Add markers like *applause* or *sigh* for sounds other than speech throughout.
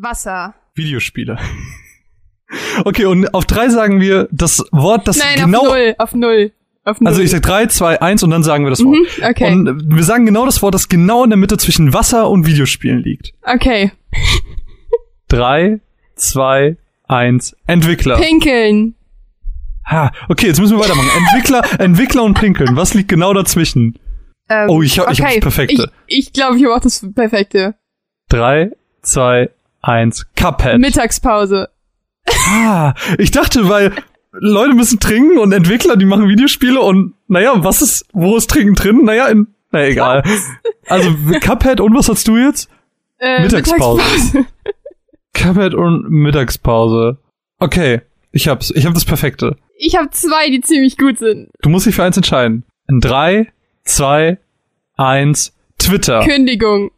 Wasser. Videospiele. *laughs* Okay, und auf drei sagen wir das Wort, das Nein, genau. auf null. Auf null. Auf null. Also ich sag drei, zwei, eins und dann sagen wir das Wort. Mhm, okay. Und wir sagen genau das Wort, das genau in der Mitte zwischen Wasser und Videospielen liegt. okay. *laughs* Drei, zwei, eins. Entwickler. Pinkeln. Ha, okay, jetzt müssen wir weitermachen. Entwickler, *laughs* Entwickler und Pinkeln. Was liegt genau dazwischen? Ähm, Oh, ich hab- ich hab okay. das Perfekte. Ich, ich glaube, ich habe auch das Perfekte. Drei, zwei, eins. Cuphead. Mittagspause. Ah, ich dachte, weil Leute müssen trinken und Entwickler, die machen Videospiele und naja, was ist, wo ist Trinken drin? Naja, in, na egal. Also Cuphead und was hast du jetzt? Äh, Mittagspause. Mittagspause. Cuphead und Mittagspause. Okay, ich hab's. Ich hab das Perfekte. Ich habe zwei, die ziemlich gut sind. Du musst dich für eins entscheiden. In drei, zwei, eins. Twitter. Kündigung.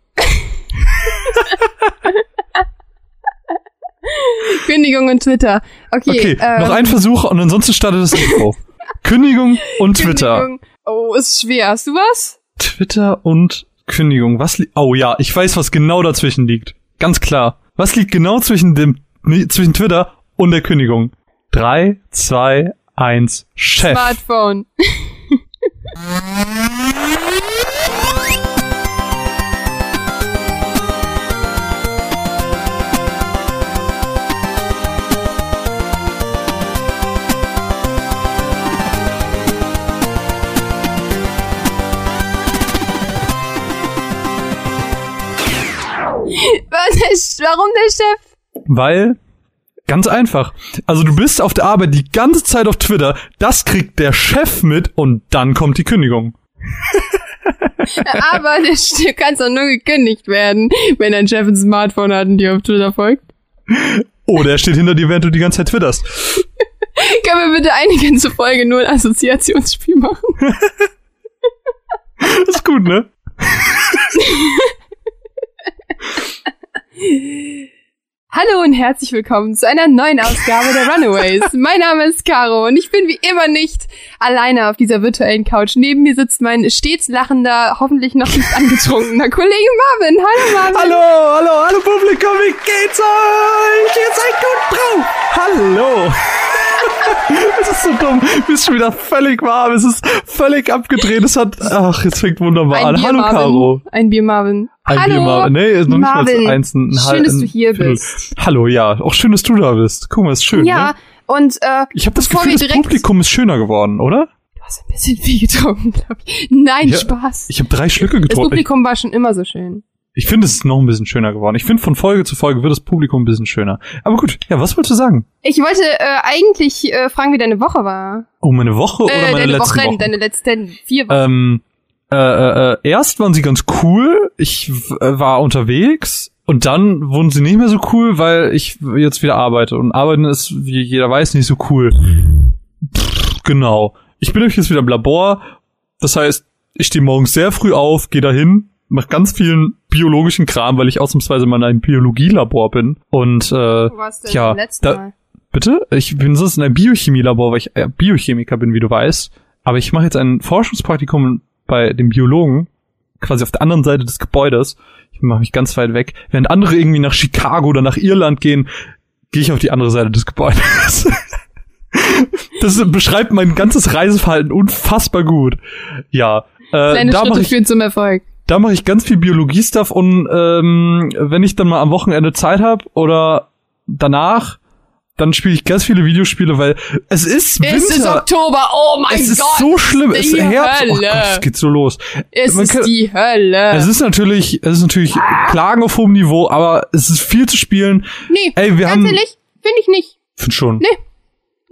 *laughs* Kündigung und Twitter. Okay, Okay, ähm, noch ein Versuch und ansonsten startet das Intro. *laughs* Kündigung und Twitter. Kündigung. Oh, ist schwer. Hast du was? Twitter und Kündigung. Was li Oh ja, ich weiß, was genau dazwischen liegt. Ganz klar. Was liegt genau zwischen dem nee, zwischen Twitter und der Kündigung? Drei, zwei, eins. Chef. Smartphone. *laughs* Warum der Chef? Weil ganz einfach. Also du bist auf der Arbeit die ganze Zeit auf Twitter. Das kriegt der Chef mit und dann kommt die Kündigung. *laughs* Aber der Chef kann doch nur gekündigt werden, wenn ein Chef ein Smartphone hat und dir auf Twitter folgt. Oder er steht hinter dir, während du die ganze Zeit twitterst. *laughs* Können wir bitte eine ganze Folge nur ein Assoziationsspiel machen? Das *laughs* ist gut, ne? Hallo und herzlich willkommen zu einer neuen Ausgabe der Runaways. *laughs* mein Name ist Caro und ich bin wie immer nicht alleine auf dieser virtuellen Couch. Neben mir sitzt mein stets lachender, hoffentlich noch nicht angetrunkener *laughs* Kollege Marvin. Hallo Marvin. Hallo, hallo, hallo Publikum, wie geht's euch? Ihr seid gut drauf. Hallo. Es ist so dumm. Du bist schon wieder völlig warm. Es ist völlig abgedreht. Es hat, ach, es fängt wunderbar Ein an. Bier, Hallo, Marvin. Caro. Ein Bier Marvin. Ein Hallo. Bier mal. Nee, ist noch nicht Marvin. mal eins, ein, ein Schön, dass du hier Viertel. bist. Hallo, ja. Auch schön, dass du da bist. Guck mal, ist schön. Ja, Ne? und äh, Ich habe das Gefühl, wir das Publikum ist schöner geworden, oder? du hast ein bisschen *laughs* viel getrunken, glaube ich. Nein, Ja, Spaß. Ich habe drei Schlücke das getrunken. Ich, Publikum war schon immer so schön. Ich finde, es ist noch ein bisschen schöner geworden. Ich finde, von Folge zu Folge wird das Publikum ein bisschen schöner. Aber gut, ja, was wolltest du sagen? Ich wollte äh, eigentlich äh, fragen, wie deine Woche war. Oh, meine Woche oder äh, meine deine letzten Wochen, Wochen? deine letzten vier Wochen. Ähm, äh, äh, äh, erst waren sie ganz cool. Ich äh, war unterwegs und dann wurden sie nicht mehr so cool, weil ich jetzt wieder arbeite. Und arbeiten ist, wie jeder weiß, nicht so cool. Pff, genau. Ich bin nämlich jetzt wieder im Labor. Das heißt, ich stehe morgens sehr früh auf, gehe dahin, mache ganz vielen biologischen Kram, weil ich ausnahmsweise mal in einem Biologielabor bin. Und äh, Wo warst du ja, da- Mal? Bitte? Ich bin sonst in einem Biochemielabor, weil ich äh, Biochemiker bin, wie du weißt. Aber ich mache jetzt ein Forschungspraktikum bei dem Biologen, quasi auf der anderen Seite des Gebäudes. Ich mache mich ganz weit weg. Während andere irgendwie nach Chicago oder nach Irland gehen, gehe ich auf die andere Seite des Gebäudes. *laughs* das beschreibt mein ganzes Reiseverhalten unfassbar gut. Ja. Äh, Kleine da Schritte ich führen zum Erfolg. Da mache ich ganz viel Biologie-Stuff und ähm, wenn ich dann mal am Wochenende Zeit habe oder danach, dann spiele ich ganz viele Videospiele, weil es ist Winter. Es ist Oktober, oh mein es ist Gott. so schlimm, es ist Herbst. Oh Hölle. Gott, es geht so los. es man ist kann- die Hölle. Es ist natürlich, es ist natürlich Klagen auf hohem Niveau, aber es ist viel zu spielen. nee, Ey, wir ganz haben- ehrlich, finde ich nicht. Find schon. Nee.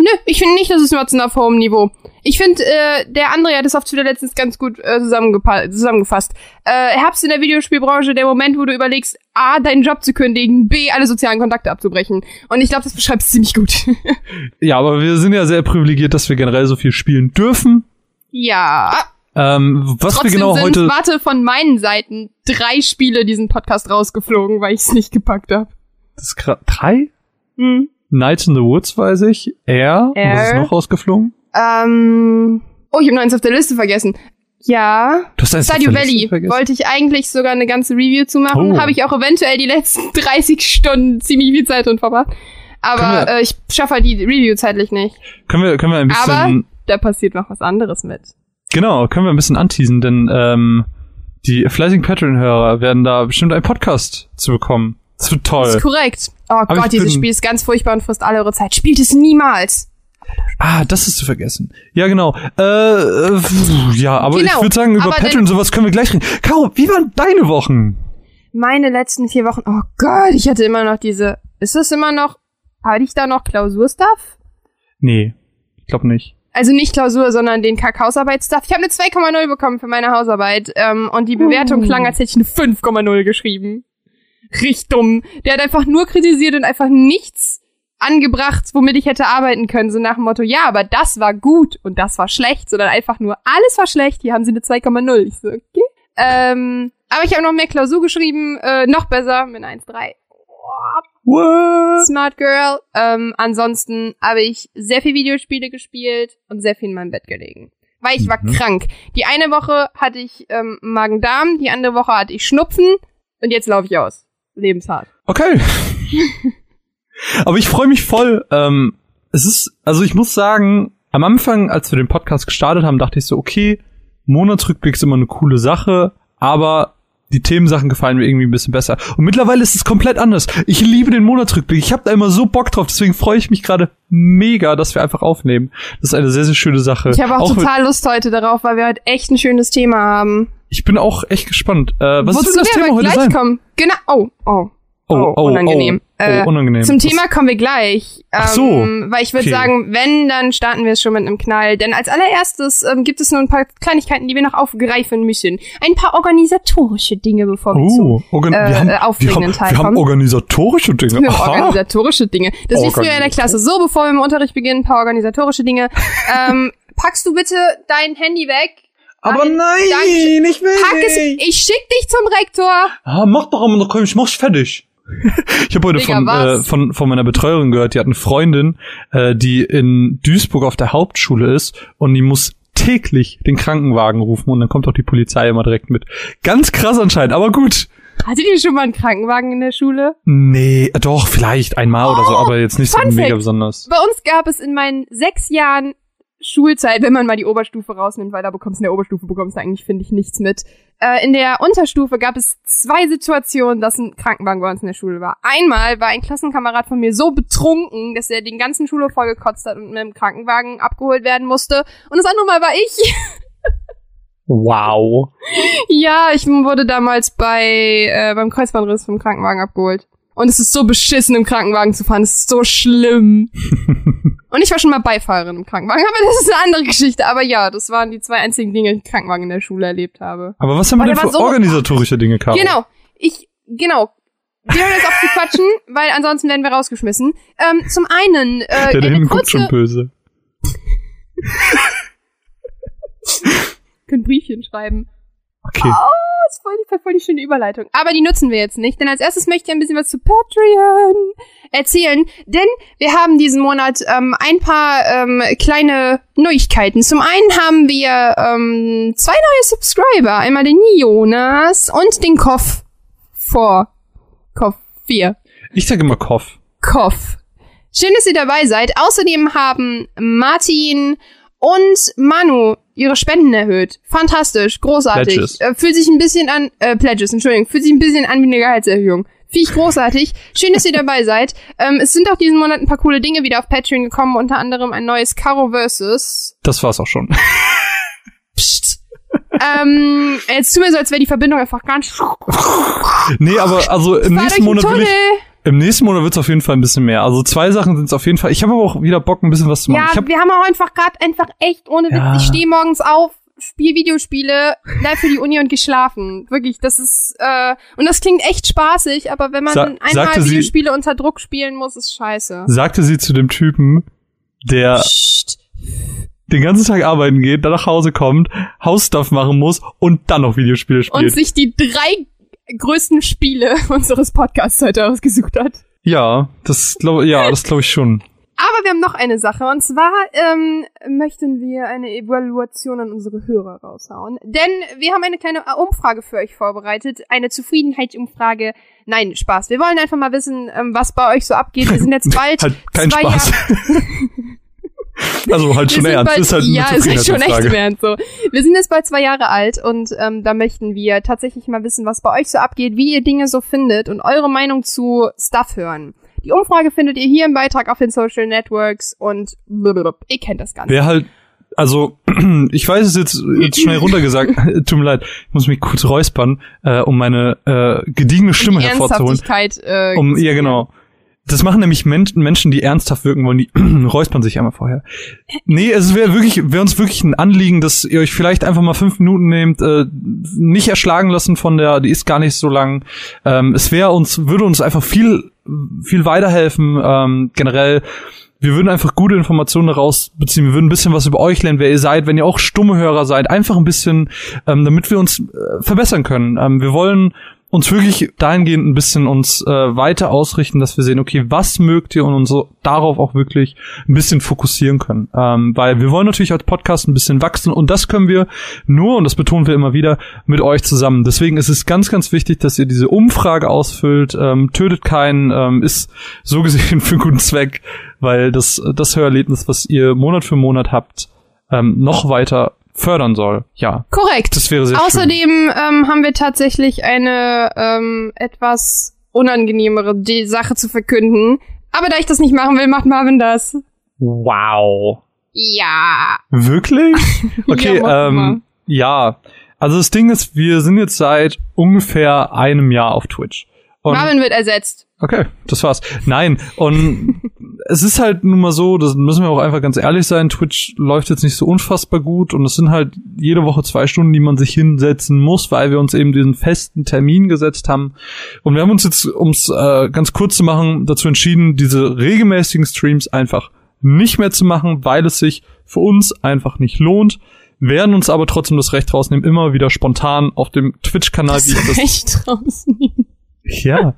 Nö, ich finde nicht, dass es Motzen auf hohem Niveau. Ich finde, äh, der André hat es auf Twitter letztens ganz gut äh, zusammengepa- zusammengefasst. Äh, Herbst in der Videospielbranche, der Moment, wo du überlegst, A, deinen Job zu kündigen, B, alle sozialen Kontakte abzubrechen. Und ich glaube, das beschreibt es ziemlich gut. *laughs* Ja, aber wir sind ja sehr privilegiert, dass wir generell so viel spielen dürfen. ja. Ähm, was Trotzdem wir genau sind, heute. warte, von meinen Seiten drei Spiele diesen Podcast rausgeflogen, weil ich es nicht gepackt habe. Das ist drei? Hm. Nights in the Woods weiß ich. Air. Und was ist Air. noch rausgeflogen? Ähm, oh, ich habe noch eins auf der Liste vergessen. Ja. Du hast Liste Valley wollte ich eigentlich sogar eine ganze Review zu machen. Oh. Habe ich auch eventuell die letzten *laughs* 30 Stunden ziemlich viel Zeit drin verbracht. Aber wir- äh, ich schaffe halt die Review zeitlich nicht. Können wir, können wir ein bisschen, Aber da passiert noch was anderes mit. genau, können wir ein bisschen anteasen, denn ähm, die fleißigen Patreon-Hörer werden da bestimmt einen Podcast zu bekommen. Das wird Das toll. ist korrekt. Oh ich Gott, dieses Spiel ist ganz furchtbar und frisst alle eure Zeit. Spielt es niemals. Ah, das ist zu vergessen. Ja, genau. Äh, äh, ja, aber Genau, ich würde sagen, über aber Patreon und sowas können wir gleich reden. Caro, wie waren deine Wochen? Meine letzten vier Wochen. Oh Gott, ich hatte immer noch diese. Ist das immer noch. Hatte ich da noch Klausurstuff? Nee, ich glaube nicht. Also nicht Klausur, sondern den Kack-Hausarbeit-Stuff. Ich habe eine 2,0 bekommen für meine Hausarbeit. Ähm, und die Bewertung Uh. klang, als hätte ich eine 5,0 geschrieben. Richtig dumm. Der hat einfach nur kritisiert und einfach nichts angebracht, womit ich hätte arbeiten können. So nach dem Motto, ja, aber das war gut und das war schlecht. Sondern einfach nur, alles war schlecht. Hier haben sie eine 2,0. Ich so, okay. Ähm, aber ich habe noch mehr Klausur geschrieben. Äh, noch besser mit einer 1,3. What? Smart Girl. Ähm, ansonsten habe ich sehr viel Videospiele gespielt und sehr viel in meinem Bett gelegen. Weil ich war Mhm. krank. Die eine Woche hatte ich ähm, Magen-Darm, die andere Woche hatte ich Schnupfen und jetzt laufe ich aus. Lebenshart. Okay. *laughs* Aber ich freue mich voll. Ähm, es ist, also ich muss sagen, am Anfang, als wir den Podcast gestartet haben, dachte ich so, okay, Monatsrückblick ist immer eine coole Sache, aber die Themensachen gefallen mir irgendwie ein bisschen besser. Und mittlerweile ist es komplett anders. Ich liebe den Monatsrückblick. Ich habe da immer so Bock drauf. Deswegen freue ich mich gerade mega, dass wir einfach aufnehmen. Das ist eine sehr, sehr schöne Sache. Ich habe auch, mit- total Lust heute darauf, weil wir heute echt ein schönes Thema haben. Ich bin auch echt gespannt. Äh, was Wozu soll das wir Thema heute gleich sein? kommen. Genau. Oh, oh. Oh, unangenehm. Oh, Äh, oh, unangenehm. Zum Was- Thema kommen wir gleich. Ähm, Ach so. Weil ich würde Okay. sagen, wenn, dann starten wir es schon mit einem Knall. Denn als allererstes ähm, gibt es nur ein paar Kleinigkeiten, die wir noch aufgreifen müssen. Ein paar organisatorische Dinge, bevor wir zu Oh, organ äh, wir haben, äh, aufregenden Teil wir haben kommen. organisatorische Dinge. *laughs* Wir haben organisatorische Dinge. Das ist früher in der Klasse. So, bevor wir im Unterricht beginnen, ein paar organisatorische Dinge. *laughs* ähm, packst du bitte dein Handy weg? Aber Nein, nein, ich will Pack es, nicht. ich schick dich zum Rektor. Ah, mach doch aber noch, komm, ich mach's fertig. ich habe heute Digga, von, äh, von, von meiner Betreuerin gehört, die hat eine Freundin, äh, die in Duisburg auf der Hauptschule ist und die muss täglich den Krankenwagen rufen und dann kommt auch die Polizei immer direkt mit. Ganz krass anscheinend, aber gut. Hattet ihr schon mal einen Krankenwagen in der Schule? Nee, doch, vielleicht einmal oder so, aber jetzt nicht so Oh, mega besonders. Bei uns gab es in meinen sechs Jahren Schulzeit, wenn man mal die Oberstufe rausnimmt, weil da bekommst du in der Oberstufe bekommst du eigentlich, finde ich, nichts mit. Äh, in der Unterstufe gab es zwei Situationen, dass ein Krankenwagen bei uns in der Schule war. Einmal war ein Klassenkamerad von mir so betrunken, dass er den ganzen Schulhof vollgekotzt hat und mit dem Krankenwagen abgeholt werden musste. Und das andere Mal war ich. Wow. *laughs* ja, ich wurde damals bei äh, beim Kreuzbandriss vom Krankenwagen abgeholt. Und es ist so beschissen, im Krankenwagen zu fahren. Es ist so schlimm. *laughs* Und ich war schon mal Beifahrerin im Krankenwagen, aber das ist eine andere Geschichte. Aber ja, das waren die zwei einzigen Dinge, die ich im Krankenwagen in der Schule erlebt habe. Aber was haben wir denn für so- organisatorische Dinge, Caro? Genau. Ich, genau. Wir hören jetzt auf zu quatschen, *laughs* weil ansonsten werden wir rausgeschmissen. Ähm, zum einen, äh, Der da hinten guckt schon böse. *laughs* können Briefchen schreiben. Okay. Das ist voll die, voll die schöne Überleitung. Aber die nutzen wir jetzt nicht, denn als erstes möchte ich ein bisschen was zu Patreon erzählen. Denn wir haben diesen Monat ähm, ein paar ähm, kleine Neuigkeiten. Zum einen haben wir ähm, zwei neue Subscriber. Einmal den Jonas und den Koff vor. Koff 4. Ich sage immer Koff. Koff. Schön, dass ihr dabei seid. Außerdem haben Martin und Manu ihre Spenden erhöht. Fantastisch, großartig. Pledges. Äh, fühlt sich ein bisschen an, äh, Pledges, Entschuldigung, fühlt sich ein bisschen an wie eine Gehaltserhöhung. Finde ich großartig. Schön, dass ihr dabei seid. Ähm, es sind auch diesen Monat ein paar coole Dinge wieder auf Patreon gekommen, unter anderem ein neues Caro Versus. Das war's auch schon. *laughs* Psst. ähm, jetzt tut mir so, als wäre die Verbindung einfach ganz nee, aber also im nächsten Monat will ich. Im nächsten Monat wird's auf jeden Fall ein bisschen mehr. Also zwei Sachen sind's auf jeden Fall. Ich habe aber auch wieder Bock, ein bisschen was zu machen. Ja, hab, wir haben auch einfach gerade einfach echt ohne Witz. Ja. Ich stehe morgens auf, spiel Videospiele, bleib für die Uni und geschlafen. Wirklich, das ist äh, und das klingt echt spaßig, aber wenn man Sa- einmal sagte sie- Videospiele unter Druck spielen muss, ist scheiße. sagte sie zu dem Typen, der Psst. den ganzen Tag arbeiten geht, dann nach Hause kommt, Hausstuff machen muss und dann noch Videospiele Und spielt. sich die drei größten Spiele *laughs* unseres Podcasts heute ausgesucht hat. ja, das glaube ja, das glaube ich schon. Aber wir haben noch eine Sache und zwar ähm, möchten wir eine Evaluation an unsere Hörer raushauen. Denn wir haben eine kleine Umfrage für euch vorbereitet, eine Zufriedenheitsumfrage. Nein, Spaß. Wir wollen einfach mal wissen, ähm, was bei euch so abgeht. Wir sind jetzt *laughs* bald halt kein zwei Spaß. Jahre. *laughs* *laughs* also halt schon ernst. Bald, ist halt ja, ist halt schon echt ernst so. Wir sind jetzt bald zwei Jahre alt und ähm, da möchten wir tatsächlich mal wissen, was bei euch so abgeht, wie ihr Dinge so findet und eure Meinung zu Stuff hören. Die Umfrage findet ihr hier im Beitrag auf den Social Networks und blablabla. ihr kennt das Ganze. Wer halt, also, *clears throat* ich weiß es jetzt, jetzt schnell *laughs* runtergesagt, *laughs* tut mir leid, ich muss mich kurz räuspern, äh, um meine äh, gediegene Stimme hervorzuholen. Äh, Um, ja, genau. Das machen nämlich Men Menschen, die ernsthaft wirken wollen, die *clears throat* räuspern sich einmal vorher. Nee, es wäre wirklich, wäre uns wirklich ein Anliegen, dass ihr euch vielleicht einfach mal fünf Minuten nehmt, äh, nicht erschlagen lassen von der, die ist gar nicht so lang. Ähm, es wäre uns, würde uns einfach viel, viel weiterhelfen, ähm, generell. Wir würden einfach gute Informationen daraus beziehen. Wir würden ein bisschen was über euch lernen, wer ihr seid, wenn ihr auch stumme Hörer seid. Einfach ein bisschen, ähm, damit wir uns äh, verbessern können. Ähm, wir wollen uns wirklich dahingehend ein bisschen uns äh, weiter ausrichten, dass wir sehen, okay, was mögt ihr und uns so darauf auch wirklich ein bisschen fokussieren können. Ähm, weil wir wollen natürlich als Podcast ein bisschen wachsen und das können wir nur, und das betonen wir immer wieder, mit euch zusammen. Deswegen ist es ganz, ganz wichtig, dass ihr diese Umfrage ausfüllt, ähm, tötet keinen, ähm, ist so gesehen *laughs* für einen guten Zweck, weil das, das Hörerlebnis, was ihr Monat für Monat habt, ähm, noch weiter fördern soll. Ja, Korrekt. das wäre sehr schön. Außerdem ähm, haben wir tatsächlich eine ähm, etwas unangenehmere die Sache zu verkünden. Aber da ich das nicht machen will, macht Marvin das. Wow. Ja. Wirklich? *laughs* Okay, Ja, ähm, ja. Also das Ding ist, wir sind jetzt seit ungefähr einem Jahr auf Twitch. Und Marvin wird ersetzt. Okay, das war's. Nein, und *laughs* es ist halt nun mal so, das müssen wir auch einfach ganz ehrlich sein, Twitch läuft jetzt nicht so unfassbar gut und es sind halt jede Woche zwei Stunden, die man sich hinsetzen muss, weil wir uns eben diesen festen Termin gesetzt haben. Und wir haben uns jetzt, ums äh, ganz kurz zu machen, dazu entschieden, diese regelmäßigen Streams einfach nicht mehr zu machen, weil es sich für uns einfach nicht lohnt. Werden uns aber trotzdem das Recht rausnehmen, immer wieder spontan auf dem Twitch-Kanal, wie ich das Recht rausnehmen. Ja.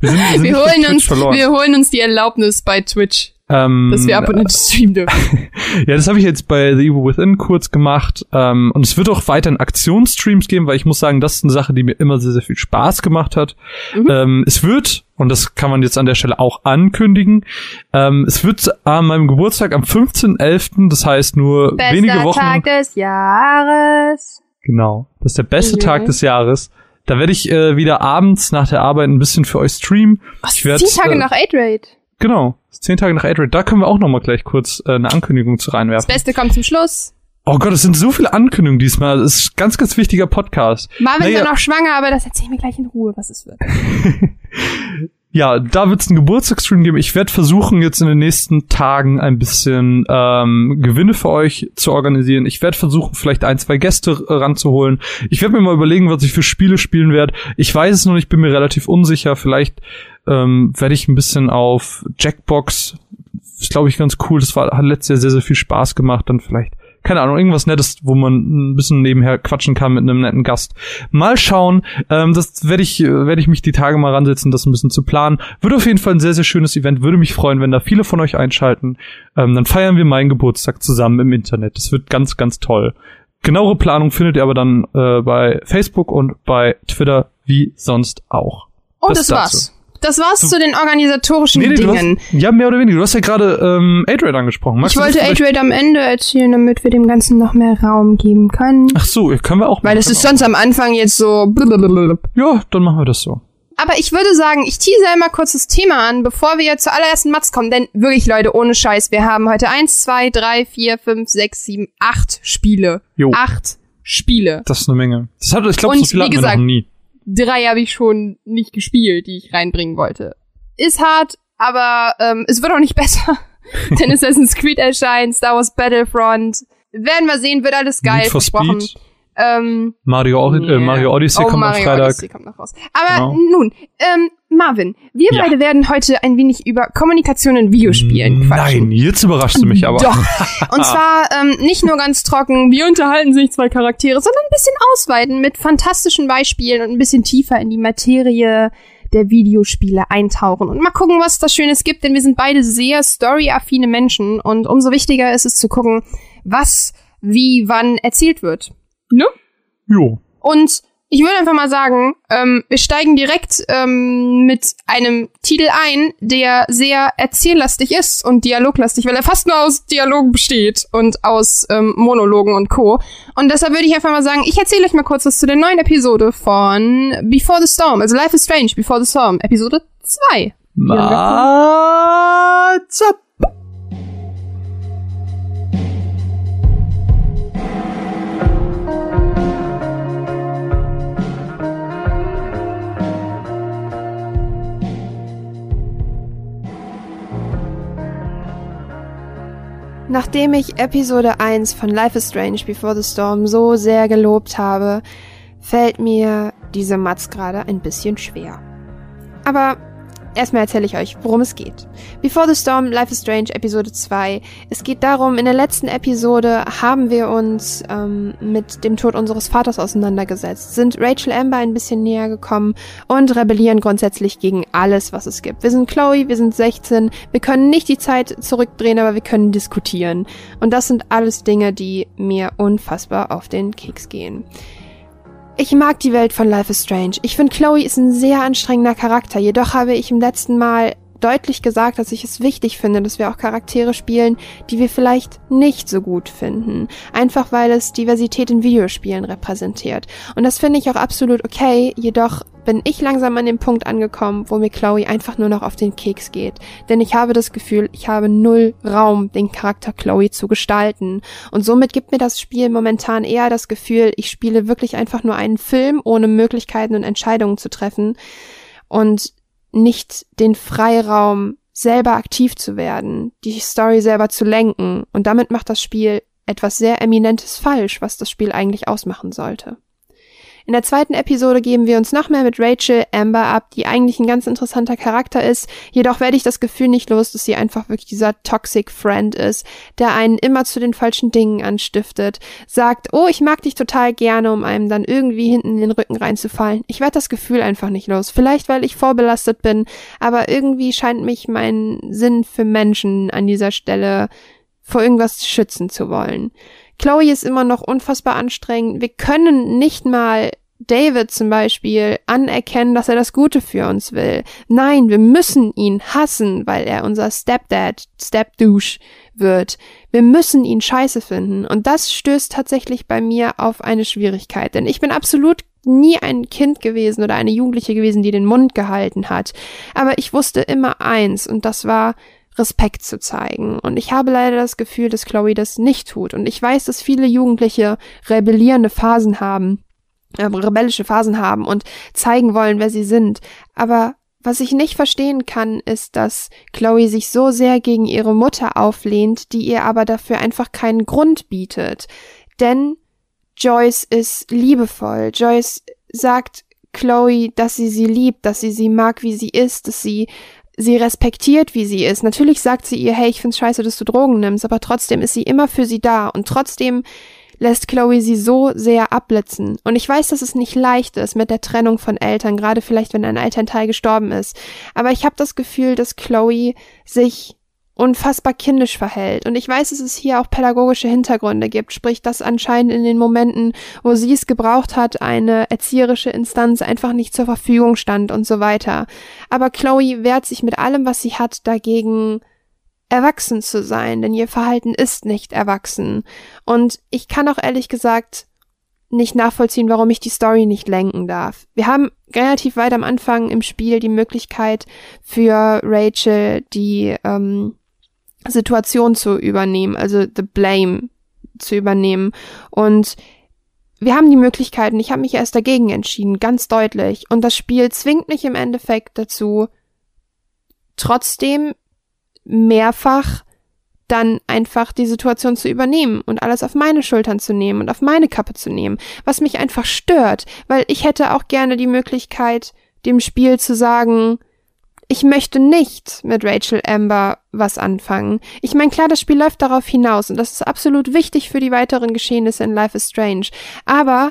Wir, sind, wir, *laughs* sind Wir holen, uns, verloren. wir holen uns die Erlaubnis bei Twitch, ähm, dass wir ab und an streamen dürfen. *laughs* Ja, das habe ich jetzt bei The Evil Within kurz gemacht. Ähm, und es wird auch weiterhin Aktionsstreams geben, weil ich muss sagen, das ist eine Sache, die mir immer sehr, sehr viel Spaß gemacht hat. Mhm. Ähm, es wird, und das kann man jetzt an der Stelle auch ankündigen, ähm, es wird an meinem Geburtstag am 15.11., das heißt nur wenige Wochen. Tag des Jahres. Genau. Das ist der beste Mhm. Tag des Jahres. Da werde ich äh, wieder abends nach der Arbeit ein bisschen für euch streamen. Was, Ich werd, zehn Tage äh, nach 8-Rate. Genau. Zehn Tage nach Adrian. Da können wir auch noch mal gleich kurz äh, eine Ankündigung zu Das reinwerfen. Beste kommt zum Schluss. Oh Gott, es sind so viele Ankündigungen diesmal. Das ist ein ganz, ganz wichtiger Podcast. Marvin ist Naja. ja noch schwanger, aber das erzählen wir gleich in Ruhe, was es wird. *laughs* Ja, da wird es einen Geburtstagsstream geben. Ich werde versuchen, jetzt in den nächsten Tagen ein bisschen ähm, Gewinne für euch zu organisieren. Ich werde versuchen, vielleicht ein, zwei Gäste ranzuholen. Ich werde mir mal überlegen, was ich für Spiele spielen werde. Ich weiß es noch nicht, bin mir relativ unsicher. Vielleicht ähm, werde ich ein bisschen auf Jackbox. Ist, glaube ich, ganz cool. Das war, hat letztes Jahr sehr, sehr viel Spaß gemacht. Dann vielleicht keine Ahnung, irgendwas Nettes, wo man ein bisschen nebenher quatschen kann mit einem netten Gast. Mal schauen. Ähm, das werde ich, äh, werde ich mich die Tage mal ransetzen, das ein bisschen zu planen. Wird auf jeden Fall ein sehr, sehr schönes Event. Würde mich freuen, wenn da viele von euch einschalten. Ähm, dann feiern wir meinen Geburtstag zusammen im Internet. Das wird ganz, ganz toll. Genauere Planung findet ihr aber dann äh, bei Facebook und bei Twitter wie sonst auch. Und Das das, war's. Das war's zu den organisatorischen du Dingen. hast, ja, mehr oder weniger. Du hast ja gerade ähm, A-Rate angesprochen. Magst Ich das wollte A-Rate am Ende erzählen, damit wir dem Ganzen noch mehr Raum geben können. Ach so, können wir auch Weil machen. ist sonst am Anfang jetzt so. blablabla. Ja, dann machen wir das so. Aber ich würde sagen, ich tease einmal kurz das Thema an, bevor wir zur allerersten Matz kommen. Denn wirklich, Leute, ohne Scheiß, wir haben heute eins, zwei, drei, vier, fünf, sechs, sieben, acht Spiele. Jo. Acht Spiele. Das ist eine Menge. Das hat, ich glaube, so viel hatten wir gesagt- noch nie. Drei habe ich schon nicht gespielt, die ich reinbringen wollte. Ist hart, aber ähm, es wird auch nicht *laughs* besser. Denn Assassin's Creed erscheint, Star Wars Battlefront. Werden wir sehen, wird alles geil Need for versprochen. Speed, Ähm, Mario, yeah. äh, Mario Odyssey oh, kommt Mario am Freitag. Odyssey kommt noch raus. Aber Genau. nun, ähm, Marvin, wir Ja. beide werden heute ein wenig über Kommunikation in Videospielen quatschen. Nein, jetzt überraschst du mich aber. Doch. *laughs* Und zwar ähm, nicht nur ganz trocken, wie unterhalten sich zwei Charaktere, sondern ein bisschen ausweiten mit fantastischen Beispielen und ein bisschen tiefer in die Materie der Videospiele eintauchen und mal gucken, was da Schönes gibt, denn wir sind beide sehr storyaffine Menschen und umso wichtiger ist es zu gucken, was, wie, wann erzählt wird. Ne? Jo. Und ich würde einfach mal sagen, ähm, wir steigen direkt ähm, mit einem Titel ein, der sehr erzähllastig ist und dialoglastig, weil er fast nur aus Dialogen besteht und aus ähm, Monologen und Co. Und deshalb würde ich einfach mal sagen, ich erzähle euch mal kurz was zu der neuen Episode von Before the Storm, also Life is Strange, Before the Storm, Episode 2. What's Nachdem ich Episode 1 von Life is Strange Before the Storm so sehr gelobt habe, fällt mir diese Matz gerade ein bisschen schwer. Aber Erstmal erzähle ich euch, worum es geht. Before the Storm, Life is Strange, Episode 2. Es geht darum, in der letzten Episode haben wir uns ähm, mit dem Tod unseres Vaters auseinandergesetzt, sind Rachel Amber ein bisschen näher gekommen und rebellieren grundsätzlich gegen alles, was es gibt. Wir sind Chloe, wir sind 16, wir können nicht die Zeit zurückdrehen, aber wir können diskutieren. Und das sind alles Dinge, die mir unfassbar auf den Keks gehen. Ich mag die Welt von Life is Strange. Ich finde, Chloe ist ein sehr anstrengender Charakter. Jedoch habe ich im letzten Mal deutlich gesagt, dass ich es wichtig finde, dass wir auch Charaktere spielen, die wir vielleicht nicht so gut finden. Einfach weil es Diversität in Videospielen repräsentiert. Und das finde ich auch absolut okay, jedoch bin ich langsam an dem Punkt angekommen, wo mir Chloe einfach nur noch auf den Keks geht. Denn ich habe das Gefühl, ich habe null Raum, den Charakter Chloe zu gestalten. Und somit gibt mir das Spiel momentan eher das Gefühl, ich spiele wirklich einfach nur einen Film, ohne Möglichkeiten und Entscheidungen zu treffen. Und nicht den Freiraum, selber aktiv zu werden, die Story selber zu lenken. Und damit macht das Spiel etwas sehr Eminentes falsch, was das Spiel eigentlich ausmachen sollte. In der zweiten Episode geben wir uns noch mehr mit Rachel Amber ab, die eigentlich ein ganz interessanter Charakter ist. Jedoch werde ich das Gefühl nicht los, dass sie einfach wirklich dieser Toxic Friend ist, der einen immer zu den falschen Dingen anstiftet, sagt, oh, ich mag dich total gerne, um einem dann irgendwie hinten in den Rücken reinzufallen. Ich werde das Gefühl einfach nicht los. Vielleicht, weil ich vorbelastet bin, aber irgendwie scheint mich mein Sinn für Menschen an dieser Stelle vor irgendwas schützen zu wollen. Chloe ist immer noch unfassbar anstrengend. Wir können nicht mal David zum Beispiel anerkennen, dass er das Gute für uns will. Nein, wir müssen ihn hassen, weil er unser Stepdad, Stepdouche wird. Wir müssen ihn scheiße finden. Und das stößt tatsächlich bei mir auf eine Schwierigkeit. Denn ich bin absolut nie ein Kind gewesen oder eine Jugendliche gewesen, die den Mund gehalten hat. Aber ich wusste immer eins, und das war, Respekt zu zeigen. Und ich habe leider das Gefühl, dass Chloe das nicht tut. Und ich weiß, dass viele Jugendliche rebellierende Phasen haben, äh, rebellische Phasen haben und zeigen wollen, wer sie sind. Aber was ich nicht verstehen kann, ist, dass Chloe sich so sehr gegen ihre Mutter auflehnt, die ihr aber dafür einfach keinen Grund bietet. Denn Joyce ist liebevoll. Joyce sagt Chloe, dass sie sie liebt, dass sie sie mag, wie sie ist, dass sie sie respektiert, wie sie ist. Natürlich sagt sie ihr, hey, ich find's scheiße, dass du Drogen nimmst, aber trotzdem ist sie immer für sie da und trotzdem lässt Chloe sie so sehr abblitzen. Und ich weiß, dass es nicht leicht ist mit der Trennung von Eltern, gerade vielleicht, wenn ein Elternteil gestorben ist. Aber ich habe das Gefühl, dass Chloe sich unfassbar kindisch verhält. Und ich weiß, dass es hier auch pädagogische Hintergründe gibt, sprich, dass anscheinend in den Momenten, wo sie es gebraucht hat, eine erzieherische Instanz einfach nicht zur Verfügung stand und so weiter. Aber Chloe wehrt sich mit allem, was sie hat, dagegen erwachsen zu sein, denn ihr Verhalten ist nicht erwachsen. Und ich kann auch ehrlich gesagt nicht nachvollziehen, warum ich die Story nicht lenken darf. Wir haben relativ weit am Anfang im Spiel die Möglichkeit für Rachel die ähm, Situation zu übernehmen, also the blame zu übernehmen. Und wir haben die Möglichkeiten. Ich habe mich erst dagegen entschieden, ganz deutlich. Und das Spiel zwingt mich im Endeffekt dazu, trotzdem mehrfach dann einfach die Situation zu übernehmen und alles auf meine Schultern zu nehmen und auf meine Kappe zu nehmen, was mich einfach stört, weil ich hätte auch gerne die Möglichkeit, dem Spiel zu sagen, ich möchte nicht mit Rachel Amber was anfangen. Ich meine, klar, das Spiel läuft darauf hinaus und das ist absolut wichtig für die weiteren Geschehnisse in Life is Strange. Aber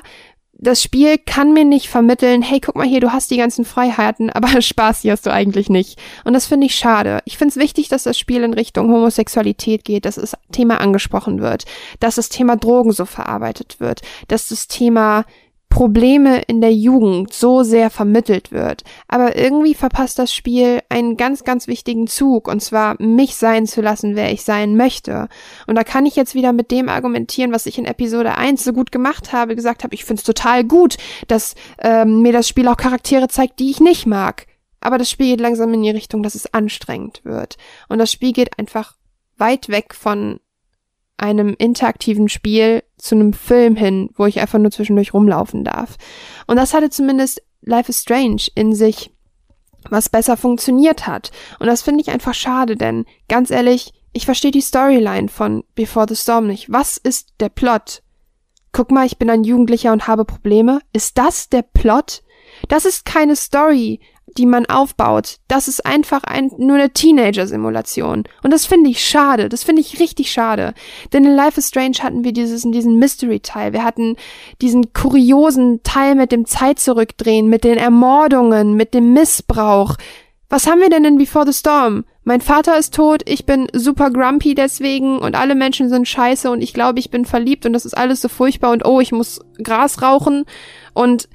das Spiel kann mir nicht vermitteln, hey, guck mal hier, du hast die ganzen Freiheiten, aber *laughs* Spaß hier hast du eigentlich nicht. Und das finde ich schade. Ich finde es wichtig, dass das Spiel in Richtung Homosexualität geht, dass das Thema angesprochen wird, dass das Thema Drogen so verarbeitet wird, dass das Thema Probleme in der Jugend so sehr vermittelt wird. Aber irgendwie verpasst das Spiel einen ganz, ganz wichtigen Zug, und zwar mich sein zu lassen, wer ich sein möchte. Und da kann ich jetzt wieder mit dem argumentieren, was ich in Episode 1 so gut gemacht habe, gesagt habe, ich finde es total gut, dass ähm, mir das Spiel auch Charaktere zeigt, die ich nicht mag. Aber das Spiel geht langsam in die Richtung, dass es anstrengend wird. Und das Spiel geht einfach weit weg von einem interaktiven Spiel zu einem Film hin, wo ich einfach nur zwischendurch rumlaufen darf. Und das hatte zumindest Life is Strange in sich, was besser funktioniert hat. Und das finde ich einfach schade, denn ganz ehrlich, ich verstehe die Storyline von Before the Storm nicht. Was ist der Plot? Guck mal, ich bin ein Jugendlicher und habe Probleme. Ist das der Plot? Das ist keine Story die man aufbaut. Das ist einfach ein, nur eine Teenager-Simulation. Und das finde ich schade. Das finde ich richtig schade. Denn in Life is Strange hatten wir dieses, diesen Mystery-Teil. Wir hatten diesen kuriosen Teil mit dem Zeit zurückdrehen, mit den Ermordungen, mit dem Missbrauch. Was haben wir denn in Before the Storm? Mein Vater ist tot, ich bin super grumpy deswegen und alle Menschen sind scheiße und ich glaube, ich bin verliebt und das ist alles so furchtbar und oh, ich muss Gras rauchen und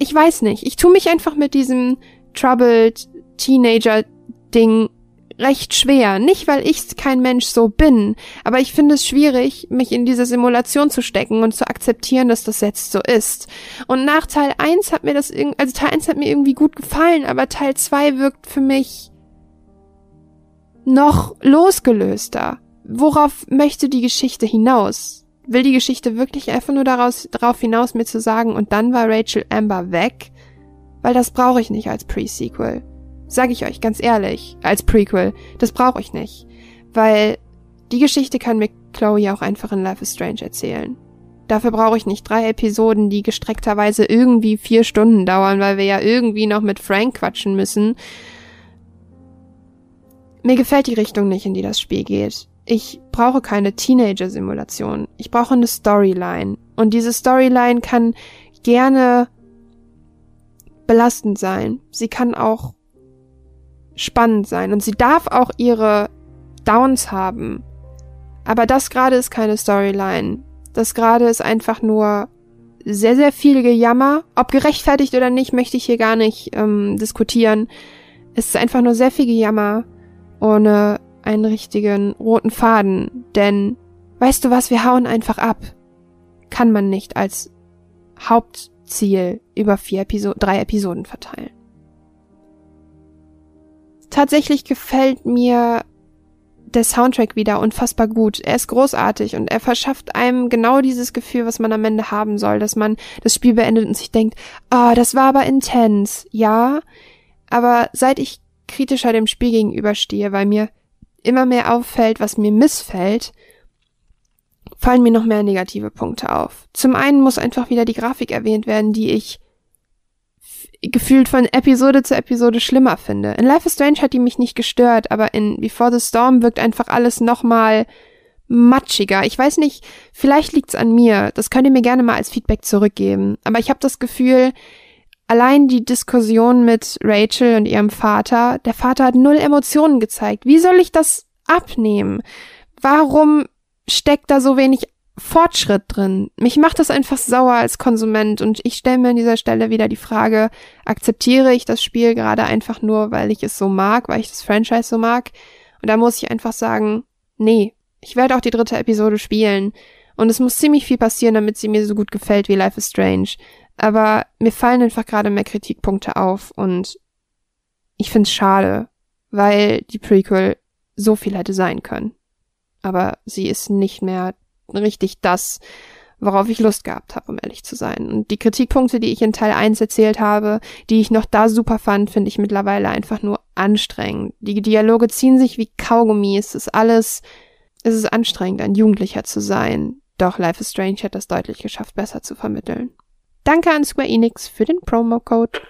ich weiß nicht. Ich tue mich einfach mit diesem Troubled Teenager Ding recht schwer. Nicht, weil ich kein Mensch so bin, aber ich finde es schwierig, mich in diese Simulation zu stecken und zu akzeptieren, dass das jetzt so ist. Und nach Teil 1 hat mir das irgendwie, also Teil 1 hat mir irgendwie gut gefallen, aber Teil 2 wirkt für mich noch losgelöster. Worauf möchte die Geschichte hinaus? Will die Geschichte wirklich einfach nur daraus, darauf hinaus, mir zu sagen, und dann war Rachel Amber weg? Weil das brauche ich nicht als Pre-Sequel. Sag ich euch ganz ehrlich, als Prequel. Das brauche ich nicht. Weil die Geschichte kann mir Chloe auch einfach in Life is Strange erzählen. Dafür brauche ich nicht drei Episoden, die gestreckterweise irgendwie vier Stunden dauern, weil wir ja irgendwie noch mit Frank quatschen müssen. Mir gefällt die Richtung nicht, in die das Spiel geht. Ich brauche keine Teenager-Simulation. Ich brauche eine Storyline. Und diese Storyline kann gerne belastend sein. Sie kann auch spannend sein und sie darf auch ihre Downs haben. Aber das gerade ist keine Storyline. Das gerade ist einfach nur sehr, sehr viel Gejammer. Ob gerechtfertigt oder nicht, möchte ich hier gar nicht ähm, diskutieren. Es ist einfach nur sehr viel Gejammer ohne einen richtigen roten Faden. Denn, weißt du was, wir hauen einfach ab. Kann man nicht als Haupt Ziel über vier Episo drei Episoden verteilen. Tatsächlich gefällt mir der Soundtrack wieder unfassbar gut. Er ist großartig und er verschafft einem genau dieses Gefühl, was man am Ende haben soll, dass man das Spiel beendet und sich denkt, ah, oh, das war aber intens. Ja, aber seit ich kritischer dem Spiel gegenüberstehe, weil mir immer mehr auffällt, was mir missfällt, fallen mir noch mehr negative Punkte auf. Zum einen muss einfach wieder die Grafik erwähnt werden, die ich gefühlt von Episode zu Episode schlimmer finde. In Life is Strange hat die mich nicht gestört, aber in Before the Storm wirkt einfach alles nochmal matschiger. Ich weiß nicht, vielleicht liegt's an mir. Das könnt ihr mir gerne mal als Feedback zurückgeben. Aber ich habe das Gefühl, allein die Diskussion mit Rachel und ihrem Vater, der Vater hat null Emotionen gezeigt. Wie soll ich das abnehmen? Warum steckt da so wenig Fortschritt drin. Mich macht das einfach sauer als Konsument und ich stelle mir an dieser Stelle wieder die Frage, akzeptiere ich das Spiel gerade einfach nur, weil ich es so mag, weil ich das Franchise so mag? Und da muss ich einfach sagen, nee, ich werde auch die dritte Episode spielen und es muss ziemlich viel passieren, damit sie mir so gut gefällt wie Life is Strange. Aber mir fallen einfach gerade mehr Kritikpunkte auf und ich find's schade, weil die Prequel so viel hätte sein können aber sie ist nicht mehr richtig das, worauf ich Lust gehabt habe, um ehrlich zu sein. Und die Kritikpunkte, die ich in Teil 1 erzählt habe, die ich noch da super fand, finde ich mittlerweile einfach nur anstrengend. Die Dialoge ziehen sich wie Kaugummi. Es ist alles, es ist anstrengend, ein Jugendlicher zu sein. Doch Life is Strange hat das deutlich geschafft, besser zu vermitteln. Danke an Square Enix für den Promo-Code.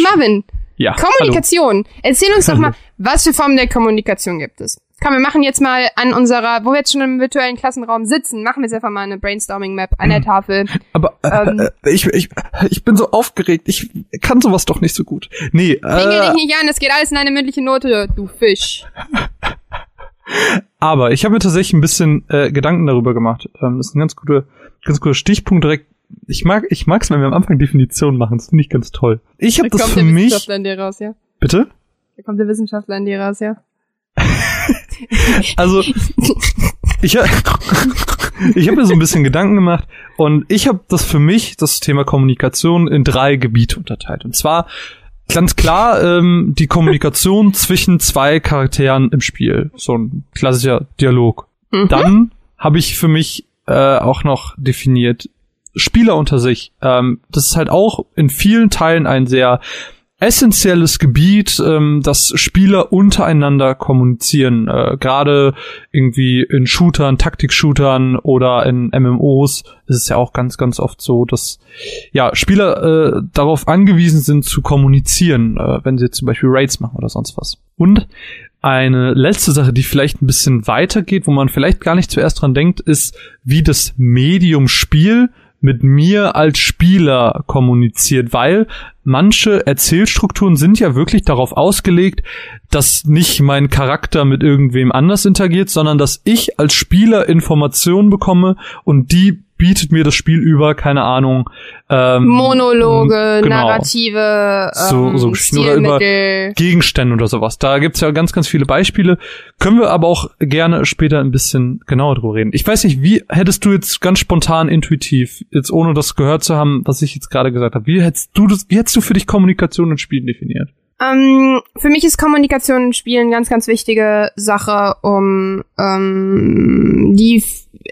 Marvin, ja, Kommunikation. Hallo. Erzähl uns doch mal, *laughs* was für Formen der Kommunikation gibt es? Komm, wir machen jetzt mal an unserer, wo wir jetzt schon im virtuellen Klassenraum sitzen, machen wir jetzt einfach mal eine Brainstorming-Map an der Tafel. Aber äh, Ähm. äh, ich, ich, ich bin so aufgeregt. Ich kann sowas doch nicht so gut. Nee, Klingel äh, dich nicht an, es geht alles in eine mündliche Note, du Fisch. *laughs* aber ich habe mir tatsächlich ein bisschen äh, Gedanken darüber gemacht. Ähm, das ist ein ganz guter, ganz guter Stichpunkt direkt. Ich mag, ich mag's, wenn wir am Anfang Definitionen machen. Das finde ich ganz toll. Ich habe Da das kommt für der mich. Wissenschaftler in dir raus, ja. Bitte? Da kommt der Wissenschaftler in dir raus, ja. *laughs* *laughs* Also ich, *laughs* ich habe mir so ein bisschen Gedanken gemacht und ich habe das für mich, das Thema Kommunikation, in drei Gebiete unterteilt. Und zwar ganz klar ähm, die Kommunikation *laughs* zwischen zwei Charakteren im Spiel. So ein klassischer Dialog. Mhm. Dann habe ich für mich äh, auch noch definiert Spieler unter sich. Ähm, das ist halt auch in vielen Teilen ein sehr essentielles Gebiet, ähm, dass Spieler untereinander kommunizieren. Äh, Gerade irgendwie in Shootern, Taktik-Shootern oder in MMOs ist es ja auch ganz, ganz oft so, dass ja Spieler äh, darauf angewiesen sind zu kommunizieren, äh, wenn sie zum Beispiel Raids machen oder sonst was. Und eine letzte Sache, die vielleicht ein bisschen weitergeht, wo man vielleicht gar nicht zuerst dran denkt, ist, wie das Medium Spiel mit mir als Spieler kommuniziert, weil manche Erzählstrukturen sind ja wirklich darauf ausgelegt, dass nicht mein Charakter mit irgendwem anders interagiert, sondern dass ich als Spieler Informationen bekomme und die bietet mir das Spiel über, keine Ahnung, ähm, Monologe, genau. Narrative, So- ähm, so Geschichten oder über-. Gegenstände oder sowas. Da gibt's ja ganz, ganz viele Beispiele. Können wir aber auch gerne später ein bisschen genauer drüber reden. Ich weiß nicht, wie hättest du jetzt ganz spontan, intuitiv, jetzt ohne das gehört zu haben, was ich jetzt gerade gesagt habe, wie hättest du das, wie hättest du für dich Kommunikation in Spielen definiert? Ähm, für mich ist Kommunikation in Spielen ganz, ganz wichtige Sache, um ähm, die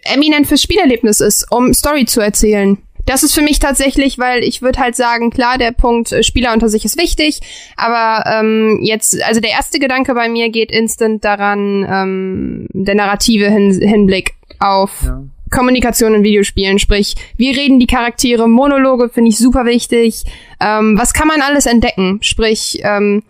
eminent fürs Spielerlebnis ist, um Story zu erzählen. Das ist für mich tatsächlich, weil ich würde halt sagen, klar, der Punkt äh, Spieler unter sich ist wichtig, aber ähm, jetzt, also der erste Gedanke bei mir geht instant daran, ähm, der narrative Hin Hinblick auf Kommunikation in Videospielen, sprich, wie reden die Charaktere, Monologe finde ich super wichtig. Ähm, was kann man alles entdecken? Sprich, ähm,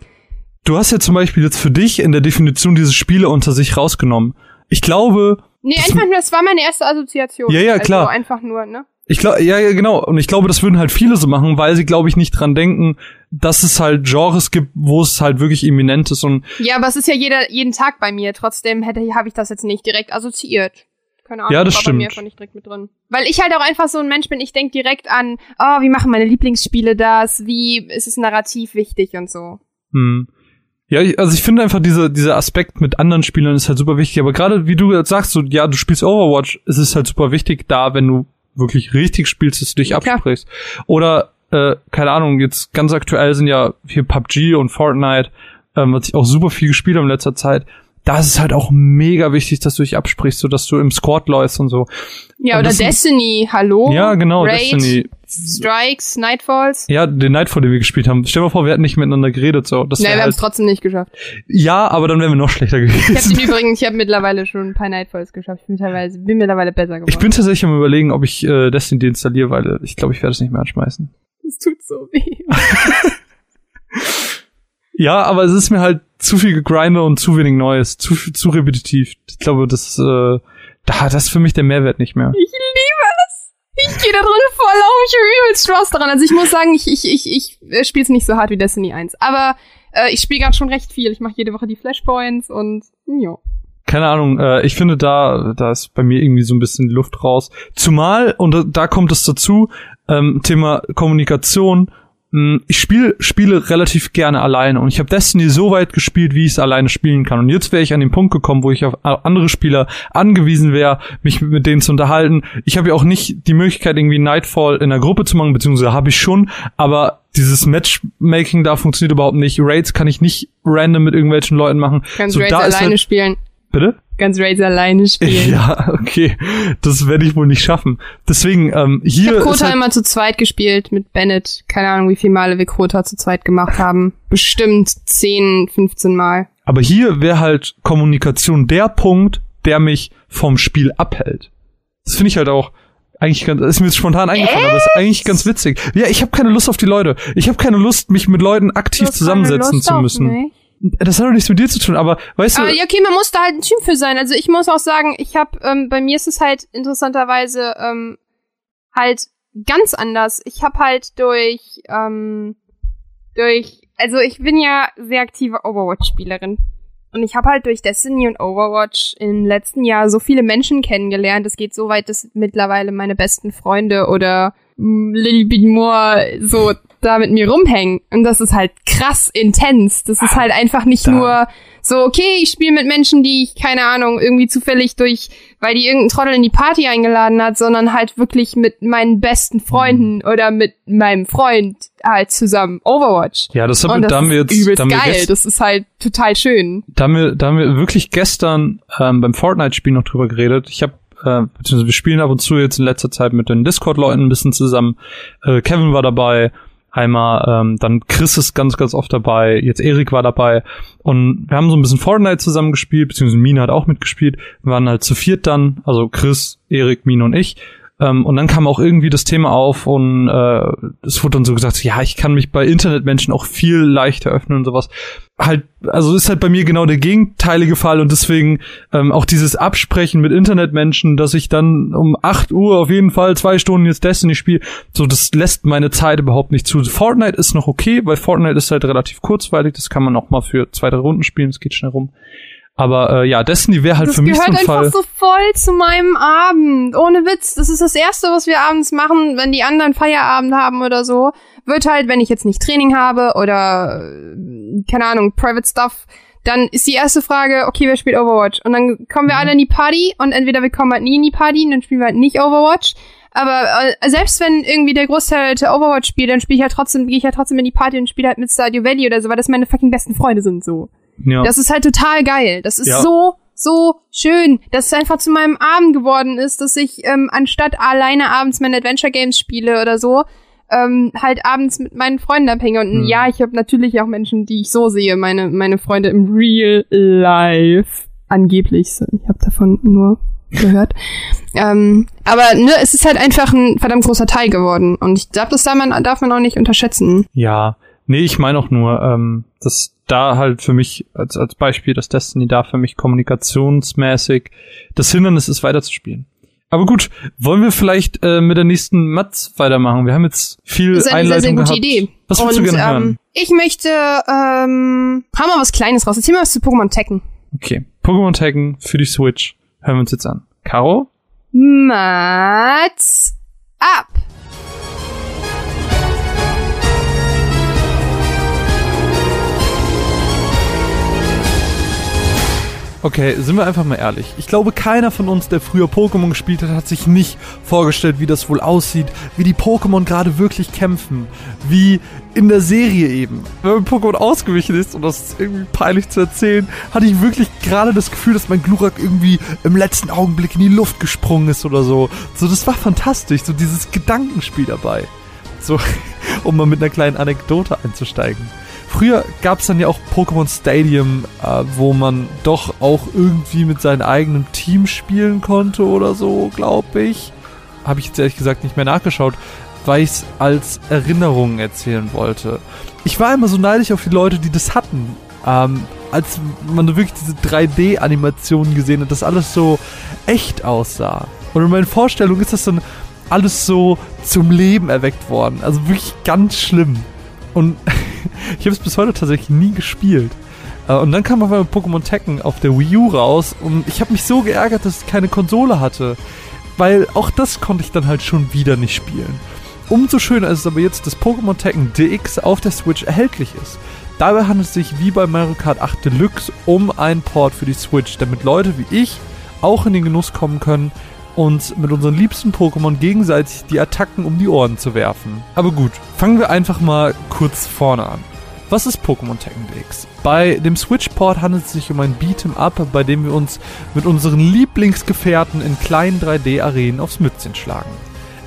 Du hast ja zum Beispiel jetzt für dich in der Definition diese Spiele unter sich rausgenommen. Ich glaube, nee, einfach nur, das war meine erste Assoziation. Ja, ja, klar. Also einfach nur, ne? Ich glaube, ja, ja, genau. Und ich glaube, das würden halt viele so machen, weil sie, glaube ich, nicht dran denken, dass es halt Genres gibt, wo es halt wirklich eminent ist und Ja, aber es ist ja jeder, jeden Tag bei mir. Trotzdem hätte, habe ich das jetzt nicht direkt assoziiert. Keine Ahnung, Ja, das war bei mir stimmt. einfach nicht direkt mit drin. Weil ich halt auch einfach so ein Mensch bin, ich denk direkt an, oh, wie machen meine Lieblingsspiele das? Wie ist es narrativ wichtig und so. Hm. Ja, also ich finde einfach diese, dieser Aspekt mit anderen Spielern ist halt super wichtig. Aber gerade wie du jetzt sagst, so, ja, du spielst Overwatch, es ist halt super wichtig da, wenn du wirklich richtig spielst, dass du dich Ja, absprichst. Oder, äh, keine Ahnung, jetzt ganz aktuell sind ja hier PUBG und Fortnite, ähm, was ich auch super viel gespielt habe in letzter Zeit. Da ist halt auch mega wichtig, dass du dich absprichst, so dass du im Squad läufst und so. Ja, Und oder das Destiny, hallo? ja, genau, Raid, Destiny. Strikes, Nightfalls. Ja, den Nightfall, den wir gespielt haben. Stell dir mal vor, wir hätten nicht miteinander geredet, so. Das Nee, wir haben es halt, trotzdem nicht geschafft. ja, aber dann wären wir noch schlechter Ich habe gewesen. den *laughs* übrigens, ich habe mittlerweile schon ein paar Nightfalls geschafft. Ich bin mittlerweile, bin mittlerweile besser geworden. Ich bin tatsächlich am überlegen, ob ich äh, Destiny deinstalliere, weil äh, ich glaube, ich werde es nicht mehr anschmeißen. Das tut so weh. *laughs* Ja, aber es ist mir halt zu viel gegrindet und zu wenig Neues, zu zu repetitiv. Ich glaube, das äh, da das ist für mich der Mehrwert nicht mehr. Ich liebe es. Ich gehe da drin voll auf. Ich habe übelst Spaß daran. Also ich muss sagen, ich, ich, ich, ich spiele es nicht so hart wie Destiny 1. Aber äh, ich spiele gerade schon recht viel. Ich mache jede Woche die Flashpoints und ja. Keine Ahnung, äh, ich finde da da ist bei mir irgendwie so ein bisschen Luft raus. Zumal und da, da kommt es dazu, ähm, Thema Kommunikation. Mh, Ich spiele Spiele relativ gerne alleine und ich habe Destiny so weit gespielt, wie ich es alleine spielen kann. Und jetzt wäre ich an den Punkt gekommen, wo ich auf andere Spieler angewiesen wäre, mich mit, denen zu unterhalten. Ich habe ja auch nicht die Möglichkeit, irgendwie Nightfall in einer Gruppe zu machen, beziehungsweise habe ich schon, aber dieses Matchmaking da funktioniert überhaupt nicht. Raids kann ich nicht random mit irgendwelchen Leuten machen. Ganz So, Raids alleine halt- spielen. Bitte? Ganz Raids alleine spielen. *laughs* Ja, okay. Das werde ich wohl nicht schaffen. Deswegen, ähm, Ich hier habe ist Krota halt, immer zu zweit gespielt mit Bennett. Keine Ahnung, wie viele Male wir Krota zu zweit gemacht haben. Bestimmt 10, 15 Mal. aber hier wäre halt Kommunikation der Punkt, der mich vom Spiel abhält. Das finde ich halt auch eigentlich ganz, ist mir jetzt spontan eingefallen, aber ist eigentlich ganz witzig. Ja, ich habe keine Lust auf die Leute. Ich habe keine Lust, mich mit Leuten aktiv zusammensetzen zu müssen. Das hat doch nichts mit dir zu tun, aber weißt Aber du, ja, okay, man muss da halt ein Typ für sein. Also ich muss auch sagen, ich habe, ähm, bei mir ist es halt interessanterweise ähm, halt ganz anders. Ich habe halt durch, ähm, durch, also ich bin ja sehr aktive Overwatch-Spielerin. Und ich habe halt durch Destiny und Overwatch im letzten Jahr so viele Menschen kennengelernt. Es geht so weit, dass mittlerweile meine besten Freunde oder mm, Lil Bit More so da mit mir rumhängen. Und das ist halt krass intens. Das ist halt einfach nicht Da- nur so, okay, ich spiele mit Menschen, die ich, keine Ahnung, irgendwie zufällig durch, weil die irgendein Trottel in die Party eingeladen hat, sondern halt wirklich mit meinen besten Freunden oder mit meinem Freund halt zusammen Overwatch. ja, das, haben, das da haben wir ist jetzt, übelst da haben wir geil. gest- Das ist halt total schön. da haben wir, da haben wir wirklich gestern ähm, beim Fortnite-Spiel noch drüber geredet. Ich habe, äh, beziehungsweise wir spielen ab und zu jetzt in letzter Zeit mit den Discord-Leuten ein bisschen zusammen. Äh, Kevin war dabei, einmal, ähm, dann Chris ist ganz, ganz oft dabei, jetzt Erik war dabei. Und wir haben so ein bisschen Fortnite zusammen gespielt, beziehungsweise Mina hat auch mitgespielt. Wir waren halt zu viert dann, also Chris, Erik, Mina und ich. Ähm, und dann kam auch irgendwie das Thema auf und äh, es wurde dann so gesagt, ja, ich kann mich bei Internetmenschen auch viel leichter öffnen und sowas. Halt, also ist halt bei mir genau der gegenteilige Fall und deswegen ähm, auch dieses Absprechen mit Internetmenschen, dass ich dann um 8 Uhr auf jeden Fall zwei Stunden jetzt Destiny spiele, so das lässt meine Zeit überhaupt nicht zu. Fortnite ist noch okay, weil Fortnite ist halt relativ kurzweilig, das kann man auch mal für zwei, drei Runden spielen, es geht schnell rum. Aber äh, ja, Destiny wäre halt das für mich so gehört ein einfach Fall. so voll zu meinem Abend. Ohne Witz. Das ist das Erste, was wir abends machen, wenn die anderen Feierabend haben oder so. Wird halt, wenn ich jetzt nicht Training habe oder, äh, keine Ahnung, Private Stuff, dann ist die erste Frage, okay, wer spielt Overwatch? Und dann kommen wir Mhm. alle in die Party und entweder wir kommen halt nie in die Party und dann spielen wir halt nicht Overwatch. Aber äh, selbst wenn irgendwie der Großteil der Overwatch spielt, dann spiele ich halt trotzdem, gehe ich halt trotzdem in die Party und spiele halt mit Stardew Valley oder so, weil das meine fucking besten Freunde sind so. Ja. Das ist halt total geil. Das ist Ja. so, so schön, dass es einfach zu meinem Abend geworden ist, dass ich ähm, anstatt alleine abends meine Adventure Games spiele oder so, ähm, halt abends mit meinen Freunden abhänge. Und Hm. ja, ich habe natürlich auch Menschen, die ich so sehe, meine, meine Freunde im Real Life. Angeblich. Ich habe davon nur gehört. *laughs* ähm, aber ne, es ist halt einfach ein verdammt großer Teil geworden. Und ich glaube, das darf man, darf man auch nicht unterschätzen. Ja, nee, ich meine auch nur, ähm, dass da halt für mich als, als Beispiel, dass Destiny da für mich kommunikationsmäßig das Hindernis ist, weiterzuspielen. Aber gut, wollen wir vielleicht äh, mit der nächsten Matz weitermachen? Wir haben jetzt viel Das ist eine sehr, Einleitung sehr gute gehabt. Idee. Was würdest du gerne ähm, hören? Ich möchte, ähm, hau mal was Kleines raus. Erzähl mal was zu Pokémon Tekken. Okay, Pokémon Taggen für die Switch. Hören wir uns jetzt an. Caro? Mats ab. Okay, sind wir einfach mal ehrlich. Ich glaube, keiner von uns, der früher Pokémon gespielt hat, hat sich nicht vorgestellt, wie das wohl aussieht, wie die Pokémon gerade wirklich kämpfen, wie in der Serie eben. Wenn man Pokémon ausgewichen ist, und das ist irgendwie peinlich zu erzählen, hatte ich wirklich gerade das Gefühl, dass mein Glurak irgendwie im letzten Augenblick in die Luft gesprungen ist oder so. So, das war fantastisch, so dieses Gedankenspiel dabei. So, *laughs* um mal mit einer kleinen Anekdote einzusteigen. Früher gab es dann ja auch Pokémon Stadium, äh, wo man doch auch irgendwie mit seinem eigenen Team spielen konnte oder so, glaube ich. Habe ich jetzt ehrlich gesagt nicht mehr nachgeschaut, weil ich es als Erinnerung erzählen wollte. Ich war immer so neidisch auf die Leute, die das hatten. Ähm, als man wirklich diese 3D-Animationen gesehen hat, dass alles so echt aussah. Und in meinen Vorstellungen ist das dann alles so zum Leben erweckt worden. Also wirklich ganz schlimm. Und *laughs* ich habe es bis heute tatsächlich nie gespielt. Äh, Und dann kam auf einmal Pokémon Tekken auf der Wii U raus und ich habe mich so geärgert, dass ich keine Konsole hatte. Weil auch das konnte ich dann halt schon wieder nicht spielen. Umso schöner ist es aber jetzt, dass Pokémon Tekken DX auf der Switch erhältlich ist. Dabei handelt es sich wie bei Mario Kart 8 Deluxe um einen Port für die Switch, damit Leute wie ich auch in den Genuss kommen können, uns mit unseren liebsten Pokémon gegenseitig die Attacken um die Ohren zu werfen. Aber gut, fangen wir einfach mal kurz vorne an. Was ist Pokémon DX? Bei dem Switch-Port handelt es sich um ein Beat'em Up, bei dem wir uns mit unseren Lieblingsgefährten in kleinen 3D-Arenen aufs Mützchen schlagen.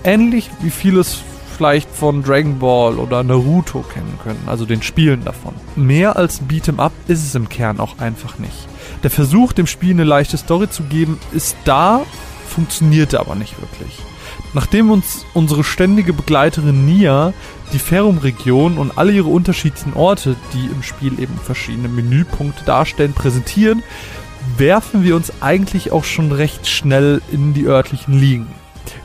Ähnlich wie vieles vielleicht von Dragon Ball oder Naruto kennen können, also den Spielen davon. Mehr als Beat'em Up ist es im Kern auch einfach nicht. Der Versuch, dem Spiel eine leichte Story zu geben, ist da, funktionierte aber nicht wirklich. Nachdem uns unsere ständige Begleiterin Nia die Ferrum-Region und alle ihre unterschiedlichen Orte, die im Spiel eben verschiedene Menüpunkte darstellen, präsentieren, werfen wir uns eigentlich auch schon recht schnell in die örtlichen Ligen.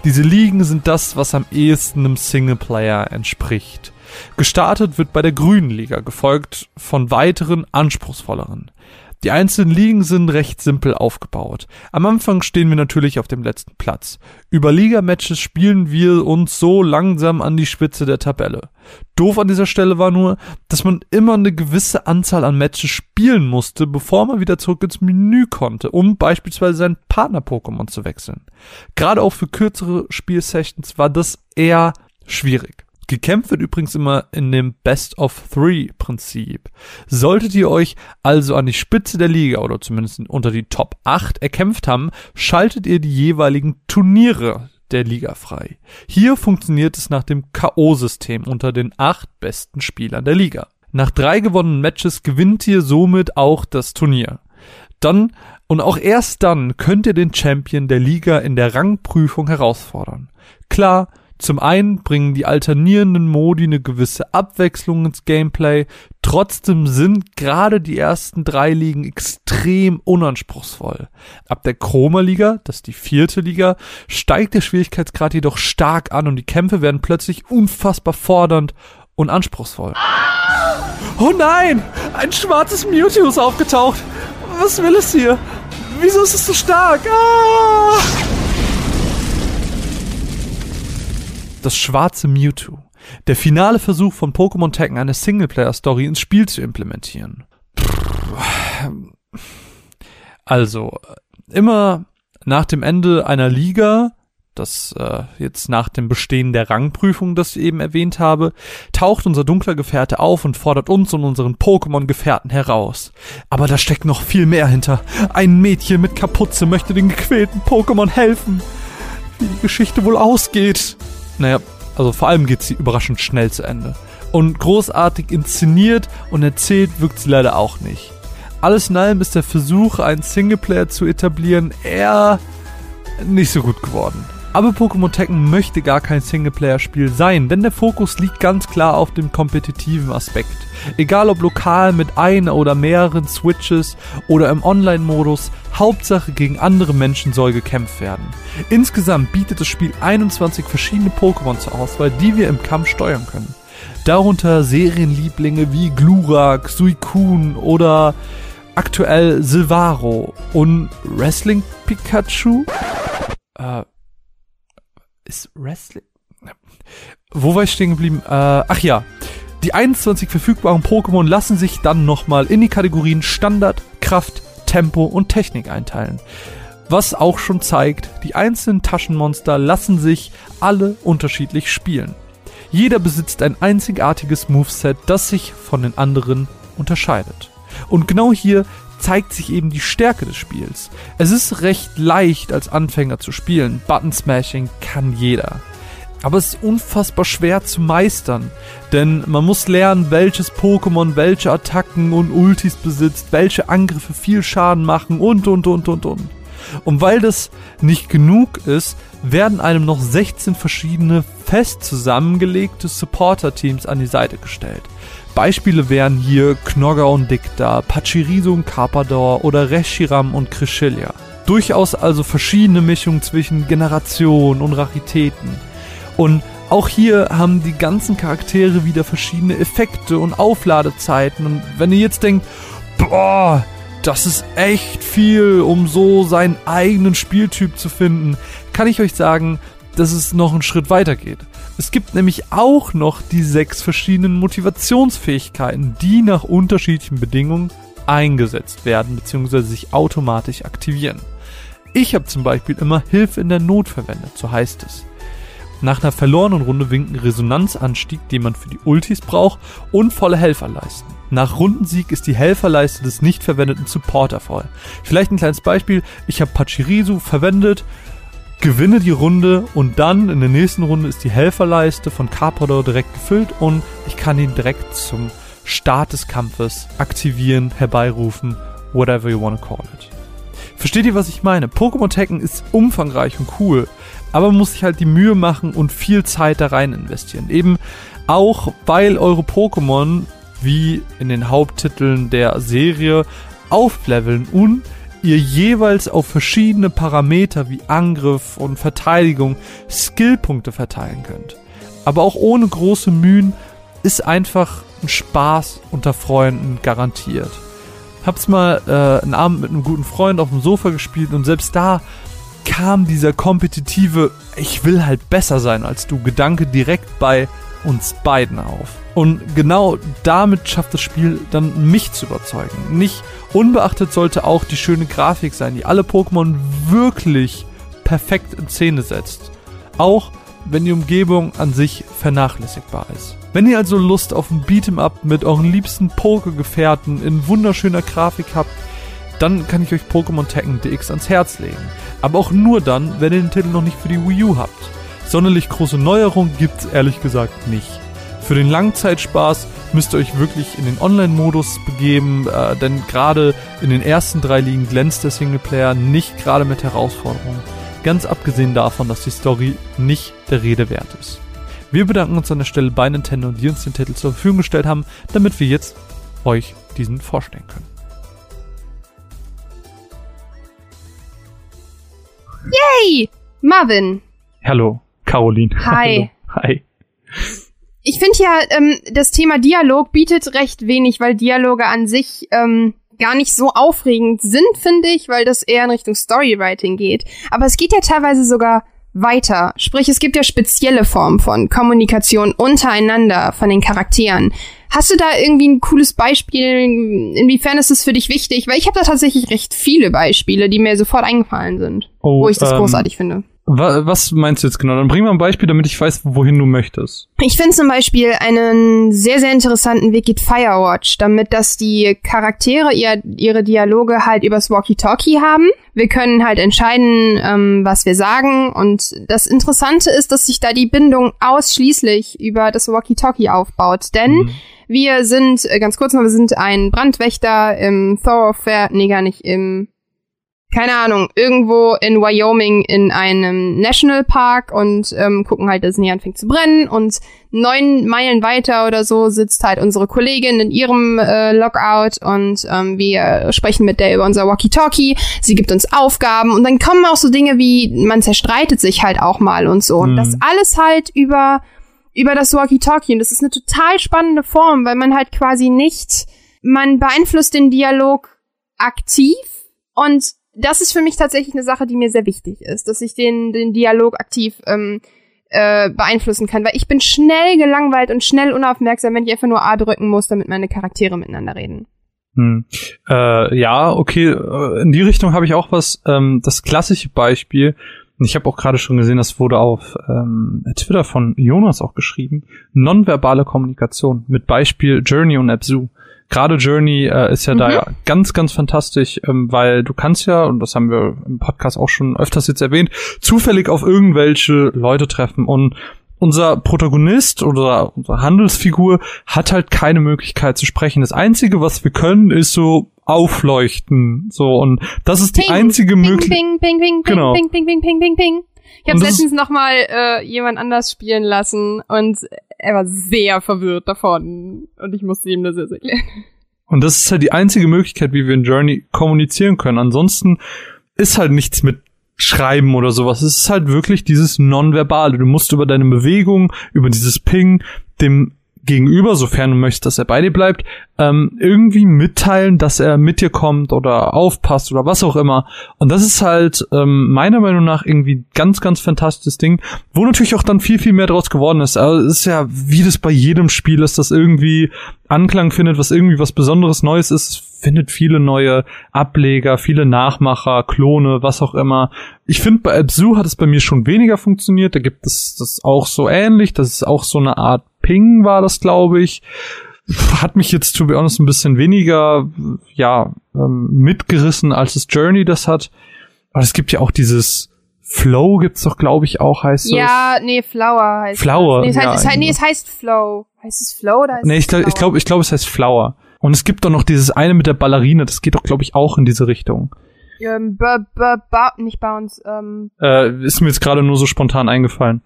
Diese Ligen sind das, was am ehesten einem Singleplayer entspricht. Gestartet wird bei der Grünen Liga, gefolgt von weiteren anspruchsvolleren. Die einzelnen Ligen sind recht simpel aufgebaut. Am Anfang stehen wir natürlich auf dem letzten Platz. Über Ligamatches spielen wir uns so langsam an die Spitze der Tabelle. Doof an dieser Stelle war nur, dass man immer eine gewisse Anzahl an Matches spielen musste, bevor man wieder zurück ins Menü konnte, um beispielsweise sein Partner-Pokémon zu wechseln. Gerade auch für kürzere Spielsessions war das eher schwierig. Gekämpft wird übrigens immer in dem Best of Three Prinzip. Solltet ihr euch also an die Spitze der Liga oder zumindest unter die Top 8 erkämpft haben, schaltet ihr die jeweiligen Turniere der Liga frei. Hier funktioniert es nach dem K.O.-System unter den acht besten Spielern der Liga. Nach drei gewonnenen Matches gewinnt ihr somit auch das Turnier. Dann und auch erst dann könnt ihr den Champion der Liga in der Rangprüfung herausfordern. Klar, zum einen bringen die alternierenden Modi eine gewisse Abwechslung ins Gameplay, trotzdem sind gerade die ersten drei Ligen extrem unanspruchsvoll. Ab der Chroma-Liga, das ist die vierte Liga, steigt der Schwierigkeitsgrad jedoch stark an und die Kämpfe werden plötzlich unfassbar fordernd und anspruchsvoll. Oh nein! Ein schwarzes Mewtwo ist aufgetaucht! Was will es hier? Wieso ist es so stark? Ah! Das schwarze Mewtwo. Der finale Versuch von Pokémon Tekken eine Singleplayer-Story ins Spiel zu implementieren. Also, immer nach dem Ende einer Liga, das äh, jetzt nach dem Bestehen der Rangprüfung, das ich eben erwähnt habe, taucht unser dunkler Gefährte auf und fordert uns und unseren Pokémon-Gefährten heraus. Aber da steckt noch viel mehr hinter. Ein Mädchen mit Kapuze möchte den gequälten Pokémon helfen. Wie die Geschichte wohl ausgeht. Naja, also vor allem geht sie überraschend schnell zu Ende. Und großartig inszeniert und erzählt wirkt sie leider auch nicht. Alles in allem ist der Versuch, einen Singleplayer zu etablieren, eher nicht so gut geworden. Aber Pokémon Tekken möchte gar kein Singleplayer-Spiel sein, denn der Fokus liegt ganz klar auf dem kompetitiven Aspekt. Egal ob lokal mit einer oder mehreren Switches oder im Online-Modus, Hauptsache gegen andere Menschen soll gekämpft werden. Insgesamt bietet das Spiel 21 verschiedene Pokémon zur Auswahl, die wir im Kampf steuern können. Darunter Serienlieblinge wie Glurak, Suicune oder aktuell Silvaro und Wrestling Pikachu. Äh, ist Wrestling? Wo war ich stehen geblieben? Äh, ach ja. Die 21 verfügbaren Pokémon lassen sich dann nochmal in die Kategorien Standard, Kraft, Tempo und Technik einteilen. Was auch schon zeigt, die einzelnen Taschenmonster lassen sich alle unterschiedlich spielen. Jeder besitzt ein einzigartiges Moveset, das sich von den anderen unterscheidet. Und genau hier zeigt sich eben die Stärke des Spiels. Es ist recht leicht als Anfänger zu spielen. Button Smashing kann jeder. Aber es ist unfassbar schwer zu meistern, denn man muss lernen, welches Pokémon welche Attacken und Ultis besitzt, welche Angriffe viel Schaden machen und und und und und. Und weil das nicht genug ist, werden einem noch 16 verschiedene fest zusammengelegte Supporter-Teams an die Seite gestellt. Beispiele wären hier Knogger und Dicta, Pachirisu und Carpador oder Reshiram und Cresselia. Durchaus also verschiedene Mischungen zwischen Generation und Raritäten. Und auch hier haben die ganzen Charaktere wieder verschiedene Effekte und Aufladezeiten. Und wenn ihr jetzt denkt, boah, das ist echt viel, um so seinen eigenen Spieltyp zu finden, kann ich euch sagen, dass es noch einen Schritt weiter geht. Es gibt nämlich auch noch die sechs verschiedenen Motivationsfähigkeiten, die nach unterschiedlichen Bedingungen eingesetzt werden bzw. sich automatisch aktivieren. Ich habe zum Beispiel immer Hilfe in der Not verwendet, so heißt es. Nach einer verlorenen Runde winken Resonanzanstieg, den man für die Ultis braucht, und volle Helferleisten. Nach Rundensieg ist die Helferleiste des nicht verwendeten Supporter voll. Vielleicht ein kleines Beispiel. Ich habe Pachirisu verwendet, gewinne die Runde und dann in der nächsten Runde ist die Helferleiste von Carpador direkt gefüllt und ich kann ihn direkt zum Start des Kampfes aktivieren, herbeirufen, whatever you wanna call it. Versteht ihr, was ich meine? Pokémon Tekken ist umfangreich und cool, Aber man muss sich halt die Mühe machen und viel Zeit da rein investieren. Eben auch, weil eure Pokémon, wie in den Haupttiteln der Serie, aufleveln und ihr jeweils auf verschiedene Parameter wie Angriff und Verteidigung Skillpunkte verteilen könnt. Aber auch ohne große Mühen ist einfach ein Spaß unter Freunden garantiert. Hab's mal äh, einen Abend mit einem guten Freund auf dem Sofa gespielt und selbst da kam dieser kompetitive, ich will halt besser sein als du, Gedanke direkt bei uns beiden auf. Und genau damit schafft das Spiel dann mich zu überzeugen. Nicht unbeachtet sollte auch die schöne Grafik sein, die alle Pokémon wirklich perfekt in Szene setzt. Auch wenn die Umgebung an sich vernachlässigbar ist. Wenn ihr also Lust auf ein Beat'em Up mit euren liebsten Poke-Gefährten in wunderschöner Grafik habt, dann kann ich euch Pokémon Tekken DX ans Herz legen. Aber auch nur dann, wenn ihr den Titel noch nicht für die Wii U habt. Sonderlich große Neuerungen gibt's ehrlich gesagt nicht. Für den Langzeitspaß müsst ihr euch wirklich in den Online-Modus begeben, äh, denn gerade in den ersten drei Ligen glänzt der Singleplayer nicht gerade mit Herausforderungen. Ganz abgesehen davon, dass die Story nicht der Rede wert ist. Wir bedanken uns an der Stelle bei Nintendo, die uns den Titel zur Verfügung gestellt haben, damit wir jetzt euch diesen vorstellen können. Yay! Marvin. Hallo, Caroline. *laughs* Hi. Hi. Ich finde ja, ähm, das Thema Dialog bietet recht wenig, weil Dialoge an sich ähm, gar nicht so aufregend sind, finde ich, weil das eher in Richtung Storywriting geht. Aber es geht ja teilweise sogar weiter. Sprich, es gibt ja spezielle Formen von Kommunikation untereinander von den Charakteren. Hast du da irgendwie ein cooles Beispiel? Inwiefern ist es für dich wichtig? Weil ich habe da tatsächlich recht viele Beispiele, die mir sofort eingefallen sind, oh, wo ich das ähm, großartig finde. Was meinst du jetzt genau? Dann bring mal ein Beispiel, damit ich weiß, wohin du möchtest. Ich finde zum Beispiel einen sehr, sehr interessanten Weg geht Firewatch, damit dass die Charaktere ihr, ihre Dialoge halt übers Walkie-Talkie haben. Wir können halt entscheiden, ähm, was wir sagen. Und das Interessante ist, dass sich da die Bindung ausschließlich über das Walkie-Talkie aufbaut. Denn mhm. wir sind, äh, ganz kurz noch, wir sind ein Brandwächter im Thoroughfare, nee, gar nicht, im keine Ahnung, irgendwo in Wyoming in einem Nationalpark und ähm, gucken halt, dass es nicht anfängt zu brennen. Und neun Meilen weiter oder so sitzt halt unsere Kollegin in ihrem äh, Lockout und ähm, wir sprechen mit der über unser Walkie-Talkie. Sie gibt uns Aufgaben und dann kommen auch so Dinge wie, man zerstreitet sich halt auch mal und so. Mhm. Und das alles halt über, über das Walkie-Talkie. Und das ist eine total spannende Form, weil man halt quasi nicht, man beeinflusst den Dialog aktiv und das ist für mich tatsächlich eine Sache, die mir sehr wichtig ist, dass ich den, den Dialog aktiv ähm, äh, beeinflussen kann, weil ich bin schnell gelangweilt und schnell unaufmerksam, wenn ich einfach nur A drücken muss, damit meine Charaktere miteinander reden. Hm. Äh, ja, okay, äh, in die Richtung habe ich auch was. Ähm, das klassische Beispiel, ich habe auch gerade schon gesehen, das wurde auf ähm, Twitter von Jonas auch geschrieben, nonverbale Kommunikation mit Beispiel Journey und Abzu gerade Journey äh, ist ja mhm. da ja ganz, ganz fantastisch, ähm, weil du kannst ja, und das haben wir im Podcast auch schon öfters jetzt erwähnt, zufällig auf irgendwelche Leute treffen und unser Protagonist oder unsere Handelsfigur hat halt keine Möglichkeit zu sprechen. Das Einzige, was wir können, ist so aufleuchten. So, und das ist die einzige Möglichkeit. Ping, ping, ping, ping, genau. ping, ping, ping, ping, ping, ping. Ich habe letztens noch mal äh, jemand anders spielen lassen und er war sehr verwirrt davon und ich musste ihm das jetzt erklären. Und das ist halt die einzige Möglichkeit, wie wir in Journey kommunizieren können. Ansonsten ist halt nichts mit Schreiben oder sowas. Es ist halt wirklich dieses Nonverbale. Du musst über deine Bewegung, über dieses Ping dem Gegenüber, sofern du möchtest, dass er bei dir bleibt, ähm, irgendwie mitteilen, dass er mit dir kommt oder aufpasst oder was auch immer. Und das ist halt ähm, meiner Meinung nach irgendwie ganz, ganz fantastisches Ding, wo natürlich auch dann viel, viel mehr draus geworden ist. Also es ist ja, wie das bei jedem Spiel ist, das irgendwie Anklang findet, was irgendwie was Besonderes Neues ist, findet viele neue Ableger, viele Nachmacher, Klone, was auch immer. Ich finde, bei Abzu hat es bei mir schon weniger funktioniert. Da gibt es das auch so ähnlich. Das ist auch so eine Art Ping, war das, glaube ich hat mich jetzt, to be honest, ein bisschen weniger, ja, ähm, mitgerissen, als es Journey das hat. Aber es gibt ja auch dieses Flow gibt's doch, glaube ich, auch, heißt ja, es. Ja, nee, Flower heißt Flower, nee, es. Heißt, ja, es heißt, nee, es heißt Flow. Heißt es Flow oder heißt Nee, ich glaube, ich glaube, ich glaube, es heißt Flower. Und es gibt doch noch dieses eine mit der Ballerine, das geht doch, glaube ich, auch in diese Richtung. Ähm, b b ba nicht Bounce, ähm. Äh, ist mir jetzt gerade nur so spontan eingefallen.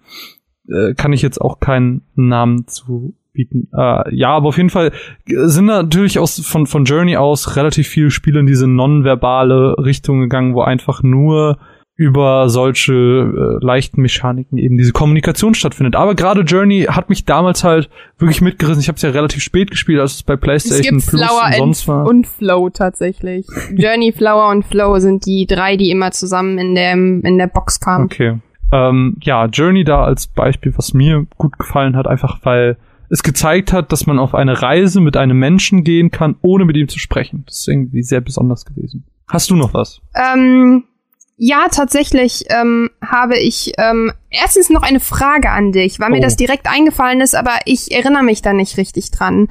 Äh, kann ich jetzt auch keinen Namen zu bieten. Äh, ja, aber auf jeden Fall sind natürlich aus, von, von Journey aus relativ viele Spiele in diese nonverbale Richtung gegangen, wo einfach nur über solche äh, leichten Mechaniken eben diese Kommunikation stattfindet. Aber gerade Journey hat mich damals halt wirklich mitgerissen. Ich habe es ja relativ spät gespielt, als es bei PlayStation es gibt Plus Flower und sonst war. und Flow tatsächlich. *laughs* Journey, Flower und Flow sind die drei, die immer zusammen in der in der Box kamen. Okay. Ähm, ja, Journey da als Beispiel, was mir gut gefallen hat, einfach weil es gezeigt hat, dass man auf eine Reise mit einem Menschen gehen kann, ohne mit ihm zu sprechen. Das ist irgendwie sehr besonders gewesen. Hast du noch was? Ähm, ja, tatsächlich ähm, habe ich ähm, erstens noch eine Frage an dich, weil mir Oh. das direkt eingefallen ist, aber ich erinnere mich da nicht richtig dran.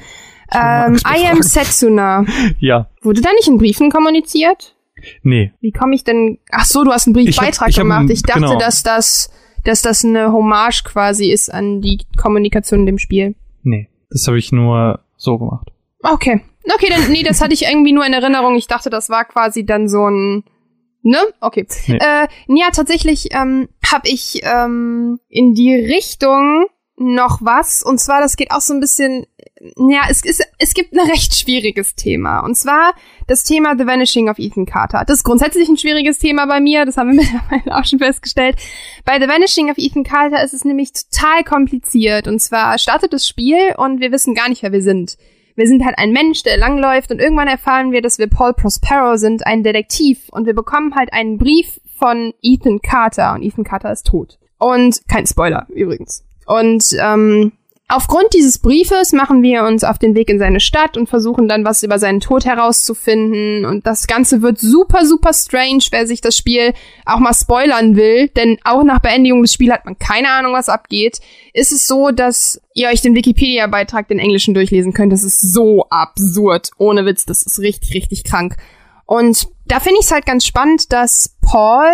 Ähm, I am. Setsuna. *laughs* Ja. Wurde da nicht in Briefen kommuniziert? Nee. Wie komme ich denn? Ach so, du hast einen Briefbeitrag gemacht. Ich dachte, genau. dass das, dass das eine Hommage quasi ist an die Kommunikation in dem Spiel. Nee. Das habe ich nur so gemacht. Okay. Okay, dann, nee, das hatte ich irgendwie nur in Erinnerung. Ich dachte, das war quasi dann so ein, ne? Okay. Nee. Äh, ja, tatsächlich ähm, habe ich ähm, in die Richtung noch was. Und zwar, das geht auch so ein bisschen, ja, es, ist, es gibt ein recht schwieriges Thema. Und zwar das Thema The Vanishing of Ethan Carter. Das ist grundsätzlich ein schwieriges Thema bei mir, das haben wir *laughs* mittlerweile auch schon festgestellt. Bei The Vanishing of Ethan Carter ist es nämlich total kompliziert. Und zwar startet das Spiel und wir wissen gar nicht, wer wir sind. Wir sind halt ein Mensch, der langläuft und irgendwann erfahren wir, dass wir Paul Prospero sind, ein Detektiv. Und wir bekommen halt einen Brief von Ethan Carter und Ethan Carter ist tot. Und kein Spoiler übrigens. Und ähm, aufgrund dieses Briefes machen wir uns auf den Weg in seine Stadt und versuchen dann was über seinen Tod herauszufinden. Und das Ganze wird super, super strange, wer sich das Spiel auch mal spoilern will. Denn auch nach Beendigung des Spiels hat man keine Ahnung, was abgeht. Ist es so, dass ihr euch den Wikipedia-Beitrag, den englischen, durchlesen könnt. Das ist so absurd. Ohne Witz, das ist richtig, richtig krank. Und da finde ich es halt ganz spannend, dass Paul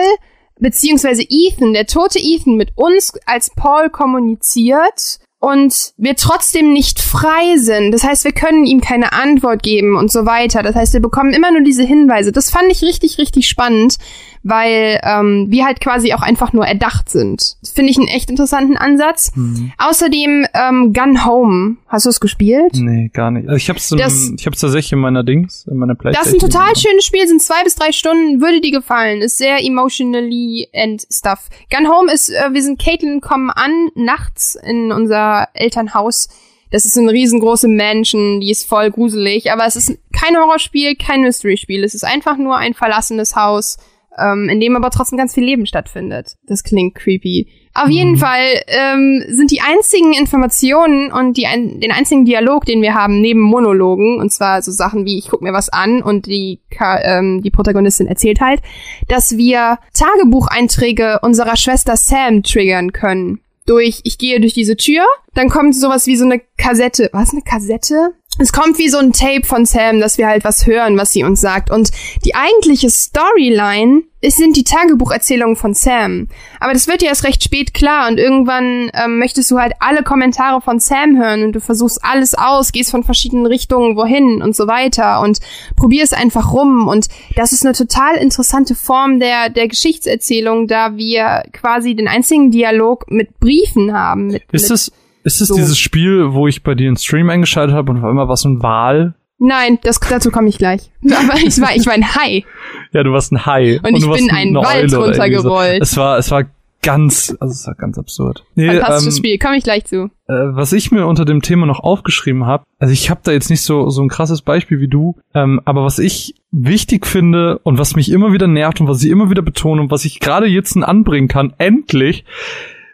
beziehungsweise Ethan, der tote Ethan, mit uns als Paul kommuniziert und wir trotzdem nicht frei sind. Das heißt, wir können ihm keine Antwort geben und so weiter. Das heißt, wir bekommen immer nur diese Hinweise. Das fand ich richtig, richtig spannend, weil ähm, wir halt quasi auch einfach nur erdacht sind. Das finde ich einen echt interessanten Ansatz. Außerdem ähm, Gun Home. Hast du es gespielt? Nee, gar nicht. Also ich hab's, Das- ich hab's tatsächlich in meiner Dings, in meiner Das Playstation. ist ein total schönes Spiel, sind zwei bis drei Stunden, würde dir gefallen. Ist sehr emotionally and stuff. Gun Home ist, äh, wir sind Caitlin, kommen an, nachts in unser Elternhaus. Das ist eine riesengroße Mansion, die ist voll gruselig, aber es ist kein Horrorspiel, kein Mystery-Spiel. Es ist einfach nur ein verlassenes Haus, ähm, in dem aber trotzdem ganz viel Leben stattfindet. Das klingt creepy. Auf jeden Fall ähm, sind die einzigen Informationen und die ein, den einzigen Dialog, den wir haben, neben Monologen, und zwar so Sachen wie ich guck mir was an und die ähm, die Protagonistin erzählt halt, dass wir Tagebucheinträge unserer Schwester Sam triggern können. Durch, ich gehe durch diese Tür, dann kommt sowas wie so eine Kassette. Was, eine Kassette? Es kommt wie so ein Tape von Sam, dass wir halt was hören, was sie uns sagt. Und die eigentliche Storyline es sind die Tagebucherzählungen von Sam. Aber das wird dir erst recht spät klar und irgendwann ähm, möchtest du halt alle Kommentare von Sam hören und du versuchst alles aus, gehst von verschiedenen Richtungen wohin und so weiter und probierst einfach rum und das ist eine total interessante Form der, der Geschichtserzählung, da wir quasi den einzigen Dialog mit Briefen haben. Mit, Ist mit ist es so. dieses Spiel, wo ich bei dir einen Stream eingeschaltet habe und auf einmal war es ein Wal? Nein, das, dazu komme ich gleich. *laughs* Aber ich war, ich war ein Hai. Ja, du warst ein Hai. Und ich du warst bin eine Wald runtergerollt. So. Es war, es war ganz, also es war ganz absurd. Nee, Fantastisches ähm, Spiel, komme ich gleich zu. Äh, was ich mir unter dem Thema noch aufgeschrieben habe, also ich habe da jetzt nicht so so ein krasses Beispiel wie du, ähm, aber was ich wichtig finde und was mich immer wieder nervt und was ich immer wieder betone und was ich gerade jetzt anbringen kann, endlich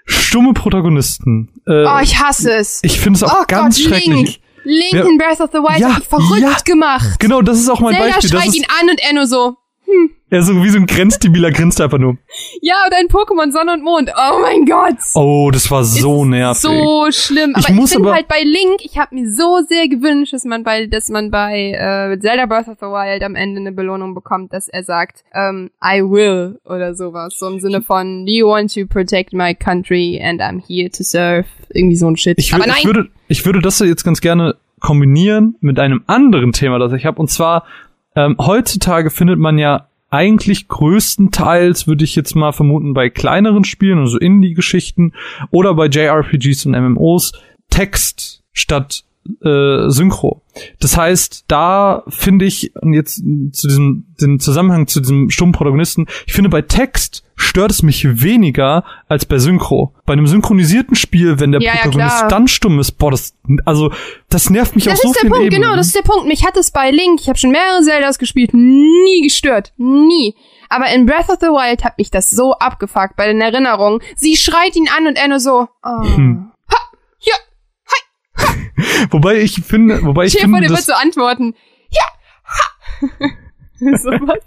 stumme Protagonisten. Äh, Oh, ich hasse es. ich finde es auch oh ganz Gott, schrecklich. Link. Link Ja. in Breath of the Wild Ja, verrückt ja. gemacht. Genau, das ist auch mein Zelda Beispiel. Das schreit ist, ihn an und er nur so, ja, so wie so ein grenzdebiler grinst einfach nur. ja, oder ein Pokémon Sonne und Mond. Oh mein Gott. Oh, das war so ist nervig. So schlimm. Ich Aber ich, muss finde halt bei Link, ich habe mir so sehr gewünscht, dass man bei, dass man bei äh, Zelda Breath of the Wild am Ende eine Belohnung bekommt, dass er sagt, ähm, I will oder sowas. So im Sinne von, do you want to protect my country and I'm here to serve? Irgendwie so ein Shit. Ich, Aber nein. ich würde, ich würde das jetzt ganz gerne kombinieren mit einem anderen Thema, das ich habe. Und zwar, ähm, heutzutage findet man ja eigentlich größtenteils, würde ich jetzt mal vermuten, bei kleineren Spielen, also Indie-Geschichten oder bei JRPGs und MMOs, Text statt äh, Synchro. Das heißt, da finde ich, und jetzt zu diesem den Zusammenhang zu diesem stummen Protagonisten, ich finde bei Text stört es mich weniger als bei Synchro. Bei einem synchronisierten Spiel, wenn der Ja, ja, Protagonist klar. dann stumm ist, boah, das also das nervt mich Das auf so ist der vielen Punkt, Ebenen. genau, das ist der Punkt. Mich hat es bei Link, ich habe schon mehrere Zeldas gespielt, nie gestört. Nie. Aber in Breath of the Wild hat mich das so abgefuckt bei den Erinnerungen. Sie schreit ihn an und er nur so, oh. Hm. *laughs* Wobei ich finde, wobei ich dir vor, finde, der wird so antworten. Ja, ha. *laughs* so was.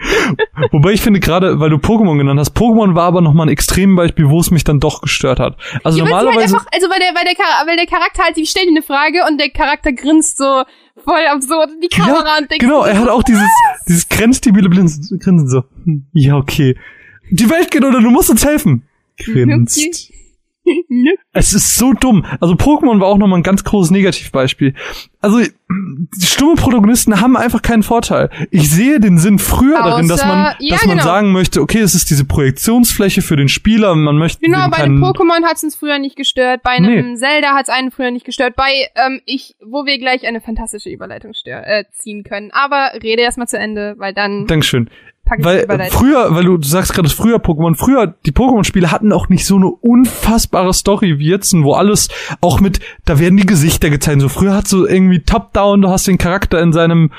*laughs* wobei ich finde gerade, weil du Pokémon genannt hast, Pokémon war aber noch mal ein Extrembeispiel, wo es mich dann doch gestört hat. Also Ja, halt normalerweise einfach, also weil der, weil der, weil der Charakter halt, ich stell dir eine Frage und der Charakter grinst so voll absurd in die Kamera ja, und denkt, genau, er hat auch dieses dieses grenztibile Grinsen so. hm, Ja, okay. Die Welt geht unter, du musst uns helfen. Grinst. Ne? *laughs* Es ist so dumm. Also Pokémon war auch nochmal ein ganz großes Negativbeispiel. Also die stumme Protagonisten haben einfach keinen Vorteil. Ich sehe den Sinn früher darin, dass man, Außer- ja, dass man genau. sagen möchte, okay, es ist diese Projektionsfläche für den Spieler, man möchte Genau, bei einem Pokémon hat's uns früher nicht gestört, bei einem Nee. Zelda hat's einen früher nicht gestört, bei ähm, ich, wo wir gleich eine fantastische Überleitung stör, äh, ziehen können. Aber rede erstmal zu Ende, weil dann Dankeschön. Packe ich Weil früher, weil du, du sagst gerade früher Pokémon, früher, die Pokémon-Spiele hatten auch nicht so eine unfassbare Story wie jetzt, wo alles auch mit, da werden die Gesichter gezeigt. So früher hat so irgendwie Top-Down, du hast den Charakter in seinem,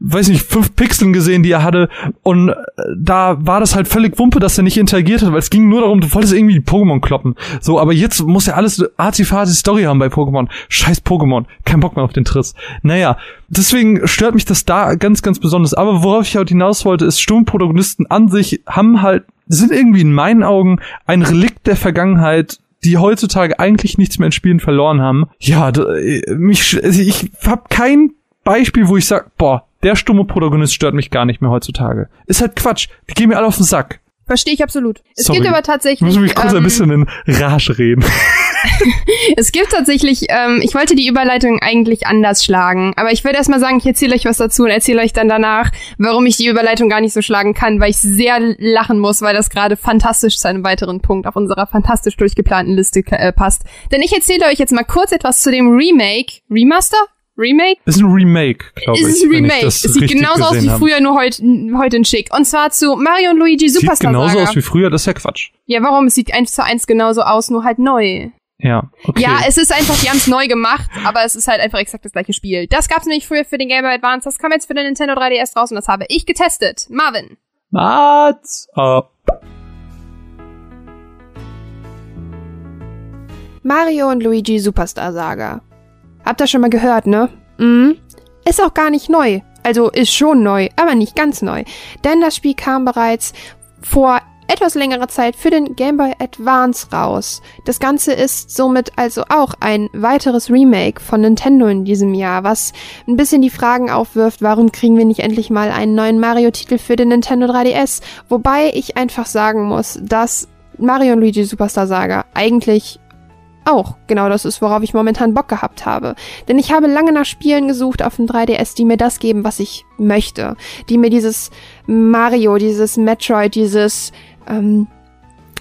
weiß nicht, fünf Pixeln gesehen, die er hatte. Und äh, da war das halt völlig Wumpe, dass er nicht interagiert hat, weil es ging nur darum, du wolltest irgendwie die Pokémon kloppen. So, aber jetzt muss ja alles eine arzi Story haben bei Pokémon. Scheiß Pokémon. Kein Bock mehr auf den Triss. Naja, deswegen stört mich das da ganz, ganz besonders. Aber worauf ich halt hinaus wollte, ist, Sturmprotagonisten an sich haben halt, sind irgendwie in meinen Augen ein Relikt der Vergangenheit, die heutzutage eigentlich nichts mehr in Spielen verloren haben. Ja, äh, mich, also ich hab kein Beispiel, wo ich sag, boah, der stumme Protagonist stört mich gar nicht mehr heutzutage. Ist halt Quatsch. Die gehen mir alle auf den Sack. Verstehe ich absolut. Es Sorry. gibt aber Ich tatsächlich. muss mich kurz ähm, ein bisschen in Rage reden. *laughs* *laughs* Es gibt tatsächlich, ähm, ich wollte die Überleitung eigentlich anders schlagen, aber ich würde erstmal sagen, ich erzähle euch was dazu und erzähle euch dann danach, warum ich die Überleitung gar nicht so schlagen kann, weil ich sehr lachen muss, weil das gerade fantastisch zu einem weiteren Punkt auf unserer fantastisch durchgeplanten Liste äh, passt. Denn ich erzähle euch jetzt mal kurz etwas zu dem Remake, Remaster? Remake? Ist ein Remake, glaube ich. Es ist ein Remake. Es sieht genauso aus wie früher, nur heute, heute in schick. Und zwar zu Mario und Luigi Sieht Superstar genauso Saga. aus wie früher, das ist ja Quatsch. ja, warum? Es sieht eins zu eins genauso aus, nur halt neu. Ja, okay. Ja, es ist einfach, die haben es neu gemacht, aber es ist halt einfach exakt das gleiche Spiel. Das gab's nämlich früher für den Game Boy Advance, das kam jetzt für den Nintendo 3DS raus und das habe ich getestet. Marvin. What's up? Mario und Luigi Superstar Saga. Habt ihr schon mal gehört, ne? Mhm. Ist auch gar nicht neu. Also ist schon neu, aber nicht ganz neu. Denn das Spiel kam bereits vor etwas längerer Zeit für den Game Boy Advance raus. Das Ganze ist somit also auch ein weiteres Remake von Nintendo in diesem Jahr, was ein bisschen die Fragen aufwirft, warum kriegen wir nicht endlich mal einen neuen Mario-Titel für den Nintendo 3DS? Wobei ich einfach sagen muss, dass Mario und Luigi Superstar Saga eigentlich auch genau das ist, worauf ich momentan Bock gehabt habe. Denn ich habe lange nach Spielen gesucht auf dem 3DS, die mir das geben, was ich möchte. Die mir dieses Mario, dieses Metroid, dieses, ähm,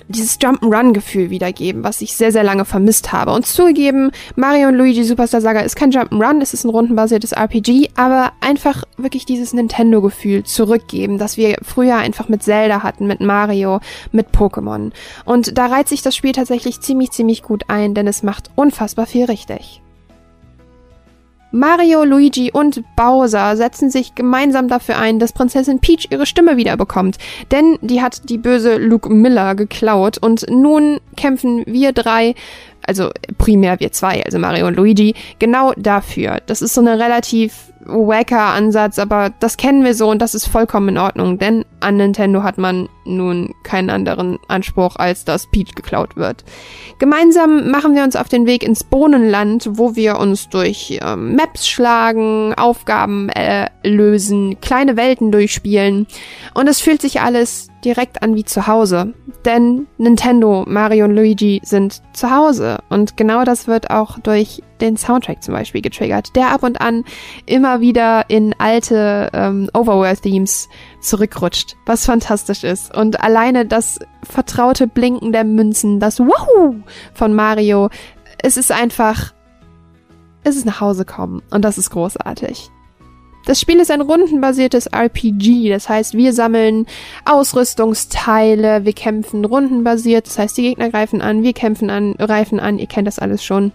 dieses Jump'n'Run-Gefühl wiedergeben, was ich sehr, sehr lange vermisst habe. Und zugegeben, Mario und Luigi Superstar Saga ist kein Jump'n'Run, es ist ein rundenbasiertes RPG, aber einfach wirklich dieses Nintendo-Gefühl zurückgeben, das wir früher einfach mit Zelda hatten, mit Mario, mit Pokémon. Und da reiht sich das Spiel tatsächlich ziemlich, ziemlich gut ein, denn es macht unfassbar viel richtig. Mario, Luigi und Bowser setzen sich gemeinsam dafür ein, dass Prinzessin Peach ihre Stimme wiederbekommt. Denn die hat die böse Luke Miller geklaut und nun kämpfen wir drei, also primär wir zwei, also Mario und Luigi, genau dafür. Das ist so eine relativ wacker Ansatz, aber das kennen wir so und das ist vollkommen in Ordnung, denn an Nintendo hat man nun keinen anderen Anspruch, als dass Peach geklaut wird. Gemeinsam machen wir uns auf den Weg ins Bohnenland, wo wir uns durch ähm, Maps schlagen, Aufgaben äh, lösen, kleine Welten durchspielen und es fühlt sich alles direkt an wie zu Hause. Denn Nintendo, Mario und Luigi sind zu Hause. Und genau das wird auch durch den Soundtrack zum Beispiel getriggert, der ab und an immer wieder in alte ähm, Overworld-Themes zurückrutscht, was fantastisch ist. Und alleine das vertraute Blinken der Münzen, das Wahoo von Mario, es ist einfach, es ist nach Hause kommen. Und das ist großartig. Das Spiel ist ein rundenbasiertes RPG, das heißt, wir sammeln Ausrüstungsteile, wir kämpfen rundenbasiert, das heißt, die Gegner greifen an, wir kämpfen an, reifen an, ihr kennt das alles schon.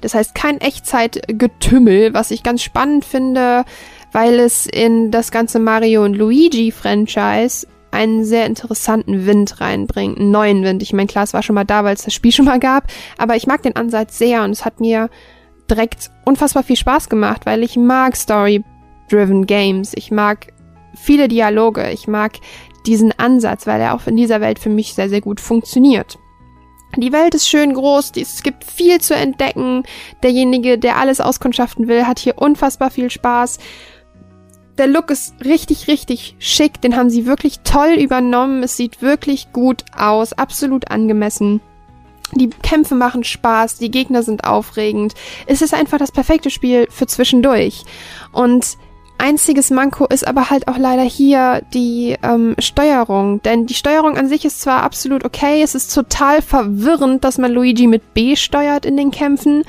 Das heißt, kein Echtzeitgetümmel, was ich ganz spannend finde, weil es in das ganze Mario und Luigi Franchise einen sehr interessanten Wind reinbringt, einen neuen Wind. Ich meine, klar, es war schon mal da, weil es das Spiel schon mal gab, aber ich mag den Ansatz sehr und es hat mir direkt unfassbar viel Spaß gemacht, weil ich mag Story-driven Games. Ich mag viele Dialoge. Ich mag diesen Ansatz, weil er auch in dieser Welt für mich sehr, sehr gut funktioniert. Die Welt ist schön groß, es gibt viel zu entdecken. Derjenige, der alles auskundschaften will, hat hier unfassbar viel Spaß. Der Look ist richtig, richtig schick, den haben sie wirklich toll übernommen. Es sieht wirklich gut aus, absolut angemessen. Die Kämpfe machen Spaß, die Gegner sind aufregend. Es ist einfach das perfekte Spiel für zwischendurch. Und einziges Manko ist aber halt auch leider hier die ähm, Steuerung. Denn die Steuerung an sich ist zwar absolut okay, es ist total verwirrend, dass man Luigi mit B steuert in den Kämpfen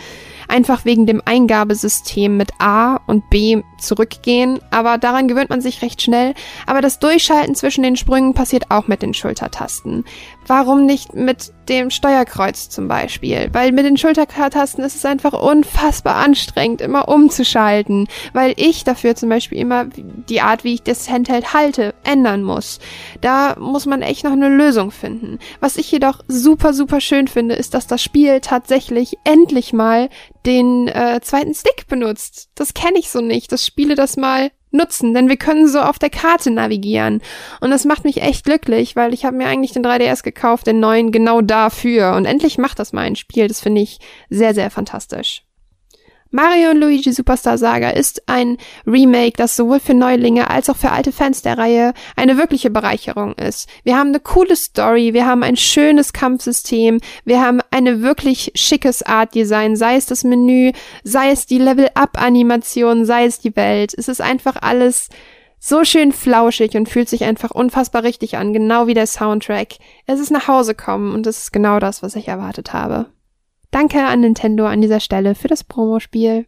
einfach wegen dem Eingabesystem mit A und B zurückgehen, aber daran gewöhnt man sich recht schnell. Aber das Durchschalten zwischen den Sprüngen passiert auch mit den Schultertasten. Warum nicht mit dem Steuerkreuz zum Beispiel? Weil mit den Schultertasten ist es einfach unfassbar anstrengend, immer umzuschalten, weil ich dafür zum Beispiel immer die Art, wie ich das Handheld halte, ändern muss. Da muss man echt noch eine Lösung finden. Was ich jedoch super, super schön finde, ist, dass das Spiel tatsächlich endlich mal den äh, zweiten Stick benutzt. Das kenne ich so nicht. Das Spiele das mal nutzen, denn wir können so auf der Karte navigieren. Und das macht mich echt glücklich, weil ich habe mir eigentlich den 3DS gekauft, den neuen, genau dafür. Und endlich macht das mal ein Spiel. Das finde ich sehr, sehr fantastisch. Mario und Luigi Superstar Saga ist ein Remake, das sowohl für Neulinge als auch für alte Fans der Reihe eine wirkliche Bereicherung ist. Wir haben eine coole Story, wir haben ein schönes Kampfsystem, wir haben eine wirklich schickes Art Design, sei es das Menü, sei es die Level-Up-Animation, sei es die Welt. Es ist einfach alles so schön flauschig und fühlt sich einfach unfassbar richtig an, genau wie der Soundtrack. Es ist nach Hause kommen und es ist genau das, was ich erwartet habe. Danke an Nintendo an dieser Stelle für das Promospiel.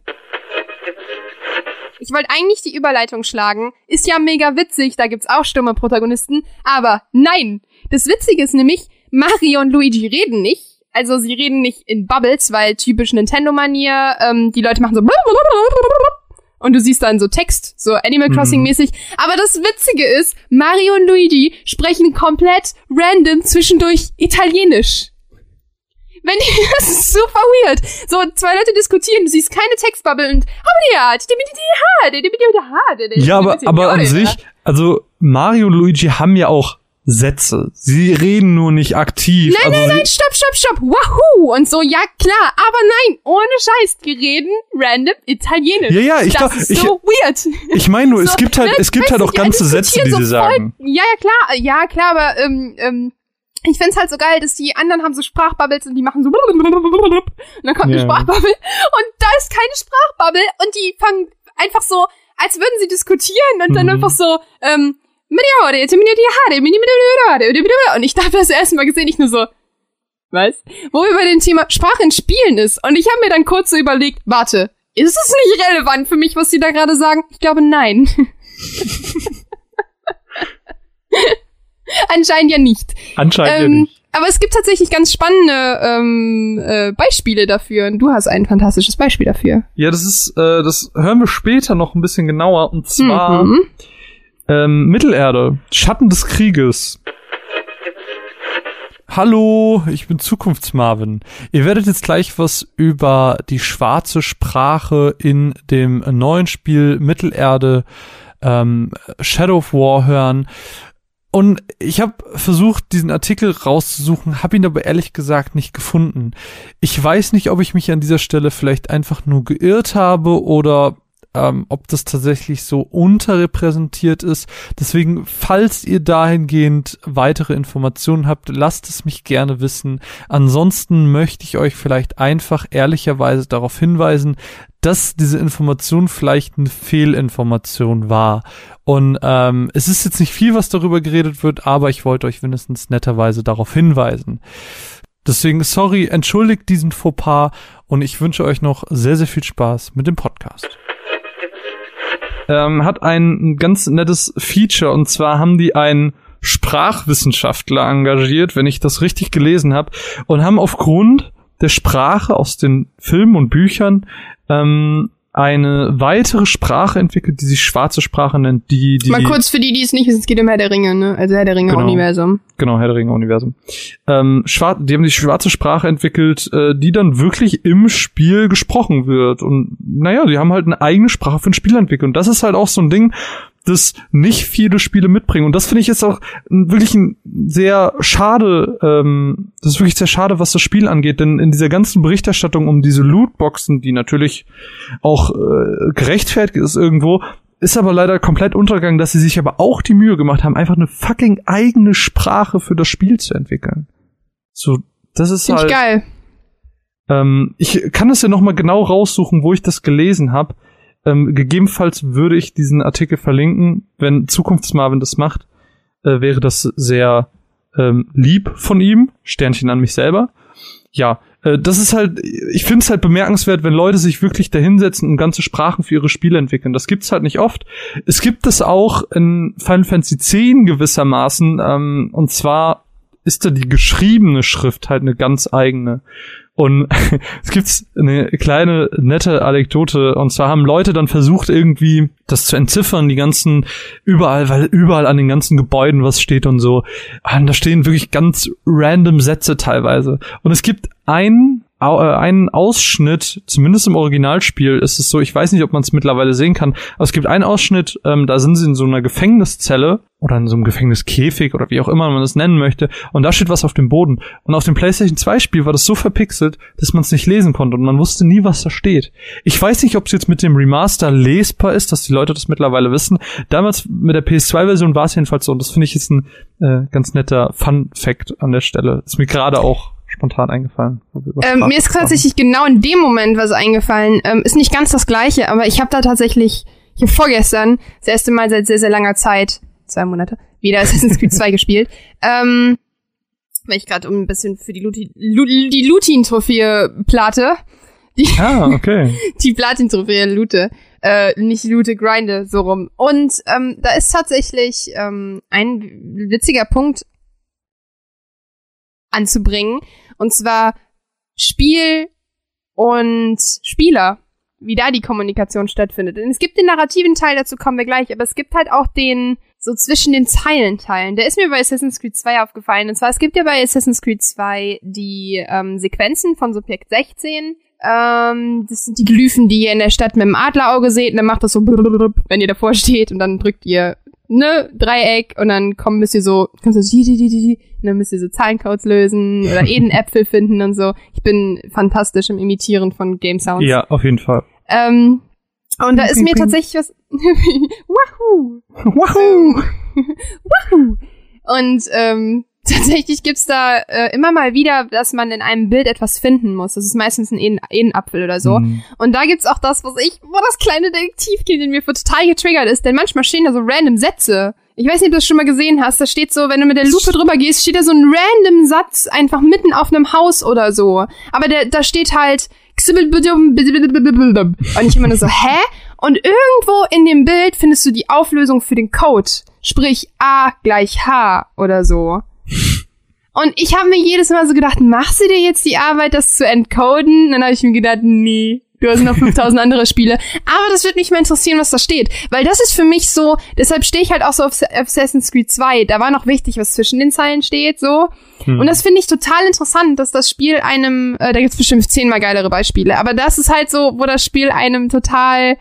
Ich wollte eigentlich die Überleitung schlagen. Ist ja mega witzig, da gibt's auch stumme Protagonisten. Aber nein! Das Witzige ist nämlich, Mario und Luigi reden nicht. Also sie reden nicht in Bubbles, weil typisch Nintendo-Manier, ähm, die Leute machen so *laughs* und du siehst dann so Text, so Animal mhm. Crossing mäßig. Aber das Witzige ist, Mario und Luigi sprechen komplett random zwischendurch Italienisch. Wenn die, *laughs* das ist super weird. So, zwei Leute diskutieren, du siehst keine Textbubble und ja, aber, aber an sich, also Mario und Luigi haben ja auch Sätze. Sie reden nur nicht aktiv. Nein, also nein, nein, stopp, stopp, stopp. Wahoo! Und so, ja klar, aber nein, ohne Scheiß, die reden random Italienisch. Ja, ja, ich ist ich, so weird. Ich meine nur, *laughs* so, es gibt halt, ne, es gibt halt auch ganze Sätze, die so sie sagen. Ja, ja, klar, ja, klar, aber ähm, ähm, ich find's halt so geil, dass die anderen haben so Sprachbubbles und die machen so und dann kommt yeah. eine Sprachbubble und da ist keine Sprachbubble und die fangen einfach so, als würden sie diskutieren und dann mhm. einfach so, ähm, und ich dachte das erste Mal gesehen, ich nur so, was? Wo wir bei dem Thema Sprache in Spielen ist. Und ich habe mir dann kurz so überlegt, warte, ist es nicht relevant für mich, was sie da gerade sagen? Ich glaube, nein. *laughs* Anscheinend ja nicht. Anscheinend ähm, ja nicht. Aber es gibt tatsächlich ganz spannende ähm, äh, Beispiele dafür. Und du hast ein fantastisches Beispiel dafür. Ja, das ist, äh, das hören wir später noch ein bisschen genauer. Und zwar mhm. ähm, Mittelerde, Schatten des Krieges. Hallo, ich bin Zukunftsmarvin. Ihr werdet jetzt gleich was über die schwarze Sprache in dem neuen Spiel Mittelerde ähm, Shadow of War hören. Und ich habe versucht, diesen Artikel rauszusuchen, habe ihn aber ehrlich gesagt nicht gefunden. Ich weiß nicht, ob ich mich an dieser Stelle vielleicht einfach nur geirrt habe oder ähm, ob das tatsächlich so unterrepräsentiert ist. Deswegen, falls ihr dahingehend weitere Informationen habt, lasst es mich gerne wissen. Ansonsten möchte ich euch vielleicht einfach ehrlicherweise darauf hinweisen, dass diese Information vielleicht eine Fehlinformation war. Und ähm, es ist jetzt nicht viel, was darüber geredet wird, aber ich wollte euch mindestens netterweise darauf hinweisen. Deswegen, sorry, entschuldigt diesen Fauxpas und ich wünsche euch noch sehr, sehr viel Spaß mit dem Podcast. Ähm, hat ein ganz nettes Feature und zwar haben die einen Sprachwissenschaftler engagiert, wenn ich das richtig gelesen habe, und haben aufgrund der Sprache aus den Filmen und Büchern ähm, eine weitere Sprache entwickelt, die sich schwarze Sprache nennt, die, die Mal kurz für die, die es nicht wissen, es geht um Herr der Ringe, ne? Also Herr der Ringe Genau. Universum. Genau, Herr der Ringe Universum. Ähm, schwar die haben die schwarze Sprache entwickelt, äh, die dann wirklich im Spiel gesprochen wird. Und naja, die haben halt eine eigene Sprache für ein Spiel entwickelt. Und das ist halt auch so ein Ding, das nicht viele Spiele mitbringen. Und das finde ich jetzt auch wirklich ein sehr schade, ähm, das ist wirklich sehr schade, was das Spiel angeht, denn in dieser ganzen Berichterstattung um diese Lootboxen, die natürlich auch äh, gerechtfertigt ist irgendwo, ist aber leider komplett untergegangen, dass sie sich aber auch die Mühe gemacht haben, einfach eine fucking eigene Sprache für das Spiel zu entwickeln. So, das ist Finde halt. ich geil. Ähm, ich kann es ja noch mal genau raussuchen, wo ich das gelesen habe. Ähm, gegebenenfalls würde ich diesen Artikel verlinken, wenn Zukunftsmarvin das macht, äh, wäre das sehr ähm, lieb von ihm. Sternchen an mich selber. Ja, äh, das ist halt, ich finde es halt bemerkenswert, wenn Leute sich wirklich dahinsetzen und ganze Sprachen für ihre Spiele entwickeln. Das gibt's halt nicht oft. Es gibt es auch in Final Fantasy X gewissermaßen, ähm, und zwar ist da die geschriebene Schrift halt eine ganz eigene. Und *laughs* es gibt eine kleine nette Anekdote, und zwar haben Leute dann versucht, irgendwie das zu entziffern, die ganzen, überall, weil überall an den ganzen Gebäuden was steht und so. Und da stehen wirklich ganz random Sätze teilweise. Und es gibt einen, einen Ausschnitt, zumindest im Originalspiel ist es so, ich weiß nicht, ob man es mittlerweile sehen kann, aber es gibt einen Ausschnitt, ähm, da sind sie in so einer Gefängniszelle oder in so einem Gefängniskäfig oder wie auch immer man das nennen möchte. Und da steht was auf dem Boden. Und auf dem PlayStation 2 Spiel war das so verpixelt, dass man es nicht lesen konnte und man wusste nie, was da steht. Ich weiß nicht, ob es jetzt mit dem Remaster lesbar ist, dass die Leute das mittlerweile wissen. Damals mit der PS2-Version war es jedenfalls so. Und das finde ich jetzt ein äh, ganz netter Fun-Fact an der Stelle. Ist mir gerade auch spontan eingefallen. Ähm, mir ist tatsächlich genau in dem Moment was eingefallen. Ähm, ist nicht ganz das gleiche, aber ich habe da tatsächlich, ich hab vorgestern, das erste Mal seit sehr, sehr langer Zeit, zwei Monate, wieder *laughs* Assassin's Creed 2 gespielt. Ähm, weil ich gerade um ein bisschen für die Luti, Lu, die Lutin-Trophäe plate. Die, Ah, okay. *laughs* die Platin-Trophäe loote. Äh, nicht loote, grinde, so rum. Und ähm, da ist tatsächlich ähm, ein witziger Punkt anzubringen. Und zwar Spiel und Spieler, wie da die Kommunikation stattfindet. Denn es gibt den narrativen Teil, dazu kommen wir gleich, aber es gibt halt auch den so zwischen den Zeilen teilen. Der ist mir bei Assassin's Creed 2 aufgefallen. Und zwar, es gibt ja bei Assassin's Creed 2 die ähm, Sequenzen von Subjekt 16. Ähm, das sind die Glyphen, die ihr in der Stadt mit dem Adlerauge seht. Und dann macht das so, *laughs* wenn ihr davor steht. Und dann drückt ihr ne Dreieck und dann kommen müsst ihr so, kommst du so, di, di, di, di, und dann müsst ihr so Zahlencodes lösen oder Edenäpfel finden und so. Ich bin fantastisch im Imitieren von Game Sounds. Ja, auf jeden Fall. Ähm, und da ist mir tatsächlich was. *laughs* Wahoo! Wahoo! *laughs* *laughs* Wahoo! Und ähm, tatsächlich gibt's da äh, immer mal wieder, dass man in einem Bild etwas finden muss. Das ist meistens ein Eden Edenapfel oder so. Hm. Und da gibt's auch das, was ich, wo das kleine Detektivkind in mir für total getriggert ist, denn manchmal stehen da so random Sätze. Ich weiß nicht, ob du das schon mal gesehen hast. Da steht so, wenn du mit der Lupe drüber gehst, steht da so ein random Satz einfach mitten auf einem Haus oder so. Aber der, da steht halt und ich immer nur so, hä? Und irgendwo in dem Bild findest du die Auflösung für den Code. Sprich A gleich H oder so. Und ich habe mir jedes Mal so gedacht, machst du dir jetzt die Arbeit, das zu entcoden? Dann habe ich mir gedacht, nee, du hast noch 5000 *laughs* andere Spiele. Aber das wird mich mal interessieren, was da steht. Weil das ist für mich so, deshalb stehe ich halt auch so auf Assassin's Creed 2. Da war noch wichtig, was zwischen den Zeilen steht, so. Hm. Und das finde ich total interessant, dass das Spiel einem, äh, da gibt's bestimmt zehnmal geilere Beispiele, aber das ist halt so, wo das Spiel einem total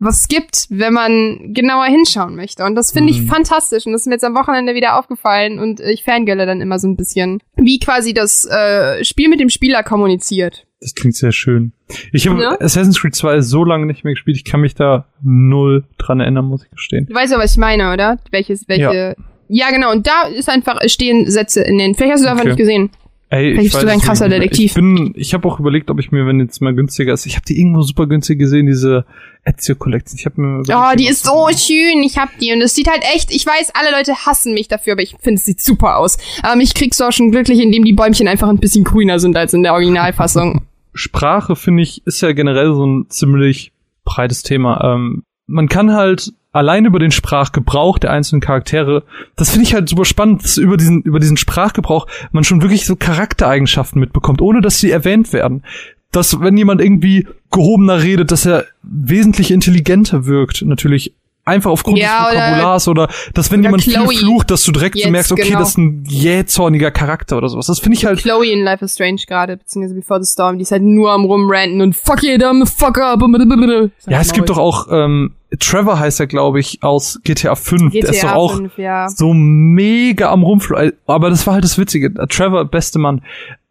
was gibt, wenn man genauer hinschauen möchte. Und das finde ich Mhm. fantastisch. Und das ist mir jetzt am Wochenende wieder aufgefallen. Und ich fangirle dann immer so ein bisschen, wie quasi das äh, Spiel mit dem Spieler kommuniziert. Das klingt sehr schön. Ich habe Ja. Assassin's Creed 2 so lange nicht mehr gespielt, ich kann mich da null dran erinnern, muss ich gestehen. Du weißt ja, was ich meine, oder? Welches, welche. Ja. genau. Und da ist einfach, stehen Sätze in den. Vielleicht hast du es einfach Okay. nicht gesehen. Ey, Vielleicht ich bist du ein krasser. Detektiv. Ich bin, ich habe auch überlegt, ob ich mir, wenn jetzt mal günstiger ist, ich habe die irgendwo super günstig gesehen, diese Ezio Collection. Ich habe mir Oh, überlegt, die ist so schön. Ich hab die. Und es sieht halt echt, ich weiß, alle Leute hassen mich dafür, aber ich finde, es sieht super aus. Aber mich kriegst du auch schon glücklich, indem die Bäumchen einfach ein bisschen grüner sind als in der Originalfassung. *laughs* Sprache finde ich ist ja generell so ein ziemlich breites Thema. Ähm, man kann halt allein über den Sprachgebrauch der einzelnen Charaktere, das finde ich halt super spannend, dass über diesen über diesen Sprachgebrauch man schon wirklich so Charaktereigenschaften mitbekommt, ohne dass sie erwähnt werden. Dass wenn jemand irgendwie gehobener redet, dass er wesentlich intelligenter wirkt, natürlich einfach aufgrund Ja, des oder- Vokabulars oder, dass wenn oder jemand Chloe viel flucht, dass du direkt so jetzt, merkst, okay, genau. das ist ein jähzorniger Charakter oder sowas. Das finde ich halt Chloe in Life is Strange gerade, beziehungsweise Before the Storm, die ist halt nur am rumranten und fuck I'm a fuck up. Ja, es gibt doch auch, ähm, Trevor heißt er, glaube ich, aus GTA 5. der ist doch GTA auch 5, ja. so mega am Rumfl. Aber das war halt das Witzige. Trevor, beste Mann.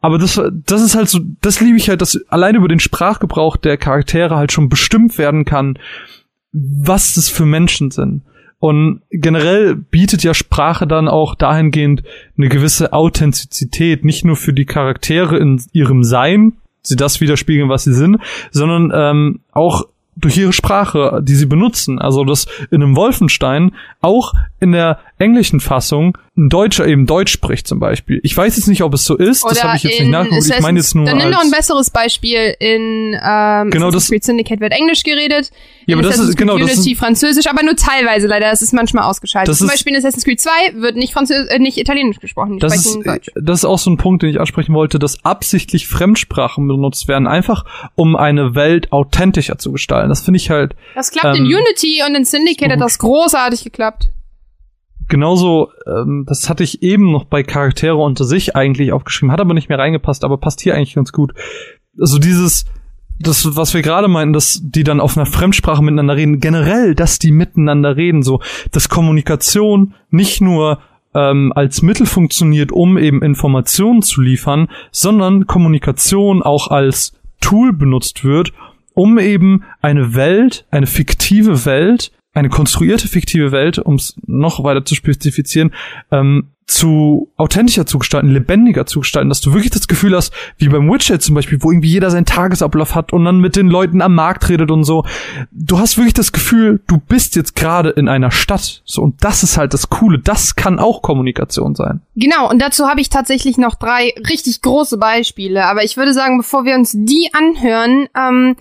Aber das, das ist halt so, das liebe ich halt, dass allein über den Sprachgebrauch der Charaktere halt schon bestimmt werden kann, was das für Menschen sind. Und generell bietet ja Sprache dann auch dahingehend eine gewisse Authentizität, nicht nur für die Charaktere in ihrem Sein, sie das widerspiegeln, was sie sind, sondern ähm, auch durch ihre Sprache, die sie benutzen. Also dass in einem Wolfenstein auch in der englischen Fassung ein Deutscher eben Deutsch spricht zum Beispiel. Ich weiß jetzt nicht, ob es so ist, das habe ich jetzt nicht nachgeguckt. Ich meine jetzt nur Dann nimm doch ein besseres Beispiel. In ähm, Genau, Assassin's das- Creed Syndicate wird Englisch geredet. Ja, in aber das ist- genau, Creed das Unity ist- Französisch, aber nur teilweise leider. Das ist manchmal ausgeschaltet. Das Zum Beispiel in Assassin's Creed 2 wird nicht Französisch, äh, nicht Italienisch gesprochen. Das ist, Deutsch. das ist auch so ein Punkt, den ich ansprechen wollte, dass absichtlich Fremdsprachen benutzt werden, einfach um eine Welt authentischer zu gestalten. Das finde ich halt Das klappt in ähm, Unity und in Syndicate hat das großartig geklappt. Genauso, ähm, das hatte ich eben noch bei Charaktere unter sich eigentlich aufgeschrieben, hat aber nicht mehr reingepasst, aber passt hier eigentlich ganz gut. Also dieses, das, was wir gerade meinten, dass die dann auf einer Fremdsprache miteinander reden, generell, dass die miteinander reden, so, dass Kommunikation nicht nur ähm, als Mittel funktioniert, um eben Informationen zu liefern, sondern Kommunikation auch als Tool benutzt wird, um eben eine Welt, eine fiktive Welt, eine konstruierte fiktive Welt, um es noch weiter zu spezifizieren, ähm, zu authentischer zu gestalten, lebendiger zu gestalten, dass du wirklich das Gefühl hast, wie beim Witcher zum Beispiel, wo irgendwie jeder seinen Tagesablauf hat und dann mit den Leuten am Markt redet und so. Du hast wirklich das Gefühl, du bist jetzt gerade in einer Stadt. So, und das ist halt das Coole. Das kann auch Kommunikation sein. Genau, und dazu habe ich tatsächlich noch drei richtig große Beispiele. Aber ich würde sagen, bevor wir uns die anhören, ähm,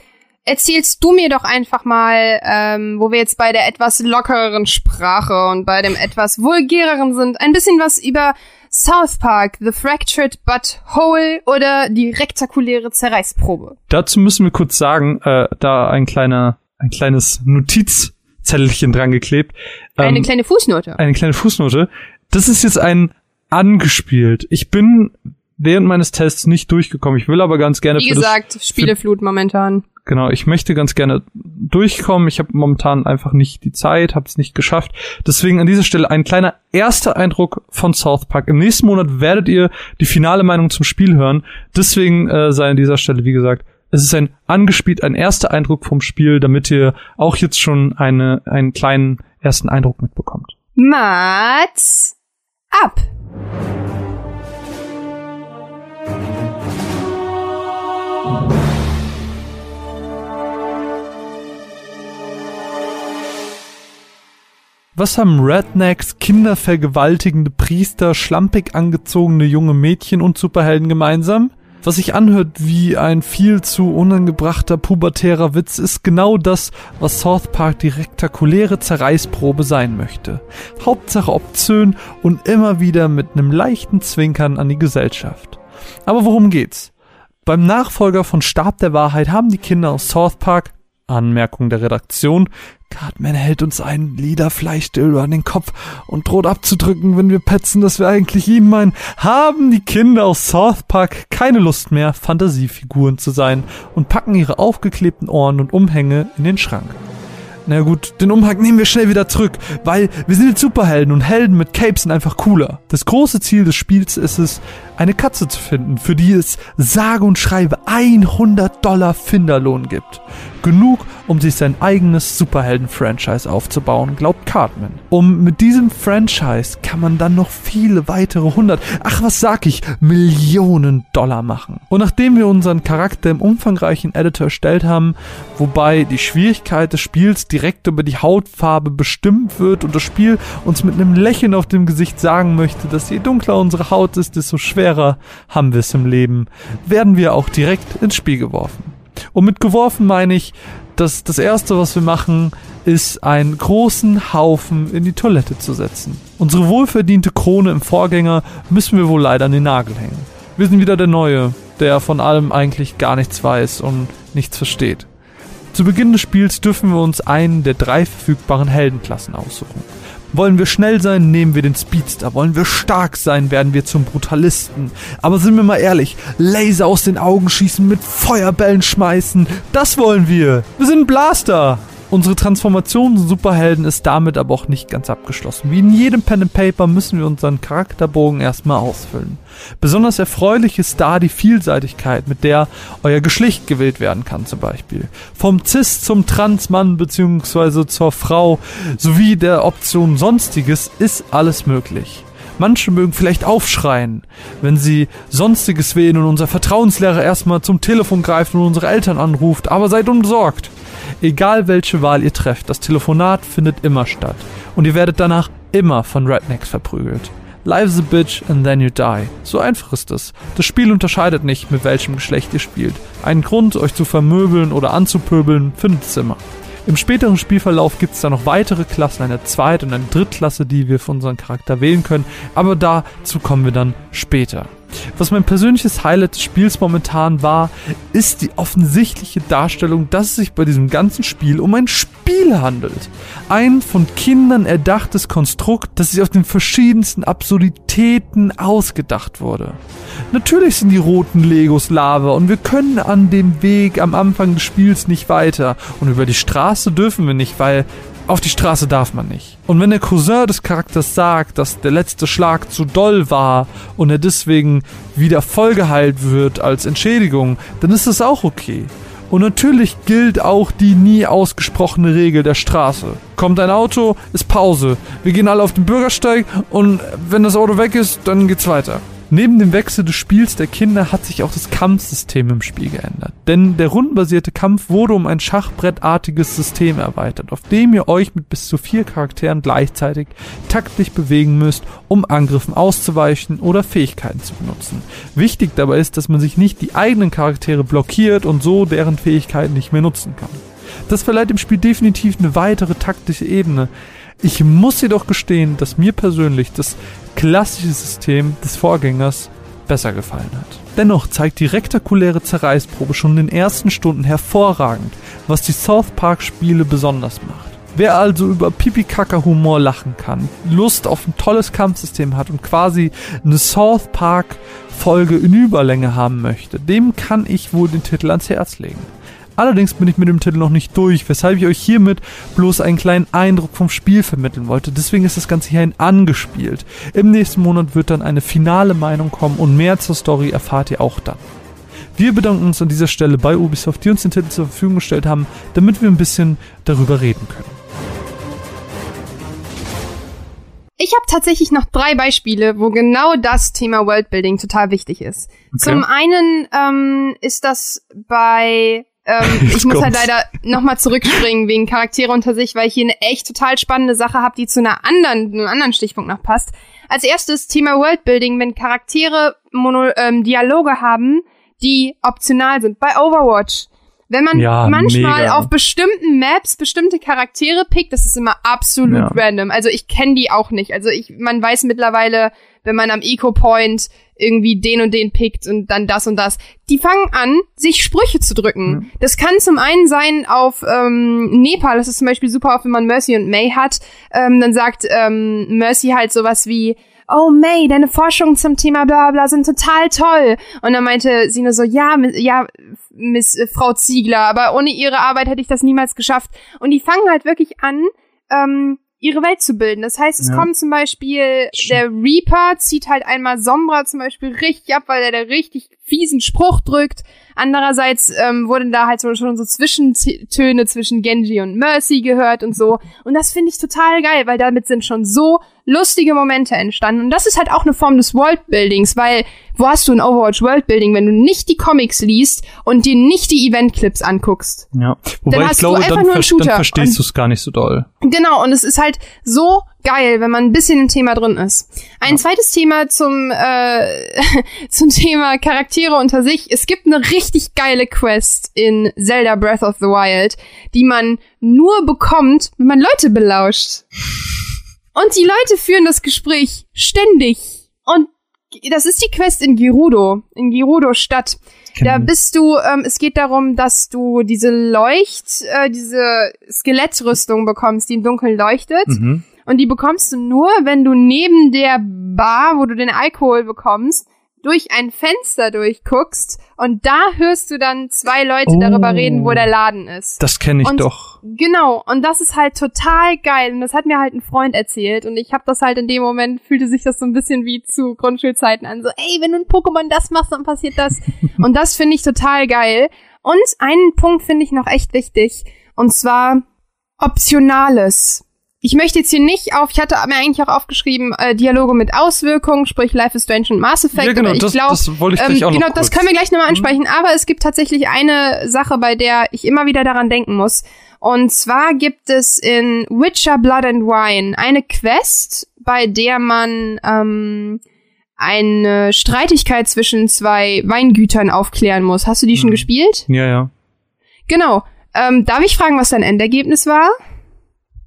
erzählst du mir doch einfach mal, ähm, wo wir jetzt bei der etwas lockereren Sprache und bei dem etwas vulgäreren sind, ein bisschen was über South Park, The Fractured But Whole oder die rektakuläre Zerreißprobe. Dazu müssen wir kurz sagen, äh, da ein kleiner, ein kleines Notizzettelchen dran geklebt. Eine Ähm, kleine Fußnote. eine kleine Fußnote. Das ist jetzt ein angespielt. Ich bin während meines Tests nicht durchgekommen. Ich will aber ganz gerne Wie für gesagt, Spieleflut momentan. Genau, ich möchte ganz gerne durchkommen. Ich habe momentan einfach nicht die Zeit, habe es nicht geschafft. Deswegen an dieser Stelle ein kleiner erster Eindruck von South Park. Im nächsten Monat werdet ihr die finale Meinung zum Spiel hören. Deswegen äh, sei an dieser Stelle, wie gesagt, es ist ein angespielt, ein erster Eindruck vom Spiel, damit ihr auch jetzt schon eine, einen kleinen ersten Eindruck mitbekommt. Mats ab. Was haben Rednecks, kindervergewaltigende Priester, schlampig angezogene junge Mädchen und Superhelden gemeinsam? Was sich anhört wie ein viel zu unangebrachter pubertärer Witz, ist genau das, was South Park die rektakuläre Zerreißprobe sein möchte. Hauptsache obszön und immer wieder mit einem leichten Zwinkern an die Gesellschaft. Aber worum geht's? Beim Nachfolger von Stab der Wahrheit haben die Kinder aus South Park Anmerkung der Redaktion. Cartman hält uns einen Liederfleischdildo an den Kopf und droht abzudrücken, wenn wir petzen, dass wir eigentlich ihn meinen. Haben die Kinder aus South Park keine Lust mehr, Fantasiefiguren zu sein und packen ihre aufgeklebten Ohren und Umhänge in den Schrank. Na gut, den Umhang nehmen wir schnell wieder zurück, weil wir sind jetzt Superhelden und Helden mit Capes sind einfach cooler. Das große Ziel des Spiels ist es, eine Katze zu finden, für die es sage und schreibe 100 Dollar Finderlohn gibt. Genug, um sich sein eigenes Superhelden-Franchise aufzubauen, glaubt Cartman. Um mit diesem Franchise kann man dann noch viele weitere 100, ach was sag ich, Millionen Dollar machen. Und nachdem wir unseren Charakter im umfangreichen Editor erstellt haben, wobei die Schwierigkeit des Spiels direkt über die Hautfarbe bestimmt wird und das Spiel uns mit einem Lächeln auf dem Gesicht sagen möchte, dass je dunkler unsere Haut ist, desto schwerer haben wir es im Leben, werden wir auch direkt ins Spiel geworfen. Und mit geworfen meine ich, dass das erste, was wir machen, ist einen großen Haufen in die Toilette zu setzen. Unsere wohlverdiente Krone im Vorgänger müssen wir wohl leider an den Nagel hängen. Wir sind wieder der Neue, der von allem eigentlich gar nichts weiß und nichts versteht. Zu Beginn des Spiels dürfen wir uns einen der drei verfügbaren Heldenklassen aussuchen. Wollen wir schnell sein, nehmen wir den Speedster. Wollen wir stark sein, werden wir zum Brutalisten. Aber sind wir mal ehrlich, Laser aus den Augen schießen, mit Feuerbällen schmeißen, das wollen wir. Wir sind Blaster. Unsere Transformation zu Superhelden ist damit aber auch nicht ganz abgeschlossen. Wie in jedem Pen and Paper müssen wir unseren Charakterbogen erstmal ausfüllen. Besonders erfreulich ist da die Vielseitigkeit, mit der euer Geschlecht gewählt werden kann zum Beispiel. Vom Cis zum Transmann bzw. zur Frau sowie der Option Sonstiges ist alles möglich. Manche mögen vielleicht aufschreien, wenn sie Sonstiges wählen und unser Vertrauenslehrer erstmal zum Telefon greift und unsere Eltern anruft, aber seid unbesorgt. Egal welche Wahl ihr trefft, das Telefonat findet immer statt. Und ihr werdet danach immer von Rednecks verprügelt. Life's a bitch and then you die. So einfach ist es. Das Spiel unterscheidet nicht, mit welchem Geschlecht ihr spielt. Einen Grund, euch zu vermöbeln oder anzupöbeln, findet es immer. Im späteren Spielverlauf gibt es da noch weitere Klassen, eine Zweit- und eine Drittklasse, die wir für unseren Charakter wählen können, aber dazu kommen wir dann später. Was mein persönliches Highlight des Spiels momentan war, ist die offensichtliche Darstellung, dass es sich bei diesem ganzen Spiel um ein Spiel handelt. Ein von Kindern erdachtes Konstrukt, das sich aus den verschiedensten Absurditäten ausgedacht wurde. Natürlich sind die roten Legos Lava und wir können an dem Weg am Anfang des Spiels nicht weiter. Und über die Straße dürfen wir nicht, weil auf die Straße darf man nicht. Und wenn der Cousin des Charakters sagt, dass der letzte Schlag zu doll war und er deswegen wieder vollgeheilt wird als Entschädigung, dann ist das auch okay. Und natürlich gilt auch die nie ausgesprochene Regel der Straße. Kommt ein Auto, ist Pause. Wir gehen alle auf den Bürgersteig und wenn das Auto weg ist, dann geht's weiter. Neben dem Wechsel des Spiels der Kinder hat sich auch das Kampfsystem im Spiel geändert. Denn der rundenbasierte Kampf wurde um ein Schachbrettartiges System erweitert, auf dem ihr euch mit bis zu vier Charakteren gleichzeitig taktisch bewegen müsst, um Angriffen auszuweichen oder Fähigkeiten zu benutzen. Wichtig dabei ist, dass man sich nicht die eigenen Charaktere blockiert und so deren Fähigkeiten nicht mehr nutzen kann. Das verleiht dem Spiel definitiv eine weitere taktische Ebene. Ich muss jedoch gestehen, dass mir persönlich das klassische System des Vorgängers besser gefallen hat. Dennoch zeigt die rektakuläre Zerreißprobe schon in den ersten Stunden hervorragend, was die South Park Spiele besonders macht. Wer also über Pipi-Kaka-Humor lachen kann, Lust auf ein tolles Kampfsystem hat und quasi eine South Park Folge in Überlänge haben möchte, dem kann ich wohl den Titel ans Herz legen. Allerdings bin ich mit dem Titel noch nicht durch, weshalb ich euch hiermit bloß einen kleinen Eindruck vom Spiel vermitteln wollte. Deswegen ist das Ganze hier ein angespielt. Im nächsten Monat wird dann eine finale Meinung kommen und mehr zur Story erfahrt ihr auch dann. Wir bedanken uns an dieser Stelle bei Ubisoft, die uns den Titel zur Verfügung gestellt haben, damit wir ein bisschen darüber reden können. Ich habe tatsächlich noch drei Beispiele, wo genau das Thema Worldbuilding total wichtig ist. Okay. Zum einen ähm, ist das bei ähm, *laughs* ich muss halt leider nochmal zurückspringen wegen Charaktere unter sich, weil ich hier eine echt total spannende Sache habe, die zu einer anderen, einem anderen Stichpunkt noch passt. Als erstes Thema Worldbuilding, wenn Charaktere Mono, ähm, Dialoge haben, die optional sind. Bei Overwatch. Wenn man ja, manchmal mega. auf bestimmten Maps bestimmte Charaktere pickt, das ist immer absolut ja. random. Also ich kenne die auch nicht. Also ich, man weiß mittlerweile, wenn man am Eco-Point irgendwie den und den pickt und dann das und das. Die fangen an, sich Sprüche zu drücken. Ja. Das kann zum einen sein auf ähm, Nepal, das ist zum Beispiel super oft, wenn man Mercy und May hat, ähm, dann sagt ähm, Mercy halt sowas wie, oh May, deine Forschungen zum Thema bla bla sind total toll. Und dann meinte sie nur so, ja, ja, Miss äh, Frau Ziegler, aber ohne ihre Arbeit hätte ich das niemals geschafft. Und die fangen halt wirklich an, ähm, ihre Welt zu bilden. Das heißt, es ja. kommt zum Beispiel, der Reaper zieht halt einmal Sombra zum Beispiel richtig ab, weil er da richtig fiesen Spruch drückt. Andererseits ähm, wurden da halt so, schon so Zwischentöne zwischen Genji und Mercy gehört und so. Und das finde ich total geil, weil damit sind schon so lustige Momente entstanden. Und das ist halt auch eine Form des Worldbuildings, weil wo hast du ein Overwatch Worldbuilding, wenn du nicht die Comics liest und dir nicht die Eventclips anguckst? Ja, wobei ich glaube, dann, ver dann verstehst du es gar nicht so doll. Genau, und es ist halt so geil, wenn man ein bisschen im Thema drin ist. Ein ja. zweites Thema zum äh, *laughs* zum Thema Charaktere unter sich. Es gibt eine richtig geile Quest in Zelda Breath of the Wild, die man nur bekommt, wenn man Leute belauscht. Und die Leute führen das Gespräch ständig. Und das ist die Quest in Gerudo, in Gerudo Stadt. Da bist du, ähm, es geht darum, dass du diese Leucht, äh, diese Skelettrüstung bekommst, die im Dunkeln leuchtet. Mhm. Und die bekommst du nur, wenn du neben der Bar, wo du den Alkohol bekommst, durch ein Fenster durchguckst und da hörst du dann zwei Leute oh, darüber reden, wo der Laden ist. Das kenne ich und, doch. Genau, und das ist halt total geil. Und das hat mir halt ein Freund erzählt. Und ich habe das halt in dem Moment fühlte sich das so ein bisschen wie zu Grundschulzeiten an, so ey, wenn du ein Pokémon das machst, dann passiert das. *laughs* Und das finde ich total geil. Und einen Punkt finde ich noch echt wichtig. Und zwar Optionales ich möchte jetzt hier nicht auf, ich hatte mir eigentlich auch aufgeschrieben, äh, Dialoge mit Auswirkungen, sprich Life is Strange und Mass Effect. Ja, genau, ich das, glaub, das wollte ich ähm, auch Genau, das können wir gleich nochmal mhm. ansprechen, mhm. aber es gibt tatsächlich eine Sache, bei der ich immer wieder daran denken muss. Und zwar gibt es in Witcher Blood and Wine eine Quest, bei der man ähm, eine Streitigkeit zwischen zwei Weingütern aufklären muss. Hast du die mhm. schon gespielt? Ja, ja. Genau. Ähm, darf ich fragen, was dein Endergebnis war?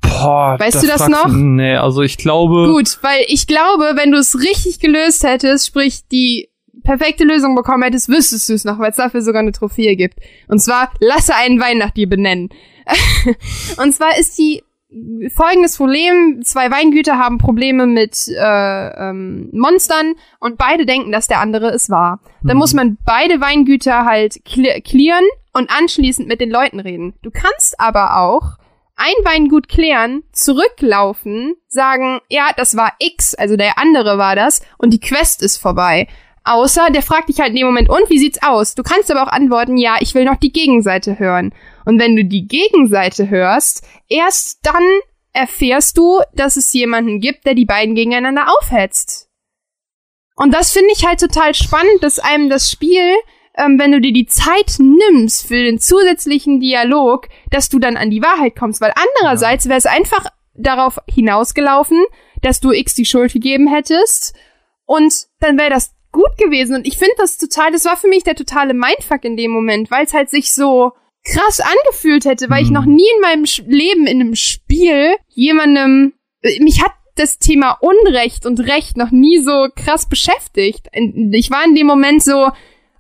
Boah, weißt das du das noch? Nee, also ich glaube. Gut, weil ich glaube, wenn du es richtig gelöst hättest, sprich die perfekte Lösung bekommen hättest, wüsstest du es noch, weil es dafür sogar eine Trophäe gibt. Und zwar, lasse einen Wein nach dir benennen. *laughs* und zwar ist die folgendes Problem, zwei Weingüter haben Probleme mit äh, ähm, Monstern und beide denken, dass der andere es war. Dann mhm. muss man beide Weingüter halt clearen und anschließend mit den Leuten reden. Du kannst aber auch ein Weingut klären, zurücklaufen, sagen, ja, das war X, also der andere war das, und die Quest ist vorbei. Außer der fragt dich halt in dem Moment, und wie sieht's aus? Du kannst aber auch antworten, ja, ich will noch die Gegenseite hören. Und wenn du die Gegenseite hörst, erst dann erfährst du, dass es jemanden gibt, der die beiden gegeneinander aufhetzt. Und das finde ich halt total spannend, dass einem das Spiel ähm, wenn du dir die Zeit nimmst für den zusätzlichen Dialog, dass du dann an die Wahrheit kommst. Weil andererseits wäre es einfach darauf hinausgelaufen, dass du X die Schuld gegeben hättest und dann wäre das gut gewesen. Und ich finde das total, das war für mich der totale Mindfuck in dem Moment, weil es halt sich so krass angefühlt hätte, weil mhm. ich noch nie in meinem Leben in einem Spiel jemandem, äh, mich hat das Thema Unrecht und Recht noch nie so krass beschäftigt. Ich war in dem Moment so,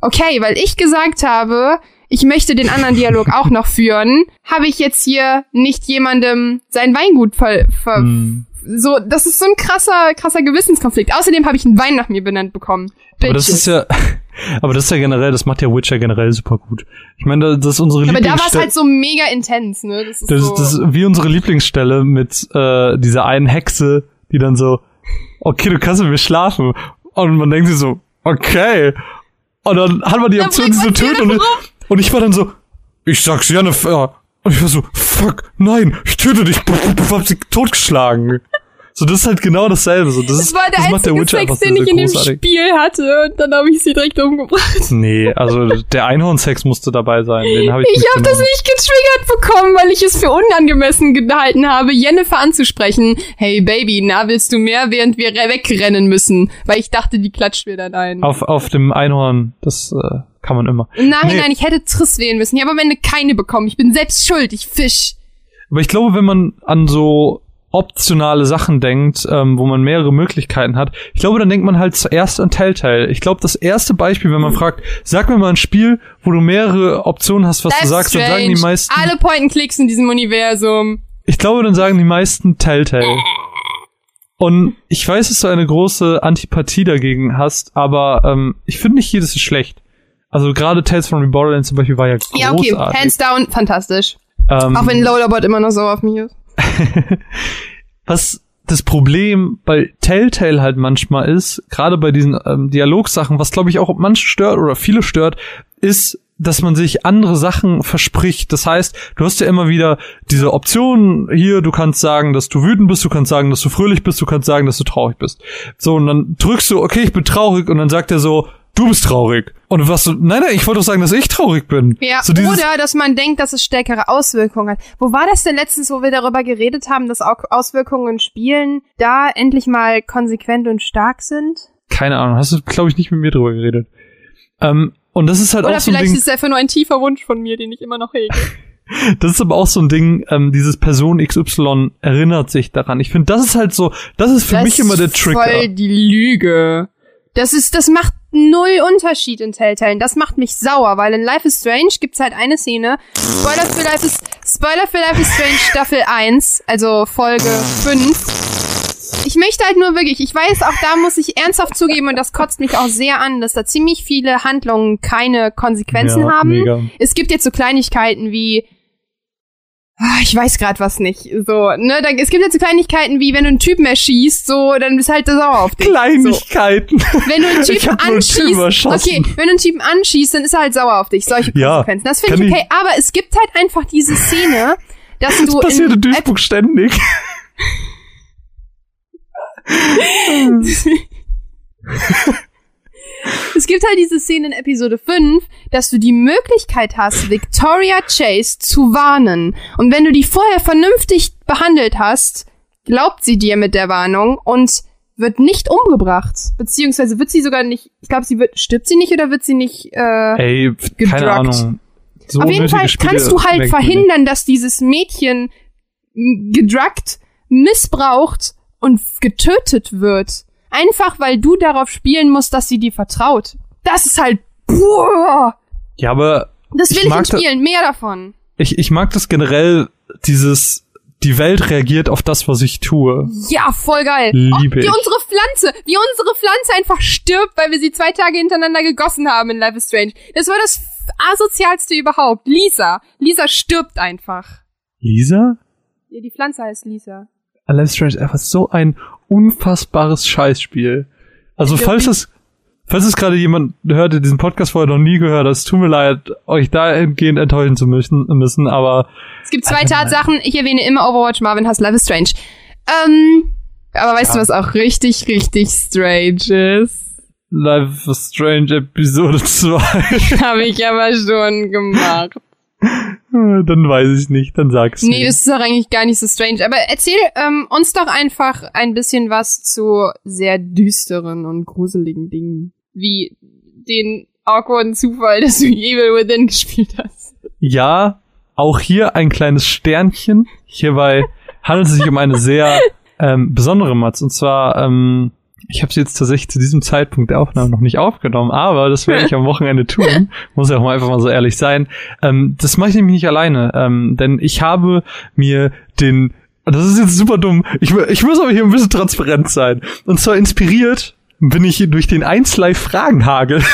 okay, weil ich gesagt habe, ich möchte den anderen Dialog auch noch führen, habe ich jetzt hier nicht jemandem sein Weingut ver, ver hm. so, das ist so ein krasser, krasser Gewissenskonflikt. Außerdem habe ich einen Wein nach mir benannt bekommen. Aber das ist ja, *laughs* aber das ist ja generell, das macht ja Witcher generell super gut. Ich meine, das ist unsere Lieblingsstelle. Aber da war es halt so mega intens, ne? Das ist, das, so das ist wie unsere Lieblingsstelle mit äh, dieser einen Hexe, die dann so, okay, du kannst mit mir schlafen. Und man denkt sich so, okay. Und dann hat man die Option, sie zu töten. Und, und, ich war dann so, ich sag's Jennifer. Und ich war so, fuck, nein, ich töte dich. Ich hab sie totgeschlagen. So, das ist halt genau dasselbe. So, das, das ist, war der das macht der Witcher Sex, den ich in dem Spiel hatte. Und dann habe ich sie direkt umgebracht. Nee, also der Einhornsex musste dabei sein. Den hab ich ich habe das nicht getriggert bekommen, weil ich es für unangemessen gehalten habe, Jennifer anzusprechen. Hey Baby, na willst du mehr, während wir wegrennen müssen? Weil ich dachte, die klatscht mir dann ein. Auf, auf dem Einhorn, das äh, kann man immer. Nein, nee. nein, ich hätte Triss wählen müssen. Ich habe am Ende keine bekommen. Ich bin selbst schuld, ich Fisch. Aber ich glaube, wenn man an so optionale Sachen denkt, ähm, wo man mehrere Möglichkeiten hat, ich glaube, dann denkt man halt zuerst an Telltale. Ich glaube, das erste Beispiel, wenn man fragt, sag mir mal ein Spiel, wo du mehrere Optionen hast, was That's du sagst, dann sagen die strange. meisten. Alle Point-and-Clicks in diesem Universum. Ich glaube, dann sagen die meisten Telltale. Und ich weiß, dass du eine große Antipathie dagegen hast, aber ähm, ich finde nicht jedes ist schlecht. Also gerade Tales from the Borderlands zum Beispiel war ja großartig. Ja, okay, hands down, fantastisch. Ähm, Auch wenn Lolabot immer noch so auf mich ist. *laughs* was das Problem bei Telltale halt manchmal ist, gerade bei diesen ähm, Dialogsachen, was glaube ich auch manche stört oder viele stört, ist, dass man sich andere Sachen verspricht. Das heißt, du hast ja immer wieder diese Optionen hier, du kannst sagen, dass du wütend bist, du kannst sagen, dass du fröhlich bist, du kannst sagen, dass du traurig bist. So, und dann drückst du, okay, ich bin traurig, und dann sagt er so, du bist traurig. Und was nein, nein, ich wollte doch sagen, dass ich traurig bin. Ja, so dieses, oder dass man denkt, dass es stärkere Auswirkungen hat. Wo war das denn letztens, wo wir darüber geredet haben, dass Auswirkungen in Spielen da endlich mal konsequent und stark sind? keine Ahnung, hast du, glaube ich, nicht mit mir drüber geredet. Ähm, und das ist halt Oder auch so ein vielleicht Ding. ist es einfach nur ein tiefer Wunsch von mir, den ich immer noch hege. *laughs* Das ist aber auch so ein Ding, ähm, dieses Person XY erinnert sich daran. Ich finde, das ist halt so, das ist für das mich immer der ist Trigger. voll die Lüge. Das ist, das macht null Unterschied in Telltale. Das macht mich sauer, weil in Life is Strange gibt's halt eine Szene. Spoiler für Life is, Spoiler für Life is Strange Staffel 1, also Folge 5. Ich möchte halt nur wirklich, ich weiß, auch da muss ich ernsthaft zugeben, und das kotzt mich auch sehr an, dass da ziemlich viele Handlungen keine Konsequenzen Ja, haben. mega. Es gibt jetzt so Kleinigkeiten wie, ich weiß gerade was nicht. So, ne, dann, es gibt jetzt so Kleinigkeiten wie, wenn du einen Typen erschießt, so, dann bist halt sauer auf dich. So. Kleinigkeiten. Wenn du einen *laughs* Ich Typen Typen anschießt, erschossen. okay, wenn du einen Typen anschießt, dann ist er halt sauer auf dich. Solche Ja, Konsequenzen. Das finde ich ich- okay. Aber es gibt halt einfach diese Szene, dass du Das passiert in in Duisburg ständig. *laughs* *laughs* es gibt halt diese Szene in Episode 5, dass du die Möglichkeit hast, Victoria Chase zu warnen. Und wenn du die vorher vernünftig behandelt hast, glaubt sie dir mit der Warnung und wird nicht umgebracht. Beziehungsweise wird sie sogar nicht, ich glaube, sie wird, stirbt sie nicht oder wird sie nicht, äh, Ey, keine Gedruckt. Ahnung. So Auf jeden Fall Spiele kannst du halt verhindern, dass dieses Mädchen gedruckt, missbraucht und getötet wird. Einfach weil du darauf spielen musst, dass sie dir vertraut. Das ist halt, boah. Ja, aber das will ich, in Spielen, mehr davon. ich, ich mag das generell, dieses, die Welt reagiert auf das, was ich tue. Ja, voll geil. Liebe oh, wie ich. unsere Pflanze, wie unsere Pflanze einfach stirbt, weil wir sie zwei Tage hintereinander gegossen haben in Life is Strange. Das war das asozialste überhaupt. Lisa. Lisa stirbt einfach. Lisa? Ja, die Pflanze heißt Lisa. Life is Strange ist einfach so ein unfassbares Scheißspiel. Also Ja, falls es, falls es gerade jemand hört, der diesen Podcast vorher noch nie gehört hat, es tut mir leid, euch dahingehend enttäuschen zu müssen, müssen aber Es gibt zwei Tatsachen. Ich erwähne immer Overwatch, Marvin hasst Life is Strange. Ähm, aber weißt du, was auch richtig, richtig strange ist? Life is Strange Episode *laughs* 2, *laughs* Habe ich aber schon gemacht. *laughs* dann weiß ich nicht, dann sag's Nee, mir. das ist doch eigentlich gar nicht so strange. Aber erzähl ähm, uns doch einfach ein bisschen was zu sehr düsteren und gruseligen Dingen. Wie den awkwarden Zufall, *laughs* dass du Evil Within gespielt hast. Ja, auch hier ein kleines Sternchen. Hierbei handelt es sich um eine sehr ähm, besondere Matz. Und zwar, ähm, ich habe sie jetzt tatsächlich zu diesem Zeitpunkt der Aufnahme noch nicht aufgenommen, aber das werde ich am Wochenende tun. *laughs* Muss ja auch mal einfach mal so ehrlich sein. Ähm, das mache ich nämlich nicht alleine, ähm, denn ich habe mir den das ist jetzt super dumm. Ich, ich muss aber hier ein bisschen transparent sein. Und zwar inspiriert bin ich durch den 1 Live Fragenhagel. *laughs*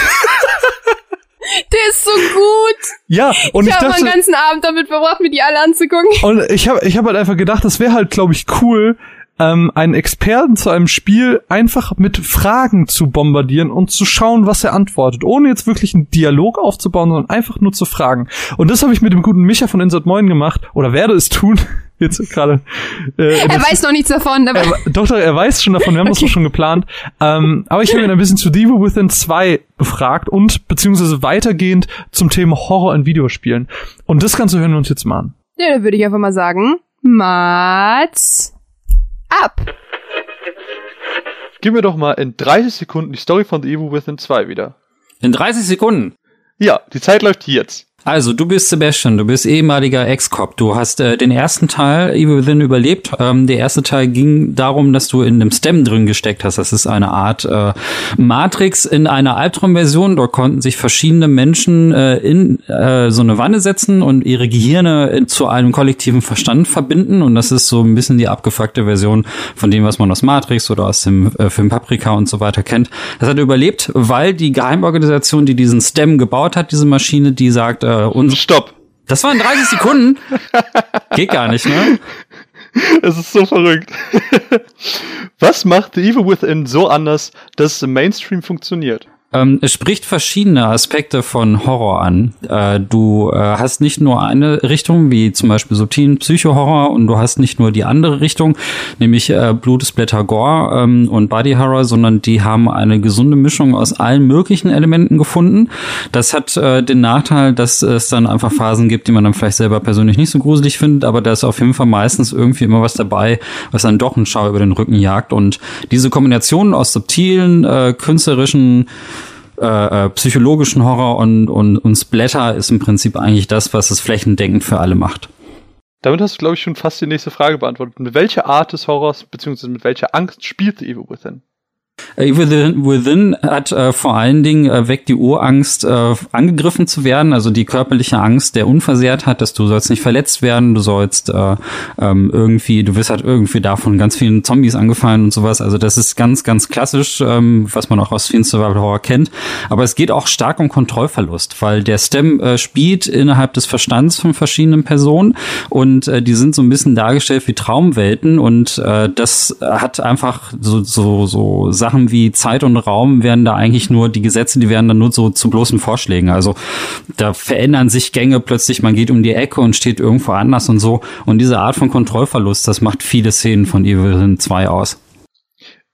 Der ist so gut. Ja, und ich ich, habe meinen ganzen Abend damit verbracht, mir die alle anzugucken. Und ich habe ich hab halt einfach gedacht, das wäre halt, glaube ich, cool, ähm, einen Experten zu einem Spiel einfach mit Fragen zu bombardieren und zu schauen, was er antwortet, ohne jetzt wirklich einen Dialog aufzubauen, sondern einfach nur zu fragen. Und das habe ich mit dem guten Micha von Insert Moin gemacht, oder werde es tun, *laughs* jetzt gerade. Äh, Er weiß noch nichts davon, aber er, doch, er weiß schon davon, wir haben das *laughs* doch schon geplant. Ähm, aber ich habe ihn ein bisschen zu Devil Within 2 befragt und beziehungsweise weitergehend zum Thema Horror in Videospielen. Und das Ganze hören wir uns jetzt mal an. ja, dann würde ich einfach mal sagen, Mats ab. Gib mir doch mal in 30 Sekunden die Story von The Evil Within 2 wieder. In 30 Sekunden. Ja, die Zeit läuft jetzt. Also, du bist Sebastian, du bist ehemaliger Ex-Cop. Du hast äh, den ersten Teil Evil Within überlebt. Ähm, der erste Teil ging darum, dass du in einem Stem drin gesteckt hast. Das ist eine Art äh, Matrix in einer Albtraumversion. Dort konnten sich verschiedene Menschen äh, in äh, so eine Wanne setzen und ihre Gehirne in, zu einem kollektiven Verstand verbinden. Und das ist so ein bisschen die abgefuckte Version von dem, was man aus Matrix oder aus dem äh, Film Paprika und so weiter kennt. Das hat er überlebt, weil die Geheimorganisation, die diesen Stem gebaut hat, diese Maschine, die sagt, äh, uns. Stopp. Das waren 30 Sekunden. Geht gar nicht, ne? Es ist so verrückt. Was macht The Evil Within so anders, dass es im Mainstream funktioniert? Ähm, es spricht verschiedene Aspekte von Horror an. Äh, du äh, hast nicht nur eine Richtung, wie zum Beispiel subtilen Psycho-Horror, und du hast nicht nur die andere Richtung, nämlich äh, Blut, Splatter, Gore ähm, und Body Horror, sondern die haben eine gesunde Mischung aus allen möglichen Elementen gefunden. Das hat äh, den Nachteil, dass es dann einfach Phasen gibt, die man dann vielleicht selber persönlich nicht so gruselig findet, aber da ist auf jeden Fall meistens irgendwie immer was dabei, was dann doch einen Schau über den Rücken jagt. Und diese Kombination aus subtilen, äh, künstlerischen äh, äh, psychologischen Horror und, und, und Splatter ist im Prinzip eigentlich das, was es flächendeckend für alle macht. Damit hast du, glaube ich, schon fast die nächste Frage beantwortet. Mit welcher Art des Horrors, beziehungsweise mit welcher Angst spielt The Evil Within? Evil Within hat äh, vor allen Dingen äh, weckt die Urangst, äh, angegriffen zu werden, also die körperliche Angst der Unversehrtheit, dass du sollst nicht verletzt werden, du sollst äh, ähm, irgendwie, du wirst halt irgendwie davon ganz vielen Zombies angefallen und sowas. Also das ist ganz, ganz klassisch, ähm, was man auch aus vielen Survival Horror kennt. Aber es geht auch stark um Kontrollverlust, weil der Stem äh, spielt innerhalb des Verstands von verschiedenen Personen und äh, die sind so ein bisschen dargestellt wie Traumwelten und äh, das hat einfach so, so, so Sachen wie Zeit und Raum werden da eigentlich nur, die Gesetze, die werden dann nur so zu bloßen Vorschlägen. Also da verändern sich Gänge plötzlich, man geht um die Ecke und steht irgendwo anders und so. Und diese Art von Kontrollverlust, das macht viele Szenen von Evil Within 2 aus.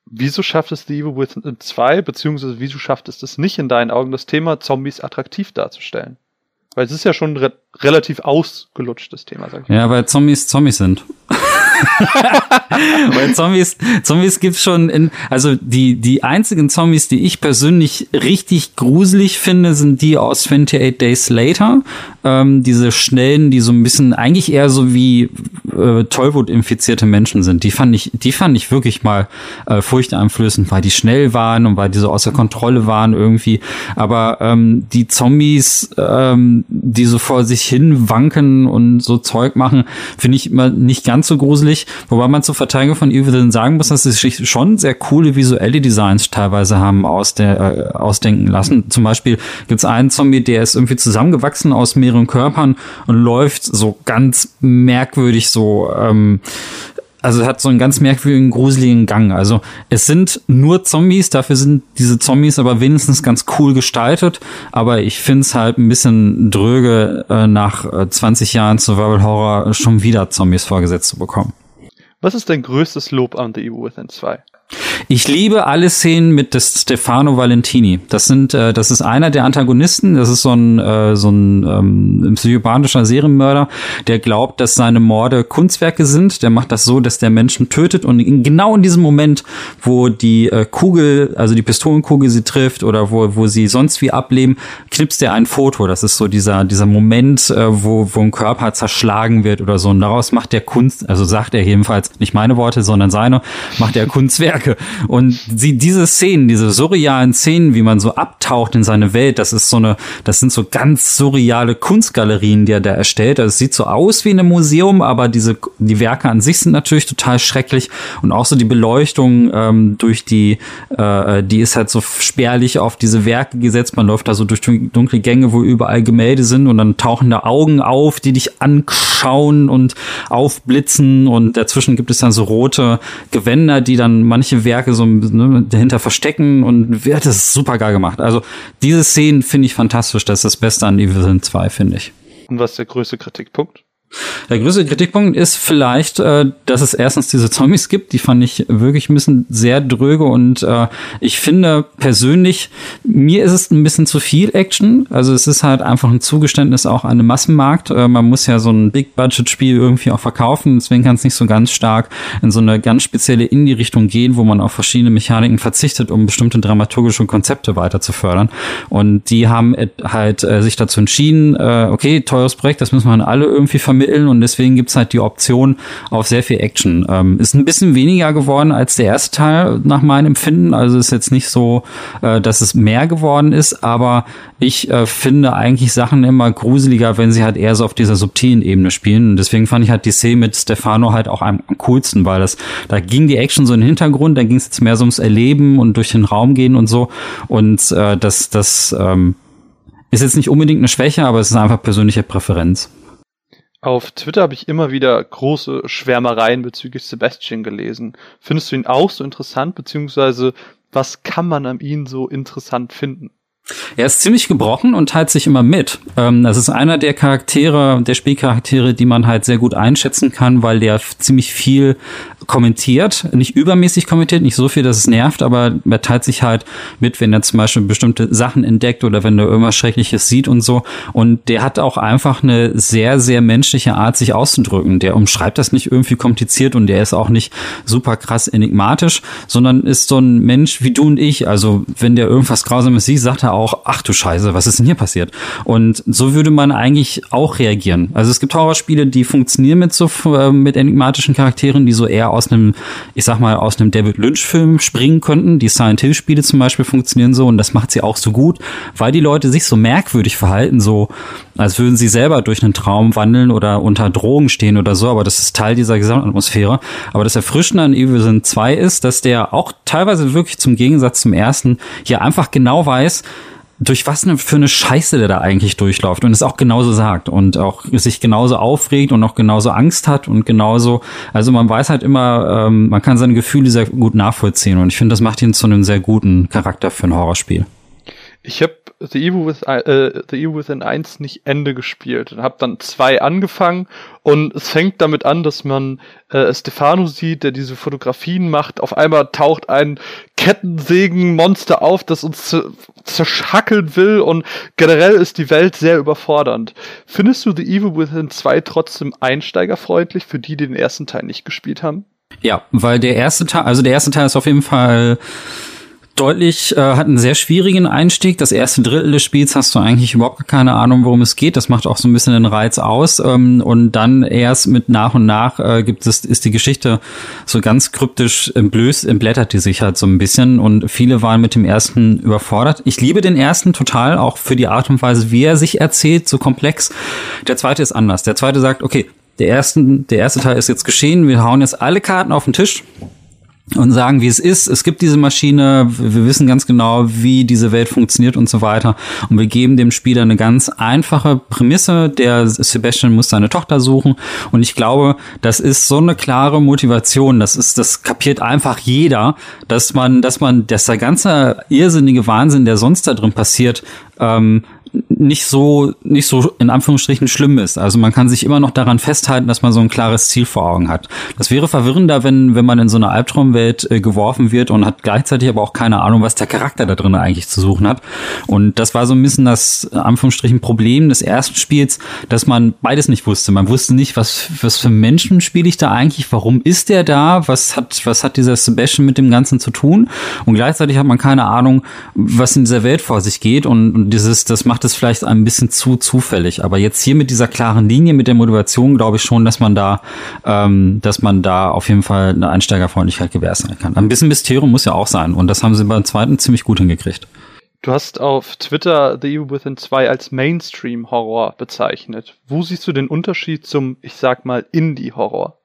Wieso schafft es die Evil Within 2, beziehungsweise wieso schafft es das nicht in deinen Augen, das Thema Zombies attraktiv darzustellen? Weil es ist ja schon ein re relativ ausgelutschtes Thema, sag ich mal. Ja, weil Zombies Zombies sind. *laughs* *laughs* Weil Zombies, Zombies gibt's schon in, also die, die einzigen Zombies, die ich persönlich richtig gruselig finde, sind die aus 28 Days Later. Ähm, diese schnellen, die so ein bisschen, eigentlich eher so wie äh, Tollwut-infizierte Menschen sind. Die fand ich, die fand ich wirklich mal äh, furchteinflößend, weil die schnell waren und weil die so außer Kontrolle waren irgendwie. Aber ähm, die Zombies, ähm, die so vor sich hin wanken und so Zeug machen, finde ich immer nicht ganz so gruselig gruselig, wobei man zur Verteidigung von Evil Within sagen muss, dass sie sich schon sehr coole visuelle Designs teilweise haben aus der, äh, ausdenken lassen. Zum Beispiel gibt's einen Zombie, der ist irgendwie zusammengewachsen aus mehreren Körpern und läuft so ganz merkwürdig so ähm, also hat so einen ganz merkwürdigen, gruseligen Gang. Also es sind nur Zombies, dafür sind diese Zombies aber wenigstens ganz cool gestaltet. Aber ich finde es halt ein bisschen dröge, äh, nach 20 äh, Jahren Survival Horror schon wieder Zombies vorgesetzt zu bekommen. Was ist dein größtes Lob an The Evil Within 2? Ich liebe alle Szenen mit des Stefano Valentini. Das sind, äh, das ist einer der Antagonisten. Das ist so ein, äh, so ein ähm, psychopathischer Serienmörder, der glaubt, dass seine Morde Kunstwerke sind. Der macht das so, dass der Menschen tötet und in, genau in diesem Moment, wo die äh, Kugel, also die Pistolenkugel sie trifft oder wo, wo sie sonst wie ableben, knipst er ein Foto. Das ist so dieser, dieser Moment, äh, wo, wo ein Körper zerschlagen wird oder so. Und daraus macht der Kunst, also sagt er jedenfalls, nicht meine Worte, sondern seine, macht er Kunstwerke. Und sie, diese Szenen, diese surrealen Szenen, wie man so abtaucht in seine Welt, das ist so eine, das sind so ganz surreale Kunstgalerien, die er da erstellt. Also es sieht so aus wie in einem Museum, aber diese, die Werke an sich sind natürlich total schrecklich. Und auch so die Beleuchtung ähm, durch die, äh, die ist halt so spärlich auf diese Werke gesetzt. Man läuft da so durch dunkle Gänge, wo überall Gemälde sind und dann tauchen da Augen auf, die dich anschauen und aufblitzen und dazwischen gibt es dann so rote Gewänder, die dann manche Werke so ne, dahinter verstecken und wird das super geil gemacht. Also diese Szenen finde ich fantastisch. Das ist das Beste an Evil Within 2, finde ich. Und was ist der größte Kritikpunkt? Der größte Kritikpunkt ist vielleicht, äh, dass es erstens diese Zombies gibt, die fand ich wirklich ein bisschen sehr dröge und äh, ich finde persönlich, mir ist es ein bisschen zu viel Action. Also es ist halt einfach ein Zugeständnis auch an einem Massenmarkt. Äh, man muss ja so ein Big-Budget-Spiel irgendwie auch verkaufen, deswegen kann es nicht so ganz stark in so eine ganz spezielle Indie-Richtung gehen, wo man auf verschiedene Mechaniken verzichtet, um bestimmte dramaturgische Konzepte weiter zu fördern. Und die haben halt äh, sich dazu entschieden, äh, okay, teures Projekt, das müssen wir an alle irgendwie vermitteln und deswegen gibt's halt die Option auf sehr viel Action. Ähm, ist ein bisschen weniger geworden als der erste Teil nach meinem Empfinden. Also ist jetzt nicht so, äh, dass es mehr geworden ist, aber ich äh, finde eigentlich Sachen immer gruseliger, wenn sie halt eher so auf dieser subtilen Ebene spielen. Und deswegen fand ich halt die Szene mit Stefano halt auch am, coolsten, weil das, da ging die Action so in den Hintergrund, da ging es jetzt mehr so ums Erleben und durch den Raum gehen und so. Und äh, das, das ähm, ist jetzt nicht unbedingt eine Schwäche, aber es ist einfach persönliche Präferenz. Auf Twitter habe ich immer wieder große Schwärmereien bezüglich Sebastian gelesen. Findest du ihn auch so interessant, beziehungsweise was kann man an ihm so interessant finden? Er ist ziemlich gebrochen und teilt sich immer mit. Ähm, das ist einer der Charaktere, der Spielcharaktere, die man halt sehr gut einschätzen kann, weil der ziemlich viel kommentiert, nicht übermäßig kommentiert, nicht so viel, dass es nervt, aber er teilt sich halt mit, wenn er zum Beispiel bestimmte Sachen entdeckt oder wenn er irgendwas Schreckliches sieht und so. Und der hat auch einfach eine sehr, sehr menschliche Art, sich auszudrücken. Der umschreibt das nicht irgendwie kompliziert und der ist auch nicht super krass enigmatisch, sondern ist so ein Mensch wie du und ich. Also wenn der irgendwas Grausames sieht, sagt er auch, ach du Scheiße, was ist denn hier passiert? Und so würde man eigentlich auch reagieren. Also es gibt Horrorspiele, die funktionieren mit so äh, mit enigmatischen Charakteren, die so eher aus einem, ich sag mal, aus einem David Lynch-Film springen könnten. Die Silent Hill-Spiele zum Beispiel funktionieren so und das macht sie auch so gut, weil die Leute sich so merkwürdig verhalten, so als würden sie selber durch einen Traum wandeln oder unter Drogen stehen oder so, aber das ist Teil dieser Gesamtatmosphäre. Aber das Erfrischende an Evil Sin 2 ist, dass der auch teilweise wirklich zum Gegensatz zum ersten hier einfach genau weiß, durch was für eine Scheiße der da eigentlich durchläuft und es auch genauso sagt und auch sich genauso aufregt und auch genauso Angst hat und genauso, also man weiß halt immer, ähm, man kann seine Gefühle sehr gut nachvollziehen und ich finde, das macht ihn zu einem sehr guten Charakter für ein Horrorspiel. Ich habe The Evil, with, äh, The Evil Within 1 nicht Ende gespielt und habe dann zwei angefangen und es fängt damit an, dass man äh, Stefano sieht, der diese Fotografien macht. Auf einmal taucht ein Kettensägenmonster auf, das uns zerschackeln will und generell ist die Welt sehr überfordernd. Findest du The Evil Within 2 trotzdem einsteigerfreundlich für die, die den ersten Teil nicht gespielt haben? Ja, weil der erste Teil, also der erste Teil ist auf jeden Fall deutlich, äh, hat einen sehr schwierigen Einstieg. Das erste Drittel des Spiels hast du eigentlich überhaupt keine Ahnung, worum es geht. Das macht auch so ein bisschen den Reiz aus. Ähm, und dann erst mit nach und nach äh, gibt es, ist die Geschichte so ganz kryptisch entblößt, entblättert die sich halt so ein bisschen. Und viele waren mit dem ersten überfordert. Ich liebe den ersten total, auch für die Art und Weise, wie er sich erzählt, so komplex. Der zweite ist anders. Der zweite sagt, okay, der ersten, der erste Teil ist jetzt geschehen. Wir hauen jetzt alle Karten auf den Tisch und sagen, wie es ist. Es gibt diese Maschine, wir wissen ganz genau, wie diese Welt funktioniert und so weiter. Und wir geben dem Spieler eine ganz einfache Prämisse. Der Sebastian muss seine Tochter suchen. Und ich glaube, das ist so eine klare Motivation. Das ist, das kapiert einfach jeder, dass man, dass man, dass der ganze irrsinnige Wahnsinn, der sonst da drin passiert, ähm, nicht so, nicht so in Anführungsstrichen schlimm ist. Also man kann sich immer noch daran festhalten, dass man so ein klares Ziel vor Augen hat. Das wäre verwirrender, wenn, wenn man in so eine Albtraumwelt äh, geworfen wird und hat gleichzeitig aber auch keine Ahnung, was der Charakter da drin eigentlich zu suchen hat. Und das war so ein bisschen das, in Anführungsstrichen, Problem des ersten Spiels, dass man beides nicht wusste. Man wusste nicht, was, was für Menschen spiele ich da eigentlich? Warum ist der da? Was hat, was hat dieser Sebastian mit dem Ganzen zu tun? Und gleichzeitig hat man keine Ahnung, was in dieser Welt vor sich geht. Und, und dieses, das macht es vielleicht ein bisschen zu zufällig. Aber jetzt hier mit dieser klaren Linie, mit der Motivation, glaube ich schon, dass man da, ähm, dass man da auf jeden Fall eine Einsteigerfreundlichkeit gewährleisten kann. Ein bisschen Mysterium muss ja auch sein. Und das haben sie beim zweiten ziemlich gut hingekriegt. Du hast auf Twitter The Evil Within 2 als Mainstream-Horror bezeichnet. Wo siehst du den Unterschied zum, ich sag mal, Indie-Horror?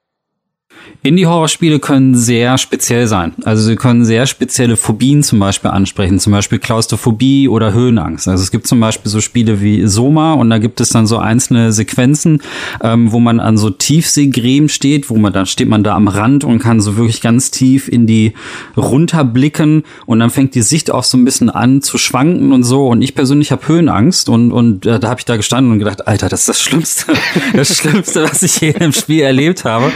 Indie-Horrorspiele können sehr speziell sein. Also sie können sehr spezielle Phobien zum Beispiel ansprechen, zum Beispiel Klaustrophobie oder Höhenangst. Also es gibt zum Beispiel so Spiele wie Soma und da gibt es dann so einzelne Sequenzen, ähm, wo man an so Tiefseegräben steht, wo man dann steht man da am Rand und kann so wirklich ganz tief in die runterblicken und dann fängt die Sicht auch so ein bisschen an zu schwanken und so. Und ich persönlich habe Höhenangst und und äh, da habe ich da gestanden und gedacht, Alter, das ist das Schlimmste, *laughs* das Schlimmste, was ich je im Spiel erlebt habe.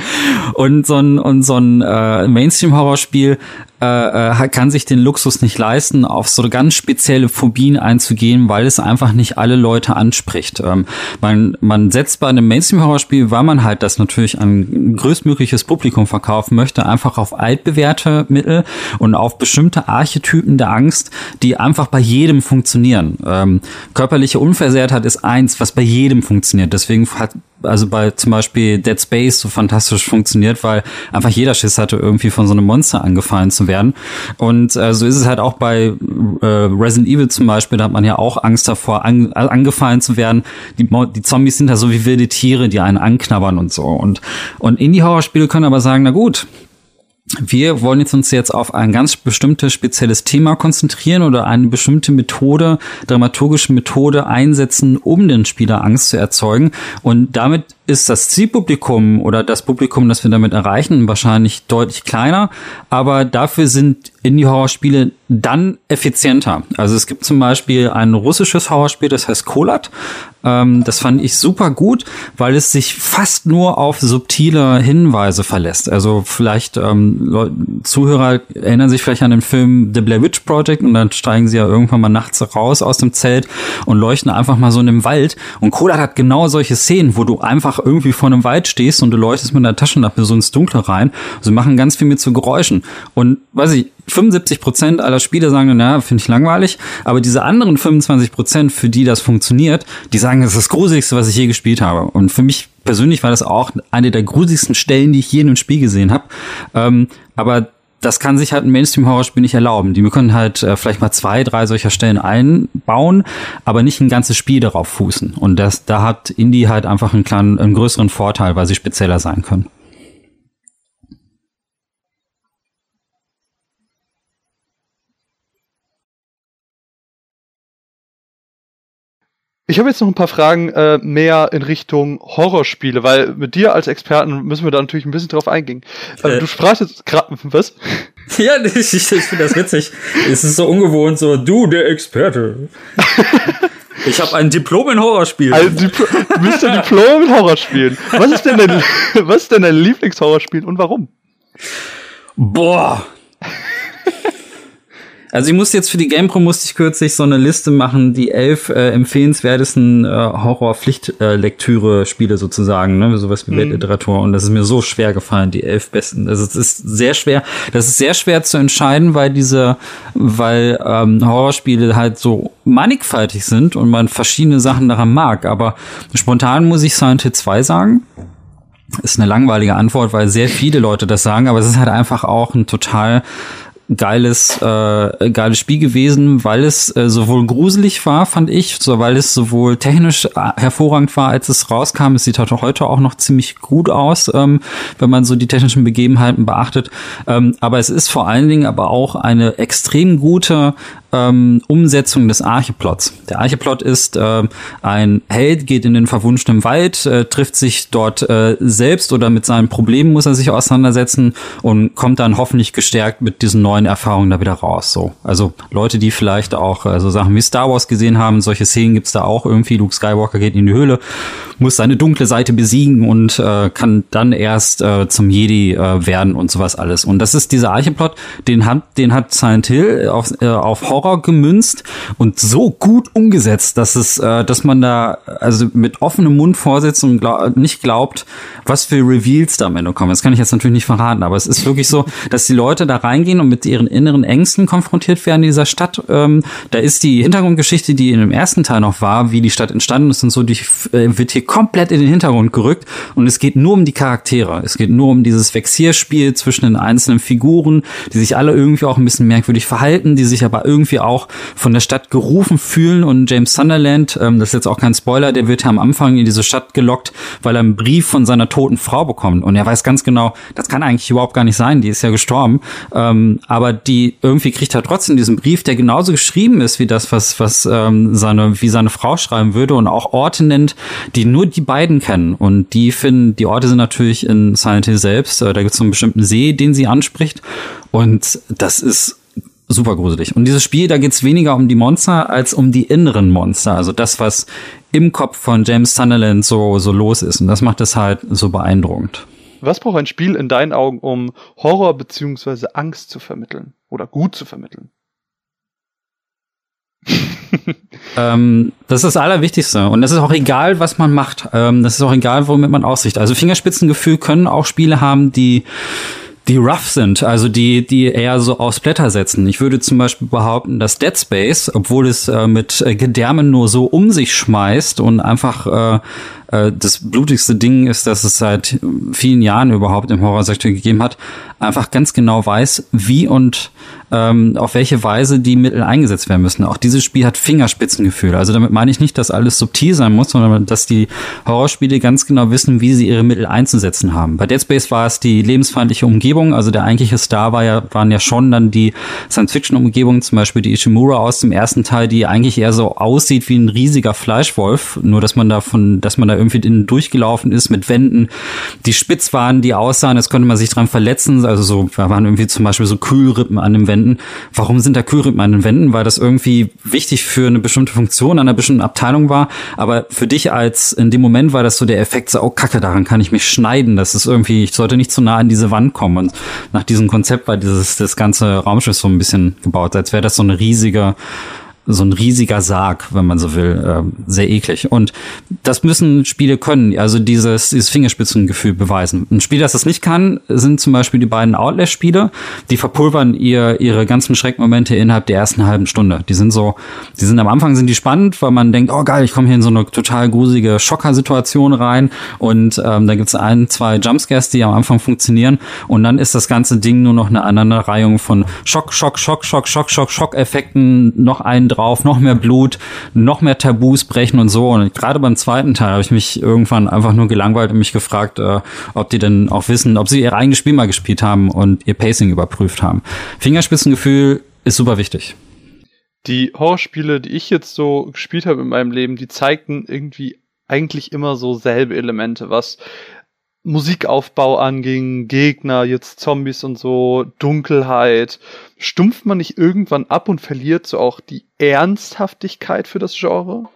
Und so ein, und so ein äh, Mainstream-Horrorspiel äh, äh, kann sich den Luxus nicht leisten, auf so ganz spezielle Phobien einzugehen, weil es einfach nicht alle Leute anspricht. Ähm, man, man setzt bei einem Mainstream-Horrorspiel, weil man halt das natürlich an größtmögliches Publikum verkaufen möchte, einfach auf altbewährte Mittel und auf bestimmte Archetypen der Angst, die einfach bei jedem funktionieren. Ähm, körperliche Unversehrtheit ist eins, was bei jedem funktioniert. Deswegen hat also bei zum Beispiel Dead Space so fantastisch funktioniert, weil einfach jeder Schiss hatte, irgendwie von so einem Monster angefallen zu werden. Und äh, so ist es halt auch bei äh, Resident Evil zum Beispiel, da hat man ja auch Angst davor, an, angefallen zu werden. Die, die Zombies sind da so wie wilde Tiere, die einen anknabbern und so. Und, und Indie-Horrorspiele können aber sagen, na gut, wir wollen jetzt uns jetzt auf ein ganz bestimmtes spezielles Thema konzentrieren oder eine bestimmte Methode, dramaturgische Methode einsetzen, um den Spieler Angst zu erzeugen. Und damit ist das Zielpublikum oder das Publikum, das wir damit erreichen, wahrscheinlich deutlich kleiner, aber dafür sind Indie-Horrorspiele dann effizienter. Also es gibt zum Beispiel ein russisches Horrorspiel, das heißt Kolat. Ähm, das fand ich super gut, weil es sich fast nur auf subtile Hinweise verlässt. Also vielleicht ähm, Zuhörer erinnern sich vielleicht an den Film The Blair Witch Project und dann steigen sie ja irgendwann mal nachts raus aus dem Zelt und leuchten einfach mal so in den Wald. Und Kolat hat genau solche Szenen, wo du einfach irgendwie vor einem Wald stehst und du leuchtest mit einer Taschenlampe so ins Dunkle rein. Sie machen ganz viel mit so Geräuschen. Und weiß ich, 75 Prozent aller Spieler sagen, na, finde ich langweilig. Aber diese anderen 25 Prozent, für die das funktioniert, die sagen, das ist das Gruseligste, was ich je gespielt habe. Und für mich persönlich war das auch eine der gruseligsten Stellen, die ich je in einem Spiel gesehen habe. Ähm, aber das kann sich halt ein Mainstream-Horrorspiel nicht erlauben. Die können halt äh, vielleicht mal zwei, drei solcher Stellen einbauen, aber nicht ein ganzes Spiel darauf fußen. Und das, da hat Indie halt einfach einen kleinen, einen größeren Vorteil, weil sie spezieller sein können. Ich habe jetzt noch ein paar Fragen äh, mehr in Richtung Horrorspiele, weil mit dir als Experten müssen wir da natürlich ein bisschen drauf eingehen. Äh, du sprachst jetzt gerade was? *laughs* Ja, ich, ich, ich finde das witzig. es ist so ungewohnt, so du der Experte. *laughs* Ich habe ein Diplom in Horrorspielen. Also, Dipl du bist ein Diplom in Horrorspielen. Was ist denn dein, *laughs* was ist denn dein Lieblingshorrorspiel und warum? Boah. Also ich musste jetzt für die GamePro musste ich kürzlich so eine Liste machen, die elf äh, empfehlenswertesten äh, Horror-Pflichtlektüre-Spiele sozusagen, ne? sowas wie mhm. Weltliteratur. Und das ist mir so schwer gefallen, die elf besten. Also es ist sehr schwer. Das ist sehr schwer zu entscheiden, weil diese, weil ähm, Horrorspiele halt so mannigfaltig sind und man verschiedene Sachen daran mag. Aber spontan muss ich Silent Hill 2 sagen ist eine langweilige Antwort, weil sehr viele Leute das sagen, aber es ist halt einfach auch ein total geiles, äh, geiles Spiel gewesen, weil es äh, sowohl gruselig war, fand ich, so weil es sowohl technisch äh, hervorragend war, als es rauskam. Es sieht halt heute auch noch ziemlich gut aus, ähm, wenn man so die technischen Begebenheiten beachtet. Ähm, aber es ist vor allen Dingen aber auch eine extrem gute ähm, Umsetzung des Archeplots. Der Archeplot ist, äh, ein Held geht in den verwunschenen Wald, äh, trifft sich dort äh, selbst oder mit seinen Problemen muss er sich auseinandersetzen und kommt dann hoffentlich gestärkt mit diesen neuen Erfahrungen da wieder raus. So, also Leute, die vielleicht auch äh, so Sachen wie Star Wars gesehen haben, solche Szenen gibt's da auch irgendwie. Luke Skywalker geht in die Höhle, muss seine dunkle Seite besiegen und äh, kann dann erst äh, zum Jedi äh, werden und sowas alles. Und das ist dieser Archeplot, den hat, den hat Silent Hill auf, äh, auf Horror gemünzt und so gut umgesetzt, dass es, äh, dass man da also mit offenem Mund vorsitzt und glaub, nicht glaubt, was für Reveals da am Ende kommen. Das kann ich jetzt natürlich nicht verraten, aber es ist wirklich so, dass die Leute da reingehen und mit ihren inneren Ängsten konfrontiert werden in dieser Stadt. Ähm, da ist die Hintergrundgeschichte, die in dem ersten Teil noch war, wie die Stadt entstanden ist und so, die äh, wird hier komplett in den Hintergrund gerückt und es geht nur um die Charaktere. Es geht nur um dieses Vexierspiel zwischen den einzelnen Figuren, die sich alle irgendwie auch ein bisschen merkwürdig verhalten, die sich aber irgendwie auch von der Stadt gerufen fühlen. Und James Sunderland, ähm, das ist jetzt auch kein Spoiler, der wird ja am Anfang in diese Stadt gelockt, weil er einen Brief von seiner toten Frau bekommt. Und er weiß ganz genau, das kann eigentlich überhaupt gar nicht sein, die ist ja gestorben, ähm, aber die irgendwie kriegt er trotzdem diesen Brief, der genauso geschrieben ist wie das, was was ähm, seine wie seine Frau schreiben würde und auch Orte nennt, die nur die beiden kennen und die finden, die Orte sind natürlich in Silent Hill selbst, äh, da gibt es so einen bestimmten See, den sie anspricht und das ist super gruselig. Und dieses Spiel, da geht's weniger um die Monster als um die inneren Monster. Also das, was im Kopf von James Sunderland so, so los ist. Und das macht es halt so beeindruckend. Was braucht ein Spiel in deinen Augen, um Horror beziehungsweise Angst zu vermitteln oder gut zu vermitteln? *laughs* ähm, das ist das Allerwichtigste. Und das ist auch egal, was man macht. Ähm, das ist auch egal, womit man aussicht. Also Fingerspitzengefühl können auch Spiele haben, die die rough sind, also die, die eher so aufs Blätter setzen. Ich würde zum Beispiel behaupten, dass Dead Space, obwohl es äh, mit äh, Gedärmen nur so um sich schmeißt und einfach äh, äh, das blutigste Ding ist, dass es seit vielen Jahren überhaupt im Horrorsektor gegeben hat, einfach ganz genau weiß, wie und ähm, auf welche Weise die Mittel eingesetzt werden müssen. Auch dieses Spiel hat Fingerspitzengefühl. Also damit meine ich nicht, dass alles subtil sein muss, sondern dass die Horrorspiele ganz genau wissen, wie sie ihre Mittel einzusetzen haben. Bei Dead Space war es die lebensfeindliche Umgebung. Also der eigentliche Star war ja, waren ja schon dann die Science-Fiction-Umgebung, zum Beispiel die Ishimura aus dem ersten Teil, die eigentlich eher so aussieht wie ein riesiger Fleischwolf. Nur, dass man davon, dass man da irgendwie innen durchgelaufen ist mit Wänden, die spitz waren, die aussahen, als könnte man sich dran verletzen. Also so, da waren irgendwie zum Beispiel so Kühlrippen an den Wänden Wänden. Warum sind da Kühlrippen an den Wänden? Weil das irgendwie wichtig für eine bestimmte Funktion an einer bestimmten Abteilung war. Aber für dich als, in dem Moment war das so der Effekt, so, oh Kacke, daran kann ich mich schneiden. Das ist irgendwie, ich sollte nicht zu nah an diese Wand kommen. Und nach diesem Konzept war dieses, das ganze Raumschiff so ein bisschen gebaut, als wäre das so eine riesige so ein riesiger Sarg, wenn man so will, äh, sehr eklig. Und das müssen Spiele können, also dieses, dieses Fingerspitzengefühl beweisen. Ein Spiel, das das nicht kann, sind zum Beispiel die beiden Outlast-Spiele. Die verpulvern ihr, ihre ganzen Schreckmomente innerhalb der ersten halben Stunde. Die sind so, die sind am Anfang sind die spannend, weil man denkt, oh geil, ich komme hier in so eine total gruselige Schocker-Situation rein und ähm, da gibt's ein, zwei Jumpscares, die am Anfang funktionieren und dann ist das ganze Ding nur noch eine Aneinanderreihung von Schock, Schock, Schock, Schock, Schock, Schock, Schock-Effekten, noch einen drauf, noch mehr Blut, noch mehr Tabus brechen und so. Und gerade beim zweiten Teil habe ich mich irgendwann einfach nur gelangweilt und mich gefragt, äh, ob die denn auch wissen, ob sie ihr eigenes Spiel mal gespielt haben und ihr Pacing überprüft haben. Fingerspitzengefühl ist super wichtig. Die Horrorspiele, die ich jetzt so gespielt habe in meinem Leben, die zeigten irgendwie eigentlich immer so selbe Elemente, was Musikaufbau anging, Gegner, jetzt Zombies und so, Dunkelheit, stumpft man nicht irgendwann ab und verliert so auch die Ernsthaftigkeit für das Genre?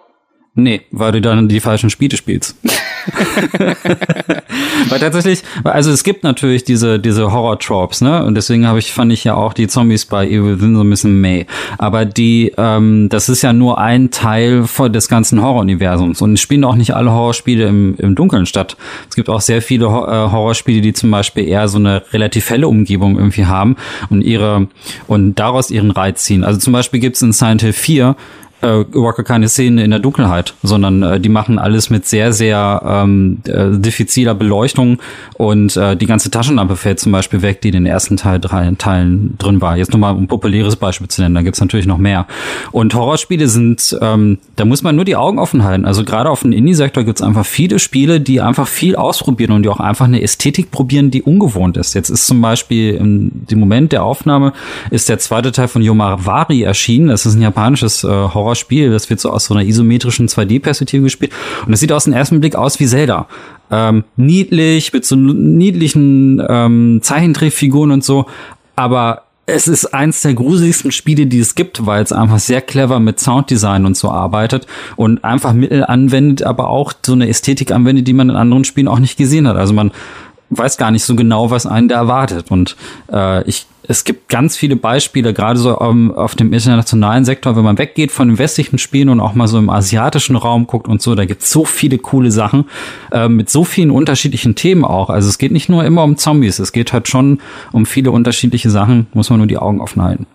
Nee, weil du dann die falschen Spiele spielst. *laughs* *laughs* weil tatsächlich, also es gibt natürlich diese, diese Horror-Tropes, ne? Und deswegen habe ich, fand ich ja auch die Zombies bei Evil Within so ein bisschen meh. Aber die, ähm, das ist ja nur ein Teil des ganzen Horror-Universums. Und es spielen auch nicht alle Horrorspiele im, im Dunkeln statt. Es gibt auch sehr viele äh, Horrorspiele, die zum Beispiel eher so eine relativ helle Umgebung irgendwie haben und ihre, und daraus ihren Reiz ziehen. Also zum Beispiel gibt es in Silent Hill 4 äh, überhaupt keine Szenen in der Dunkelheit, sondern äh, die machen alles mit sehr, sehr ähm, äh, diffiziler Beleuchtung und äh, die ganze Taschenlampe fällt zum Beispiel weg, die in den ersten Teil, drei Teilen drin war. Jetzt nochmal ein populäres Beispiel zu nennen, da gibt's natürlich noch mehr. Und Horrorspiele sind, ähm, da muss man nur die Augen offen halten. Also gerade auf dem Indie-Sektor gibt's einfach viele Spiele, die einfach viel ausprobieren und die auch einfach eine Ästhetik probieren, die ungewohnt ist. Jetzt ist zum Beispiel im dem Moment der Aufnahme ist der zweite Teil von Yomavari erschienen. Das ist ein japanisches äh, Horror Horrorspiel. Das wird so aus so einer isometrischen 2D-Perspektive gespielt. Und es sieht aus dem ersten Blick aus wie Zelda. Ähm, niedlich, mit so niedlichen ähm, Zeichentrickfiguren und so. Aber es ist eins der gruseligsten Spiele, die es gibt, weil es einfach sehr clever mit Sounddesign und so arbeitet und einfach Mittel anwendet, aber auch so eine Ästhetik anwendet, die man in anderen Spielen auch nicht gesehen hat. Also man weiß gar nicht so genau, was einen da erwartet. Und äh, ich es gibt ganz viele Beispiele, gerade so um, auf dem internationalen Sektor, wenn man weggeht von den westlichen Spielen und auch mal so im asiatischen Raum guckt und so, da gibt es so viele coole Sachen äh, mit so vielen unterschiedlichen Themen auch. Also es geht nicht nur immer um Zombies, es geht halt schon um viele unterschiedliche Sachen, muss man nur die Augen offen halten.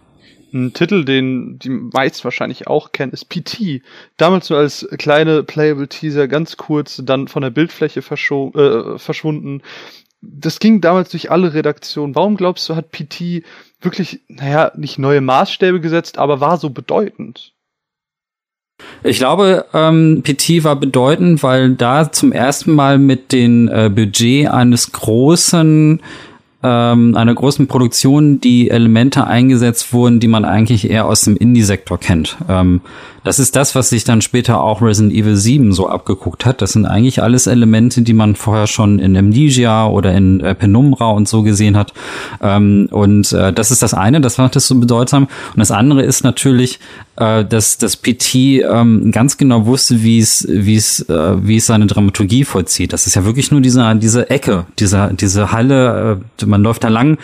Ein Titel, den die meisten wahrscheinlich auch kennen, ist PT. Damals nur als kleine Playable Teaser, ganz kurz, dann von der Bildfläche äh, verschwunden. Das ging damals durch alle Redaktionen. Warum glaubst du, hat PT wirklich, naja, nicht neue Maßstäbe gesetzt, aber war so bedeutend? Ich glaube, ähm, PT war bedeutend, weil da zum ersten Mal mit dem äh, Budget eines großen ähm, einer großen Produktion die Elemente eingesetzt wurden, die man eigentlich eher aus dem Indie-Sektor kennt. Ähm, das ist das, was sich dann später auch Resident Evil 7 so abgeguckt hat. Das sind eigentlich alles Elemente, die man vorher schon in Amnesia oder in äh, Penumbra und so gesehen hat. Ähm, und äh, das ist das eine, das macht es so bedeutsam. Und das andere ist natürlich, äh, dass das PT ähm, ganz genau wusste, wie es, wie es, äh, wie es seine Dramaturgie vollzieht. Das ist ja wirklich nur diese, diese Ecke, diese, diese Halle, äh, man läuft da lang,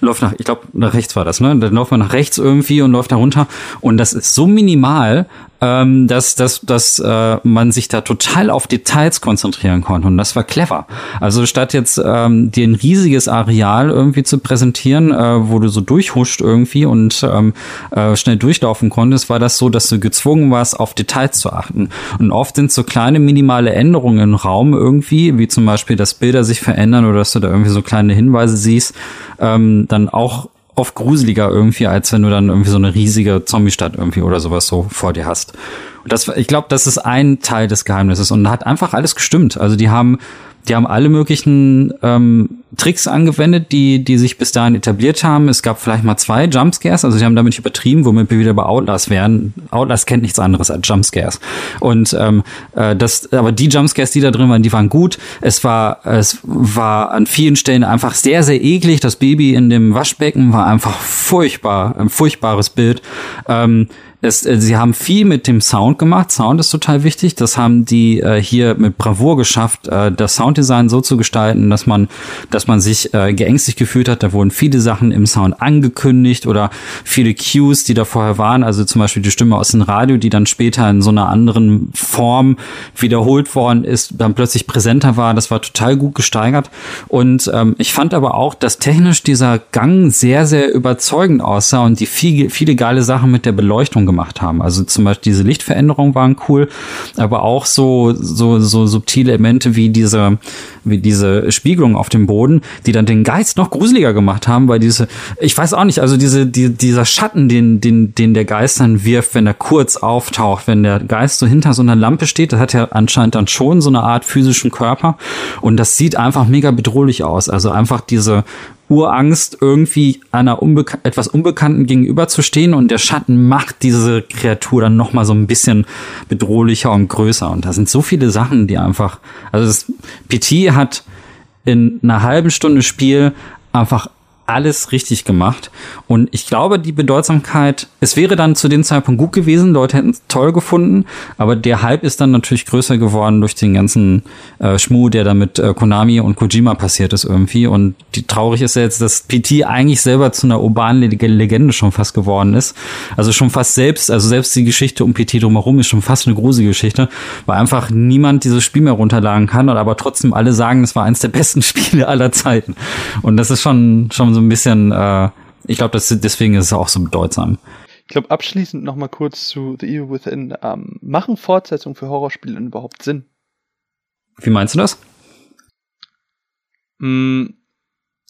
läuft nach, ich glaube, nach rechts war das, ne? Dann läuft man nach rechts irgendwie und läuft da runter. Und das ist so minimal, ähm, dass, dass, dass äh, man sich da total auf Details konzentrieren konnte. Und das war clever. Also statt jetzt ähm, dir ein riesiges Areal irgendwie zu präsentieren, äh, wo du so durchhuscht irgendwie und ähm, äh, schnell durchlaufen konntest, war das so, dass du gezwungen warst, auf Details zu achten. Und oft sind so kleine minimale Änderungen im Raum irgendwie, wie zum Beispiel, dass Bilder sich verändern oder dass du da irgendwie so kleine Hinweise siehst, ähm, dann auch oft gruseliger irgendwie, als wenn du dann irgendwie so eine riesige Zombie-Stadt irgendwie oder sowas so vor dir hast. Und das, ich glaube, das ist ein Teil des Geheimnisses und hat einfach alles gestimmt. Also die haben die haben alle möglichen ähm, Tricks angewendet, die, die sich bis dahin etabliert haben. Es gab vielleicht mal zwei Jumpscares, also sie haben damit übertrieben, womit wir wieder bei Outlast wären. Outlast kennt nichts anderes als Jumpscares. Und ähm, äh, das, aber die Jumpscares, die da drin waren, die waren gut. Es war, es war an vielen Stellen einfach sehr, sehr eklig. Das Baby in dem Waschbecken war einfach furchtbar, ein furchtbares Bild. Ähm, es, äh, sie haben viel mit dem Sound gemacht. Sound ist total wichtig. Das haben die äh, hier mit Bravour geschafft, äh, das Sounddesign so zu gestalten, dass man, dass man sich äh, geängstigt gefühlt hat. Da wurden viele Sachen im Sound angekündigt oder viele Cues, die da vorher waren. Also zum Beispiel die Stimme aus dem Radio, die dann später in so einer anderen Form wiederholt worden ist, dann plötzlich präsenter war. Das war total gut gesteigert. Und ähm, ich fand aber auch, dass technisch dieser Gang sehr, sehr überzeugend aussah und die viele, viele geile Sachen mit der Beleuchtung gemacht gemacht haben. Also zum Beispiel diese Lichtveränderungen waren cool, aber auch so, so, so subtile Elemente wie diese, wie diese Spiegelung auf dem Boden, die dann den Geist noch gruseliger gemacht haben, weil diese, ich weiß auch nicht, also diese, die, dieser Schatten, den, den, den der Geist dann wirft, wenn er kurz auftaucht, wenn der Geist so hinter so einer Lampe steht, das hat ja anscheinend dann schon so eine Art physischen Körper und das sieht einfach mega bedrohlich aus. Also einfach diese Urangst, irgendwie einer Unbeka etwas Unbekannten gegenüberzustehen und der Schatten macht diese Kreatur dann nochmal so ein bisschen bedrohlicher und größer. Und da sind so viele Sachen, die einfach, also das PT hat in einer halben Stunde Spiel einfach alles richtig gemacht. Und ich glaube, die Bedeutsamkeit, es wäre dann zu dem Zeitpunkt gut gewesen, Leute hätten es toll gefunden, aber der Hype ist dann natürlich größer geworden durch den ganzen äh, Schmuh, der da mit äh, Konami und Kojima passiert ist irgendwie. Und die, traurig ist ja jetzt, dass PT eigentlich selber zu einer urbanen Legende schon fast geworden ist. Also schon fast selbst, also selbst die Geschichte um PT drumherum ist schon fast eine gruselige Geschichte, weil einfach niemand dieses Spiel mehr runterladen kann, aber trotzdem alle sagen, es war eines der besten *laughs* Spiele aller Zeiten. Und das ist schon, schon so ein bisschen, äh, ich glaube, deswegen ist es auch so bedeutsam. Ich glaube, abschließend noch mal kurz zu The Evil Within. Ähm, machen Fortsetzungen für Horrorspiele überhaupt Sinn? Wie meinst du das? Mm,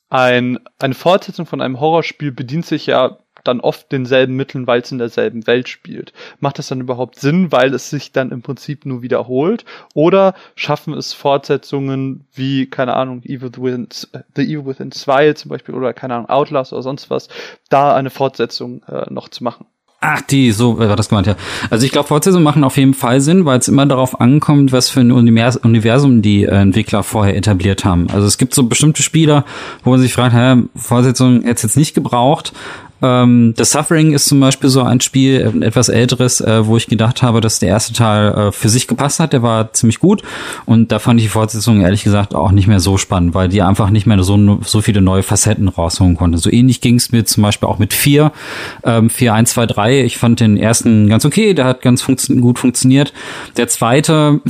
ein, eine Fortsetzung von einem Horrorspiel bedient sich ja dann oft denselben Mitteln, weil es in derselben Welt spielt. Macht das dann überhaupt Sinn, weil es sich dann im Prinzip nur wiederholt? Oder schaffen es Fortsetzungen wie, keine Ahnung, Evil Within, The Evil Within 2 zum Beispiel oder keine Ahnung, Outlast oder sonst was, da eine Fortsetzung äh, noch zu machen? Ach, die, so war das gemeint, ja. Also ich glaube, Fortsetzungen machen auf jeden Fall Sinn, weil es immer darauf ankommt, was für ein Universum die äh, Entwickler vorher etabliert haben. Also es gibt so bestimmte Spieler, wo man sich fragt, hä, Fortsetzung hätte jetzt nicht gebraucht, ähm, The Suffering ist zum Beispiel so ein Spiel, ein etwas älteres, äh, wo ich gedacht habe, dass der erste Teil äh, für sich gepasst hat. Der war ziemlich gut. Und da fand ich die Fortsetzung ehrlich gesagt auch nicht mehr so spannend, weil die einfach nicht mehr so, so viele neue Facetten rausholen konnte. So ähnlich ging es mir zum Beispiel auch mit 4, ähm, 4, 1, 2, 3. Ich fand den ersten ganz okay, der hat ganz funktio gut funktioniert. Der zweite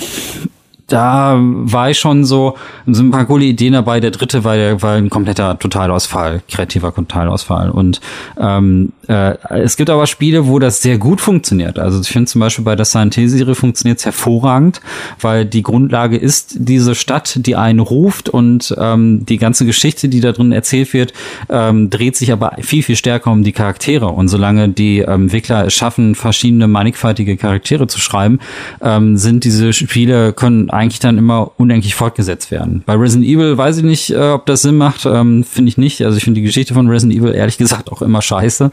da war ich schon so, sind ein paar coole Ideen dabei. Der dritte war, der, war ein kompletter Totalausfall, kreativer Totalausfall. Und ähm, äh, es gibt aber Spiele, wo das sehr gut funktioniert. Also ich finde zum Beispiel bei der Science-Serie funktioniert es hervorragend, weil die Grundlage ist diese Stadt, die einen ruft und ähm, die ganze Geschichte, die da drin erzählt wird, ähm, dreht sich aber viel, viel stärker um die Charaktere. Und solange die ähm, Entwickler es schaffen, verschiedene mannigfaltige Charaktere zu schreiben, ähm, sind diese Spiele, können eigentlich dann immer unendlich fortgesetzt werden. Bei Resident Evil weiß ich nicht, äh, ob das Sinn macht, ähm, finde ich nicht. Also ich finde die Geschichte von Resident Evil ehrlich gesagt auch immer scheiße.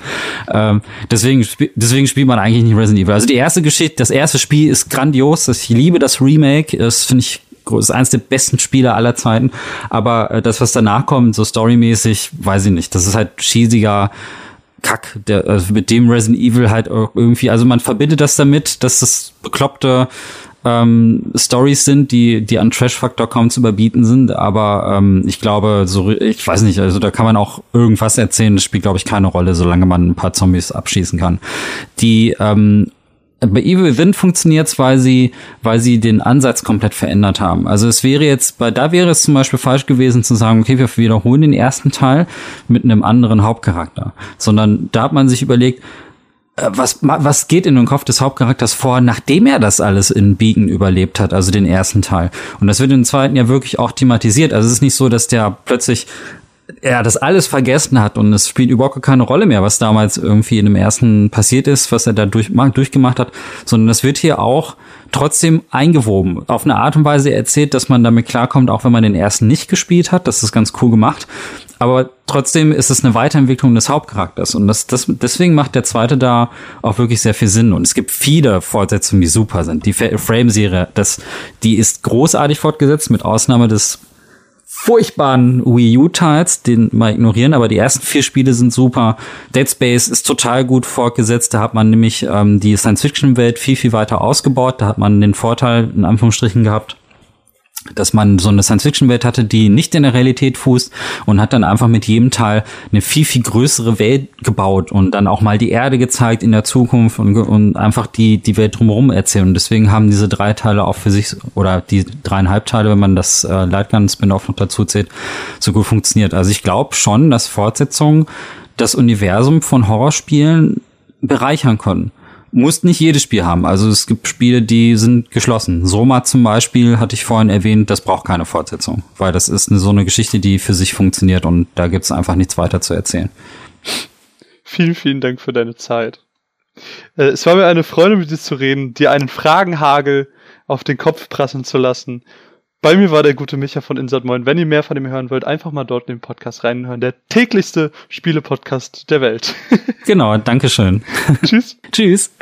Ähm, deswegen, deswegen spielt man eigentlich nicht Resident Evil. Also die erste Geschichte, das erste Spiel ist grandios. Ich liebe das Remake. Das finde ich ist eines der besten Spiele aller Zeiten. Aber äh, das, was danach kommt, so storymäßig, weiß ich nicht. Das ist halt cheesiger Kack, der, also mit dem Resident Evil halt irgendwie, also man verbindet das damit, dass das bekloppte ähm, Stories sind, die, die an Trash-Faktor kaum zu überbieten sind, aber ähm, ich glaube, so, ich weiß nicht, also da kann man auch irgendwas erzählen, das spielt, glaube ich, keine Rolle, solange man ein paar Zombies abschießen kann. Die ähm, bei Evil Within funktioniert's, weil sie, weil sie den Ansatz komplett verändert haben. Also es wäre jetzt, bei da wäre es zum Beispiel falsch gewesen zu sagen, okay, wir wiederholen den ersten Teil mit einem anderen Hauptcharakter, sondern da hat man sich überlegt, was, was geht in den Kopf des Hauptcharakters vor, nachdem er das alles in Beacon überlebt hat, also den ersten Teil. Und das wird im zweiten ja wirklich auch thematisiert. Also es ist nicht so, dass der plötzlich er das alles vergessen hat und es spielt überhaupt keine Rolle mehr, was damals irgendwie in dem ersten passiert ist, was er da durch, durchgemacht hat, sondern das wird hier auch trotzdem eingewoben. Auf eine Art und Weise erzählt, dass man damit klarkommt, auch wenn man den ersten nicht gespielt hat. Das ist ganz cool gemacht. Aber trotzdem ist es eine Weiterentwicklung des Hauptcharakters. Und das, das, deswegen macht der zweite da auch wirklich sehr viel Sinn. Und es gibt viele Fortsetzungen, die super sind. Die Frame-Serie, das, die ist großartig fortgesetzt, mit Ausnahme des furchtbaren Wii U-Teils, den mal ignorieren, aber die ersten vier Spiele sind super. Dead Space ist total gut fortgesetzt. Da hat man nämlich ähm, die Science-Fiction-Welt viel, viel weiter ausgebaut. Da hat man den Vorteil, in Anführungsstrichen, gehabt, dass man so eine Science-Fiction-Welt hatte, die nicht in der Realität fußt und hat dann einfach mit jedem Teil eine viel, viel größere Welt gebaut und dann auch mal die Erde gezeigt in der Zukunft und, und einfach die, die Welt drumherum erzählt. Und deswegen haben diese drei Teile auch für sich, oder die dreieinhalb Teile, wenn man das äh, Lightgun-Spin-Off noch dazu zählt, so gut funktioniert. Also ich glaube schon, dass Fortsetzungen das Universum von Horrorspielen bereichern können muss nicht jedes Spiel haben. Also es gibt Spiele, die sind geschlossen. Soma zum Beispiel hatte ich vorhin erwähnt, das braucht keine Fortsetzung, weil das ist so eine Geschichte, die für sich funktioniert und da gibt es einfach nichts weiter zu erzählen. Vielen, vielen Dank für deine Zeit. Äh, es war mir eine Freude, mit dir zu reden, dir einen Fragenhagel auf den Kopf prasseln zu lassen bei mir war der gute Micha von Insert Moin. Wenn ihr mehr von ihm hören wollt, einfach mal dort in den Podcast reinhören. Der täglichste Spiele-Podcast der Welt. *laughs* genau, Dankeschön. *laughs* Tschüss. Tschüss.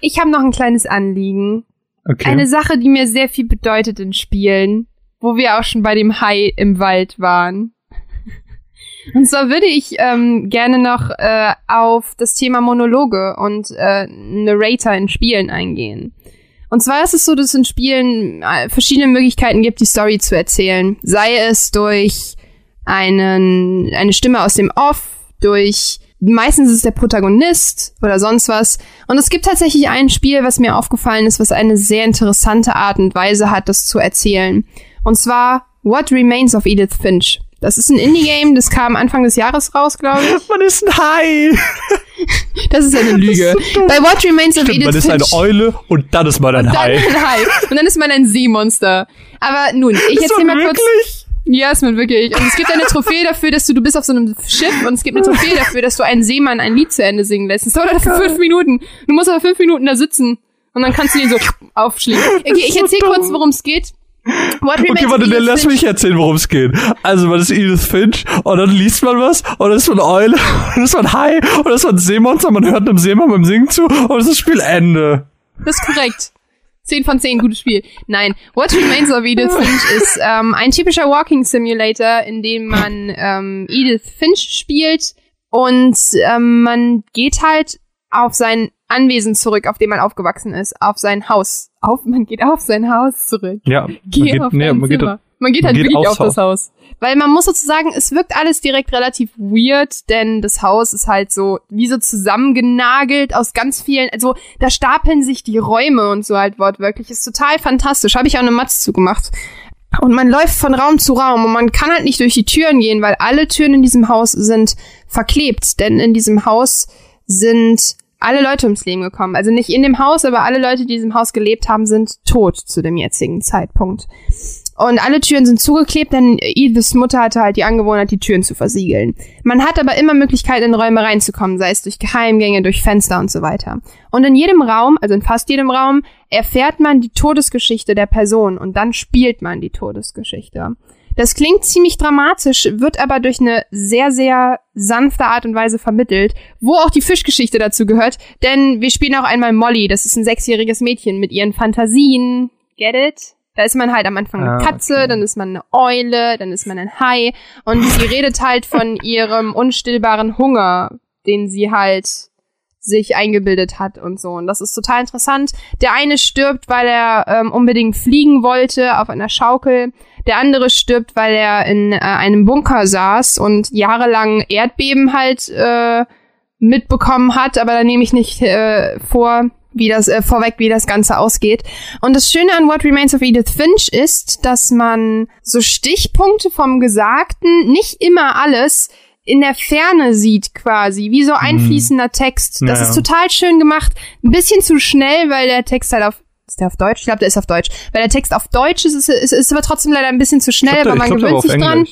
Ich habe noch ein kleines Anliegen. Okay. Eine Sache, die mir sehr viel bedeutet in Spielen, wo wir auch schon bei dem Hai im Wald waren. *laughs* Und zwar würde ich ähm, gerne noch äh, auf das Thema Monologe und äh, Narrator in Spielen eingehen. Und zwar ist es so, dass es in Spielen äh, verschiedene Möglichkeiten gibt, die Story zu erzählen. Sei es durch einen, eine Stimme aus dem Off, durch meistens ist es der Protagonist oder sonst was. Und es gibt tatsächlich ein Spiel, was mir aufgefallen ist, was eine sehr interessante Art und Weise hat, das zu erzählen. Und zwar What Remains of Edith Finch. Das ist ein Indie-Game, das kam Anfang des Jahres raus, glaube ich. Man ist ein Hai. Das ist eine Lüge. So Bei What Remains of Edith Man ist eine Eule und dann ist man ein und Hai. Dann ein Hai. Und dann ist man ein Seemonster. Aber nun, ich erzähl mal kurz. Wirklich? Ja, ist man wirklich. Und es gibt eine Trophäe dafür, dass du, du bist auf so einem Schiff und es gibt eine Trophäe dafür, dass du einen Seemann ein Lied zu Ende singen lässt. Das dauert dafür fünf Minuten. Du musst aber fünf Minuten da sitzen. Und dann kannst du ihn so aufschließen. Okay, ich erzähl kurz, worum es geht. What okay, warte, dann lass mich erzählen, worum es geht. Also, man ist Edith Finch und dann liest man was und dann ist man Eule *laughs* und dann ist man Hai und dann ist man Seemonster, man hört einem Seemann beim Singen zu und das ist das Spiel Ende. Das ist korrekt. 10 von 10, gutes Spiel. Nein, What Remains of Edith Finch *laughs* ist ähm, ein typischer Walking Simulator, in dem man ähm, Edith Finch spielt und ähm, man geht halt auf sein Anwesen zurück, auf dem man aufgewachsen ist, auf sein Haus. Auf, man geht auf sein Haus zurück. Ja, Geh man geht, auf nee, man geht, Man geht halt geht wirklich auf das Haus. Weil man muss sozusagen, es wirkt alles direkt relativ weird, denn das Haus ist halt so, wie so zusammengenagelt aus ganz vielen, also da stapeln sich die Räume und so halt wortwörtlich. Ist total fantastisch. Habe ich auch eine Matz zugemacht. Und man läuft von Raum zu Raum und man kann halt nicht durch die Türen gehen, weil alle Türen in diesem Haus sind verklebt. Denn in diesem Haus sind alle Leute ums Leben gekommen. Also nicht in dem Haus, aber alle Leute, die in diesem Haus gelebt haben, sind tot zu dem jetzigen Zeitpunkt. Und alle Türen sind zugeklebt, denn Ediths Mutter hatte halt die Angewohnheit, die Türen zu versiegeln. Man hat aber immer Möglichkeiten, in Räume reinzukommen, sei es durch Geheimgänge, durch Fenster und so weiter. Und in jedem Raum, also in fast jedem Raum, erfährt man die Todesgeschichte der Person und dann spielt man die Todesgeschichte. Das klingt ziemlich dramatisch, wird aber durch eine sehr, sehr sanfte Art und Weise vermittelt, wo auch die Fischgeschichte dazu gehört, denn wir spielen auch einmal Molly, das ist ein sechsjähriges Mädchen mit ihren Fantasien. Get it? Da ist man halt am Anfang eine Ah, Katze, okay. dann ist man eine Eule, dann ist man ein Hai und sie redet halt von ihrem unstillbaren Hunger, den sie halt sich eingebildet hat und so. Und das ist total interessant. Der eine stirbt, weil er ähm, unbedingt fliegen wollte auf einer Schaukel. Der andere stirbt, weil er in äh, einem Bunker saß und jahrelang Erdbeben halt äh, mitbekommen hat. Aber da nehme ich nicht äh, vor, wie das äh, vorweg, wie das Ganze ausgeht. Und das Schöne an What Remains of Edith Finch ist, dass man so Stichpunkte vom Gesagten, nicht immer alles, in der Ferne sieht quasi, wie so einfließender Text. Das Ja, ist total schön gemacht. Ein bisschen zu schnell, weil der Text halt auf ist der auf Deutsch? Ich glaube, der ist auf Deutsch. Weil der Text auf Deutsch ist, ist, ist, ist aber trotzdem leider ein bisschen zu schnell, aber man gewöhnt sich dran.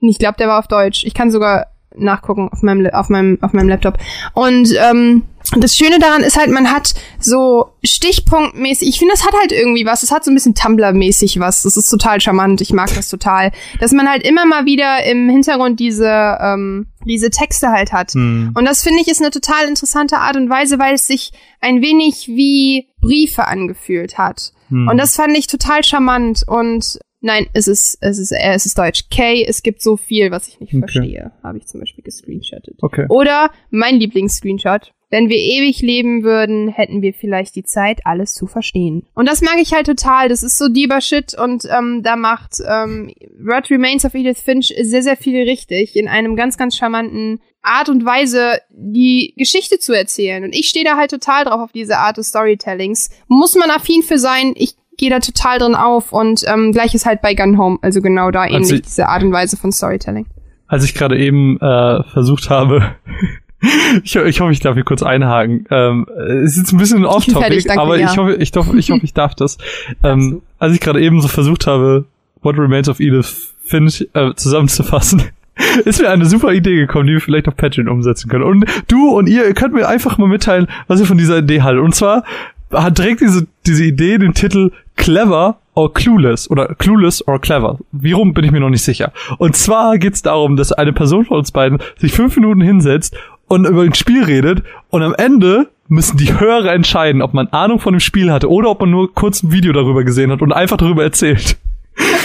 Ich glaube, der war auf Deutsch. Ich kann sogar nachgucken auf meinem, auf meinem, auf meinem Laptop. Und ähm, das Schöne daran ist halt, man hat so stichpunktmäßig, ich finde, das hat halt irgendwie was. Es hat so ein bisschen Tumblr-mäßig was. Das ist total charmant. Ich mag das total. Dass man halt immer mal wieder im Hintergrund diese, ähm, diese Texte halt hat. Hm. Und das finde ich ist eine total interessante Art und Weise, weil es sich ein wenig wie Briefe angefühlt hat. Hm. Und das fand ich total charmant und nein, es ist, es ist, äh, es ist Deutsch. Kay, es gibt so viel, was ich nicht Okay. verstehe. Habe ich zum Beispiel gescreenshottet. Okay. Oder mein Lieblingsscreenshot. Wenn wir ewig leben würden, hätten wir vielleicht die Zeit, alles zu verstehen. Und das mag ich halt total. Das ist so deeper Shit und ähm, da macht ähm, What Remains of Edith Finch sehr, sehr viel richtig in einem ganz, ganz charmanten Art und Weise, die Geschichte zu erzählen. Und ich stehe da halt total drauf auf diese Art des Storytellings. Muss man affin für sein. Ich gehe da total drin auf und ähm, gleiches halt bei Gun Home. Also genau da ähnlich ich- diese Art und Weise von Storytelling. Als ich gerade eben äh, versucht habe, *laughs* ich, ich hoffe, ich darf hier kurz einhaken. Ähm, es ist jetzt ein bisschen off-topic, aber ja. ich hoffe, ich, hoffe, ich hoffe, ich darf das. *laughs* ähm, als ich gerade eben so versucht habe, What Remains of Edith Finch äh, zusammenzufassen, *laughs* ist mir eine super Idee gekommen, die wir vielleicht auf Patreon umsetzen können. Und du und ihr, ihr könnt mir einfach mal mitteilen, was ihr von dieser Idee haltet. Und zwar hat direkt diese, diese Idee den Titel Clever or Clueless oder Clueless or Clever. Wie rum bin ich mir noch nicht sicher. Und zwar geht's darum, dass eine Person von uns beiden sich fünf Minuten hinsetzt und über ein Spiel redet und am Ende müssen die Hörer entscheiden, ob man Ahnung von dem Spiel hatte oder ob man nur kurz ein Video darüber gesehen hat und einfach darüber erzählt.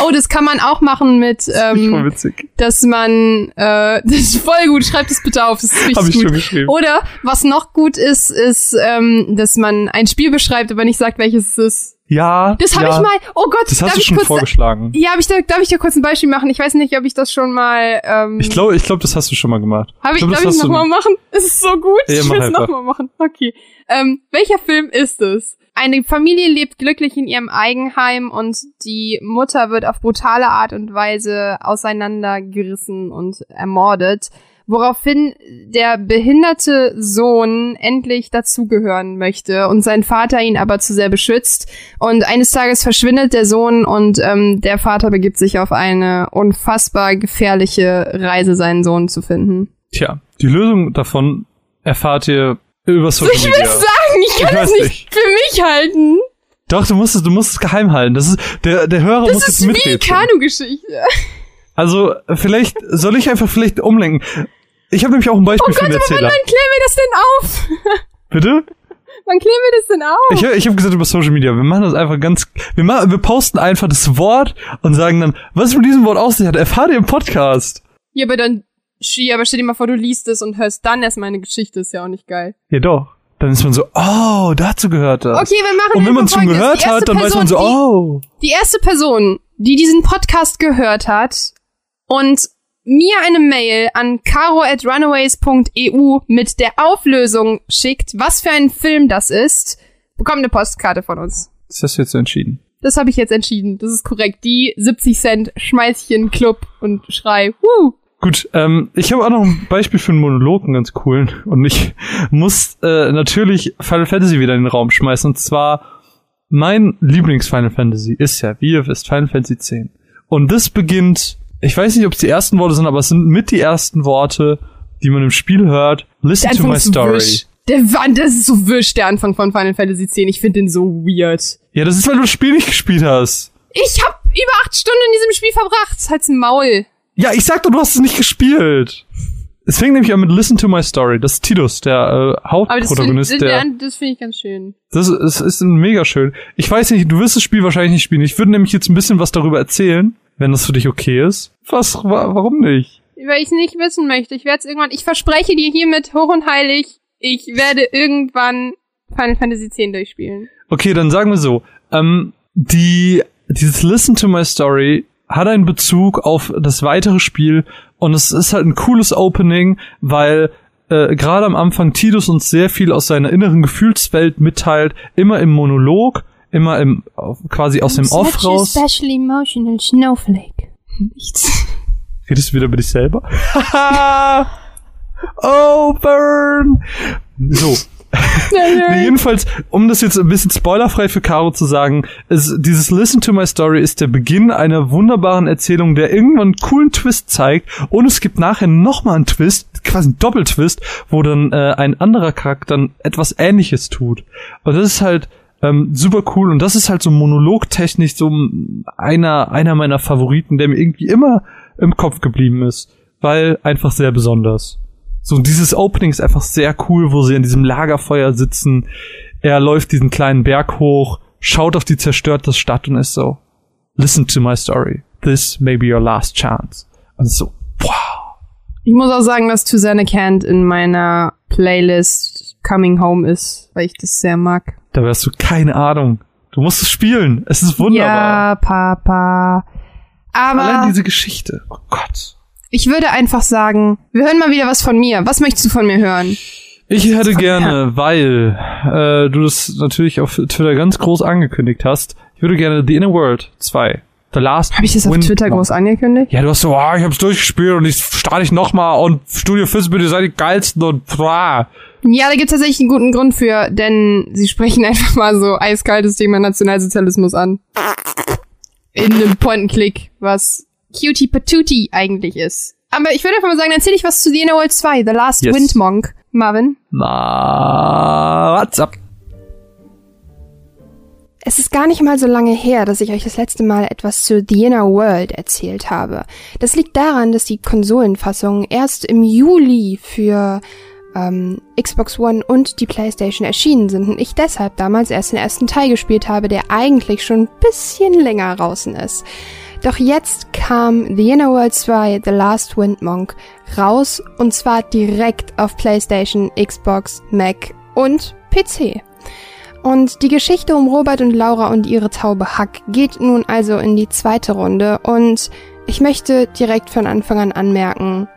Oh, das kann man auch machen mit, Das ist voll ähm, witzig. dass man, äh, *laughs* das ist voll gut, schreibt es bitte auf, das ist richtig Hab ich gut. schon geschrieben. Oder was noch gut ist, ist, ähm, dass man ein Spiel beschreibt, aber nicht sagt, welches es ist. Ja. Das habe ja, ich mal, oh Gott, Das hast du ich schon kurz, vorgeschlagen. Ja, hab ich da, darf ich da kurz ein Beispiel machen? Ich weiß nicht, ob ich das schon mal, ähm, Ich glaube, ich glaube, das hast du schon mal gemacht. Hab ich, glaub, darf das ich du- nochmal machen? Es ist so gut. Ja, ich will es nochmal machen. Okay. Ähm, welcher Film ist es? Eine Familie lebt glücklich in ihrem Eigenheim und die Mutter wird auf brutale Art und Weise auseinandergerissen und ermordet, woraufhin der behinderte Sohn endlich dazugehören möchte und sein Vater ihn aber zu sehr beschützt. Und eines Tages verschwindet der Sohn und ähm, der Vater begibt sich auf eine unfassbar gefährliche Reise, seinen Sohn zu finden. Tja, die Lösung davon erfahrt ihr über Social Ich will Media. sagen, ich kann das weiß nicht, nicht. für mich halten. Doch, du musst es, du musst es geheim halten. Das ist, der, der Hörer muss Das jetzt ist wie. Kanu-Geschichte. Also, vielleicht, soll ich einfach vielleicht umlenken? Ich habe nämlich auch ein Beispiel Oh für Gott, aber wann, Erzähler. wann klären wir das denn auf? *laughs* Bitte? Wann klären wir das denn auf? Ich, ich habe gesagt über Social Media. Wir machen das einfach ganz, wir machen, wir posten einfach das Wort und sagen dann, was es mit diesem Wort auf sich hat, erfahrt ihr im Podcast. Ja, aber dann, ja, aber stell dir mal vor, du liest es und hörst dann erst meine Geschichte, ist ja auch nicht geil. Ja, doch. Dann ist man so, oh, dazu gehört das. Okay, wir machen und wenn man einfach schon gehört hat, dann weiß man so, oh. Die, die erste Person, die diesen Podcast gehört hat und mir eine Mail an caro at runaways.eu mit der Auflösung schickt, was für ein Film das ist, bekommt eine Postkarte von uns. Ist das jetzt entschieden? Das habe ich jetzt entschieden. Das ist korrekt. Die 70 Cent Schmeißchen Club und Schrei. Woo. Gut, ähm, ich habe auch noch ein Beispiel für einen Monolog, einen ganz coolen. Und ich muss äh, natürlich Final Fantasy wieder in den Raum schmeißen. Und zwar mein Lieblings-Final Fantasy ist ja, wie ihr wisst, Final Fantasy X. Und das beginnt, ich weiß nicht, ob es die ersten Worte sind, aber es sind mit die ersten Worte, die man im Spiel hört. Listen to my story. wisch. Der das ist so wisch, der Anfang von Final Fantasy X. Ich finde den so weird. Ja, das ist, weil du das Spiel nicht gespielt hast. Ich hab über acht Stunden in diesem Spiel verbracht. Halt's Maul. Ja, ich sag doch, du hast es nicht gespielt. Es fängt nämlich an mit Listen to my story. Das ist Tidus, der äh, Aber das finde Hauptprotagonist, das, das find ich ganz schön. Das ist, ist, mega schön. Ich weiß nicht, du wirst das Spiel wahrscheinlich nicht spielen. Ich würde nämlich jetzt ein bisschen was darüber erzählen, wenn das für dich okay ist. Was? Wa warum nicht? Weil ich nicht wissen möchte. Ich werde es irgendwann. Ich verspreche dir hiermit hoch und heilig, ich werde irgendwann Final Fantasy X durchspielen. Okay, dann sagen wir so. Ähm, die, dieses Listen to my story hat einen Bezug auf das weitere Spiel und es ist halt ein cooles Opening, weil äh, gerade am Anfang Tidus uns sehr viel aus seiner inneren Gefühlswelt mitteilt, immer im Monolog, immer im quasi aus dem Off raus. special emotional snowflake. Nichts. Redest du wieder mit dich selber? *laughs* *laughs* oh, burn! So. Jedenfalls, um das jetzt ein bisschen spoilerfrei für Caro zu sagen, ist, dieses Listen to My Story ist der Beginn einer wunderbaren Erzählung, der irgendwann einen coolen Twist zeigt und es gibt nachher nochmal einen Twist, quasi einen Doppeltwist, wo dann äh, ein anderer Charakter etwas ähnliches tut. Und das ist halt ähm, super cool und das ist halt so monologtechnisch so einer, einer meiner Favoriten, der mir irgendwie immer im Kopf geblieben ist, weil einfach sehr besonders. So, und dieses Opening ist einfach sehr cool, wo sie an diesem Lagerfeuer sitzen. Er läuft diesen kleinen Berg hoch, schaut auf die zerstörte Stadt und ist so, listen to my story. This may be your last chance. Und ist so, wow. Ich muss auch sagen, dass Zen Cant in meiner Playlist Coming Home ist, weil ich das sehr mag. Da hast du keine Ahnung. Du musst es spielen. Es ist wunderbar. Ja, Papa. Allein Aber diese Geschichte. Oh Gott. Ich würde einfach sagen, wir hören mal wieder was von mir. Was möchtest du von mir hören? Ich hätte gerne, weil äh, du das natürlich auf Twitter ganz groß angekündigt hast, ich würde gerne The Inner World 2, The Last Habe ich das auf Twitter groß angekündigt? Ja, du hast so, ah, ich hab's durchgespielt und ich starte ich nochmal und Studio Fizzbit, ihr seid die geilsten und bra. Ja, da gibt's tatsächlich einen guten Grund für, denn sie sprechen *laughs* einfach mal so eiskaltes Thema Nationalsozialismus an. In einem Point-and-Click, was Cutie Patootie eigentlich ist. Aber ich würde einfach mal sagen, dann erzähle ich was zu The Inner World 2, The Last Yes. Wind Monk. Marvin? Na, what's up? Es ist gar nicht mal so lange her, dass ich euch das letzte Mal etwas zu The Inner World erzählt habe. Das liegt daran, dass die Konsolenfassungen erst im Juli für ähm, Xbox One und die PlayStation erschienen sind und ich deshalb damals erst den ersten Teil gespielt habe, der eigentlich schon ein bisschen länger draußen ist. Doch jetzt kam The Inner World 2, The Last Wind Monk raus und zwar direkt auf PlayStation, Xbox, Mac und PC. Und die Geschichte um Robert und Laura und ihre Taube Hack geht nun also in die zweite Runde und ich möchte direkt von Anfang an anmerken,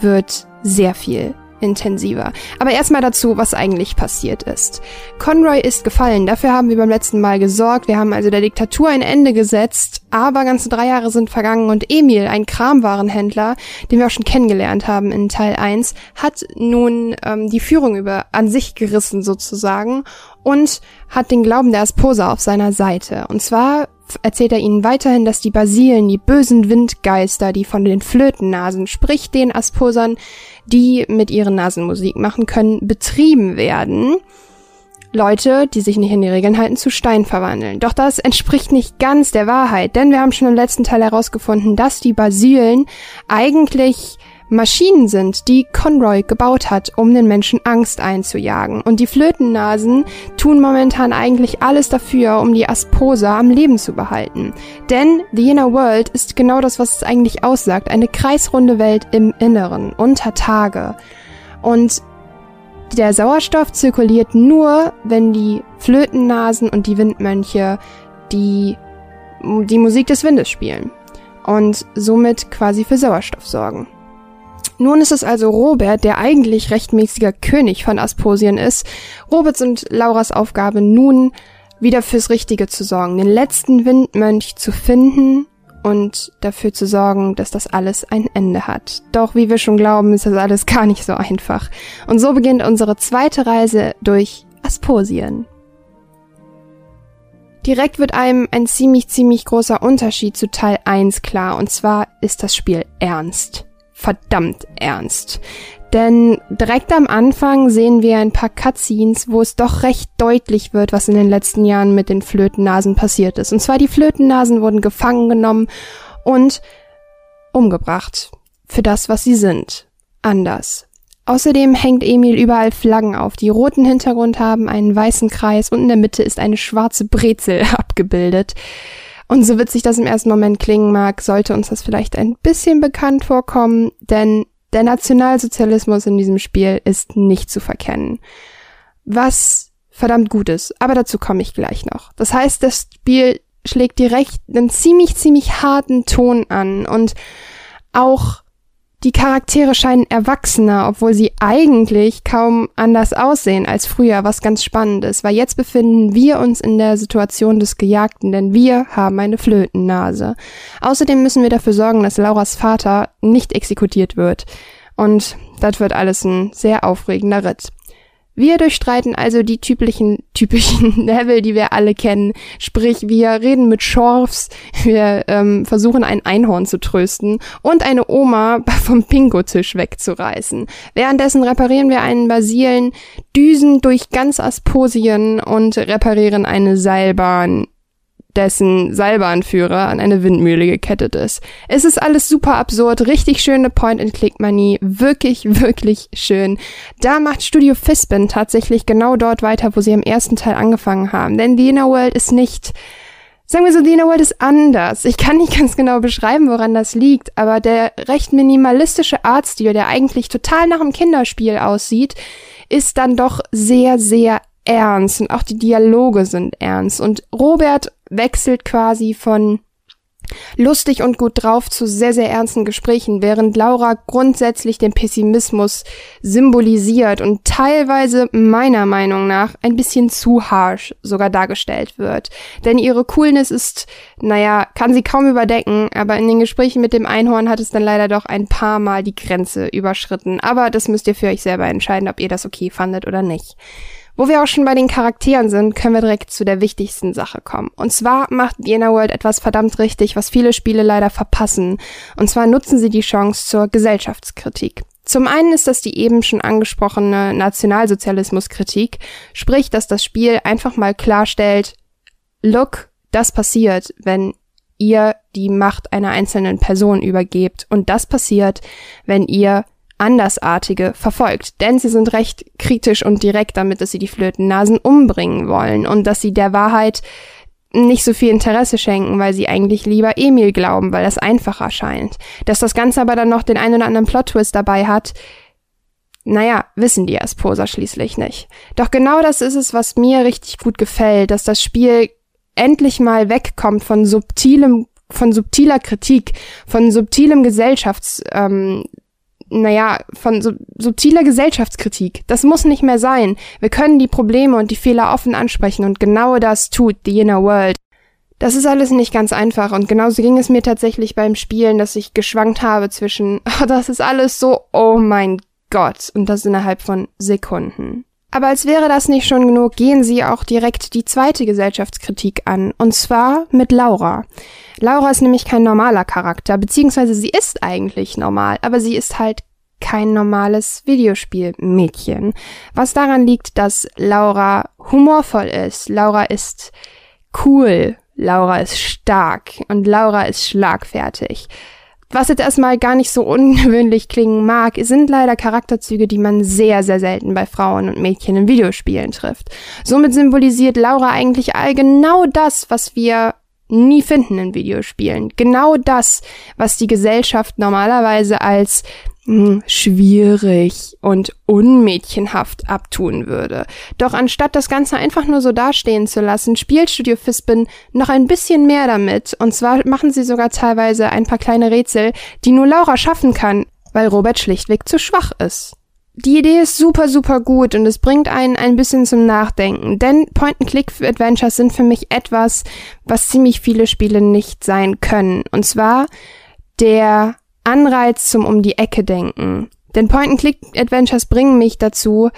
wird sehr viel intensiver. Aber erstmal dazu, was eigentlich passiert ist. Conroy ist gefallen, dafür haben wir beim letzten Mal gesorgt, wir haben also der Diktatur ein Ende gesetzt, aber ganze drei Jahre sind vergangen und Emil, ein Kramwarenhändler, den wir auch schon kennengelernt haben in Teil 1, hat nun ähm, die Führung über an sich gerissen sozusagen und hat den Glauben der Asposa auf seiner Seite. Und zwar erzählt er ihnen weiterhin, dass die Basilen, die bösen Windgeister, die von den Flötennasen, sprich den Asposern, die mit ihren Nasen Musik machen können, betrieben werden. Leute, die sich nicht in die Regeln halten, zu Stein verwandeln. Doch das entspricht nicht ganz der Wahrheit, denn wir haben schon im letzten Teil herausgefunden, dass die Basilen eigentlich Maschinen sind, die Conroy gebaut hat, um den Menschen Angst einzujagen. Und die Flötennasen tun momentan eigentlich alles dafür, um die Asposa am Leben zu behalten. Denn The Inner World ist genau das, was es eigentlich aussagt. Eine kreisrunde Welt im Inneren, unter Tage. Und der Sauerstoff zirkuliert nur, wenn die Flötennasen und die Windmönche die die Musik des Windes spielen und somit quasi für Sauerstoff sorgen. Nun ist es also Robert, der eigentlich rechtmäßiger König von Asposien ist. Roberts und Lauras Aufgabe nun wieder fürs Richtige zu sorgen, den letzten Windmönch zu finden und dafür zu sorgen, dass das alles ein Ende hat. Doch wie wir schon glauben, ist das alles gar nicht so einfach. Und so beginnt unsere zweite Reise durch Asposien. Direkt wird einem ein ziemlich, ziemlich großer Unterschied zu Teil 1 klar, und zwar ist das Spiel ernst. Verdammt ernst. Denn direkt am Anfang sehen wir ein paar Cutscenes, wo es doch recht deutlich wird, was in den letzten Jahren mit den Flötennasen passiert ist. Und zwar die Flötennasen wurden gefangen genommen und umgebracht. Für das, was sie sind. Anders. Außerdem hängt Emil überall Flaggen auf, die roten Hintergrund haben, einen weißen Kreis und in der Mitte ist eine schwarze Brezel *laughs* abgebildet. Und so witzig das im ersten Moment klingen mag, sollte uns das vielleicht ein bisschen bekannt vorkommen, denn der Nationalsozialismus in diesem Spiel ist nicht zu verkennen. Was verdammt gut ist, aber dazu komme ich gleich noch. Das heißt, das Spiel schlägt direkt einen ziemlich, ziemlich harten Ton an und auch die Charaktere scheinen erwachsener, obwohl sie eigentlich kaum anders aussehen als früher, was ganz spannend ist, weil jetzt befinden wir uns in der Situation des Gejagten, denn wir haben eine Flötennase. Außerdem müssen wir dafür sorgen, dass Lauras Vater nicht exekutiert wird. Und das wird alles ein sehr aufregender Ritt. Wir durchstreiten also die typischen, typischen *laughs* Level, die wir alle kennen. Sprich, wir reden mit Schorfs, wir ähm, versuchen ein Einhorn zu trösten und eine Oma *laughs* vom Pingo-Tisch wegzureißen. Währenddessen reparieren wir einen Basilen, düsen durch ganz Asposien und reparieren eine Seilbahn dessen Seilbahnführer an eine Windmühle gekettet ist. Es ist alles super absurd, richtig schöne Point-and-Click-Manie, wirklich, wirklich schön. Da macht Studio Fispin tatsächlich genau dort weiter, wo sie im ersten Teil angefangen haben. Denn The Inner World ist nicht Sagen wir so, The Inner World ist anders. Ich kann nicht *laughs* ganz genau beschreiben, woran das liegt, aber der recht minimalistische Artstil, der eigentlich total nach einem Kinderspiel aussieht, ist dann doch sehr, sehr ernst und auch die Dialoge sind ernst. Und Robert wechselt quasi von lustig und gut drauf zu sehr, sehr ernsten Gesprächen, während Laura grundsätzlich den Pessimismus symbolisiert und teilweise meiner Meinung nach ein bisschen zu harsh sogar dargestellt wird. Denn ihre Coolness ist, naja, kann sie kaum überdecken, aber in den Gesprächen mit dem Einhorn hat es dann leider doch ein paar Mal die Grenze überschritten. Aber das müsst ihr für euch selber entscheiden, ob ihr das okay fandet oder nicht. Wo wir auch schon bei den Charakteren sind, können wir direkt zu der wichtigsten Sache kommen. Und zwar macht Inner World etwas verdammt richtig, was viele Spiele leider verpassen. Und zwar nutzen sie die Chance zur Gesellschaftskritik. Zum einen ist das die eben schon angesprochene Nationalsozialismuskritik, sprich, dass das Spiel einfach mal klarstellt, look, das passiert, wenn ihr die Macht einer einzelnen Person übergebt. Und das passiert, wenn ihr Andersartige verfolgt. Denn sie sind recht kritisch und direkt damit, dass sie die Flötennasen umbringen wollen und dass sie der Wahrheit nicht so viel Interesse schenken, weil sie eigentlich lieber Emil glauben, weil das einfacher scheint. Dass das Ganze aber dann noch den einen oder anderen Plot-Twist dabei hat, naja, wissen die Asposa schließlich nicht. Doch genau das ist es, was mir richtig gut gefällt, dass das Spiel endlich mal wegkommt von subtilem von subtiler Kritik, von subtilem Gesellschafts, ähm, naja, von so, subtiler Gesellschaftskritik. Das muss nicht mehr sein. Wir können die Probleme und die Fehler offen ansprechen und genau das tut The Inner World. Das ist alles nicht ganz einfach und genauso ging es mir tatsächlich beim Spielen, dass ich geschwankt habe zwischen, *laughs* oh, das ist alles so, oh mein Gott, und das innerhalb von Sekunden. Aber als wäre das nicht schon genug, gehen sie auch direkt die zweite Gesellschaftskritik an, und zwar mit Laura. Laura ist nämlich kein normaler Charakter, beziehungsweise sie ist eigentlich normal, aber sie ist halt kein normales Videospielmädchen. Was daran liegt, dass Laura humorvoll ist. Laura ist cool. Laura ist stark. Und Laura ist schlagfertig. Was jetzt erstmal gar nicht so ungewöhnlich klingen mag, sind leider Charakterzüge, die man sehr, sehr selten bei Frauen und Mädchen in Videospielen trifft. Somit symbolisiert Laura eigentlich all genau das, was wir nie finden in Videospielen. Genau das, was die Gesellschaft normalerweise als schwierig und unmädchenhaft abtun würde. Doch anstatt das Ganze einfach nur so dastehen zu lassen, spielt Studio Fispin noch ein bisschen mehr damit. Und zwar machen sie sogar teilweise ein paar kleine Rätsel, die nur Laura schaffen kann, weil Robert schlichtweg zu schwach ist. Die Idee ist super, super gut und es bringt einen ein bisschen zum Nachdenken, denn Point-and-Click-Adventures sind für mich etwas, was ziemlich viele Spiele nicht sein können. Und zwar der Anreiz zum um die Ecke denken. Denn Point-and-Click-Adventures bringen mich dazu,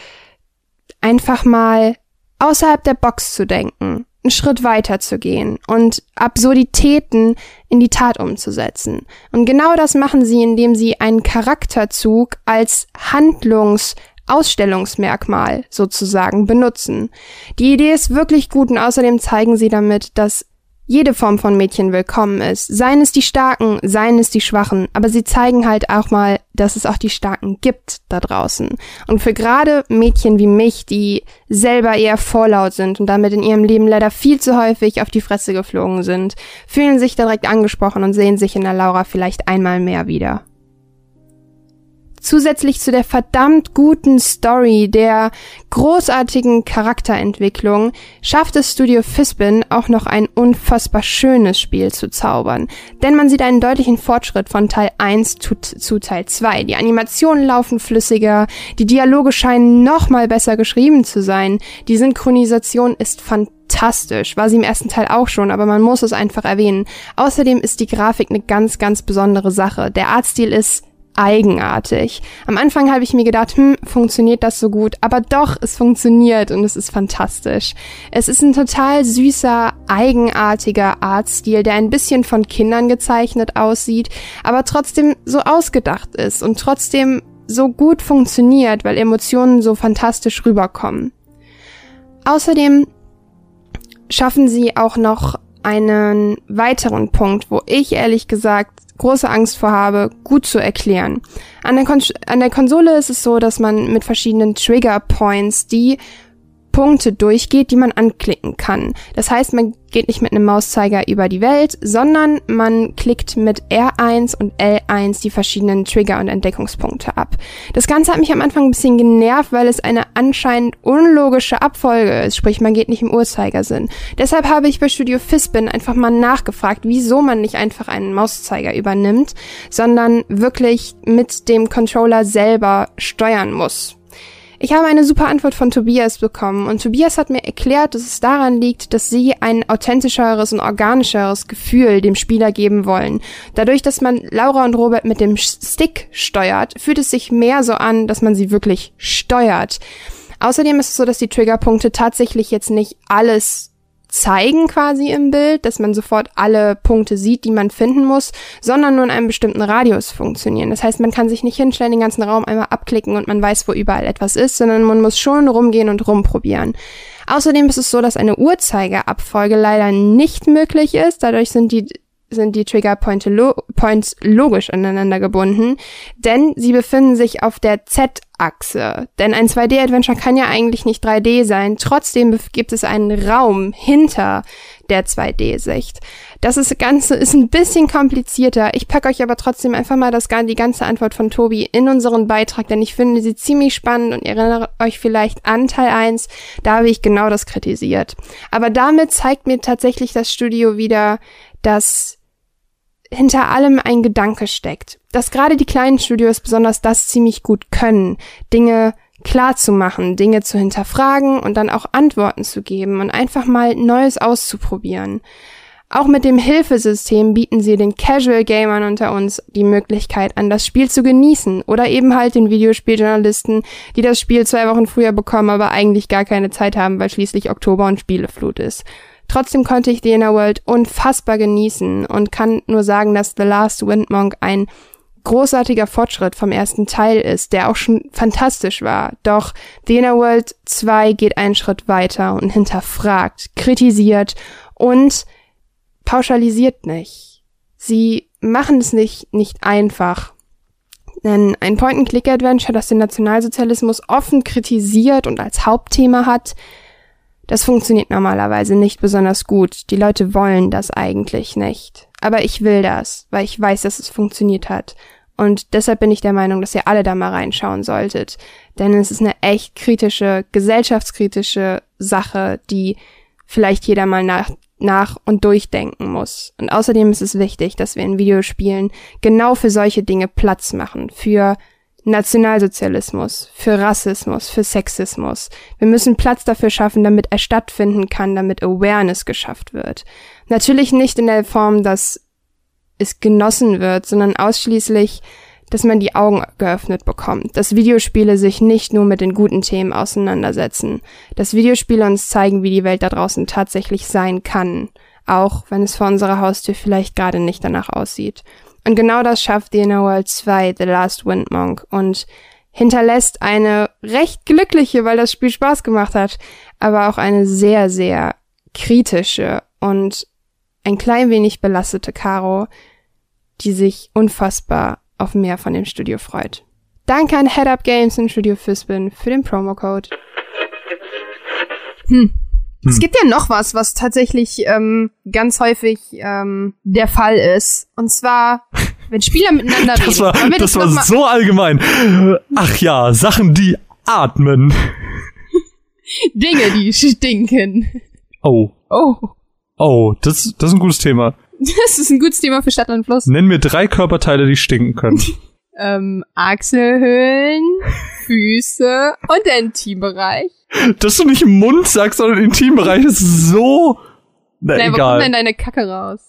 einfach mal außerhalb der Box zu denken, einen Schritt weiter zu gehen und Absurditäten in die Tat umzusetzen. Und genau das machen sie, indem sie einen Charakterzug als Handlungsausstellungsmerkmal sozusagen benutzen. Die Idee ist wirklich gut und außerdem zeigen sie damit, dass jede Form von Mädchen willkommen ist. Seien es die Starken, seien es die Schwachen, aber sie zeigen halt auch mal, dass es auch die Starken gibt da draußen. Und für gerade Mädchen wie mich, die selber eher vorlaut sind und damit in ihrem Leben leider viel zu häufig auf die Fresse geflogen sind, fühlen sich direkt angesprochen und sehen sich in der Laura vielleicht einmal mehr wieder. Zusätzlich zu der verdammt guten Story, der großartigen Charakterentwicklung, schafft es Studio Fispin auch noch ein unfassbar schönes Spiel zu zaubern. Denn man sieht einen deutlichen Fortschritt von Teil 1 zu, zu Teil 2. Die Animationen laufen flüssiger, die Dialoge scheinen noch mal besser geschrieben zu sein, die Synchronisation ist fantastisch. War sie im ersten Teil auch schon, aber man muss es einfach erwähnen. Außerdem ist die Grafik eine ganz, ganz besondere Sache. Der Artstil ist eigenartig. Am Anfang habe ich mir gedacht, hm, funktioniert das so gut? Aber doch, es funktioniert und es ist fantastisch. Es ist ein total süßer, eigenartiger Artstil, der ein bisschen von Kindern gezeichnet aussieht, aber trotzdem so ausgedacht ist und trotzdem so gut funktioniert, weil Emotionen so fantastisch rüberkommen. Außerdem schaffen sie auch noch einen weiteren Punkt, wo ich ehrlich gesagt große Angst vor habe, gut zu erklären. An der, Kon an der Konsole ist es so, dass man mit verschiedenen Trigger Points die Punkte durchgeht, die man anklicken kann. Das heißt, man geht nicht mit einem Mauszeiger über die Welt, sondern man klickt mit R1 und L1 die verschiedenen Trigger und Entdeckungspunkte ab. Das Ganze hat mich am Anfang ein bisschen genervt, weil es eine anscheinend unlogische Abfolge ist, sprich man geht nicht im Uhrzeigersinn. Deshalb habe ich bei Studio Fispin einfach mal nachgefragt, wieso man nicht einfach einen Mauszeiger übernimmt, sondern wirklich mit dem Controller selber steuern muss. Ich habe eine super Antwort von Tobias bekommen und Tobias hat mir erklärt, dass es daran liegt, dass sie ein authentischeres und organischeres Gefühl dem Spieler geben wollen. Dadurch, dass man Laura und Robert mit dem Stick steuert, fühlt es sich mehr so an, dass man sie wirklich steuert. Außerdem ist es so, dass die Triggerpunkte tatsächlich jetzt nicht alles zeigen quasi im Bild, dass man sofort alle Punkte sieht, die man finden muss, sondern nur in einem bestimmten Radius funktionieren. Das heißt, man kann sich nicht hinstellen, den ganzen Raum einmal abklicken und man weiß, wo überall etwas ist, sondern man muss schon rumgehen und rumprobieren. Außerdem ist es so, dass eine Uhrzeigerabfolge leider nicht möglich ist. Dadurch sind die sind die Trigger lo logisch aneinander gebunden, denn sie befinden sich auf der Z-Achse. Denn ein 2D-Adventure kann ja eigentlich nicht 3D sein. Trotzdem gibt es einen Raum hinter der 2D-Sicht. Das ist, Ganze ist ein bisschen komplizierter. Ich packe euch aber trotzdem einfach mal das, die ganze Antwort von Tobi in unseren Beitrag, denn ich finde sie ziemlich spannend und ihr erinnert euch vielleicht an Teil 1, da habe ich genau das kritisiert. Aber damit zeigt mir tatsächlich das Studio wieder, dass hinter allem ein Gedanke steckt. Dass gerade die kleinen Studios besonders das ziemlich gut können, Dinge klar zu machen, Dinge zu hinterfragen und dann auch Antworten zu geben und einfach mal Neues auszuprobieren. Auch mit dem Hilfesystem bieten sie den Casual Gamern unter uns die Möglichkeit an, das Spiel zu genießen oder eben halt den Videospieljournalisten, die das Spiel zwei Wochen früher bekommen, aber eigentlich gar keine Zeit haben, weil schließlich Oktober und Spieleflut ist. Trotzdem konnte ich The Inner World unfassbar genießen und kann nur sagen, dass The Last Windmonk ein großartiger Fortschritt vom ersten Teil ist, der auch schon fantastisch war. Doch The Inner World 2 geht einen Schritt weiter und hinterfragt, kritisiert und pauschalisiert nicht. Sie machen es nicht, nicht einfach. Denn ein Point-and-Click-Adventure, das den Nationalsozialismus offen kritisiert und als Hauptthema hat, das funktioniert normalerweise nicht besonders gut. Die Leute wollen das eigentlich nicht. Aber ich will das, weil ich weiß, dass es funktioniert hat. Und deshalb bin ich der Meinung, dass ihr alle da mal reinschauen solltet. Denn es ist eine echt kritische, gesellschaftskritische Sache, die vielleicht jeder mal nach, nach und durchdenken muss. Und außerdem ist es wichtig, dass wir in Videospielen genau für solche Dinge Platz machen. Für Nationalsozialismus, für Rassismus, für Sexismus. Wir müssen Platz dafür schaffen, damit er stattfinden kann, damit Awareness geschafft wird. Natürlich nicht in der Form, dass es genossen wird, sondern ausschließlich, dass man die Augen geöffnet bekommt, dass Videospiele sich nicht nur mit den guten Themen auseinandersetzen, dass Videospiele uns zeigen, wie die Welt da draußen tatsächlich sein kann, auch wenn es vor unserer Haustür vielleicht gerade nicht danach aussieht. Und genau das schafft The Inner World 2, The Last Wind Monk und hinterlässt eine recht glückliche, weil das Spiel Spaß gemacht hat, aber auch eine sehr, sehr kritische und ein klein wenig belastete Caro, die sich unfassbar auf mehr von dem Studio freut. Danke an Head Up Games und Studio Fispin für den Promocode. Hm. Es gibt ja noch was, was tatsächlich ähm, ganz häufig ähm, der Fall ist. Und zwar, wenn Spieler *laughs* miteinander Das war, reden. Das war noch mal- so allgemein. Ach ja, Sachen, die atmen. Dinge, die stinken. Oh, Oh, oh, das, das ist ein gutes Thema. das ist ein gutes Thema für Stadt und Fluss. Nenn mir drei Körperteile, die stinken können. *laughs* Ähm, Achselhöhlen, *laughs* Füße und der Intimbereich. Dass du nicht im Mund sagst, sondern im Intimbereich ist so. Na, Nein, wo kommt denn egal. deine Kacke raus?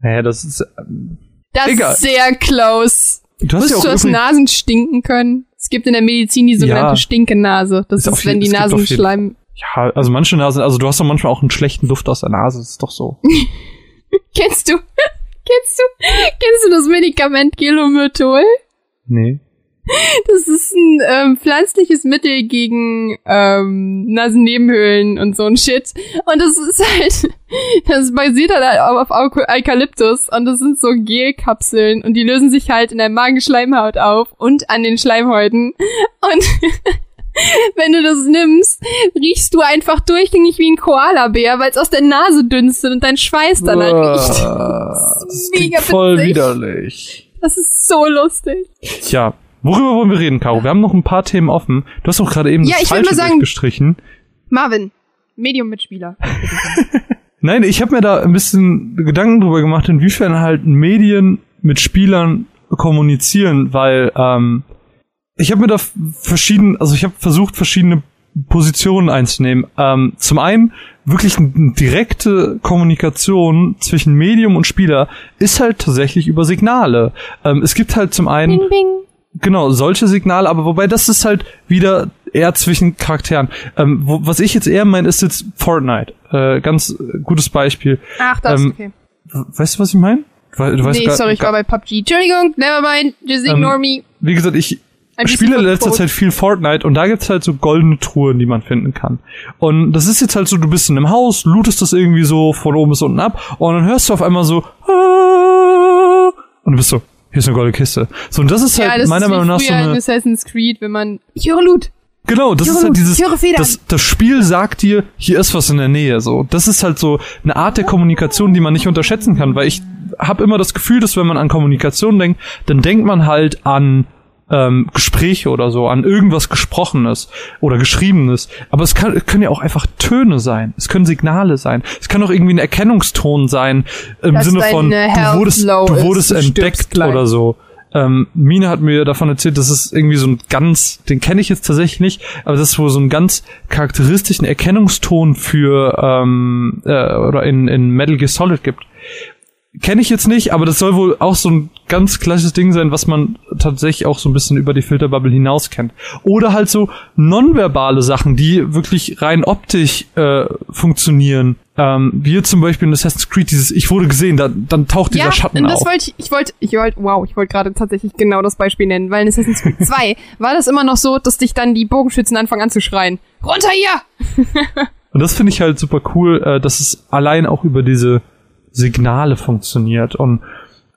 Naja, das ist. ähm, Das Egal. ist sehr close. Du hast ja Wusstest auch du, übrigens- Nasen stinken können? Es gibt in der Medizin die sogenannte Ja. Stinkenase. Das Ist ist, wenn die Nasen schleim. Ja, also manche Nasen, also du hast doch manchmal auch einen schlechten Duft aus der Nase, das ist doch so. *laughs* Kennst du? *laughs* Kennst du? Kennst du das Medikament Gelomyrtol? Nee. *laughs* Das ist ein ähm, pflanzliches Mittel gegen ähm, Nasennebenhöhlen und so ein Shit. Und das ist halt, *laughs* das basiert halt auf Euka- Eukalyptus und das sind so Gelkapseln und die lösen sich halt in der Magenschleimhaut auf und an den Schleimhäuten. *laughs* Und wenn du das nimmst, riechst du einfach durchgängig wie ein Koalabär, weil es aus der Nase dünstet und dein Schweiß dann halt riecht. Das ist mega voll witzig. widerlich. Das ist so lustig. Tja, worüber wollen wir reden, Caro? Wir haben noch ein paar Themen offen. Du hast doch gerade eben Ja, das ich Falsche mal sagen- durchgestrichen. Marvin, Medium-Mitspieler. *laughs* Nein, ich habe mir da ein bisschen Gedanken drüber gemacht, inwiefern halt Medien mit Spielern kommunizieren, weil ähm, ich habe mir da verschieden, also ich habe versucht, verschiedene Positionen einzunehmen. Ähm, zum einen wirklich eine direkte Kommunikation zwischen Medium und Spieler ist halt tatsächlich über Signale. Ähm, es gibt halt zum einen Bing, bing. Genau, solche Signale, aber wobei das ist halt wieder eher zwischen Charakteren. Ähm, wo, was ich jetzt eher meine, ist jetzt Fortnite. Äh, ganz gutes Beispiel. Ach, das, Ähm, okay. Weißt du, was ich meine? Du, du weißt Nee, gar- sorry, ich war bei PUBG. Entschuldigung, never mind, just Ähm, ignore me. Wie gesagt, ich Ein spiele in letzter. Zeit viel Fortnite und da gibt's halt so goldene Truhen, die man finden kann. Und das ist jetzt halt so, du bist in einem Haus, lootest das irgendwie so von oben bis unten ab und dann hörst du auf einmal so "Ah", und du bist so, hier ist eine goldene Kiste. So, und das ist Ja, halt das meiner ist Meinung nach so eine Assassin's Creed, wenn man... Ich höre Loot. Genau, das Ich ist höre halt dieses, höre das, das Spiel sagt dir, hier ist was in der Nähe, so. Das ist halt so eine Art der Kommunikation, die man nicht unterschätzen kann, weil ich habe immer das Gefühl, dass wenn man an Kommunikation denkt, dann denkt man halt an ähm, Gespräche oder so, an irgendwas Gesprochenes oder Geschriebenes. Aber es, kann, es können ja auch einfach Töne sein. Es können Signale sein. Es kann auch irgendwie ein Erkennungston sein im Dass Sinne von, deine du wurdest, du ist, wurdest entdeckt oder so. Ähm, Mine hat mir davon erzählt, dass es irgendwie so ein ganz, den kenne ich jetzt tatsächlich nicht, aber das ist wohl so ein ganz charakteristischen Erkennungston für ähm, äh, oder in, in Metal Gear Solid gibt. Kenne ich jetzt nicht, aber das soll wohl auch so ein ganz klassisches Ding sein, was man tatsächlich auch so ein bisschen über die Filterbubble hinaus kennt. Oder halt so nonverbale Sachen, die wirklich rein optisch äh, funktionieren. Ähm, wie zum Beispiel in Assassin's Creed, dieses Ich wurde gesehen, da, dann taucht dieser Ja, Schatten und das auf. wollte ich, ich wollte, ich wollte, wow, ich wollte gerade tatsächlich genau das Beispiel nennen, weil in Assassin's Creed *laughs* 2 war das immer noch so, dass dich dann die Bogenschützen anfangen anzuschreien. Runter hier! *laughs* Und das finde ich halt super cool, äh, dass es allein auch über diese Signale funktioniert. Und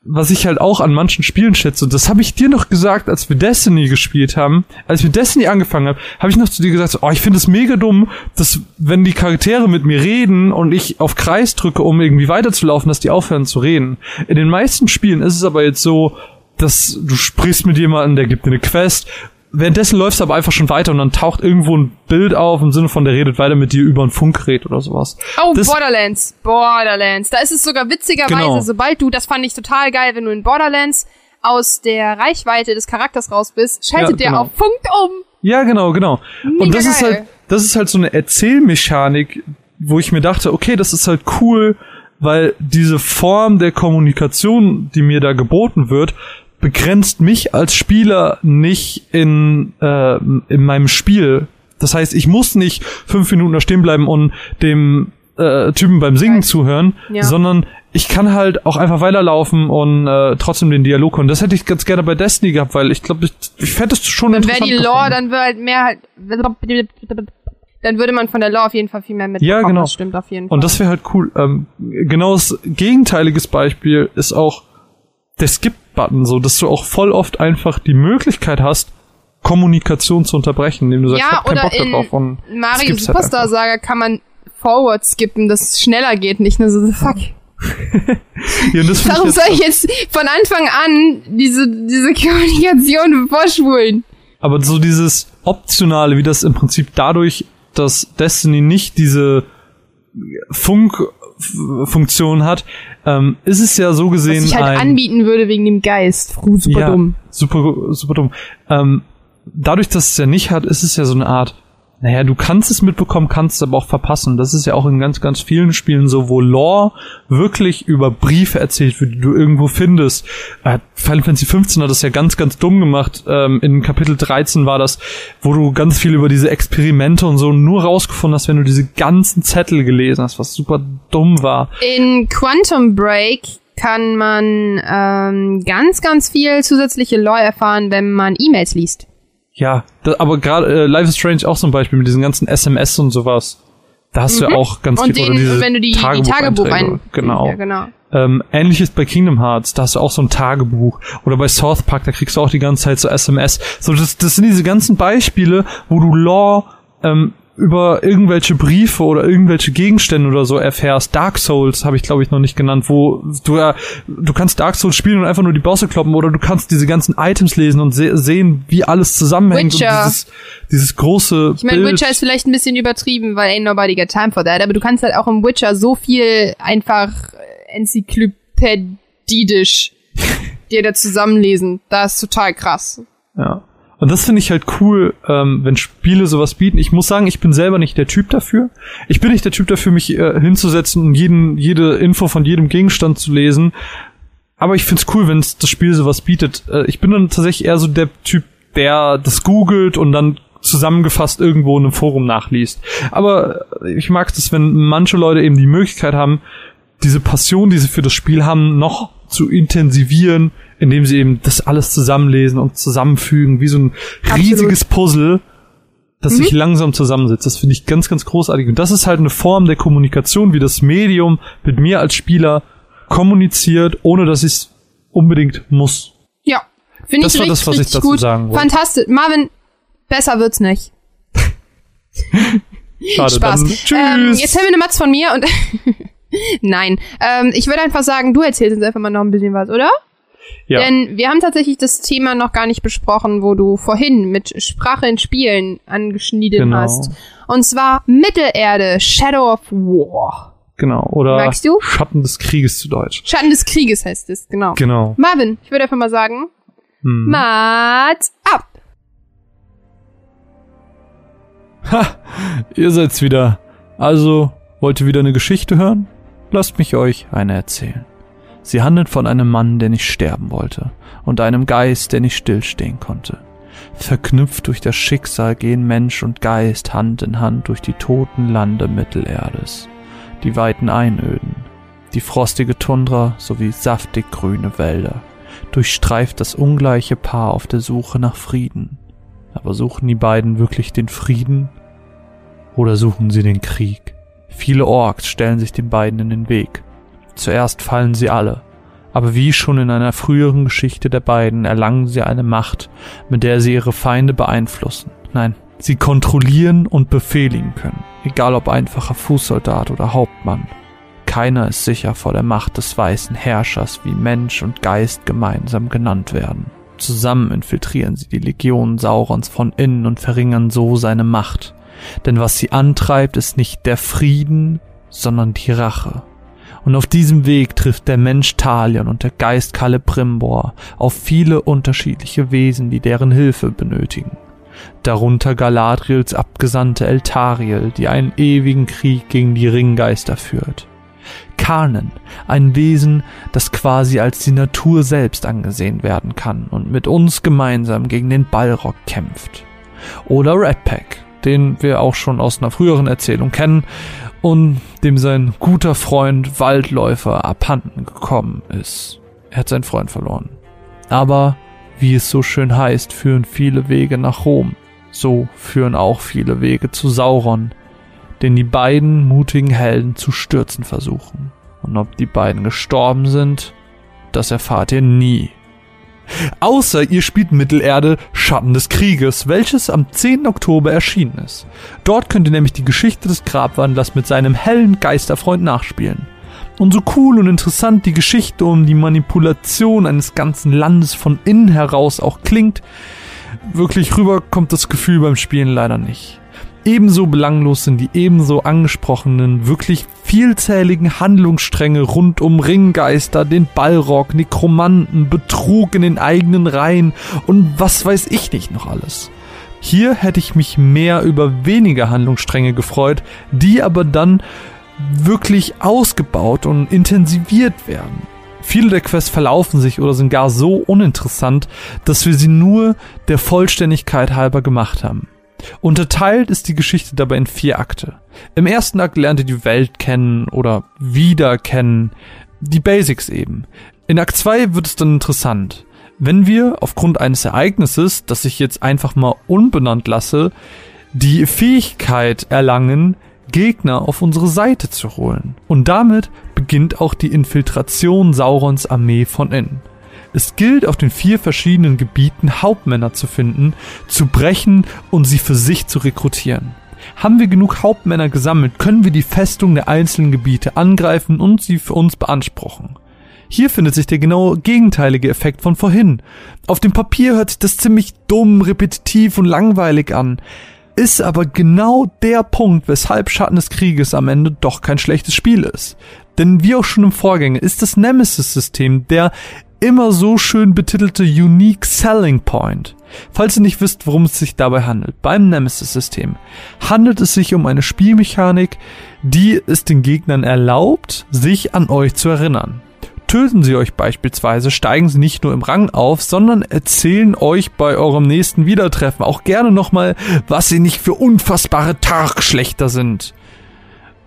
was ich halt auch an manchen Spielen schätze, das habe ich dir noch gesagt, als wir Destiny gespielt haben, als wir Destiny angefangen haben, habe ich noch zu dir gesagt, oh, ich finde es mega dumm, dass wenn die Charaktere mit mir reden und ich auf Kreis drücke, um irgendwie weiterzulaufen, dass die aufhören zu reden. In den meisten Spielen ist es aber jetzt so, dass du sprichst mit jemandem, der gibt dir eine Quest. Währenddessen läufst du aber einfach schon weiter und dann taucht irgendwo ein Bild auf im Sinne von, der redet weiter mit dir über ein Funkgerät oder sowas. Oh, Das- Borderlands. Borderlands. Da ist es sogar witzigerweise, Genau. sobald du, das fand ich total geil, wenn du in Borderlands aus der Reichweite des Charakters raus bist, schaltet Ja, der genau. auf Funk um. Ja, genau, genau. Mega und das ist geil. halt, das ist halt so eine Erzählmechanik, wo ich mir dachte, okay, das ist halt cool, weil diese Form der Kommunikation, die mir da geboten wird, begrenzt mich als Spieler nicht in, äh, in meinem Spiel. Das heißt, ich muss nicht fünf Minuten da stehen bleiben und dem äh, Typen beim Singen zuhören, Ja. sondern ich kann halt auch einfach weiterlaufen und äh, trotzdem den Dialog hören. Das hätte ich ganz gerne bei Destiny gehabt, weil ich glaube, ich, ich hätte es schon Dann wäre interessant die Lore, gefunden. dann wäre halt mehr halt, dann würde man von der Lore auf jeden Fall viel mehr mitbekommen. Ja, genau. Das stimmt auf jeden Fall. Und das wäre halt cool. Ähm, genau das gegenteiliges Beispiel ist auch der Skip-Button, so dass du auch voll oft einfach die Möglichkeit hast, Kommunikation zu unterbrechen, indem du sagst, ich ja, hab keinen Bock darauf. Und in Mario halt Superstar Saga kann man Forward skippen, dass es schneller geht, nicht nur so, fuck. *laughs* Ja, das Warum ich soll ich jetzt von Anfang an diese, diese Kommunikation vorspulen? aber so dieses Optionale, wie das im Prinzip dadurch, dass Destiny nicht diese Funkfunktion hat, ähm, ist es ja so gesehen Was ich halt ein anbieten würde wegen dem Geist. Super ja, dumm. Super, super dumm. Ähm, dadurch, dass es ja nicht hat, ist es ja so eine Art, naja, du kannst es mitbekommen, kannst es aber auch verpassen. Das ist ja auch in ganz, ganz vielen Spielen so, wo Lore wirklich über Briefe erzählt wird, die du irgendwo findest. Äh, Final Fantasy 15 hat das ja ganz, ganz dumm gemacht. Ähm, in Kapitel 13 war das, wo du ganz viel über diese Experimente und so nur rausgefunden hast, wenn du diese ganzen Zettel gelesen hast, was super dumm war. In Quantum Break kann man ähm, ganz, ganz viel zusätzliche Lore erfahren, wenn man E-Mails liest. Ja, da, aber gerade äh, Life is Strange auch zum Beispiel mit diesen ganzen SMS und sowas. Da hast du ja auch ganz Mhm. Und viel den, diese wenn du die, die Tagebucheinträge. Tagebuch ein... Genau. Ja, genau. Ähm, ähnliches bei Kingdom Hearts, da hast du auch so ein Tagebuch. Oder bei South Park, da kriegst du auch die ganze Zeit so SMS. So, das, das sind diese ganzen Beispiele, wo du Lore ähm, über irgendwelche Briefe oder irgendwelche Gegenstände oder so erfährst. Dark Souls habe ich glaube ich noch nicht genannt, wo du ja, du kannst Dark Souls spielen und einfach nur die Bosse kloppen oder du kannst diese ganzen Items lesen und se sehen, wie alles zusammenhängt Witcher. und dieses, dieses große Ich meine. Witcher ist vielleicht ein bisschen übertrieben, weil ain't nobody got time for that, aber du kannst halt auch im Witcher so viel einfach äh, enzyklopädisch *laughs* dir da zusammenlesen. Das ist total krass. Ja. Und das finde ich halt cool, ähm, wenn Spiele sowas bieten. Ich muss sagen, ich bin selber nicht der Typ dafür. Ich bin nicht der Typ dafür, mich äh, hinzusetzen und jeden, jede Info von jedem Gegenstand zu lesen. Aber ich find's cool, wenn das Spiel sowas bietet. Äh, ich bin dann tatsächlich eher so der Typ, der das googelt und dann zusammengefasst irgendwo in einem Forum nachliest. Aber äh, ich mag das, wenn manche Leute eben die Möglichkeit haben, diese Passion, die sie für das Spiel haben, noch zu intensivieren, indem sie eben das alles zusammenlesen und zusammenfügen, wie so ein Absolut. riesiges Puzzle, das sich langsam zusammensetzt. Das finde ich ganz, ganz großartig. Und das ist halt eine Form der Kommunikation, wie das Medium mit mir als Spieler kommuniziert, ohne dass ich es unbedingt muss. Ja. Finde ich war richtig, das, was ich dazu gut. sagen wollte. Fantastisch. Marvin, besser wird's nicht. *laughs* Schade, Spaß. dann tschüss. Ähm, jetzt haben wir eine Matz von mir und *laughs* Nein. Ähm, ich würde einfach sagen, du erzählst uns einfach mal noch ein bisschen was, oder? Ja. Denn wir haben tatsächlich das Thema noch gar nicht besprochen, wo du vorhin mit Sprache in Spielen angeschnitten Genau. hast. Und zwar Mittelerde, Shadow of War. genau. Oder? Schatten des Krieges zu Deutsch. Schatten des Krieges heißt es, genau. Genau. Marvin, ich würde einfach mal sagen, Hm. Mats ab. Ha, ihr seid's wieder. Also, wollt ihr wieder eine Geschichte hören? Lasst mich euch eine erzählen. Sie handelt von einem Mann, der nicht sterben wollte, und einem Geist, der nicht stillstehen konnte. Verknüpft durch das Schicksal gehen Mensch und Geist Hand in Hand durch die toten Lande Mittelerdes, die weiten Einöden, die frostige Tundra sowie saftig grüne Wälder. Durchstreift das ungleiche Paar auf der Suche nach Frieden. Aber suchen die beiden wirklich den Frieden? Oder suchen sie den Krieg? Viele Orks stellen sich den beiden in den Weg. Zuerst fallen sie alle, aber wie schon in einer früheren Geschichte der beiden erlangen sie eine Macht, mit der sie ihre Feinde beeinflussen. Nein, sie kontrollieren und befehligen können, egal ob einfacher Fußsoldat oder Hauptmann. keiner ist sicher vor der Macht des weißen Herrschers, wie Mensch und Geist gemeinsam genannt werden. Zusammen infiltrieren sie die Legionen Saurons von innen und verringern so seine Macht. Denn was sie antreibt, ist nicht der Frieden, sondern die Rache. Und auf diesem Weg trifft der Mensch Talion und der Geist Celebrimbor auf viele unterschiedliche Wesen, die deren Hilfe benötigen darunter Galadriels Abgesandte Eltariel, die einen ewigen Krieg gegen die Ringgeister führt. Karnen, ein Wesen, das quasi als die Natur selbst angesehen werden kann und mit uns gemeinsam gegen den Balrog kämpft. Oder Redpack, den wir auch schon aus einer früheren Erzählung kennen und dem sein guter Freund Waldläufer abhanden gekommen ist. Er hat seinen Freund verloren. Aber wie es so schön heißt, führen viele Wege nach Rom. So führen auch viele Wege zu Sauron, den die beiden mutigen Helden zu stürzen versuchen. Und ob die beiden gestorben sind, das erfahrt ihr nie. Außer ihr spielt Mittelerde Schatten des Krieges, welches am 10. Oktober erschienen ist. Dort könnt ihr nämlich die Geschichte des Grabwandlers mit seinem hellen Geisterfreund nachspielen. Und so cool und interessant die Geschichte um die Manipulation eines ganzen Landes von innen heraus auch klingt, wirklich rüber kommt das Gefühl beim Spielen leider nicht. Ebenso belanglos sind die ebenso angesprochenen, wirklich vielzähligen Handlungsstränge rund um Ringgeister, den Ballrock, Nekromanten, Betrug in den eigenen Reihen und was weiß ich nicht noch alles. Hier hätte ich mich mehr über weniger Handlungsstränge gefreut, die aber dann wirklich ausgebaut und intensiviert werden. Viele der Quests verlaufen sich oder sind gar so uninteressant, dass wir sie nur der Vollständigkeit halber gemacht haben. Unterteilt ist die Geschichte dabei in vier Akte. Im ersten Akt lernt ihr die Welt kennen oder wieder kennen, die Basics eben. In Akt 2 wird es dann interessant. Wenn wir aufgrund eines Ereignisses, das ich jetzt einfach mal unbenannt lasse, die Fähigkeit erlangen, Gegner auf unsere Seite zu holen. Und damit beginnt auch die Infiltration Saurons Armee von innen. Es gilt auf den vier verschiedenen Gebieten Hauptmänner zu finden, zu brechen und sie für sich zu rekrutieren. Haben wir genug Hauptmänner gesammelt, können wir die Festung der einzelnen Gebiete angreifen und sie für uns beanspruchen. Hier findet sich der genau gegenteilige Effekt von vorhin. Auf dem Papier hört sich das ziemlich dumm, repetitiv und langweilig an ist aber genau der Punkt, weshalb Schatten des Krieges am Ende doch kein schlechtes Spiel ist. Denn wie auch schon im Vorgänger ist das Nemesis-System der immer so schön betitelte Unique Selling Point. Falls ihr nicht wisst, worum es sich dabei handelt, beim Nemesis-System handelt es sich um eine Spielmechanik, die es den Gegnern erlaubt, sich an euch zu erinnern. Töten sie euch beispielsweise, steigen sie nicht nur im Rang auf, sondern erzählen euch bei eurem nächsten Wiedertreffen auch gerne nochmal, was sie nicht für unfassbare Tagschlechter sind.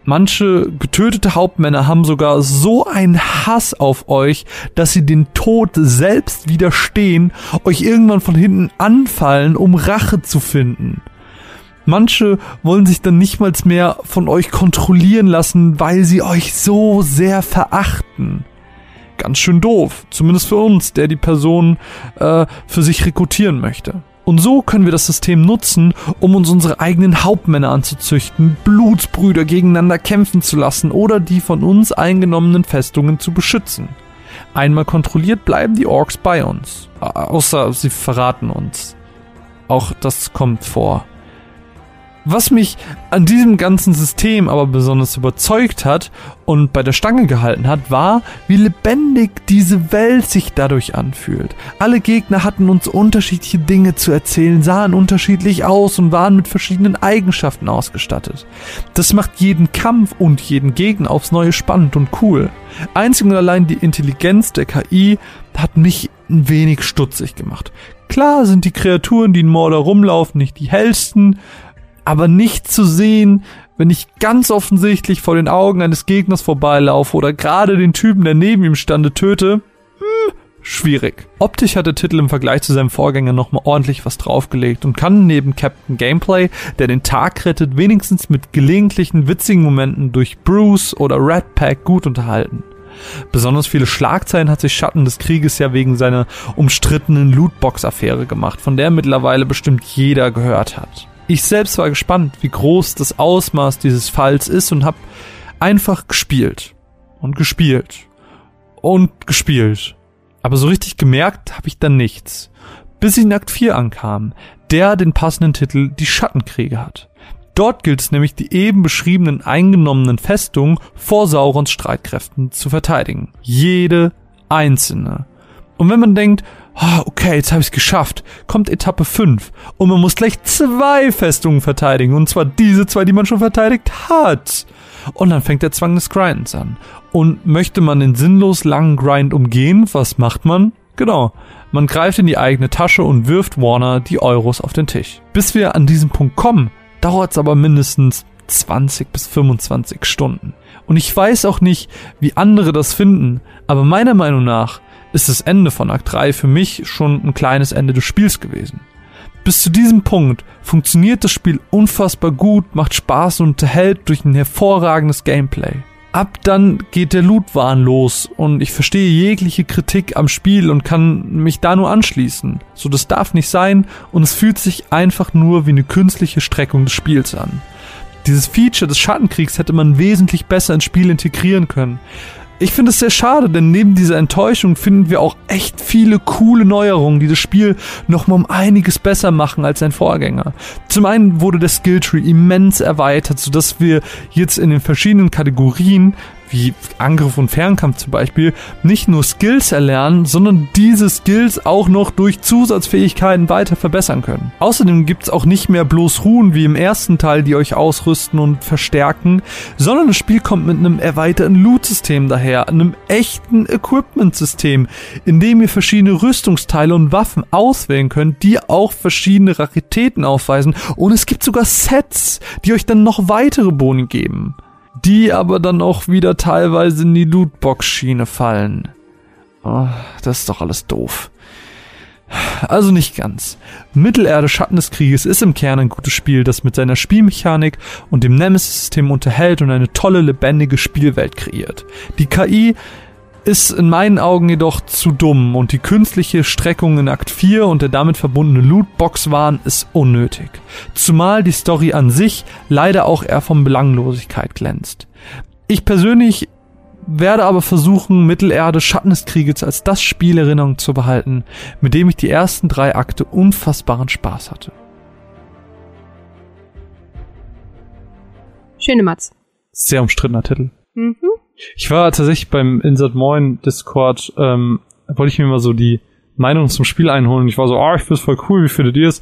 Manche getötete Hauptmänner haben sogar so einen Hass auf euch, dass sie den Tod selbst widerstehen, euch irgendwann von hinten anfallen, um Rache zu finden. Manche wollen sich dann nicht mal mehr von euch kontrollieren lassen, weil sie euch so sehr verachten ganz schön doof. Zumindest für uns, der die Person äh, für sich rekrutieren möchte. Und so können wir das System nutzen, um uns unsere eigenen Hauptmänner anzuzüchten, Blutsbrüder gegeneinander kämpfen zu lassen oder die von uns eingenommenen Festungen zu beschützen. Einmal kontrolliert bleiben die Orks bei uns. Außer sie verraten uns. Auch das kommt vor. Was mich an diesem ganzen System aber besonders überzeugt hat und bei der Stange gehalten hat, war, wie lebendig diese Welt sich dadurch anfühlt. Alle Gegner hatten uns unterschiedliche Dinge zu erzählen, sahen unterschiedlich aus und waren mit verschiedenen Eigenschaften ausgestattet. Das macht jeden Kampf und jeden Gegner aufs Neue spannend und cool. Einzig und allein die Intelligenz der KI hat mich ein wenig stutzig gemacht. Klar sind die Kreaturen, die in Mordor rumlaufen, nicht die hellsten, aber nicht zu sehen, wenn ich ganz offensichtlich vor den Augen eines Gegners vorbeilaufe oder gerade den Typen, der neben ihm stande, töte, hm, schwierig. Optisch hat der Titel im Vergleich zu seinem Vorgänger nochmal ordentlich was draufgelegt und kann neben Captain Gameplay, der den Tag rettet, wenigstens mit gelegentlichen witzigen Momenten durch Bruce oder Red Pack gut unterhalten. Besonders viele Schlagzeilen hat sich Schatten des Krieges ja wegen seiner umstrittenen Lootbox-Affäre gemacht, von der mittlerweile bestimmt jeder gehört hat. Ich selbst war gespannt, wie groß das Ausmaß dieses Falls ist und habe einfach gespielt. und gespielt und gespielt. Aber so richtig gemerkt habe ich dann nichts. Bis ich in Akt 4 ankam, der den passenden Titel Die Schattenkriege hat. Dort gilt es nämlich, die eben beschriebenen eingenommenen Festungen vor Saurons Streitkräften zu verteidigen. Jede einzelne. Und wenn man denkt, oh, okay, jetzt habe ich es geschafft, kommt Etappe 5 und man muss gleich zwei Festungen verteidigen, und zwar diese zwei, die man schon verteidigt hat. Und dann fängt der Zwang des Grindens an. Und möchte man den sinnlos langen Grind umgehen, was macht man? Genau. Man greift in die eigene Tasche und wirft Warner die Euros auf den Tisch. Bis wir an diesen Punkt kommen, dauert es aber mindestens 20 bis 25 Stunden. Und ich weiß auch nicht, wie andere das finden, aber meiner Meinung nach ist das Ende von Akt 3 für mich schon ein kleines Ende des Spiels gewesen. Bis zu diesem Punkt funktioniert das Spiel unfassbar gut, macht Spaß und unterhält durch ein hervorragendes Gameplay. Ab dann geht der Lootwahn los und ich verstehe jegliche Kritik am Spiel und kann mich da nur anschließen. So das darf nicht sein und es fühlt sich einfach nur wie eine künstliche Streckung des Spiels an. Dieses Feature des Schattenkriegs hätte man wesentlich besser ins Spiel integrieren können. Ich finde es sehr schade, denn neben dieser Enttäuschung finden wir auch echt viele coole Neuerungen, die das Spiel nochmal um einiges besser machen als sein Vorgänger. Zum einen wurde der Skilltree immens erweitert, sodass wir jetzt in den verschiedenen Kategorien wie Angriff und Fernkampf zum Beispiel, nicht nur Skills erlernen, sondern diese Skills auch noch durch Zusatzfähigkeiten weiter verbessern können. Außerdem gibt's auch nicht mehr bloß Ruhen wie im ersten Teil, die euch ausrüsten und verstärken, sondern das Spiel kommt mit einem erweiterten Loot-System daher, einem echten Equipment-System, in dem ihr verschiedene Rüstungsteile und Waffen auswählen könnt, die auch verschiedene Raritäten aufweisen und es gibt sogar Sets, die euch dann noch weitere Boni geben die aber dann auch wieder teilweise in die Lootbox-Schiene fallen. Oh, das ist doch alles doof. Also nicht ganz. Mittelerde Schatten des Krieges ist im Kern ein gutes Spiel, das mit seiner Spielmechanik und dem Nemesis-System unterhält und eine tolle, lebendige Spielwelt kreiert. Die KI ist in meinen Augen jedoch zu dumm und die künstliche Streckung in Akt 4 und der damit verbundene Lootbox-Wahn ist unnötig. Zumal die Story an sich leider auch eher von Belanglosigkeit glänzt. Ich persönlich werde aber versuchen, Mittelerde Schatten des Krieges als das Spiel Erinnerung zu behalten, mit dem ich die ersten drei Akte unfassbaren Spaß hatte. Schöne Matz. Sehr umstrittener Titel. Mhm. Ich war tatsächlich beim Insert Moin Discord, ähm, wollte ich mir mal so die Meinung zum Spiel einholen. Ich war so, ah, oh, ich find's voll cool, wie findet ihr es?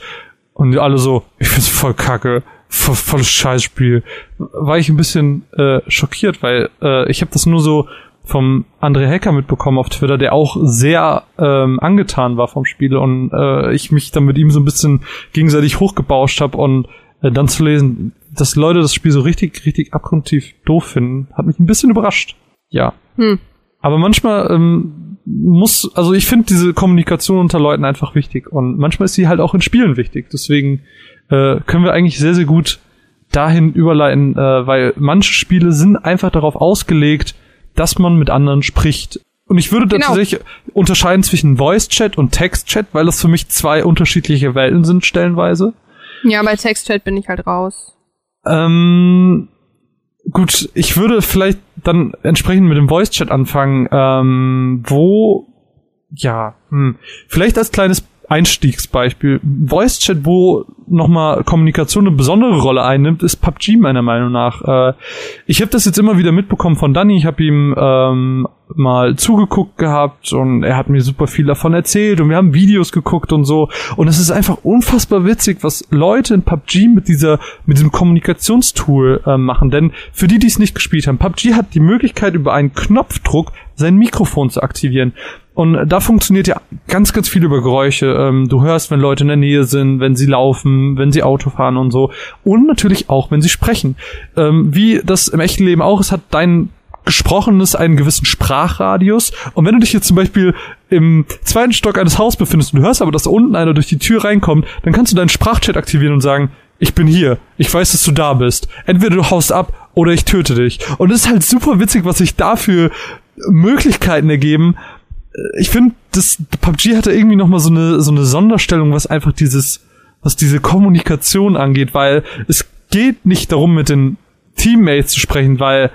Und alle so, ich find's voll kacke, voll, volles Scheißspiel. War ich ein bisschen äh, schockiert, weil äh, ich habe das nur so vom André Hacker mitbekommen auf Twitter, der auch sehr ähm, angetan war vom Spiel und äh, ich mich dann mit ihm so ein bisschen gegenseitig hochgebauscht habe und äh, dann zu lesen, dass Leute das Spiel so richtig, richtig abgrundtief doof finden, hat mich ein bisschen überrascht. Ja. Hm. Aber manchmal ähm, muss, also ich finde diese Kommunikation unter Leuten einfach wichtig und manchmal ist sie halt auch in Spielen wichtig. Deswegen äh, können wir eigentlich sehr, sehr gut dahin überleiten, äh, weil manche Spiele sind einfach darauf ausgelegt, dass man mit anderen spricht. Und ich würde Genau. tatsächlich unterscheiden zwischen Voice-Chat und Text-Chat, weil das für mich zwei unterschiedliche Welten sind stellenweise. Ja, bei Textchat bin ich halt raus. Ähm, gut, ich würde vielleicht dann entsprechend mit dem Voice-Chat anfangen, ähm, wo, ja, hm, vielleicht als kleines Einstiegsbeispiel. Voice-Chat, wo nochmal Kommunikation eine besondere Rolle einnimmt, ist PUBG meiner Meinung nach. Äh, ich habe das jetzt immer wieder mitbekommen von Danny. Ich habe ihm ähm, mal zugeguckt gehabt und er hat mir super viel davon erzählt und wir haben Videos geguckt und so. Und es ist einfach unfassbar witzig, was Leute in PUBG mit dieser, mit diesem Kommunikationstool äh, machen. Denn für die, die es nicht gespielt haben, PUBG hat die Möglichkeit, über einen Knopfdruck sein Mikrofon zu aktivieren. Und da funktioniert ja ganz, ganz viel über Geräusche. Ähm, du hörst, wenn Leute in der Nähe sind, wenn sie laufen, wenn sie Auto fahren und so. Und natürlich auch, wenn sie sprechen. Ähm, wie das im echten Leben auch ist, hat dein Gesprochenes einen gewissen Sprachradius. Und wenn du dich jetzt zum Beispiel im zweiten Stock eines Hauses befindest und du hörst aber, dass da unten einer durch die Tür reinkommt, dann kannst du deinen Sprachchat aktivieren und sagen, ich bin hier, ich weiß, dass du da bist. Entweder du haust ab oder ich töte dich. Und es ist halt super witzig, was sich dafür Möglichkeiten ergeben. Ich finde, das PUBG hatte irgendwie noch mal so eine so eine Sonderstellung, was einfach dieses was diese Kommunikation angeht, weil es geht nicht darum, mit den Teammates zu sprechen, weil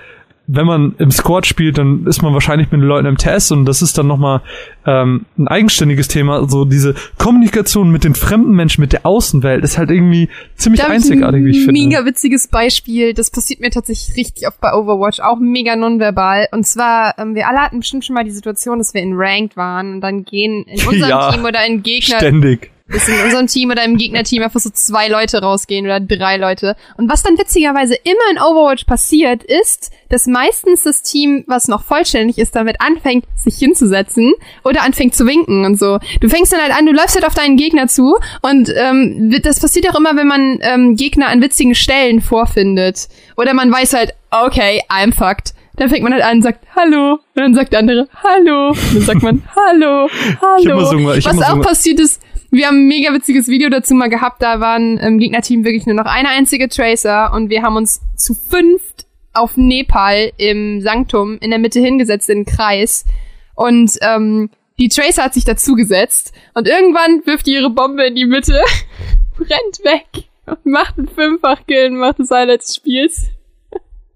wenn man im Squad spielt, dann ist man wahrscheinlich mit den Leuten im TS und das ist dann nochmal ähm, ein eigenständiges Thema. So diese Kommunikation mit den fremden Menschen, mit der Außenwelt ist halt irgendwie ziemlich Da einzigartig, wie ich ein finde. Mega witziges Beispiel. Das passiert mir tatsächlich richtig oft bei Overwatch, auch mega nonverbal. Und zwar, ähm, wir alle hatten bestimmt schon mal die Situation, dass wir in Ranked waren und dann gehen in *laughs* unserem Ja, Team oder in Gegner Ständig. Dass in unserem Team oder im Gegnerteam einfach so zwei Leute rausgehen oder drei Leute. Und was dann witzigerweise immer in Overwatch passiert, ist, dass meistens das Team, was noch vollständig ist, damit anfängt, sich hinzusetzen oder anfängt zu winken und so. Du fängst dann halt an, du läufst halt auf deinen Gegner zu und ähm, das passiert auch immer, wenn man ähm, Gegner an witzigen Stellen vorfindet. Oder man weiß halt, okay, I'm fucked. Dann fängt man halt an und sagt Hallo. Und dann sagt der andere Hallo. Und dann sagt man Hallo, Hallo. Was auch passiert ist, wir haben ein mega witziges Video dazu mal gehabt. Da waren im Gegnerteam wirklich nur noch eine einzige Tracer und wir haben uns zu fünft auf Nepal im Sanktum in der Mitte hingesetzt in den Kreis. Und ähm, die Tracer hat sich dazugesetzt und irgendwann wirft die ihre Bombe in die Mitte, *laughs* rennt weg und macht einen Fünffach-Kill und macht das Highlight des Spiels.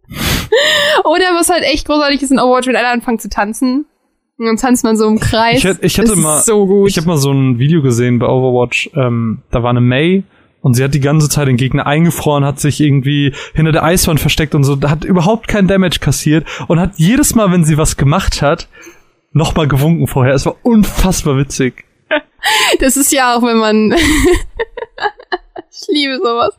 *laughs* Oder was halt echt großartig ist in Overwatch, wenn alle anfangen zu tanzen. Und dann tanzt man so im Kreis. Ich, ich hatte Das ist mal, so gut. ich habe mal so ein Video gesehen bei Overwatch. Ähm, da war eine May und sie hat die ganze Zeit den Gegner eingefroren, hat sich irgendwie hinter der Eiswand versteckt und so, hat überhaupt kein Damage kassiert und hat jedes Mal, wenn sie was gemacht hat, nochmal gewunken vorher. Es war unfassbar witzig. *laughs* Das ist ja auch, wenn man. *laughs* ich liebe sowas.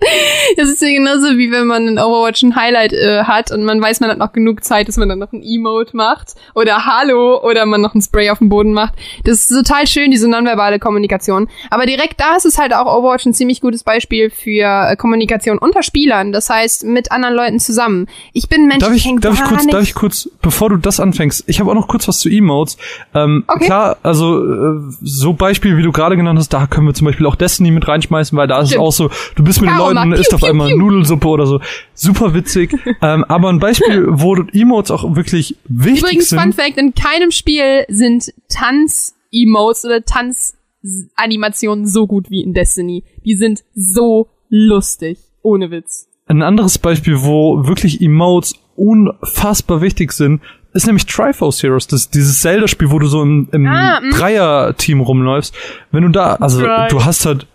Das ist ja genauso wie wenn man in Overwatch ein Highlight äh, hat und man weiß, man hat noch genug Zeit, dass man dann noch ein Emote macht oder Hallo oder man noch ein Spray auf dem Boden macht. Das ist total schön, diese nonverbale Kommunikation. Aber direkt da ist es halt auch Overwatch ein ziemlich gutes Beispiel für äh, Kommunikation unter Spielern. Das heißt, mit anderen Leuten zusammen. Ich bin Mensch, Darf ich, häng darf ich kurz, darf ich kurz, bevor du das anfängst, ich habe auch noch kurz was zu Emotes. Ähm, Okay. Klar, also äh, so Beispiel, wie du gerade genannt hast, da können wir zum Beispiel auch Destiny mit reinschmeißen, weil da ist es Stimmt. auch so, du bist mit den Leuten, isst auf einmal. Nudelsuppe oder so. Super witzig. *laughs* ähm, aber ein Beispiel, wo Emotes auch wirklich wichtig Übrigens, sind. Fun Fact, in keinem Spiel sind Tanz-Emotes oder Tanz-Animationen so gut wie in Destiny. Die sind so lustig. Ohne Witz. Ein anderes Beispiel, wo wirklich Emotes unfassbar wichtig sind, ist nämlich Triforce Heroes, das dieses Zelda-Spiel, wo du so im, im Ah, mm. Dreier-Team rumläufst. Wenn du da, also Right. du hast halt,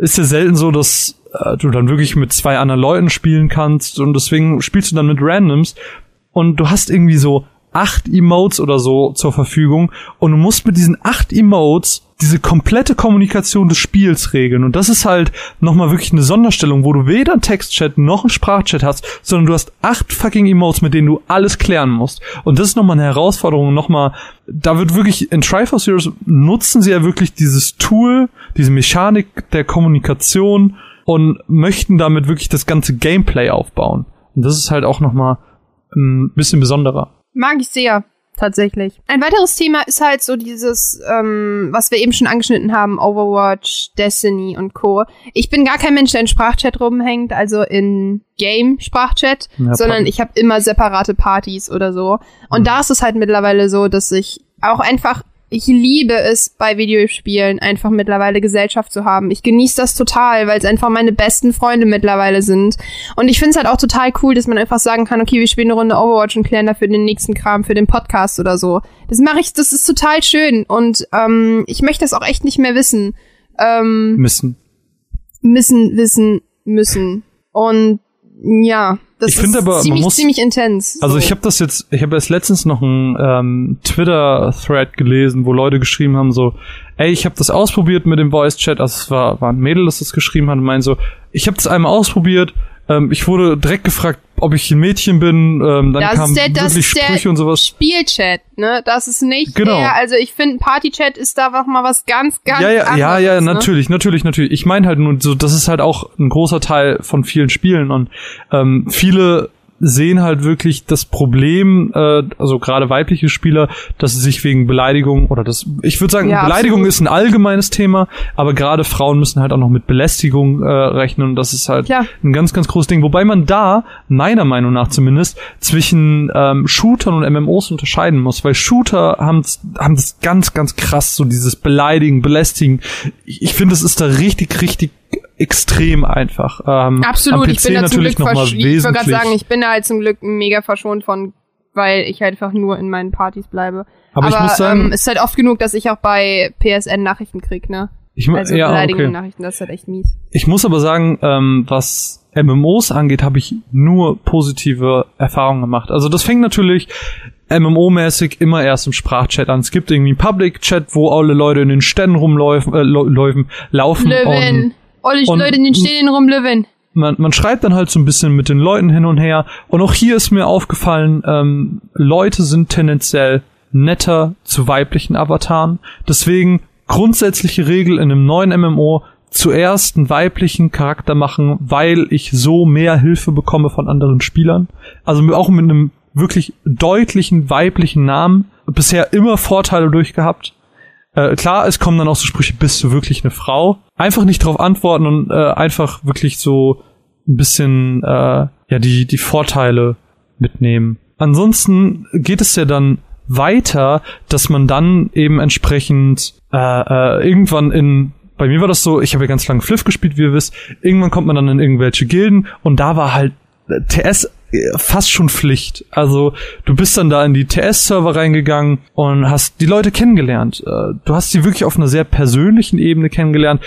ist ja selten so, dass äh, du dann wirklich mit zwei anderen Leuten spielen kannst und deswegen spielst du dann mit Randoms und du hast irgendwie so acht Emotes oder so zur Verfügung. Und du musst mit diesen acht Emotes diese komplette Kommunikation des Spiels regeln. Und das ist halt nochmal wirklich eine Sonderstellung, wo du weder einen Textchat noch einen Sprachchat hast, sondern du hast acht fucking Emotes, mit denen du alles klären musst. Und das ist nochmal eine Herausforderung, nochmal, da wird wirklich in Triforce Heroes nutzen sie ja wirklich dieses Tool, diese Mechanik der Kommunikation und möchten damit wirklich das ganze Gameplay aufbauen. Und das ist halt auch nochmal ein bisschen besonderer. Mag ich sehr, tatsächlich. Ein weiteres Thema ist halt so dieses, ähm, was wir eben schon angeschnitten haben, Overwatch, Destiny und Co. Ich bin gar kein Mensch, der in Sprachchat rumhängt, also in Game-Sprachchat, Ja, sondern ich habe immer separate Partys oder so. Und Mhm. da ist es halt mittlerweile so, dass ich auch einfach ich liebe es bei Videospielen einfach mittlerweile Gesellschaft zu haben. Ich genieße das total, weil es einfach meine besten Freunde mittlerweile sind. Und ich finde es halt auch total cool, dass man einfach sagen kann, okay, wir spielen eine Runde Overwatch und klären dafür den nächsten Kram für den Podcast oder so. Das mache ich, das ist total schön und ähm, ich möchte das auch echt nicht mehr wissen. Ähm, Müssen. müssen, wissen, müssen. Und ja, das Ich finde ist aber, ziemlich, muss- ziemlich intens. Also so. ich habe das jetzt, ich habe erst letztens noch einen ähm, Twitter-Thread gelesen, wo Leute geschrieben haben so, ey, ich habe das ausprobiert mit dem Voice-Chat, also es war, war ein Mädel, das das geschrieben hat und meint so, ich habe das einmal ausprobiert, ähm, ich wurde direkt gefragt, ob ich ein Mädchen bin, ähm, dann Das kamen ist der- das wirklich ist der Sprüche und sowas. Spielchat, ne? Das ist nicht Genau. der, also ich finde Partychat ist da noch mal was ganz, ganz Ja, ja, anderes. ja, ja, ne? natürlich, natürlich, natürlich. Ich meine halt nur, so, das ist halt auch ein großer Teil von vielen Spielen und ähm, viele sehen halt wirklich das Problem, äh, also gerade weibliche Spieler, dass sie sich wegen Beleidigung oder das, ich würde sagen, Ja, Beleidigung absolut. ist ein allgemeines Thema, aber gerade Frauen müssen halt auch noch mit Belästigung äh, rechnen und das ist halt Klar. ein ganz, ganz großes Ding. Wobei man da, meiner Meinung nach zumindest, zwischen ähm, Shootern und MMOs unterscheiden muss, weil Shooter haben haben das ganz, ganz krass, so dieses Beleidigen, Belästigen. Ich, ich finde, es ist da richtig, richtig extrem einfach. Ähm, Absolut, ich bin da zum Glück noch mal versch- Ich wollte gerade sagen, ich bin da halt zum Glück mega verschont von, weil ich halt einfach nur in meinen Partys bleibe. aber, ich muss sagen, ähm, es ist halt oft genug, dass ich auch bei PSN Nachrichten krieg, ne? ich, Also ja, beleidigende okay. Nachrichten, das ist halt echt mies. ich muss aber sagen, ähm, was MMOs angeht, habe ich nur positive Erfahrungen gemacht. Also das fängt natürlich MMO-mäßig immer erst im Sprachchat an. Es gibt irgendwie einen Public-Chat, wo alle Leute in den Ständen rumläufen, äh, lau- laufen, laufen Alle und- Leute in den Stehen rum, Löwen. man, man schreibt dann halt so ein bisschen mit den Leuten hin und her. Und auch hier ist mir aufgefallen, ähm, Leute sind tendenziell netter zu weiblichen Avataren. Deswegen grundsätzliche Regel in einem neuen MMO zuerst einen weiblichen Charakter machen, weil ich so mehr Hilfe bekomme von anderen Spielern. Also auch mit einem wirklich deutlichen weiblichen Namen bisher immer Vorteile durchgehabt. Äh, klar, es kommen dann auch so Sprüche, bist du wirklich eine Frau? Einfach nicht darauf antworten und äh, einfach wirklich so ein bisschen äh, ja die die Vorteile mitnehmen. Ansonsten geht es ja dann weiter, dass man dann eben entsprechend äh, äh, irgendwann in bei mir war das so, ich habe ja ganz lange Fliff gespielt, wie ihr wisst. Irgendwann kommt man dann in irgendwelche Gilden und da war halt äh, TS fast schon Pflicht. Also du bist dann da in die TS-Server reingegangen und hast die Leute kennengelernt. Äh, Du hast sie wirklich auf einer sehr persönlichen Ebene kennengelernt.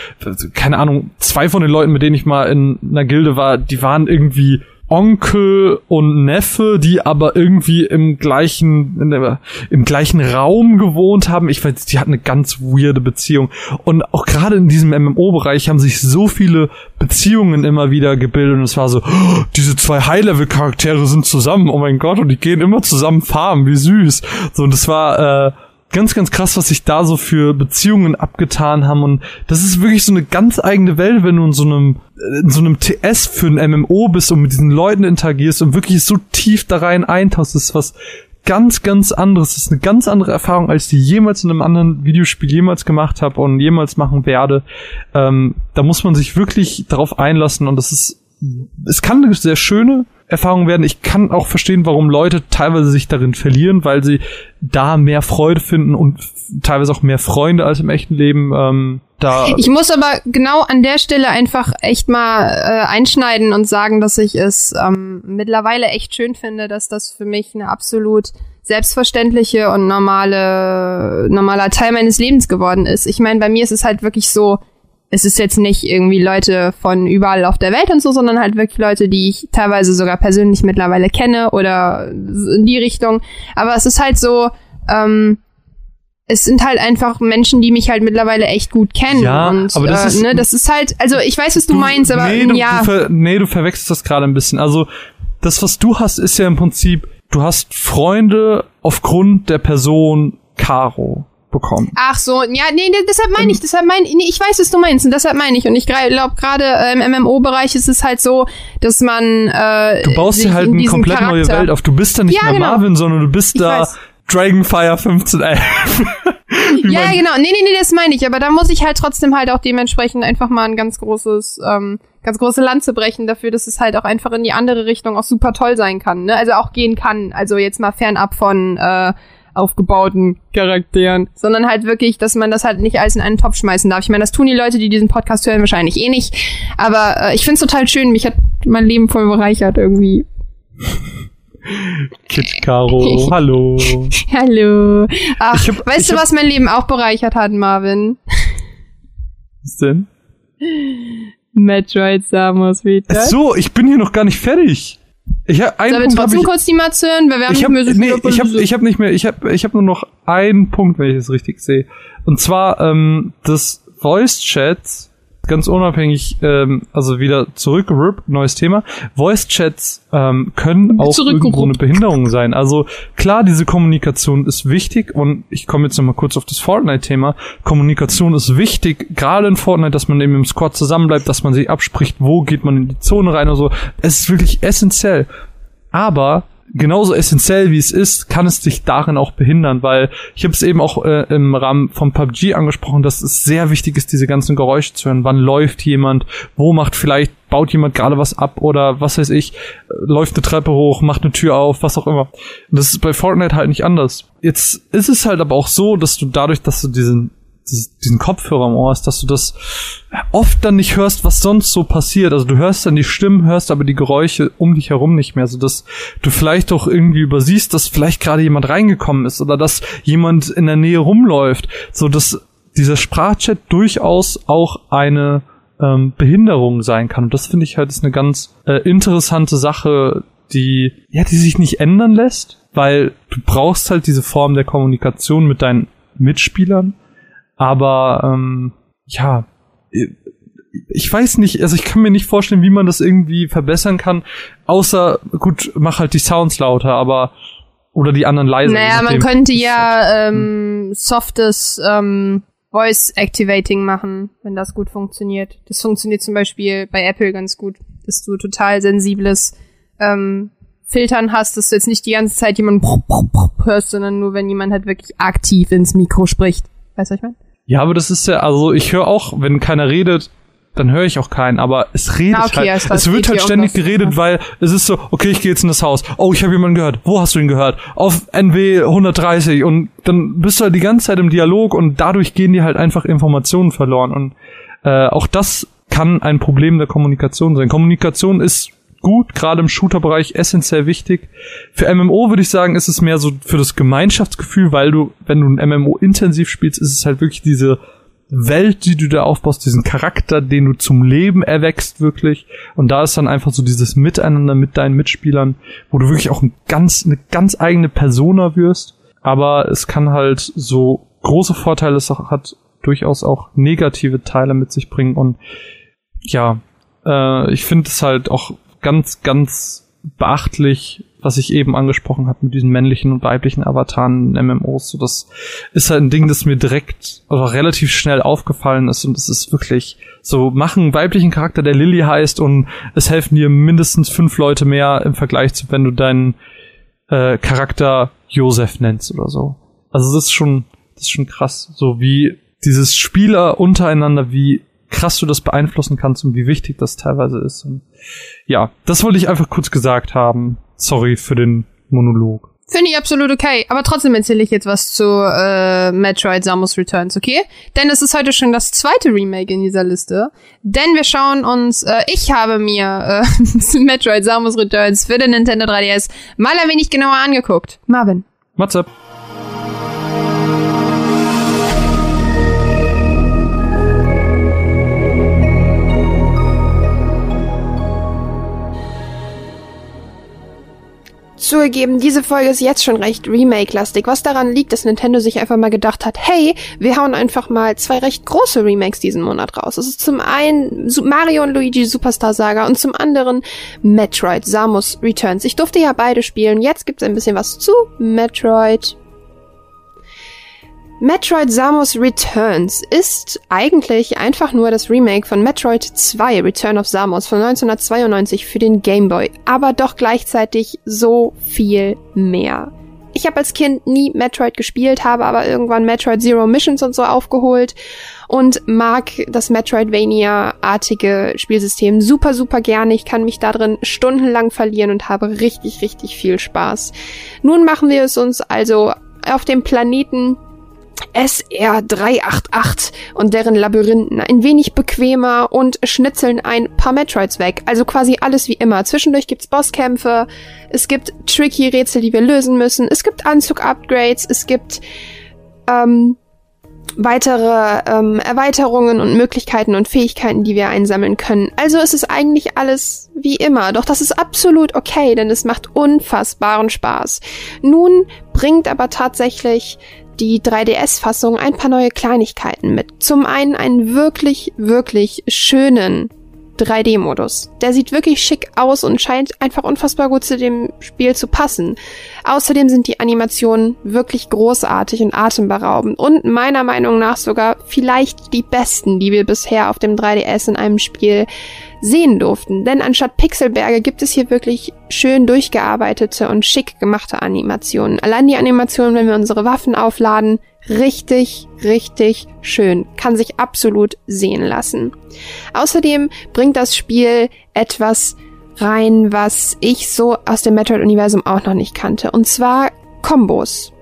Keine Ahnung, zwei von den Leuten, mit denen ich mal in einer Gilde war, die waren irgendwie Onkel und Neffe, die aber irgendwie im gleichen, der, im gleichen Raum gewohnt haben. Ich weiß, die hatten eine ganz weirde Beziehung. Und auch gerade in diesem MMO-Bereich haben sich so viele Beziehungen immer wieder gebildet. Und es war so, oh, diese zwei High-Level-Charaktere sind zusammen. Oh mein Gott, und die gehen immer zusammen farmen. Wie süß. So, und das war, äh, ganz, ganz krass, was sich da so für Beziehungen abgetan haben. Und das ist wirklich so eine ganz eigene Welt, wenn du in so einem, in so einem TS für ein MMO bist und mit diesen Leuten interagierst und wirklich so tief da rein eintauchst. Das ist was ganz, ganz anderes. Das ist eine ganz andere Erfahrung, als die jemals in einem anderen Videospiel jemals gemacht habe und jemals machen werde. Ähm, da muss man sich wirklich darauf einlassen und das ist, es kann eine sehr schöne Erfahrung werden. Ich kann auch verstehen, warum Leute teilweise sich darin verlieren, weil sie da mehr Freude finden und teilweise auch mehr Freunde als im echten Leben. Ähm, da Ich muss aber genau an der Stelle einfach echt mal äh, einschneiden und sagen, dass ich es ähm, mittlerweile echt schön finde, dass das für mich eine absolut selbstverständliche und normale normaler Teil meines Lebens geworden ist. Ich meine, bei mir ist es halt wirklich so, es ist jetzt nicht irgendwie Leute von überall auf der Welt und so, sondern halt wirklich Leute, die ich teilweise sogar persönlich mittlerweile kenne oder in die Richtung. Aber es ist halt so, ähm, es sind halt einfach Menschen, die mich halt mittlerweile echt gut kennen. Ja, und aber das äh, ist- ne, das ist halt, also ich weiß, was du, meinst, aber nee, du, ja. du ver, nee, du verwechselst das gerade ein bisschen. Also das, was du hast, ist ja im Prinzip, du hast Freunde aufgrund der Person Caro bekommen. Ach so, ja, nee, nee deshalb meine ich, deshalb meine nee, ich weiß, was du meinst und deshalb meine ich und ich glaube gerade äh, im MMO-Bereich ist es halt so, dass man äh, Du baust dir halt in eine komplett neue Charakter- Welt auf. Du bist da nicht Ja, mehr genau. Marvin, sondern du bist Ich da weiß. Dragonfire 1511. *laughs* Wie Ja, genau. Nee, nee, nee, das meine ich. Aber da muss ich halt trotzdem halt auch dementsprechend einfach mal ein ganz großes, ähm, ganz große Lanze brechen dafür, dass es halt auch einfach in die andere Richtung auch super toll sein kann. Ne? Also auch gehen kann. Also jetzt mal fernab von äh, aufgebauten Charakteren, sondern halt wirklich, dass man das halt nicht alles in einen Topf schmeißen darf. Ich meine, das tun die Leute, die diesen Podcast hören, wahrscheinlich eh nicht. Aber äh, ich find's total schön. Mich hat mein Leben voll bereichert irgendwie. *laughs* Kid Caro, *laughs* hallo. *laughs* Hallo. Ach, Ich hab- weißt du, hab- was mein Leben auch bereichert hat, Marvin? Was denn? Metroid Samus wieder. Ach so, ich bin hier noch gar nicht fertig. Ich hab einen Sollen wir trotzdem ich, kurz die mal hören? Weil wir haben ich nicht hab, mehr so viel nee, ich hab, unsere- ich hab nicht mehr, ich hab, ich hab nur noch einen Punkt, wenn ich es richtig sehe. Und zwar, ähm, das Voice Chats, ganz unabhängig, ähm, also wieder zurückgerippt, neues Thema. Voice Chats, ähm, können auch Zurückgeruppt. irgendwo eine Behinderung sein. Also, klar, diese Kommunikation ist wichtig und ich komme jetzt nochmal kurz auf das Fortnite-Thema. Kommunikation ist wichtig, gerade in Fortnite, dass man eben im Squad zusammenbleibt, dass man sich abspricht, wo geht man in die Zone rein und so. Es ist wirklich essentiell. Aber genauso essentiell wie es ist, kann es dich darin auch behindern, weil ich habe es eben auch äh, im Rahmen vom PUBG angesprochen, dass es sehr wichtig ist, diese ganzen Geräusche zu hören. Wann läuft jemand? Wo macht vielleicht baut jemand gerade was ab oder was weiß ich, läuft eine Treppe hoch, macht eine Tür auf, was auch immer. Das ist bei Fortnite halt nicht anders. Jetzt ist es halt aber auch so, dass du dadurch, dass du diesen diesen Kopfhörer im Ohr hast, dass du das oft dann nicht hörst, was sonst so passiert. Also du hörst dann die Stimmen, hörst aber die Geräusche um dich herum nicht mehr, so dass du vielleicht auch irgendwie übersiehst, dass vielleicht gerade jemand reingekommen ist oder dass jemand in der Nähe rumläuft, so dass dieser Sprachchat durchaus auch eine ähm, Behinderung sein kann. Und das finde ich halt ist eine ganz äh, interessante Sache, die ja, die sich nicht ändern lässt, weil du brauchst halt diese Form der Kommunikation mit deinen Mitspielern aber ähm, ja, ich weiß nicht, also ich kann mir nicht vorstellen, wie man das irgendwie verbessern kann, außer gut, mach halt die Sounds lauter, aber oder die anderen leiser. Naja, man könnte ja ähm, softes ähm, Voice Activating machen, wenn das gut funktioniert. Das funktioniert zum Beispiel bei Apple ganz gut, dass du total sensibles ähm, Filtern hast, dass du jetzt nicht die ganze Zeit jemanden hörst, sondern nur wenn jemand halt wirklich aktiv ins Mikro spricht. Weißt du, was ich meine? Ja, aber das ist ja, also ich höre auch, wenn keiner redet, dann höre ich auch keinen, aber es redet Na, okay, halt. Es wird halt ständig geredet, ja. weil es ist so, okay, ich gehe jetzt in das Haus. Oh, ich habe jemanden gehört. Wo hast du ihn gehört? Auf NW 130 und dann bist du halt die ganze Zeit im Dialog und dadurch gehen dir halt einfach Informationen verloren und äh, auch das kann ein Problem der Kommunikation sein. Kommunikation ist gut, gerade im Shooter-Bereich essentiell wichtig. Für MMO würde ich sagen, ist es mehr so für das Gemeinschaftsgefühl, weil du, wenn du ein MMO intensiv spielst, ist es halt wirklich diese Welt, die du da aufbaust, diesen Charakter, den du zum Leben erwächst, wirklich. Und da ist dann einfach so dieses Miteinander mit deinen Mitspielern, wo du wirklich auch ein ganz, eine ganz eigene Persona wirst. Aber es kann halt so große Vorteile, es hat durchaus auch negative Teile mit sich bringen. Und ja, äh, ich finde es halt auch ganz, ganz beachtlich, was ich eben angesprochen habe mit diesen männlichen und weiblichen Avataren in MMOs. So, das ist halt ein Ding, das mir direkt oder relativ schnell aufgefallen ist und es ist wirklich so, machen einen weiblichen Charakter, der Lilly heißt und es helfen dir mindestens fünf Leute mehr im Vergleich zu, wenn du deinen äh, Charakter Josef nennst oder so. Also das ist schon, das ist schon krass, so wie dieses Spieler untereinander, wie krass du das beeinflussen kannst und wie wichtig das teilweise ist. Und ja, das wollte ich einfach kurz gesagt haben. Sorry für den Monolog. Finde ich absolut okay. Aber trotzdem erzähle ich jetzt was zu äh, Metroid Samus Returns, okay? Denn es ist heute schon das zweite Remake in dieser Liste. Denn wir schauen uns, äh, ich habe mir äh, *laughs* Metroid Samus Returns für den Nintendo 3DS mal ein wenig genauer angeguckt. Marvin. What's up? Zugegeben, diese Folge ist jetzt schon recht Remake-lastig, was daran liegt, dass Nintendo sich einfach mal gedacht hat, hey, wir hauen einfach mal zwei recht große Remakes diesen Monat raus. Es ist zum einen Mario und Luigi Superstar Saga und zum anderen Metroid Samus Returns. Ich durfte ja beide spielen. Jetzt gibt es ein bisschen was zu Metroid Metroid Samus Returns ist eigentlich einfach nur das Remake von Metroid 2 Return of Samus von 1992 für den Game Boy, aber doch gleichzeitig so viel mehr. Ich habe als Kind nie Metroid gespielt, habe aber irgendwann Metroid Zero Missions und so aufgeholt und mag das Metroidvania-artige Spielsystem super, super gerne. Ich kann mich da drin stundenlang verlieren und habe richtig, richtig viel Spaß. Nun machen wir es uns also auf dem Planeten SR388 und deren Labyrinthen ein wenig bequemer und schnitzeln ein paar Metroids weg. Also quasi alles wie immer. Zwischendurch gibt's Bosskämpfe, es gibt tricky Rätsel, die wir lösen müssen, es gibt Anzug-Upgrades, es gibt ähm, weitere ähm, Erweiterungen und Möglichkeiten und Fähigkeiten, die wir einsammeln können. Also es ist eigentlich alles wie immer. Doch das ist absolut okay, denn es macht unfassbaren Spaß. Nun bringt aber tatsächlich die 3DS-Fassung ein paar neue Kleinigkeiten mit. Zum einen einen wirklich, wirklich schönen 3D-Modus. Der sieht wirklich schick aus und scheint einfach unfassbar gut zu dem Spiel zu passen. Außerdem sind die Animationen wirklich großartig und atemberaubend und meiner Meinung nach sogar vielleicht die besten, die wir bisher auf dem 3DS in einem Spiel sehen durften. Denn anstatt Pixelberge gibt es hier wirklich schön durchgearbeitete und schick gemachte Animationen. Allein die Animationen, wenn wir unsere Waffen aufladen, richtig, richtig schön. Kann sich absolut sehen lassen. Außerdem bringt das Spiel etwas rein, was ich so aus dem Metroid-Universum auch noch nicht kannte. Und zwar Kombos.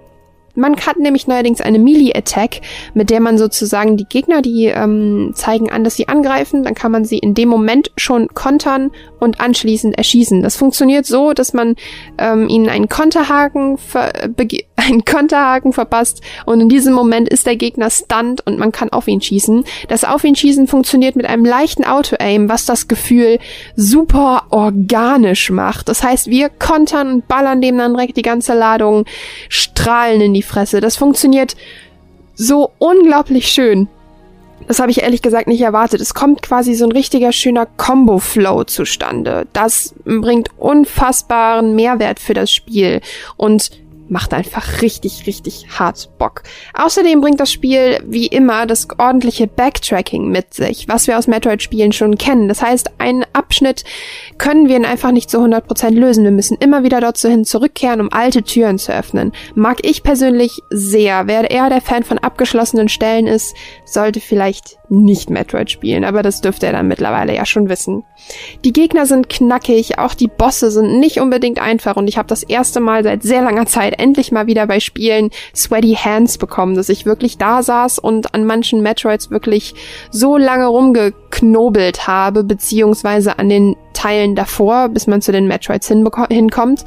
Man hat nämlich neuerdings eine Melee-Attack, mit der man sozusagen die Gegner, die ähm, zeigen an, dass sie angreifen, dann kann man sie in dem Moment schon kontern und anschließend erschießen. Das funktioniert so, dass man ähm, ihnen einen Konterhaken, ver *laughs* einen Konterhaken verpasst und in diesem Moment ist der Gegner stunned und man kann auf ihn schießen. Das Auf ihn schießen funktioniert mit einem leichten Auto-Aim, was das Gefühl super organisch macht. Das heißt, wir kontern und ballern dem dann direkt die ganze Ladung Strahlen in die die Fresse. Das funktioniert so unglaublich schön. Das habe ich ehrlich gesagt nicht erwartet. Es kommt quasi so ein richtiger schöner Combo-Flow zustande. Das bringt unfassbaren Mehrwert für das Spiel. Und macht einfach richtig, richtig hart Bock. Außerdem bringt das Spiel wie immer das ordentliche Backtracking mit sich, was wir aus Metroid-Spielen schon kennen. Das heißt, einen Abschnitt können wir einfach nicht zu 100% lösen. Wir müssen immer wieder dorthin zurückkehren, um alte Türen zu öffnen. Mag ich persönlich sehr. Wer eher der Fan von abgeschlossenen Stellen ist, sollte vielleicht nicht Metroid spielen, aber das dürfte er dann mittlerweile ja schon wissen. Die Gegner sind knackig, auch die Bosse sind nicht unbedingt einfach und ich habe das erste Mal seit sehr langer Zeit endlich mal wieder bei Spielen Sweaty Hands bekommen, dass ich wirklich da saß und an manchen Metroids wirklich so lange rumgeknobelt habe, beziehungsweise an den Teilen davor, bis man zu den Metroids hinkommt.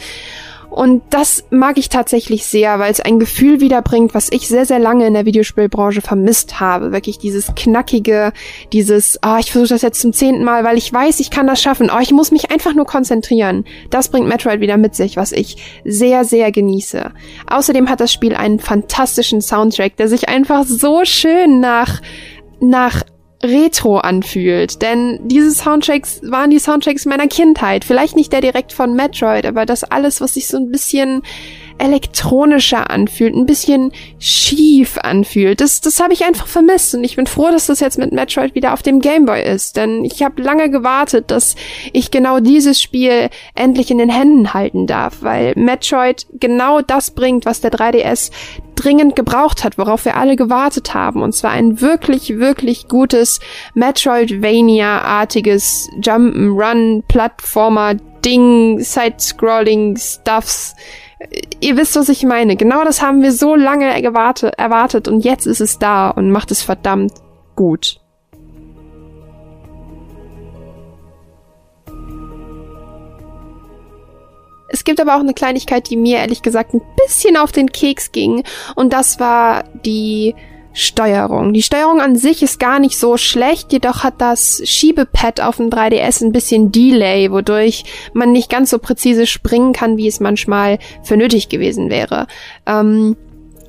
Und das mag ich tatsächlich sehr, weil es ein Gefühl wiederbringt, was ich sehr, sehr lange in der Videospielbranche vermisst habe. Wirklich dieses knackige, dieses, ah, oh, ich versuche das jetzt zum zehnten Mal, weil ich weiß, ich kann das schaffen. Oh, ich muss mich einfach nur konzentrieren. Das bringt Metroid wieder mit sich, was ich sehr, sehr genieße. Außerdem hat das Spiel einen fantastischen Soundtrack, der sich einfach so schön nach nach retro anfühlt. Denn diese Soundtracks waren die Soundtracks meiner Kindheit. Vielleicht nicht der direkt von Metroid, aber das alles, was sich so ein bisschen elektronischer anfühlt, ein bisschen schief anfühlt. Das, das habe ich einfach vermisst und ich bin froh, dass das jetzt mit Metroid wieder auf dem Gameboy ist, denn ich habe lange gewartet, dass ich genau dieses Spiel endlich in den Händen halten darf, weil Metroid genau das bringt, was der 3DS dringend gebraucht hat, worauf wir alle gewartet haben. Und zwar ein wirklich, wirklich gutes Metroidvania-artiges Jump'n'Run, Plattformer, Ding, Side-Scrolling, Stuffs ihr wisst, was ich meine. Genau das haben wir so lange gewartet, erwartet und jetzt ist es da und macht es verdammt gut. Es gibt aber auch eine Kleinigkeit, die mir ehrlich gesagt ein bisschen auf den Keks ging und das war die Steuerung. Die Steuerung an sich ist gar nicht so schlecht, jedoch hat das Schiebepad auf dem 3DS ein bisschen Delay, wodurch man nicht ganz so präzise springen kann, wie es manchmal für nötig gewesen wäre. Ähm,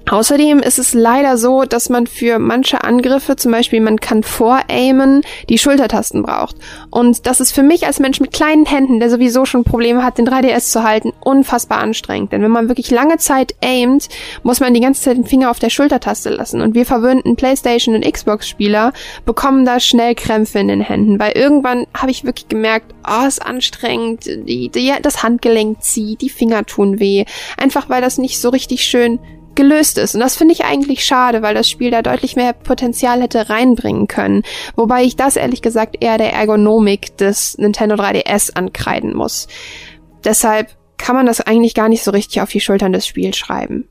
Außerdem ist es leider so, dass man für manche Angriffe, zum Beispiel man kann voraimen, die Schultertasten braucht. Und das ist für mich als Mensch mit kleinen Händen, der sowieso schon Probleme hat, den 3DS zu halten, unfassbar anstrengend. Denn wenn man wirklich lange Zeit aimt, muss man die ganze Zeit den Finger auf der Schultertaste lassen. Und wir verwöhnten Playstation und Xbox-Spieler bekommen da schnell Krämpfe in den Händen. Weil irgendwann habe ich wirklich gemerkt, oh, ist anstrengend, die, die, das Handgelenk zieht, die Finger tun weh. Einfach weil das nicht so richtig schön gelöst ist. Und das finde ich eigentlich schade, weil das Spiel da deutlich mehr Potenzial hätte reinbringen können. Wobei ich das ehrlich gesagt eher der Ergonomik des Nintendo 3DS ankreiden muss. Deshalb kann man das eigentlich gar nicht so richtig auf die Schultern des Spiels schreiben.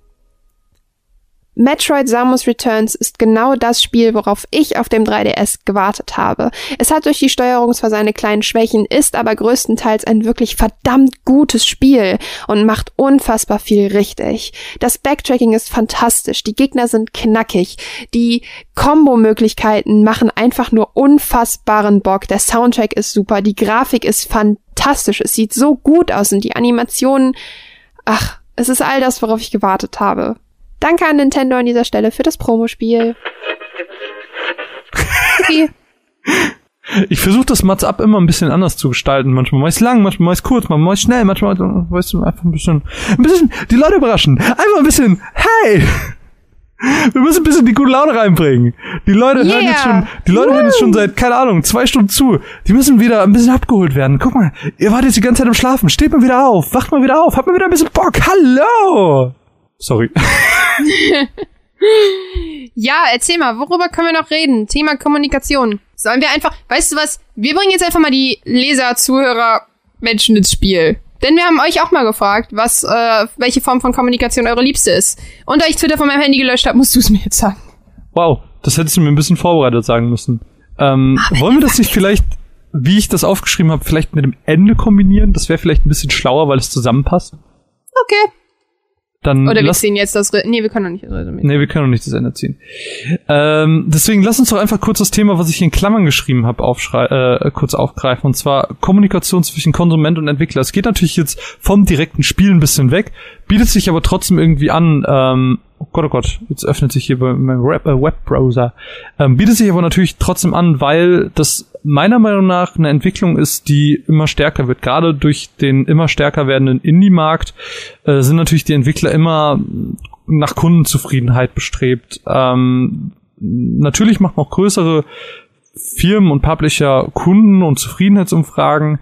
Metroid Samus Returns ist genau das Spiel, worauf ich auf dem 3DS gewartet habe. Es hat durch die Steuerung zwar seine kleinen Schwächen, ist aber größtenteils ein wirklich verdammt gutes Spiel und macht unfassbar viel richtig. Das Backtracking ist fantastisch, die Gegner sind knackig, die Combo-Möglichkeiten machen einfach nur unfassbaren Bock, der Soundtrack ist super, die Grafik ist fantastisch, es sieht so gut aus und die Animationen, ach, es ist all das, worauf ich gewartet habe. Danke an Nintendo an dieser Stelle für das Promospiel. Okay. Ich versuche das Mats Up immer ein bisschen anders zu gestalten. Manchmal mache ich lang, manchmal mache ich kurz, manchmal mache ich schnell, manchmal weißt du, einfach ein bisschen, ein bisschen die Leute überraschen. Einfach ein bisschen, hey! Wir müssen ein bisschen die gute Laune reinbringen. Die Leute yeah. hören jetzt schon, die Leute Woo. hören jetzt schon seit, keine Ahnung, zwei Stunden zu. Die müssen wieder ein bisschen abgeholt werden. Guck mal, ihr wart jetzt die ganze Zeit im Schlafen. Steht mal wieder auf, wacht mal wieder auf, habt mal wieder ein bisschen Bock. Hallo! Sorry. *laughs* *laughs* ja, erzähl mal, worüber können wir noch reden? Thema Kommunikation. Sollen wir einfach, weißt du was? Wir bringen jetzt einfach mal die Leser, Zuhörer, Menschen ins Spiel. Denn wir haben euch auch mal gefragt, was, äh, welche Form von Kommunikation eure liebste ist. Und da ich Twitter von meinem Handy gelöscht habe, musst du es mir jetzt sagen. Wow, das hättest du mir ein bisschen vorbereitet sagen müssen. Ähm, wollen wir das nicht vielleicht, wie ich das aufgeschrieben habe, vielleicht mit dem Ende kombinieren? Das wäre vielleicht ein bisschen schlauer, weil es zusammenpasst. Okay. Dann Oder wir ziehen jetzt das. Re nee, wir können doch nicht das Resümee. Nee, wir können noch nicht das Ende ziehen. Ähm, deswegen lass uns doch einfach kurz das Thema, was ich in Klammern geschrieben habe, äh, kurz aufgreifen. Und zwar Kommunikation zwischen Konsument und Entwickler. Es geht natürlich jetzt vom direkten Spiel ein bisschen weg, bietet sich aber trotzdem irgendwie an, ähm, Gott, oh Gott, jetzt öffnet sich hier Web äh, Webbrowser, ähm, bietet sich aber natürlich trotzdem an, weil das meiner Meinung nach eine Entwicklung ist, die immer stärker wird. Gerade durch den immer stärker werdenden Indie-Markt äh, sind natürlich die Entwickler immer nach Kundenzufriedenheit bestrebt. Ähm, natürlich machen auch größere Firmen und Publisher Kunden- und Zufriedenheitsumfragen,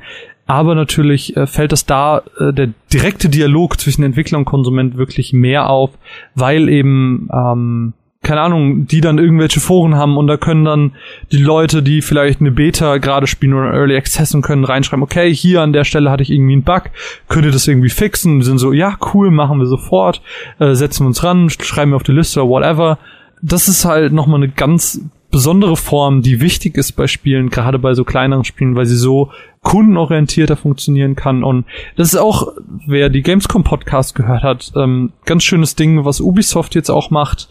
aber natürlich äh, fällt das da äh, der direkte Dialog zwischen Entwickler und Konsument wirklich mehr auf, weil eben ähm, keine Ahnung, die dann irgendwelche Foren haben und da können dann die Leute, die vielleicht eine Beta gerade spielen oder Early Access und können reinschreiben, okay, hier an der Stelle hatte ich irgendwie einen Bug, könnt ihr das irgendwie fixen? Die sind so, ja, cool, machen wir sofort, äh, setzen wir uns ran, schreiben wir auf die Liste oder whatever. Das ist halt nochmal eine ganz besondere Form, die wichtig ist bei Spielen, gerade bei so kleineren Spielen, weil sie so kundenorientierter funktionieren kann. Und das ist auch, wer die Gamescom Podcast gehört hat, ähm, ganz schönes Ding, was Ubisoft jetzt auch macht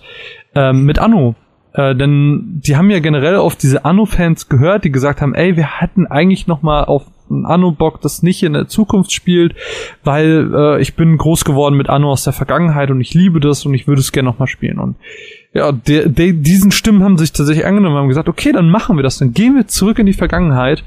ähm, mit Anno. Äh, denn die haben ja generell auf diese Anno-Fans gehört, die gesagt haben, ey, wir hatten eigentlich noch mal auf ein Anno-Bock, das nicht in der Zukunft spielt, weil äh, ich bin groß geworden mit Anno aus der Vergangenheit und ich liebe das und ich würde es gerne noch mal spielen. Und ja, der, der, diesen Stimmen haben sich tatsächlich angenommen, haben gesagt, okay, dann machen wir das, dann gehen wir zurück in die Vergangenheit,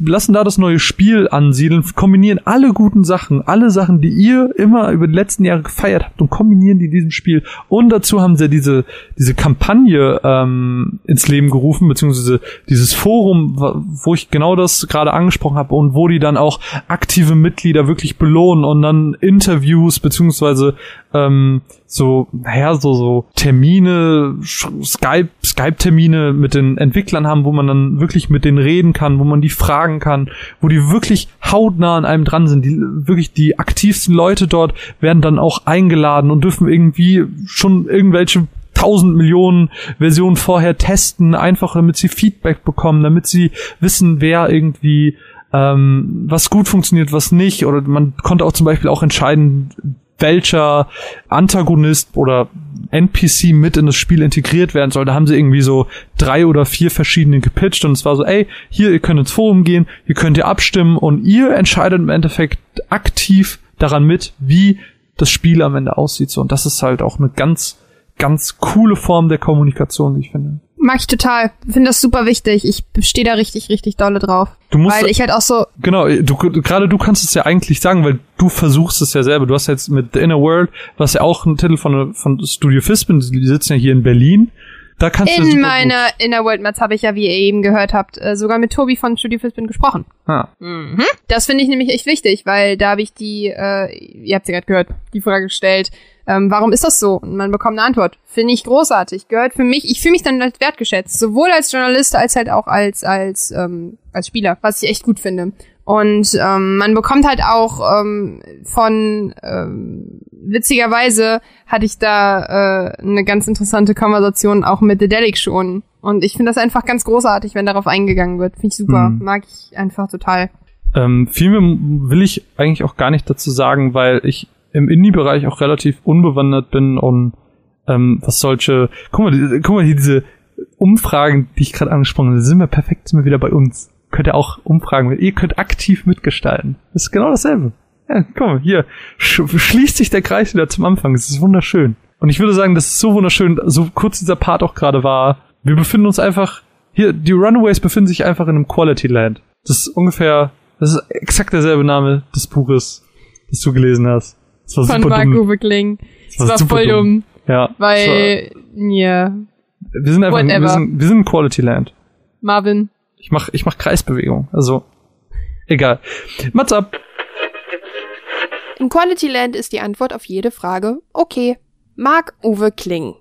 lassen da das neue Spiel ansiedeln, kombinieren alle guten Sachen, alle Sachen, die ihr immer über die letzten Jahre gefeiert habt und kombinieren die in diesem Spiel. Und dazu haben sie diese, diese Kampagne ähm, ins Leben gerufen, beziehungsweise dieses Forum, wo ich genau das gerade angesprochen habe und wo die dann auch aktive Mitglieder wirklich belohnen und dann Interviews, beziehungsweise ähm, so, naja, so, so Termine, Skype, Skype-Termine mit den Entwicklern haben, wo man dann wirklich mit denen reden kann, wo man die fragen kann, wo die wirklich hautnah an einem dran sind. Die, wirklich die aktivsten Leute dort werden dann auch eingeladen und dürfen irgendwie schon irgendwelche tausend Millionen Versionen vorher testen, einfach damit sie Feedback bekommen, damit sie wissen, wer irgendwie ähm, was gut funktioniert, was nicht. Oder man konnte auch zum Beispiel auch entscheiden, welcher Antagonist oder NPC mit in das Spiel integriert werden soll. Da haben sie irgendwie so drei oder vier verschiedene gepitcht und es war so, ey, hier, ihr könnt ins Forum gehen, hier könnt ihr abstimmen und ihr entscheidet im Endeffekt aktiv daran mit, wie das Spiel am Ende aussieht. So, und das ist halt auch eine ganz, ganz coole Form der Kommunikation, wie ich finde. Mag ich total. Finde das super wichtig. Ich stehe da richtig, richtig dolle drauf. Du musst, weil ich halt auch so. Genau, du, gerade du kannst es ja eigentlich sagen, weil du versuchst es ja selber. Du hast jetzt mit The Inner World, was ja auch ein Titel von, von Studio Fispin, die sitzen ja hier in Berlin. Da kannst in du In meiner. Inner World Mats habe ich ja, wie ihr eben gehört habt, äh, sogar mit Tobi von Studio Fispin gesprochen. Ah. Mhm. Das finde ich nämlich echt wichtig, weil da habe ich die, äh, ihr habt sie gerade gehört, die Frage gestellt, ähm, warum ist das so? Und man bekommt eine Antwort. Finde ich großartig. Gehört für mich, ich fühle mich dann als wertgeschätzt. Sowohl als Journalist als halt auch als, als, ähm, als Spieler, was ich echt gut finde. Und ähm, man bekommt halt auch ähm, von ähm, witzigerweise hatte ich da äh, eine ganz interessante Konversation auch mit The Delic schon. Und ich finde das einfach ganz großartig, wenn darauf eingegangen wird. Finde ich super. Hm. Mag ich einfach total. Ähm, viel mehr will ich eigentlich auch gar nicht dazu sagen, weil ich im Indie-Bereich auch relativ unbewandert bin und ähm, was solche, guck mal, guck mal hier diese Umfragen, die ich gerade angesprochen habe, sind wir perfekt, sind wir wieder bei uns. Könnt ihr auch Umfragen, ihr könnt aktiv mitgestalten. Das ist genau dasselbe. Ja, guck mal, hier sch schließt sich der Kreis wieder zum Anfang. Es ist wunderschön. Und ich würde sagen, das ist so wunderschön, so kurz dieser Part auch gerade war. Wir befinden uns einfach, hier, die Runaways befinden sich einfach in einem Quality Land. Das ist ungefähr, das ist exakt derselbe Name des Buches, das du gelesen hast. Das war von Marco Kling. Das, das war, voll dumm. dumm. Ja. Weil, ja. Wir sind einfach, wir sind, wir sind Quality Land. Marvin. Ich mach, ich mach Kreisbewegung. Also, egal. Mats ab. Im Quality Land ist die Antwort auf jede Frage okay. Marc-Uwe Kling.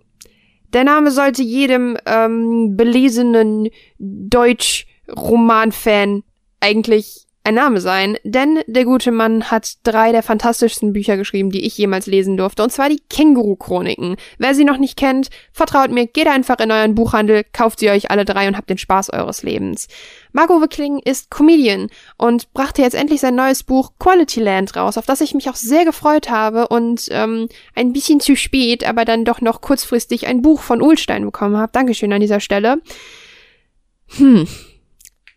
Der Name sollte jedem ähm, belesenen Deutsch-Roman-Fan eigentlich ein Name sein, denn der gute Mann hat drei der fantastischsten Bücher geschrieben, die ich jemals lesen durfte, und zwar die Känguru-Chroniken. Wer sie noch nicht kennt, vertraut mir, geht einfach in euren Buchhandel, kauft sie euch alle drei und habt den Spaß eures Lebens. Marco Wickling ist Comedian und brachte jetzt endlich sein neues Buch Quality Land raus, auf das ich mich auch sehr gefreut habe und ähm, ein bisschen zu spät, aber dann doch noch kurzfristig ein Buch von Ulstein bekommen habe. Dankeschön an dieser Stelle. Hm,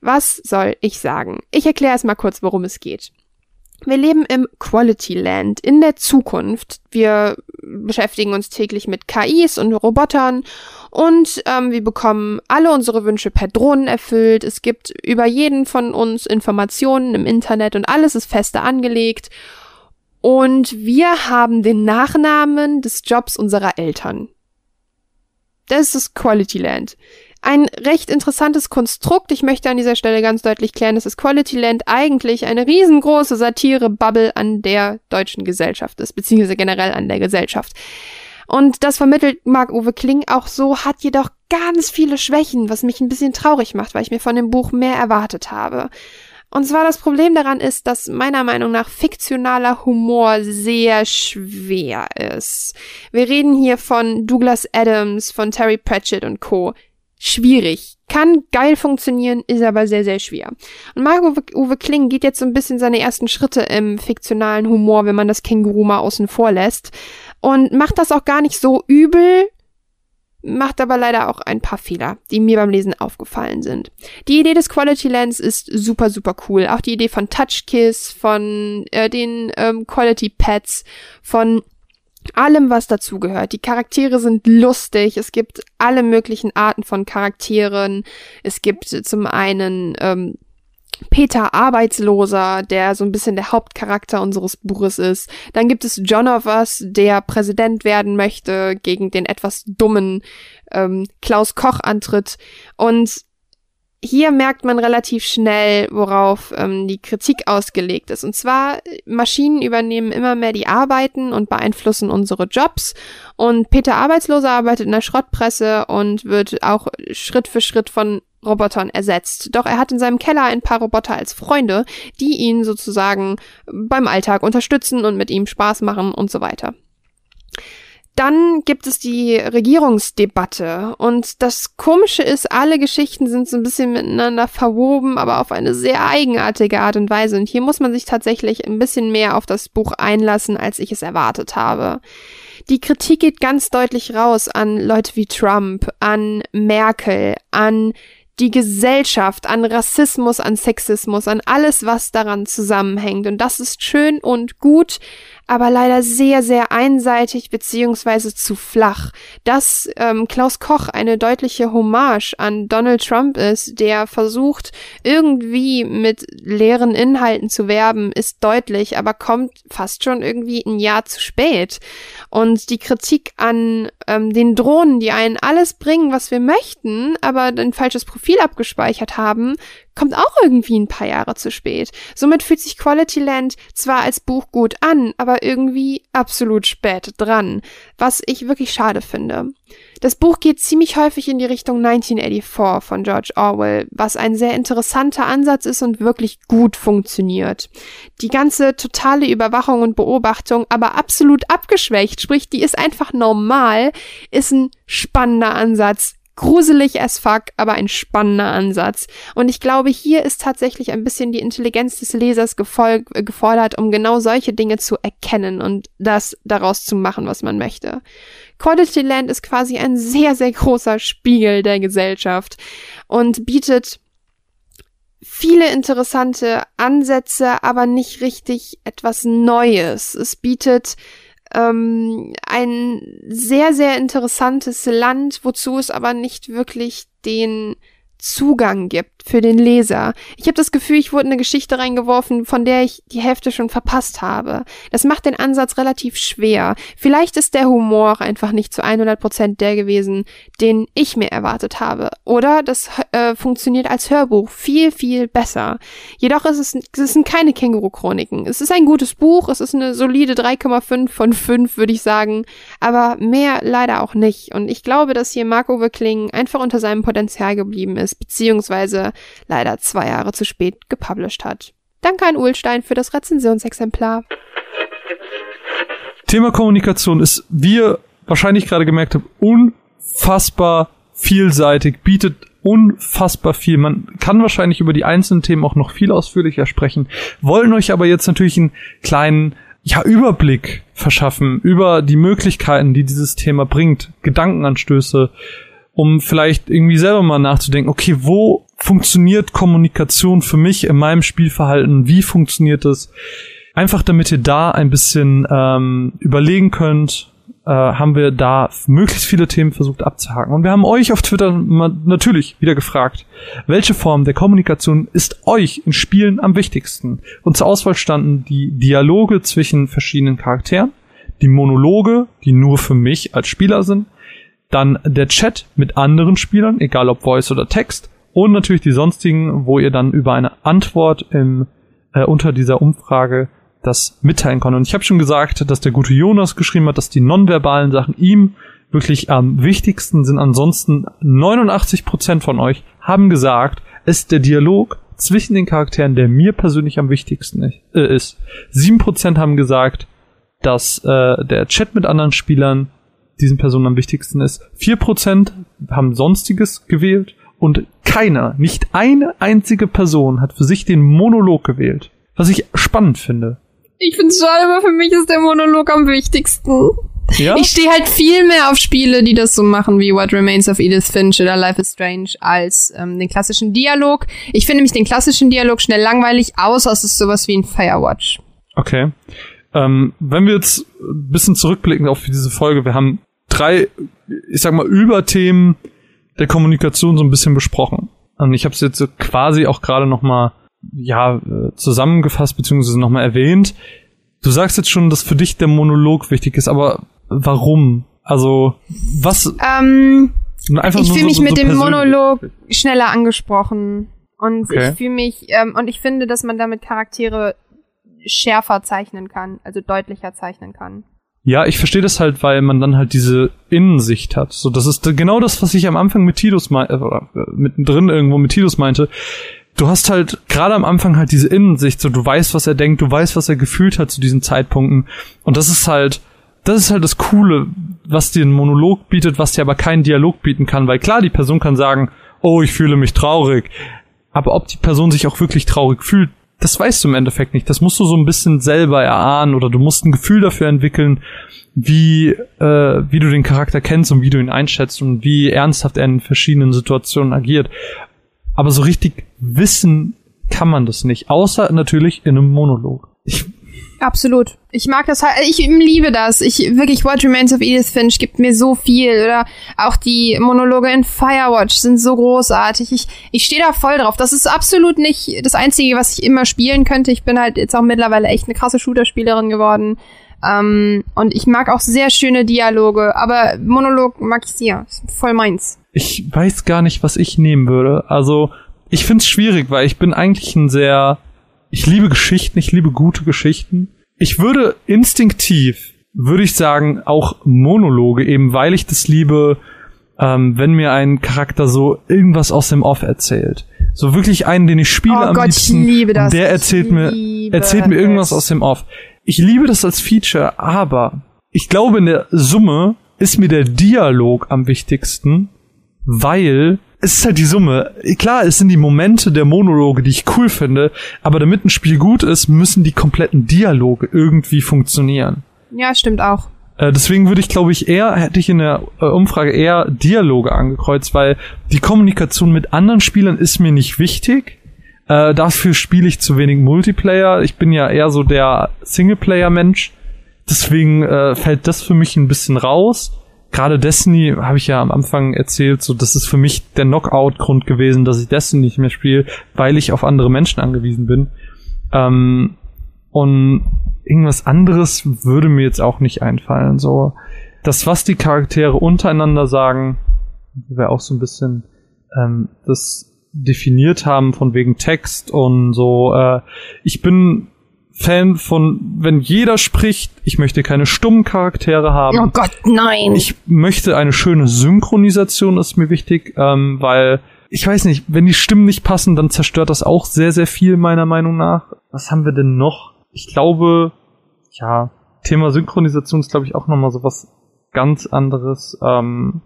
was soll ich sagen? Ich erkläre es mal kurz, worum es geht. Wir leben im Quality Land, in der Zukunft. Wir beschäftigen uns täglich mit KIs und Robotern und ähm, wir bekommen alle unsere Wünsche per Drohnen erfüllt. Es gibt über jeden von uns Informationen im Internet und alles ist feste angelegt. Und wir haben den Nachnamen des Jobs unserer Eltern. Das ist das Quality Land ein recht interessantes Konstrukt. Ich möchte an dieser Stelle ganz deutlich klären, dass das Quality Land eigentlich eine riesengroße Satire-Bubble an der deutschen Gesellschaft ist, beziehungsweise generell an der Gesellschaft. Und das vermittelt Marc-Uwe Kling auch so, hat jedoch ganz viele Schwächen, was mich ein bisschen traurig macht, weil ich mir von dem Buch mehr erwartet habe. Und zwar das Problem daran ist, dass meiner Meinung nach fiktionaler Humor sehr schwer ist. Wir reden hier von Douglas Adams, von Terry Pratchett und Co schwierig. Kann geil funktionieren, ist aber sehr, sehr schwer. Und Marco Uwe Kling geht jetzt so ein bisschen seine ersten Schritte im fiktionalen Humor, wenn man das Känguru mal außen vor lässt. Und macht das auch gar nicht so übel, macht aber leider auch ein paar Fehler, die mir beim Lesen aufgefallen sind. Die Idee des Quality Lens ist super, super cool. Auch die Idee von Touch Kiss, von äh, den ähm, Quality Pads, von allem, was dazugehört. Die Charaktere sind lustig. Es gibt alle möglichen Arten von Charakteren. Es gibt zum einen ähm, Peter Arbeitsloser, der so ein bisschen der Hauptcharakter unseres Buches ist. Dann gibt es Us, der Präsident werden möchte, gegen den etwas dummen ähm, Klaus Koch antritt. Und hier merkt man relativ schnell, worauf ähm, die Kritik ausgelegt ist. Und zwar, Maschinen übernehmen immer mehr die Arbeiten und beeinflussen unsere Jobs. Und Peter Arbeitsloser arbeitet in der Schrottpresse und wird auch Schritt für Schritt von Robotern ersetzt. Doch er hat in seinem Keller ein paar Roboter als Freunde, die ihn sozusagen beim Alltag unterstützen und mit ihm Spaß machen und so weiter. Dann gibt es die Regierungsdebatte. Und das Komische ist, alle Geschichten sind so ein bisschen miteinander verwoben, aber auf eine sehr eigenartige Art und Weise. Und hier muss man sich tatsächlich ein bisschen mehr auf das Buch einlassen, als ich es erwartet habe. Die Kritik geht ganz deutlich raus an Leute wie Trump, an Merkel, an die Gesellschaft, an Rassismus, an Sexismus, an alles, was daran zusammenhängt. Und das ist schön und gut, aber leider sehr, sehr einseitig beziehungsweise zu flach. Dass ähm, Klaus Koch eine deutliche Hommage an Donald Trump ist, der versucht, irgendwie mit leeren Inhalten zu werben, ist deutlich, aber kommt fast schon irgendwie ein Jahr zu spät. Und die Kritik an ähm, den Drohnen, die einen alles bringen, was wir möchten, aber ein falsches Profil abgespeichert haben, kommt auch irgendwie ein paar Jahre zu spät. Somit fühlt sich Quality Land zwar als Buch gut an, aber irgendwie absolut spät dran, was ich wirklich schade finde. Das Buch geht ziemlich häufig in die Richtung 1984 von George Orwell, was ein sehr interessanter Ansatz ist und wirklich gut funktioniert. Die ganze totale Überwachung und Beobachtung, aber absolut abgeschwächt, sprich, die ist einfach normal, ist ein spannender Ansatz, gruselig as fuck, aber ein spannender Ansatz. Und ich glaube, hier ist tatsächlich ein bisschen die Intelligenz des Lesers äh, gefordert, um genau solche Dinge zu erkennen und das daraus zu machen, was man möchte. Quality Land ist quasi ein sehr, sehr großer Spiegel der Gesellschaft und bietet viele interessante Ansätze, aber nicht richtig etwas Neues. Es bietet ähm, ein sehr, sehr interessantes Land, wozu es aber nicht wirklich den Zugang gibt für den Leser. Ich habe das Gefühl, ich wurde in eine Geschichte reingeworfen, von der ich die Hälfte schon verpasst habe. Das macht den Ansatz relativ schwer. Vielleicht ist der Humor einfach nicht zu 100 Prozent der gewesen, den ich mir erwartet habe. Oder das äh, funktioniert als Hörbuch viel, viel besser. Jedoch ist es, es sind keine Känguru-Chroniken. Es ist ein gutes Buch, es ist eine solide 3,5 von 5, würde ich sagen. Aber mehr leider auch nicht. Und ich glaube, dass hier Marco Wickling einfach unter seinem Potenzial geblieben ist ist, leider zwei Jahre zu spät gepublished hat. Danke an Ulstein für das Rezensionsexemplar. Thema Kommunikation ist, wie ihr wahrscheinlich gerade gemerkt habt, unfassbar vielseitig, bietet unfassbar viel. Man kann wahrscheinlich über die einzelnen Themen auch noch viel ausführlicher sprechen, wollen euch aber jetzt natürlich einen kleinen ja, Überblick verschaffen über die Möglichkeiten, die dieses Thema bringt, Gedankenanstöße, um vielleicht irgendwie selber mal nachzudenken, okay, wo funktioniert Kommunikation für mich in meinem Spielverhalten? Wie funktioniert es? Einfach damit ihr da ein bisschen ähm, überlegen könnt, äh, haben wir da möglichst viele Themen versucht abzuhaken. Und wir haben euch auf Twitter natürlich wieder gefragt, welche Form der Kommunikation ist euch in Spielen am wichtigsten? Und zur Auswahl standen die Dialoge zwischen verschiedenen Charakteren, die Monologe, die nur für mich als Spieler sind, dann der Chat mit anderen Spielern, egal ob Voice oder Text, und natürlich die sonstigen, wo ihr dann über eine Antwort im, äh, unter dieser Umfrage das mitteilen konnte. Und ich habe schon gesagt, dass der gute Jonas geschrieben hat, dass die nonverbalen Sachen ihm wirklich am wichtigsten sind. Ansonsten 89 Prozent von euch haben gesagt, ist der Dialog zwischen den Charakteren, der mir persönlich am wichtigsten äh, ist. 7% haben gesagt, dass äh, der Chat mit anderen Spielern diesen Personen am wichtigsten ist. 4% haben sonstiges gewählt und keiner, nicht eine einzige Person hat für sich den Monolog gewählt. Was ich spannend finde. Ich find's schade, aber für mich ist der Monolog am wichtigsten. Ja? Ich stehe halt viel mehr auf Spiele, die das so machen wie What Remains of Edith Finch oder Life is Strange als ähm, den klassischen Dialog. Ich finde nämlich den klassischen Dialog schnell langweilig, außer es ist sowas wie ein Firewatch. Okay. Ähm, wenn wir jetzt ein bisschen zurückblicken auf diese Folge, wir haben drei, ich sag mal, Überthemen der Kommunikation so ein bisschen besprochen. Und ich habe es jetzt so quasi auch gerade noch mal ja, zusammengefasst beziehungsweise nochmal erwähnt. Du sagst jetzt schon, dass für dich der Monolog wichtig ist, aber warum? Also, was? Ähm, einfach ich fühle mich so, so mit dem. Monolog schneller angesprochen. Und Okay. ich fühle mich, ähm, und ich finde, dass man damit Charaktere schärfer zeichnen kann, also deutlicher zeichnen kann. Ja, ich verstehe das halt, weil man dann halt diese Innensicht hat. So, das ist genau das, was ich am Anfang mit Tidus meinte, oder äh, mittendrin irgendwo mit Tidus meinte. Du hast halt gerade am Anfang halt diese Innensicht, so du weißt, was er denkt, du weißt, was er gefühlt hat zu diesen Zeitpunkten. Und das ist halt, das ist halt das Coole, was dir ein Monolog bietet, was dir aber keinen Dialog bieten kann, weil klar, die Person kann sagen, oh, ich fühle mich traurig. Aber ob die Person sich auch wirklich traurig fühlt, das weißt du im Endeffekt nicht. Das musst du so ein bisschen selber erahnen oder du musst ein Gefühl dafür entwickeln, wie, äh, wie du den Charakter kennst und wie du ihn einschätzt und wie ernsthaft er in verschiedenen Situationen agiert. Aber so richtig wissen kann man das nicht, außer natürlich in einem Monolog. Ich, Absolut. Ich mag das halt, ich liebe das. Ich wirklich, What Remains of Edith Finch gibt mir so viel. Oder auch die Monologe in Firewatch sind so großartig. Ich, ich stehe da voll drauf. Das ist absolut nicht das Einzige, was ich immer spielen könnte. Ich bin halt jetzt auch mittlerweile echt eine krasse Shooter-Spielerin geworden. Ähm, und ich mag auch sehr schöne Dialoge, aber Monolog mag ich sehr. Ist voll meins. ich weiß gar nicht, was ich nehmen würde. Also, ich find's schwierig, weil ich bin eigentlich ein sehr, ich liebe Geschichten, ich liebe gute Geschichten. Ich würde instinktiv, würde ich sagen, auch Monologe, eben weil ich das liebe, ähm, wenn mir ein Charakter so irgendwas aus dem Off erzählt. So wirklich einen, den ich spiele Oh am Gott, ich liebsten. liebe das. Der Ich erzählt mir, erzählt mir irgendwas es. aus dem Off. Ich liebe das als Feature, aber ich glaube, in der Summe ist mir der Dialog am wichtigsten, weil es ist halt die Summe. Klar, es sind die Momente der Monologe, die ich cool finde, aber damit ein Spiel gut ist, müssen die kompletten Dialoge irgendwie funktionieren. Ja, stimmt auch. Äh, deswegen würde ich, glaube ich, eher, hätte ich in der äh, Umfrage eher Dialoge angekreuzt, weil die Kommunikation mit anderen Spielern ist mir nicht wichtig. Äh, dafür spiele ich zu wenig Multiplayer. Ich bin ja eher so der Singleplayer-Mensch. Deswegen äh, fällt das für mich ein bisschen raus. Gerade Destiny habe ich ja am Anfang erzählt, so das ist für mich der Knockout-Grund gewesen, dass ich Destiny nicht mehr spiele, weil ich auf andere Menschen angewiesen bin. Ähm, und irgendwas anderes würde mir jetzt auch nicht einfallen. So, das, was die Charaktere untereinander sagen, wäre auch so ein bisschen ähm, das definiert haben von wegen Text und so. Äh, ich bin Fan von, wenn jeder spricht, ich möchte keine stummen Charaktere haben. Oh Gott, nein. Ich möchte eine schöne Synchronisation, ist mir wichtig, ähm, weil ich weiß nicht, wenn die Stimmen nicht passen, dann zerstört das auch sehr, sehr viel meiner Meinung nach. was haben wir denn noch? Ich glaube, ja, Thema Synchronisation ist, glaube ich, auch nochmal so was ganz anderes. Ähm,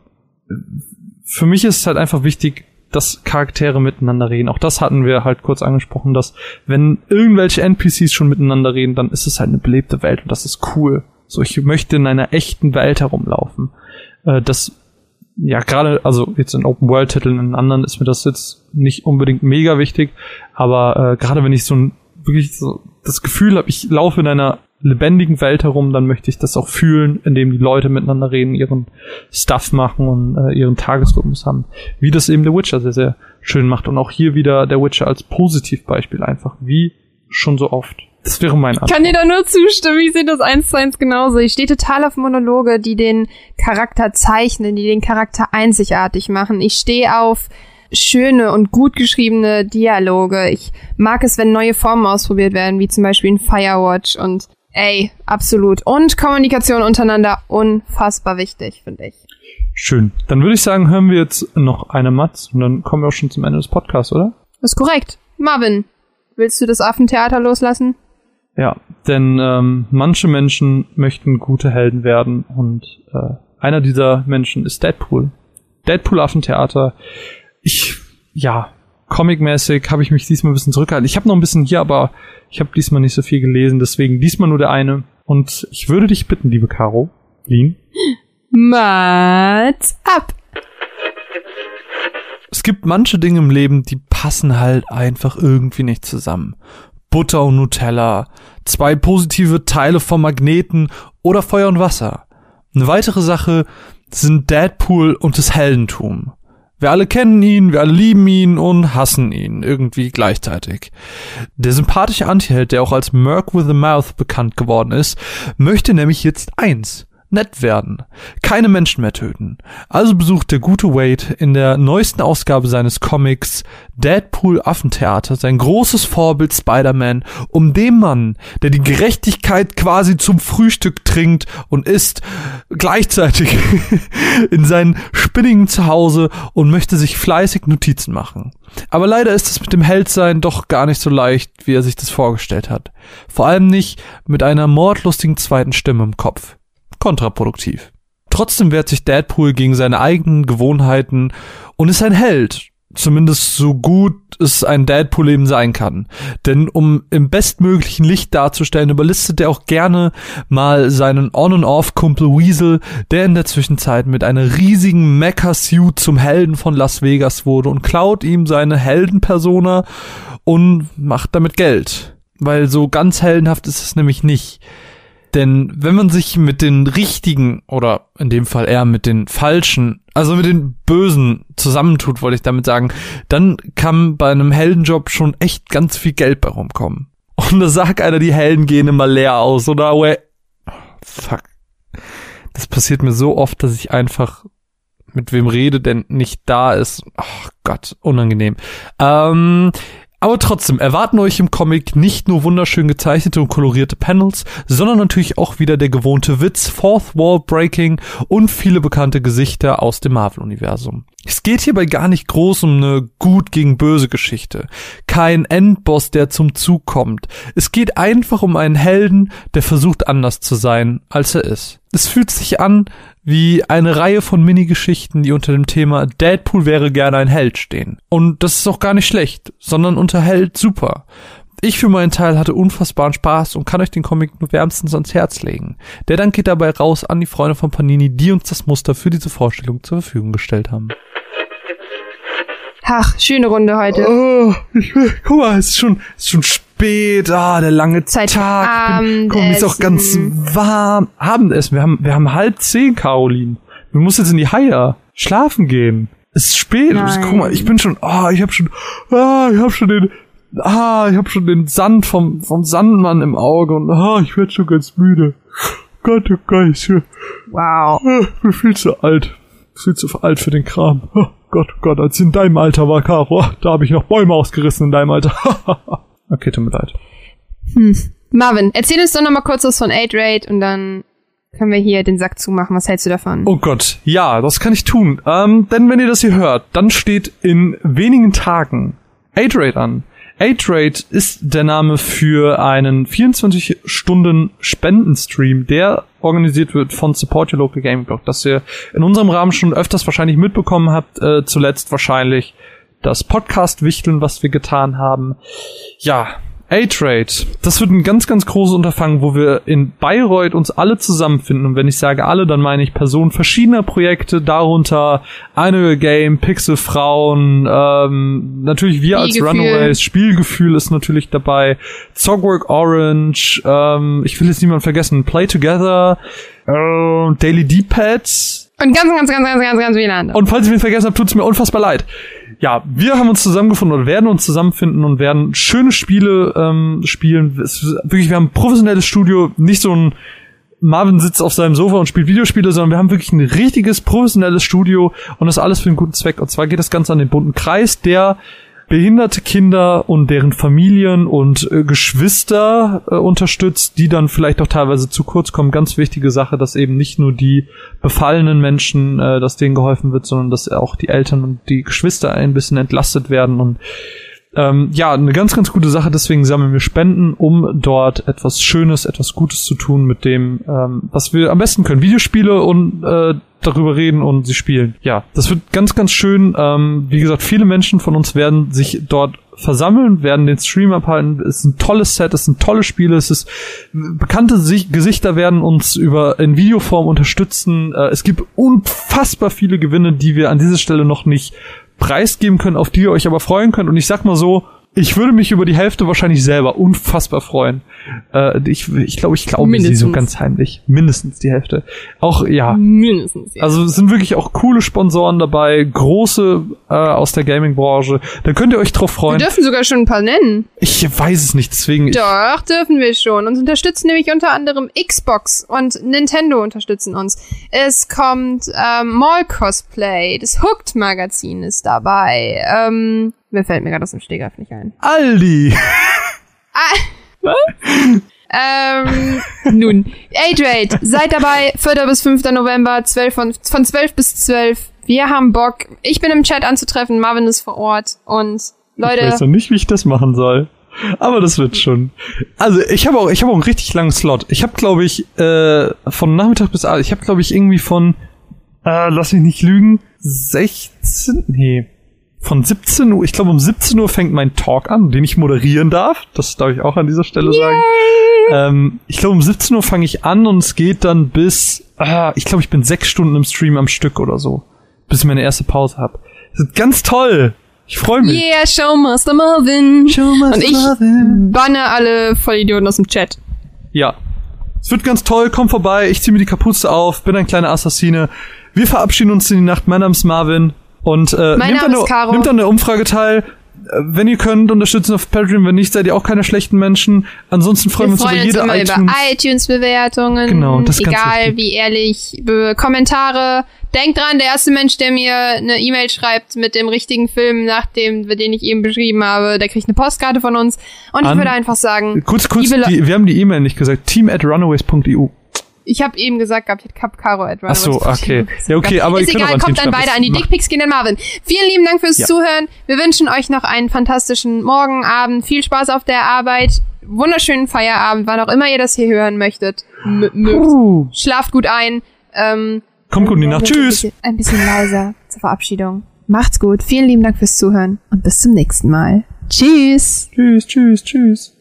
für mich ist es halt einfach wichtig, dass Charaktere miteinander reden. Auch das hatten wir halt kurz angesprochen, dass wenn irgendwelche NPCs schon miteinander reden, dann ist es halt eine belebte Welt und das ist cool. So, ich möchte in einer echten Welt herumlaufen. Äh, das, ja, gerade, also jetzt in Open-World-Titeln, in anderen ist mir das jetzt nicht unbedingt mega wichtig, aber äh, gerade wenn ich so ein wirklich so das Gefühl habe, ich laufe in einer lebendigen Welt herum, dann möchte ich das auch fühlen, indem die Leute miteinander reden, ihren Stuff machen und äh, ihren Tagesrhythmus haben. Wie das eben der Witcher sehr, sehr schön macht. Und auch hier wieder der Witcher als Positivbeispiel einfach, wie schon so oft. Das wäre mein Antwort. Kann dir da nur zustimmen, ich sehe das eins zu eins genauso. Ich stehe total auf Monologe, die den Charakter zeichnen, die den Charakter einzigartig machen. Ich stehe auf schöne und gut geschriebene Dialoge. Ich mag es, wenn neue Formen ausprobiert werden, wie zum Beispiel in Firewatch und Ey, absolut. Und Kommunikation untereinander unfassbar wichtig, finde ich. Schön. Dann würde ich sagen, hören wir jetzt noch eine Matz und dann kommen wir auch schon zum Ende des Podcasts, oder? Das ist korrekt. Marvin, willst du das Affentheater loslassen? Ja, denn ähm, manche Menschen möchten gute Helden werden und äh, einer dieser Menschen ist Deadpool. Deadpool Affentheater. Ich, ja, Comic-mäßig habe ich mich diesmal ein bisschen zurückgehalten. Ich habe noch ein bisschen hier, aber ich habe diesmal nicht so viel gelesen, deswegen diesmal nur der eine. Und ich würde dich bitten, liebe Caro, Lien. Mats ab! Es gibt manche Dinge im Leben, die passen halt einfach irgendwie nicht zusammen. Butter und Nutella, zwei positive Teile vom Magneten oder Feuer und Wasser. Eine weitere Sache sind Deadpool und das Heldentum. Wir alle kennen ihn, wir alle lieben ihn und hassen ihn irgendwie gleichzeitig. Der sympathische Antiheld, der auch als Merc with a Mouth bekannt geworden ist, möchte nämlich jetzt eins nett werden, keine Menschen mehr töten. Also besucht der gute Wade in der neuesten Ausgabe seines Comics Deadpool Affentheater sein großes Vorbild Spider-Man, um dem Mann, der die Gerechtigkeit quasi zum Frühstück trinkt und isst, gleichzeitig *laughs* in sein spinnigen Zuhause und möchte sich fleißig Notizen machen. Aber leider ist es mit dem Heldsein doch gar nicht so leicht, wie er sich das vorgestellt hat. Vor allem nicht mit einer mordlustigen zweiten Stimme im Kopf kontraproduktiv. Trotzdem wehrt sich Deadpool gegen seine eigenen Gewohnheiten und ist ein Held. Zumindest so gut es ein Deadpool eben sein kann. Denn um im bestmöglichen Licht darzustellen, überlistet er auch gerne mal seinen On-and-Off-Kumpel Weasel, der in der Zwischenzeit mit einer riesigen Mecha-Suit zum Helden von Las Vegas wurde und klaut ihm seine Heldenpersona und macht damit Geld. Weil so ganz heldenhaft ist es nämlich nicht. Denn wenn man sich mit den richtigen oder in dem Fall eher mit den falschen, also mit den bösen zusammentut, wollte ich damit sagen, dann kann bei einem Heldenjob schon echt ganz viel Geld bei rumkommen. Und da sagt einer, die Helden gehen immer leer aus oder oh, fuck. Das passiert mir so oft, dass ich einfach mit wem rede, denn nicht da ist. Ach Gott, unangenehm. Ähm, aber trotzdem erwarten euch im Comic nicht nur wunderschön gezeichnete und kolorierte Panels, sondern natürlich auch wieder der gewohnte Witz, Fourth Wall Breaking und viele bekannte Gesichter aus dem Marvel-Universum. Es geht hierbei gar nicht groß um eine gut gegen böse Geschichte. Kein Endboss, der zum Zug kommt. Es geht einfach um einen Helden, der versucht anders zu sein, als er ist. Es fühlt sich an wie eine Reihe von Minigeschichten, die unter dem Thema Deadpool wäre gerne ein Held stehen. Und das ist auch gar nicht schlecht, sondern unterhält super. Ich für meinen Teil hatte unfassbaren Spaß und kann euch den Comic nur wärmstens ans Herz legen. Der Dank geht dabei raus an die Freunde von Panini, die uns das Muster für diese Vorstellung zur Verfügung gestellt haben. Ach, schöne Runde heute. Oh, ich, guck mal, es ist schon, es ist schon spät, ah, der lange Zeit Tag. Bin, guck, ist auch ganz warm. Abendessen, wir haben, wir haben halb zehn, Caroline. Du musst jetzt in die Haie schlafen gehen. Es ist spät. Nein. Guck mal, ich bin schon, ah, oh, ich hab schon, ah, ich hab schon den, ah, ich hab schon den Sand vom, vom Sandmann im Auge und ah, ich werd schon ganz müde. Gott, oh Gott, ich wow. Ich bin viel zu alt. Viel zu alt für den Kram. Oh Gott, oh Gott, als ich in deinem Alter war, Caro, da habe ich noch Bäume ausgerissen in deinem Alter. *laughs* okay, tut mir leid. Hm. Marvin, erzähl uns doch noch mal kurz was von 8-Raid und dann können wir hier den Sack zumachen. Was hältst du davon? Oh Gott, ja, das kann ich tun. Ähm, denn wenn ihr das hier hört, dann steht in wenigen Tagen 8-Raid an. A-Trade ist der Name für einen 24-Stunden-Spendenstream, der organisiert wird von Support Your Local Gaming Blog, das ihr in unserem Rahmen schon öfters wahrscheinlich mitbekommen habt, äh, zuletzt wahrscheinlich das Podcast-Wichteln, was wir getan haben. Ja, A-Trade, das wird ein ganz, ganz großes Unterfangen, wo wir in Bayreuth uns alle zusammenfinden. Und wenn ich sage alle, dann meine ich Personen verschiedener Projekte, darunter Annual Game, Pixel Frauen, ähm, natürlich wir als. Runaways, Spielgefühl ist natürlich dabei, Zogwork Orange, ähm, ich will jetzt niemanden vergessen, Play Together, äh, Daily D-Pads, Und ganz, ganz, ganz, ganz, ganz, ganz viele andere. und falls ich mich vergessen habe, tut's mir unfassbar leid. Ja, wir haben uns zusammengefunden oder werden uns zusammenfinden und werden schöne Spiele ähm, spielen. Es, wirklich, wir haben ein professionelles Studio, nicht so ein Marvin sitzt auf seinem Sofa und spielt Videospiele, sondern wir haben wirklich ein richtiges professionelles Studio und das alles für einen guten Zweck. Und zwar geht das Ganze an den bunten Kreis, der behinderte Kinder und deren Familien und äh, Geschwister äh, unterstützt, die dann vielleicht auch teilweise zu kurz kommen. Ganz wichtige Sache, dass eben nicht nur die befallenen Menschen, äh, dass denen geholfen wird, sondern dass auch die Eltern und die Geschwister ein bisschen entlastet werden und ähm, ja, eine ganz, ganz gute Sache. Deswegen sammeln wir Spenden, um dort etwas Schönes, etwas Gutes zu tun mit dem, ähm, was wir am besten können. Videospiele und äh, darüber reden und sie spielen. Ja, das wird ganz, ganz schön. Ähm, wie gesagt, viele Menschen von uns werden sich dort versammeln, werden den Stream abhalten. Es ist ein tolles Set, es sind tolle Spiele, es ist bekannte Sich Gesichter werden uns über in Videoform unterstützen. Äh, es gibt unfassbar viele Gewinne, die wir an dieser Stelle noch nicht preisgeben können, auf die ihr euch aber freuen könnt. Und ich sag mal so, ich würde mich über die Hälfte wahrscheinlich selber unfassbar freuen. Äh, ich ich glaube, ich glaube sie so ganz heimlich. Mindestens die Hälfte. Auch, ja. Mindestens, ja. Also es sind wirklich auch coole Sponsoren dabei, große äh, aus der Gaming-Branche. Da könnt ihr euch drauf wir freuen. dürfen sogar schon ein paar nennen. Ich weiß es nicht, deswegen. Doch, dürfen wir schon. Uns unterstützen nämlich unter anderem Xbox und Nintendo unterstützen uns. Es kommt ähm, Mall Cosplay, das Hooked Magazin ist dabei. Ähm, mir fällt mir gerade aus dem Stegreif nicht ein. Aldi. *laughs* Ähm, nun, A-Trade, seid dabei, 4. bis 5. November, 12 von, von 12 bis 12. Wir haben Bock. Ich bin im Chat anzutreffen, Marvin ist vor Ort und Ich weiß Leute, noch nicht, wie ich das machen soll. Aber das wird schon. Also ich habe auch, ich habe auch einen richtig langen Slot. Ich habe, glaube ich, äh, von Nachmittag bis Abend, ich habe, glaube ich, irgendwie von, äh, lass mich nicht lügen, 16, nee, von 17 Uhr, ich glaube um 17 Uhr fängt mein Talk an, den ich moderieren darf. Das darf ich auch an dieser Stelle sagen. Ähm, ich glaube um 17 Uhr fange ich an und es geht dann bis, ah, ich glaube, ich bin sechs Stunden im Stream am Stück oder so, bis ich meine erste Pause habe. Ganz toll. Ich freue mich. yeah, Showmaster Marvin. Und ich banne alle Vollidioten aus dem Chat. Ja. Es wird ganz toll, komm vorbei, ich ziehe mir die Kapuze auf, bin ein kleiner Assassine. Wir verabschieden uns in die Nacht. Mein Name ist Marvin. Und äh, Mein nehmt, Name an der, nehmt an der Umfrage teil. Äh, Wenn ihr könnt, unterstützen auf Patreon. Wenn nicht, seid ihr auch keine schlechten Menschen. Ansonsten freuen wir, uns freuen über uns jede immer iTunes. über iTunes-Bewertungen. Genau, das ist Egal wie ehrlich. Kommentare. Denkt dran, der erste Mensch, der mir eine E-Mail schreibt mit dem richtigen Film, nach dem, den ich eben beschrieben habe, der kriegt eine Postkarte von uns. Und ich An- würde einfach sagen, Kurz, kurz, die, wir haben die E-Mail nicht gesagt. Team at runaways.eu. ich habe eben gesagt gehabt, ich hab Caro at Ach so, okay. Ja, okay, aber Ist egal, kommt dann beide an die Dickpics gehen an Marvin. Vielen lieben Dank fürs Ja. Zuhören. Wir wünschen euch noch einen fantastischen Morgen, Abend, viel Spaß auf der Arbeit, wunderschönen Feierabend, wann auch immer ihr das hier hören möchtet. M. Uh, Schlaft gut ein. Ähm, kommt gut in die Nacht. Ein Tschüss. bisschen, ein bisschen leiser zur Verabschiedung. Macht's gut. Vielen lieben Dank fürs Zuhören und bis zum nächsten Mal. Tschüss. Tschüss, tschüss, tschüss.